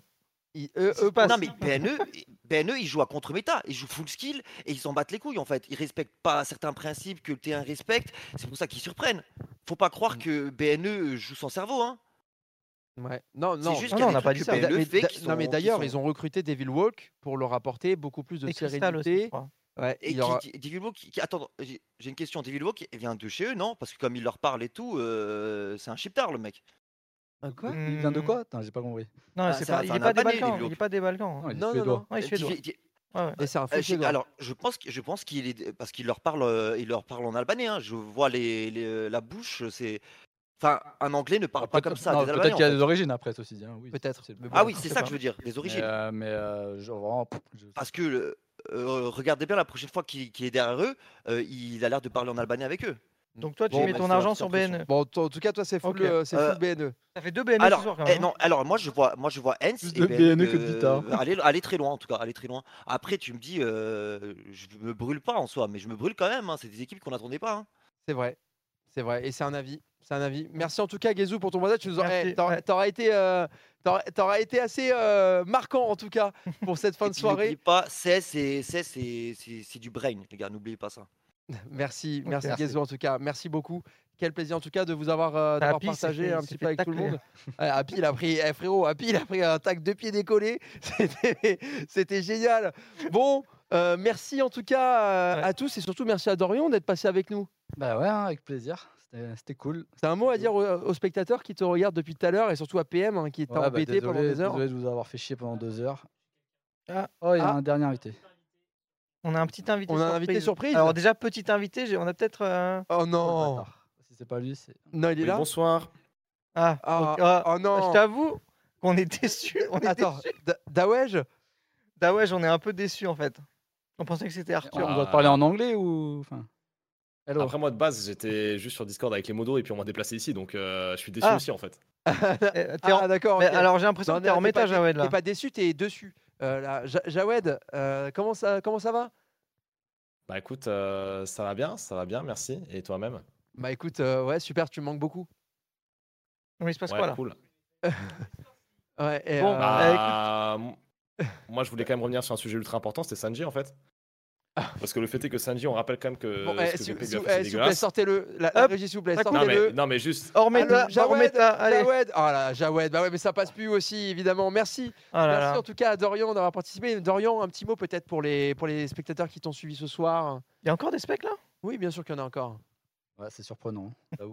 Speaker 1: Ils- eux.
Speaker 14: Non, mais BNE, BNE, ils jouent à contre-méta, ils jouent full skill et ils s'en battent les couilles en fait. Ils respectent pas certains principes que le T1 respecte, c'est pour ça qu'ils surprennent. Faut pas croire que BNE joue sans cerveau, hein.
Speaker 1: Ouais. Non, non.
Speaker 14: juste
Speaker 3: Non, on n'a pas dit ça.
Speaker 14: BNE
Speaker 1: mais da-
Speaker 14: qui
Speaker 1: non, mais
Speaker 14: sont-
Speaker 1: d'ailleurs,
Speaker 14: sont-
Speaker 1: ils ont recruté Devil Walk pour leur apporter beaucoup plus de
Speaker 3: Et aussi,
Speaker 1: sérénité. Ouais,
Speaker 14: Et
Speaker 1: il
Speaker 14: qui,
Speaker 1: aura-
Speaker 14: qui- qui- qui- attends, j'ai une question. Walk, il vient de chez eux, non? Parce que comme il leur parle et tout, euh, c'est un chiptard le mec.
Speaker 1: quoi?
Speaker 2: Il vient de
Speaker 3: Hmm.
Speaker 2: quoi? Attends, j'ai pas compris.
Speaker 3: Non,
Speaker 14: Ah,
Speaker 3: pas,
Speaker 14: un-
Speaker 3: il
Speaker 14: c'est
Speaker 3: est
Speaker 14: un
Speaker 3: pas des Balkans.
Speaker 14: Devil
Speaker 3: Il est
Speaker 14: Walk.
Speaker 3: pas des Balkans.
Speaker 2: Non, il
Speaker 1: Non, non, non.
Speaker 3: Ouais, il est Ouais, ouais.
Speaker 1: Et c'est un
Speaker 14: euh, alors, je pense, que- je pense qu'il est parce qu'il leur parle, euh, il leur parle en albanais. hein. Je vois les, les- la bouche, c'est, enfin, un anglais ne parle
Speaker 2: Ah,
Speaker 14: pas comme ça.
Speaker 2: non, Peut-être qu'il y a
Speaker 14: en
Speaker 2: des origines après ceci dit. hein, oui.
Speaker 1: Peut-être.
Speaker 14: Ah oui, c'est ça
Speaker 1: pas.
Speaker 14: que je veux dire, des
Speaker 2: Mais,
Speaker 14: origines.
Speaker 2: euh, mais euh, genre vraiment, pff, je-
Speaker 14: Parce que le- euh, regardez bien la prochaine fois qu'il est derrière eux, euh, il a l'air de parler en albanais avec eux.
Speaker 3: Donc toi, tu
Speaker 1: Bon,
Speaker 3: mets
Speaker 14: bah,
Speaker 3: ton argent sur. BNE.
Speaker 1: Bon, en tout cas, toi, c'est full,
Speaker 3: Ok.
Speaker 1: euh, c'est
Speaker 14: Euh,
Speaker 1: full BNE.
Speaker 3: Ça fait deux BNE ce
Speaker 14: Alors,
Speaker 3: soir quand
Speaker 14: eh,
Speaker 3: même.
Speaker 14: non, alors moi je vois, moi je vois Hens
Speaker 2: Plus
Speaker 14: et
Speaker 2: de
Speaker 14: BNE,
Speaker 2: BNE que de Vita.
Speaker 14: euh, aller, aller très loin en tout cas, aller très loin. Après tu me dis, euh, je me brûle pas en soi, mais je me brûle quand même. hein, C'est des équipes qu'on n'attendait pas. hein.
Speaker 1: C'est vrai. C'est vrai. Et c'est un avis. C'est un avis. Merci en tout cas, Gazou, pour ton voisin. Tu nous aurais, été, euh, été assez euh, marquant en tout cas pour cette fin de
Speaker 14: puis, <laughs> n'oubliez
Speaker 1: soirée.
Speaker 14: pas, c'est c'est c'est c'est c'est- c'est du brain, les gars. N'oubliez pas ça. <laughs>
Speaker 1: Merci, merci
Speaker 2: Merci.
Speaker 1: En tout cas. Merci beaucoup. Quel plaisir en tout cas de vous avoir, euh, d'avoir partagé un petit peu avec tout le monde. <laughs> Ouais, Happy, il a pris, eh, frérot, Happy, il a pris un tac deux pieds décollés. C'était, c'était génial. Bon, euh, merci en tout cas euh,
Speaker 3: Ouais.
Speaker 1: à tous et surtout merci à Dorian d'être passé avec nous.
Speaker 2: Bah ouais, hein, avec plaisir. C'était cool.
Speaker 1: C'est un mot à dire aux, aux spectateurs qui te regardent depuis tout à l'heure et surtout à PM hein, qui est
Speaker 2: Ouais, bah,
Speaker 1: embêté pendant
Speaker 2: désolé,
Speaker 1: des heures.
Speaker 2: désolé de vous avoir fait chier pendant deux heures.
Speaker 3: Ah,
Speaker 2: Oh, il y a
Speaker 1: Ah.
Speaker 2: un dernier invité.
Speaker 3: On a un petit invité
Speaker 1: On a un
Speaker 3: surprise.
Speaker 1: invité surprise.
Speaker 3: Alors déjà, petit invité, on a peut-être... euh,
Speaker 1: Oh
Speaker 2: Oh,
Speaker 1: non,
Speaker 2: bâtard. Si c'est pas lui, c'est.
Speaker 1: non il est
Speaker 4: Oui,
Speaker 1: là.
Speaker 4: bonsoir.
Speaker 3: Ah,
Speaker 1: Ah,
Speaker 3: ok, ah,
Speaker 1: oh non.
Speaker 3: Je t'avoue qu'on est déçus. On est
Speaker 1: Attends,
Speaker 3: déçus.
Speaker 1: Da- Dawej
Speaker 3: ouais, j'en ai un peu déçu en fait. On pensait que c'était
Speaker 2: On
Speaker 3: Arthur.
Speaker 2: doit te parler en anglais ou. Enfin. Hello.
Speaker 4: Après moi de base j'étais juste sur Discord avec les modos et puis on m'a déplacé ici donc euh, je suis déçu
Speaker 3: Ah.
Speaker 4: aussi en fait. <laughs>
Speaker 3: Eh,
Speaker 1: Ah d'accord.
Speaker 3: Alors j'ai l'impression que t'es en méta, Jawed là.
Speaker 1: T'es pas déçu, t'es dessus. Euh, là, Jawed, euh, comment ça, comment ça va?
Speaker 4: Bah écoute euh, ça va bien, ça va bien, merci. Et toi-même?
Speaker 1: Bah écoute, euh, ouais super, tu me manques beaucoup.
Speaker 3: Mais il se passe
Speaker 4: Ouais,
Speaker 3: quoi là?
Speaker 4: cool. <laughs>
Speaker 1: Ouais. et,
Speaker 3: Bon,
Speaker 1: euh,
Speaker 4: Bah, m- moi je voulais quand même revenir sur un sujet ultra important, c'était Sanji en fait. Parce que le fait est que Sanji, on rappelle quand même que
Speaker 1: bon, eh, s'il vous eh, vous plaît,
Speaker 4: dégueulasse.
Speaker 1: sortez-le. La, la régie, s'il vous plaît,
Speaker 3: ça coupe.
Speaker 4: Non mais,
Speaker 1: sortez-le.
Speaker 4: non mais juste,
Speaker 3: hors
Speaker 1: Jawed. Jawed. Oh là, Jawed, bah ouais, mais ça passe plus aussi, évidemment. Merci.
Speaker 3: Ah là
Speaker 1: Merci
Speaker 3: là.
Speaker 1: en tout cas à Dorian d'avoir participé. Dorian, un petit mot peut-être pour les, pour les spectateurs qui t'ont suivi ce soir.
Speaker 3: Il y a encore des specs là?
Speaker 1: Oui, bien sûr qu'il y en a encore.
Speaker 2: Ouais, c'est surprenant, hein.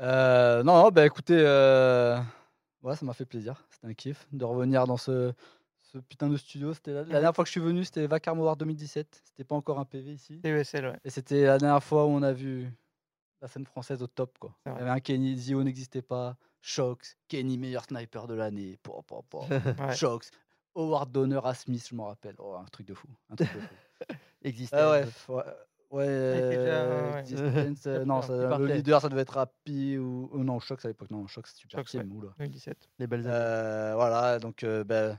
Speaker 2: Euh, non, non, bah écoutez, euh, ouais, ça m'a fait plaisir. C'était un kiff de revenir dans ce, ce putain de studio. C'était la, la dernière fois que je suis venu, c'était Vacarme Award 2017. C'était pas encore un PV ici.
Speaker 3: Ouais.
Speaker 2: Et c'était la dernière fois où on a vu la scène française au top. Quoi. Il y avait un Kenny, Zio n'existait pas. Shox, Kenny meilleur sniper de l'année. <laughs>
Speaker 3: Ouais.
Speaker 2: Shox, Howard d'honneur à Smith, je m'en rappelle. Oh, un truc de fou. Un truc de fou. <laughs>
Speaker 1: Existait.
Speaker 2: Ah ouais, ouais, ouais, euh,
Speaker 3: ouais.
Speaker 2: Euh, <laughs> non, ça- le leader ça devait être Happy ou, non Shox à l'époque non Shox super
Speaker 3: Shox, ouais.
Speaker 2: team oula.
Speaker 3: 2017.
Speaker 1: Les belles années.
Speaker 2: Euh, voilà donc ben,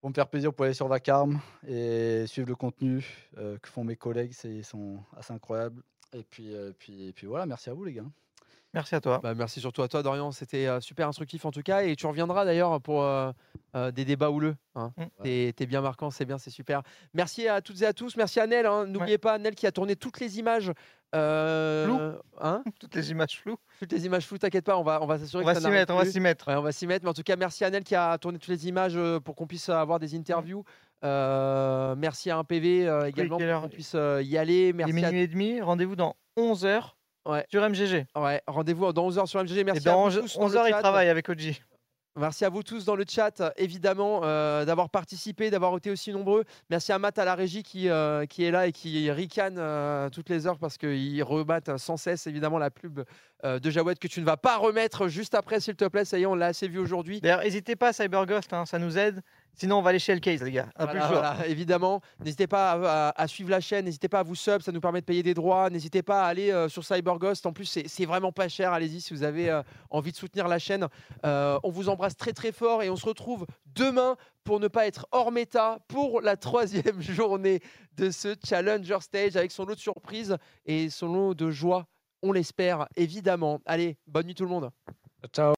Speaker 2: pour me faire plaisir pouvez aller sur Vacarme et suivre le contenu euh, que font mes collègues ils sont assez incroyables et puis euh, puis et puis voilà merci à vous les gars.
Speaker 3: Merci à toi.
Speaker 1: Bah, merci surtout à toi, Dorian. C'était euh, super instructif en tout cas. Et tu reviendras d'ailleurs pour euh, euh, des débats houleux. Hein.
Speaker 3: Mm.
Speaker 1: T'es t'es bien marquant, c'est bien, c'est super. Merci à toutes et à tous. Merci à Nel. hein. N'oubliez pas, Nel qui a tourné toutes les images. euh, hein <laughs>
Speaker 3: Toutes les images floues.
Speaker 1: toutes les images floues, t'inquiète pas, on va, on va s'assurer
Speaker 3: On
Speaker 1: que
Speaker 3: va s'y mettre, on va s'y mettre.
Speaker 1: Ouais, on va s'y mettre. Mais en tout cas, merci à Nel qui a tourné toutes les images pour qu'on puisse avoir des interviews. Euh, merci à un PV euh, également pour qu'on puisse euh, y aller.
Speaker 3: Il est
Speaker 1: Merci à
Speaker 3: minuit et demi. Rendez-vous dans 11h
Speaker 1: Ouais.
Speaker 3: sur MGG.
Speaker 1: Ouais, rendez-vous dans 11h sur MGG. Merci
Speaker 3: et dans
Speaker 1: à vous tous dans le
Speaker 3: 11h, il
Speaker 1: chat.
Speaker 3: travaille avec Oji.
Speaker 1: Merci à vous tous dans le chat, évidemment, euh, d'avoir participé, d'avoir été aussi nombreux. Merci à Matt à la régie qui, euh, qui est là et qui ricane euh, toutes les heures parce qu'il rebatte sans cesse, évidemment, la pub de Jawed que tu ne vas pas remettre juste après, s'il te plaît. Ça y est, on l'a assez vu aujourd'hui.
Speaker 3: D'ailleurs, n'hésitez pas, CyberGhost, hein, ça nous aide. Sinon, on va aller chez Case, les gars. Plus
Speaker 1: Voilà, voilà, évidemment. N'hésitez pas à, à- à suivre la chaîne, n'hésitez pas à vous sub, ça nous permet de payer des droits. N'hésitez pas à aller euh, sur CyberGhost. En plus, c'est c'est vraiment pas cher. Allez-y si vous avez euh, envie de soutenir la chaîne. Euh, on vous embrasse très très fort et on se retrouve demain pour ne pas être hors méta pour la troisième <laughs> journée de ce Challenger Stage avec son lot de surprises et son lot de joie. On l'espère évidemment. Allez, bonne nuit tout le monde.
Speaker 2: Ciao.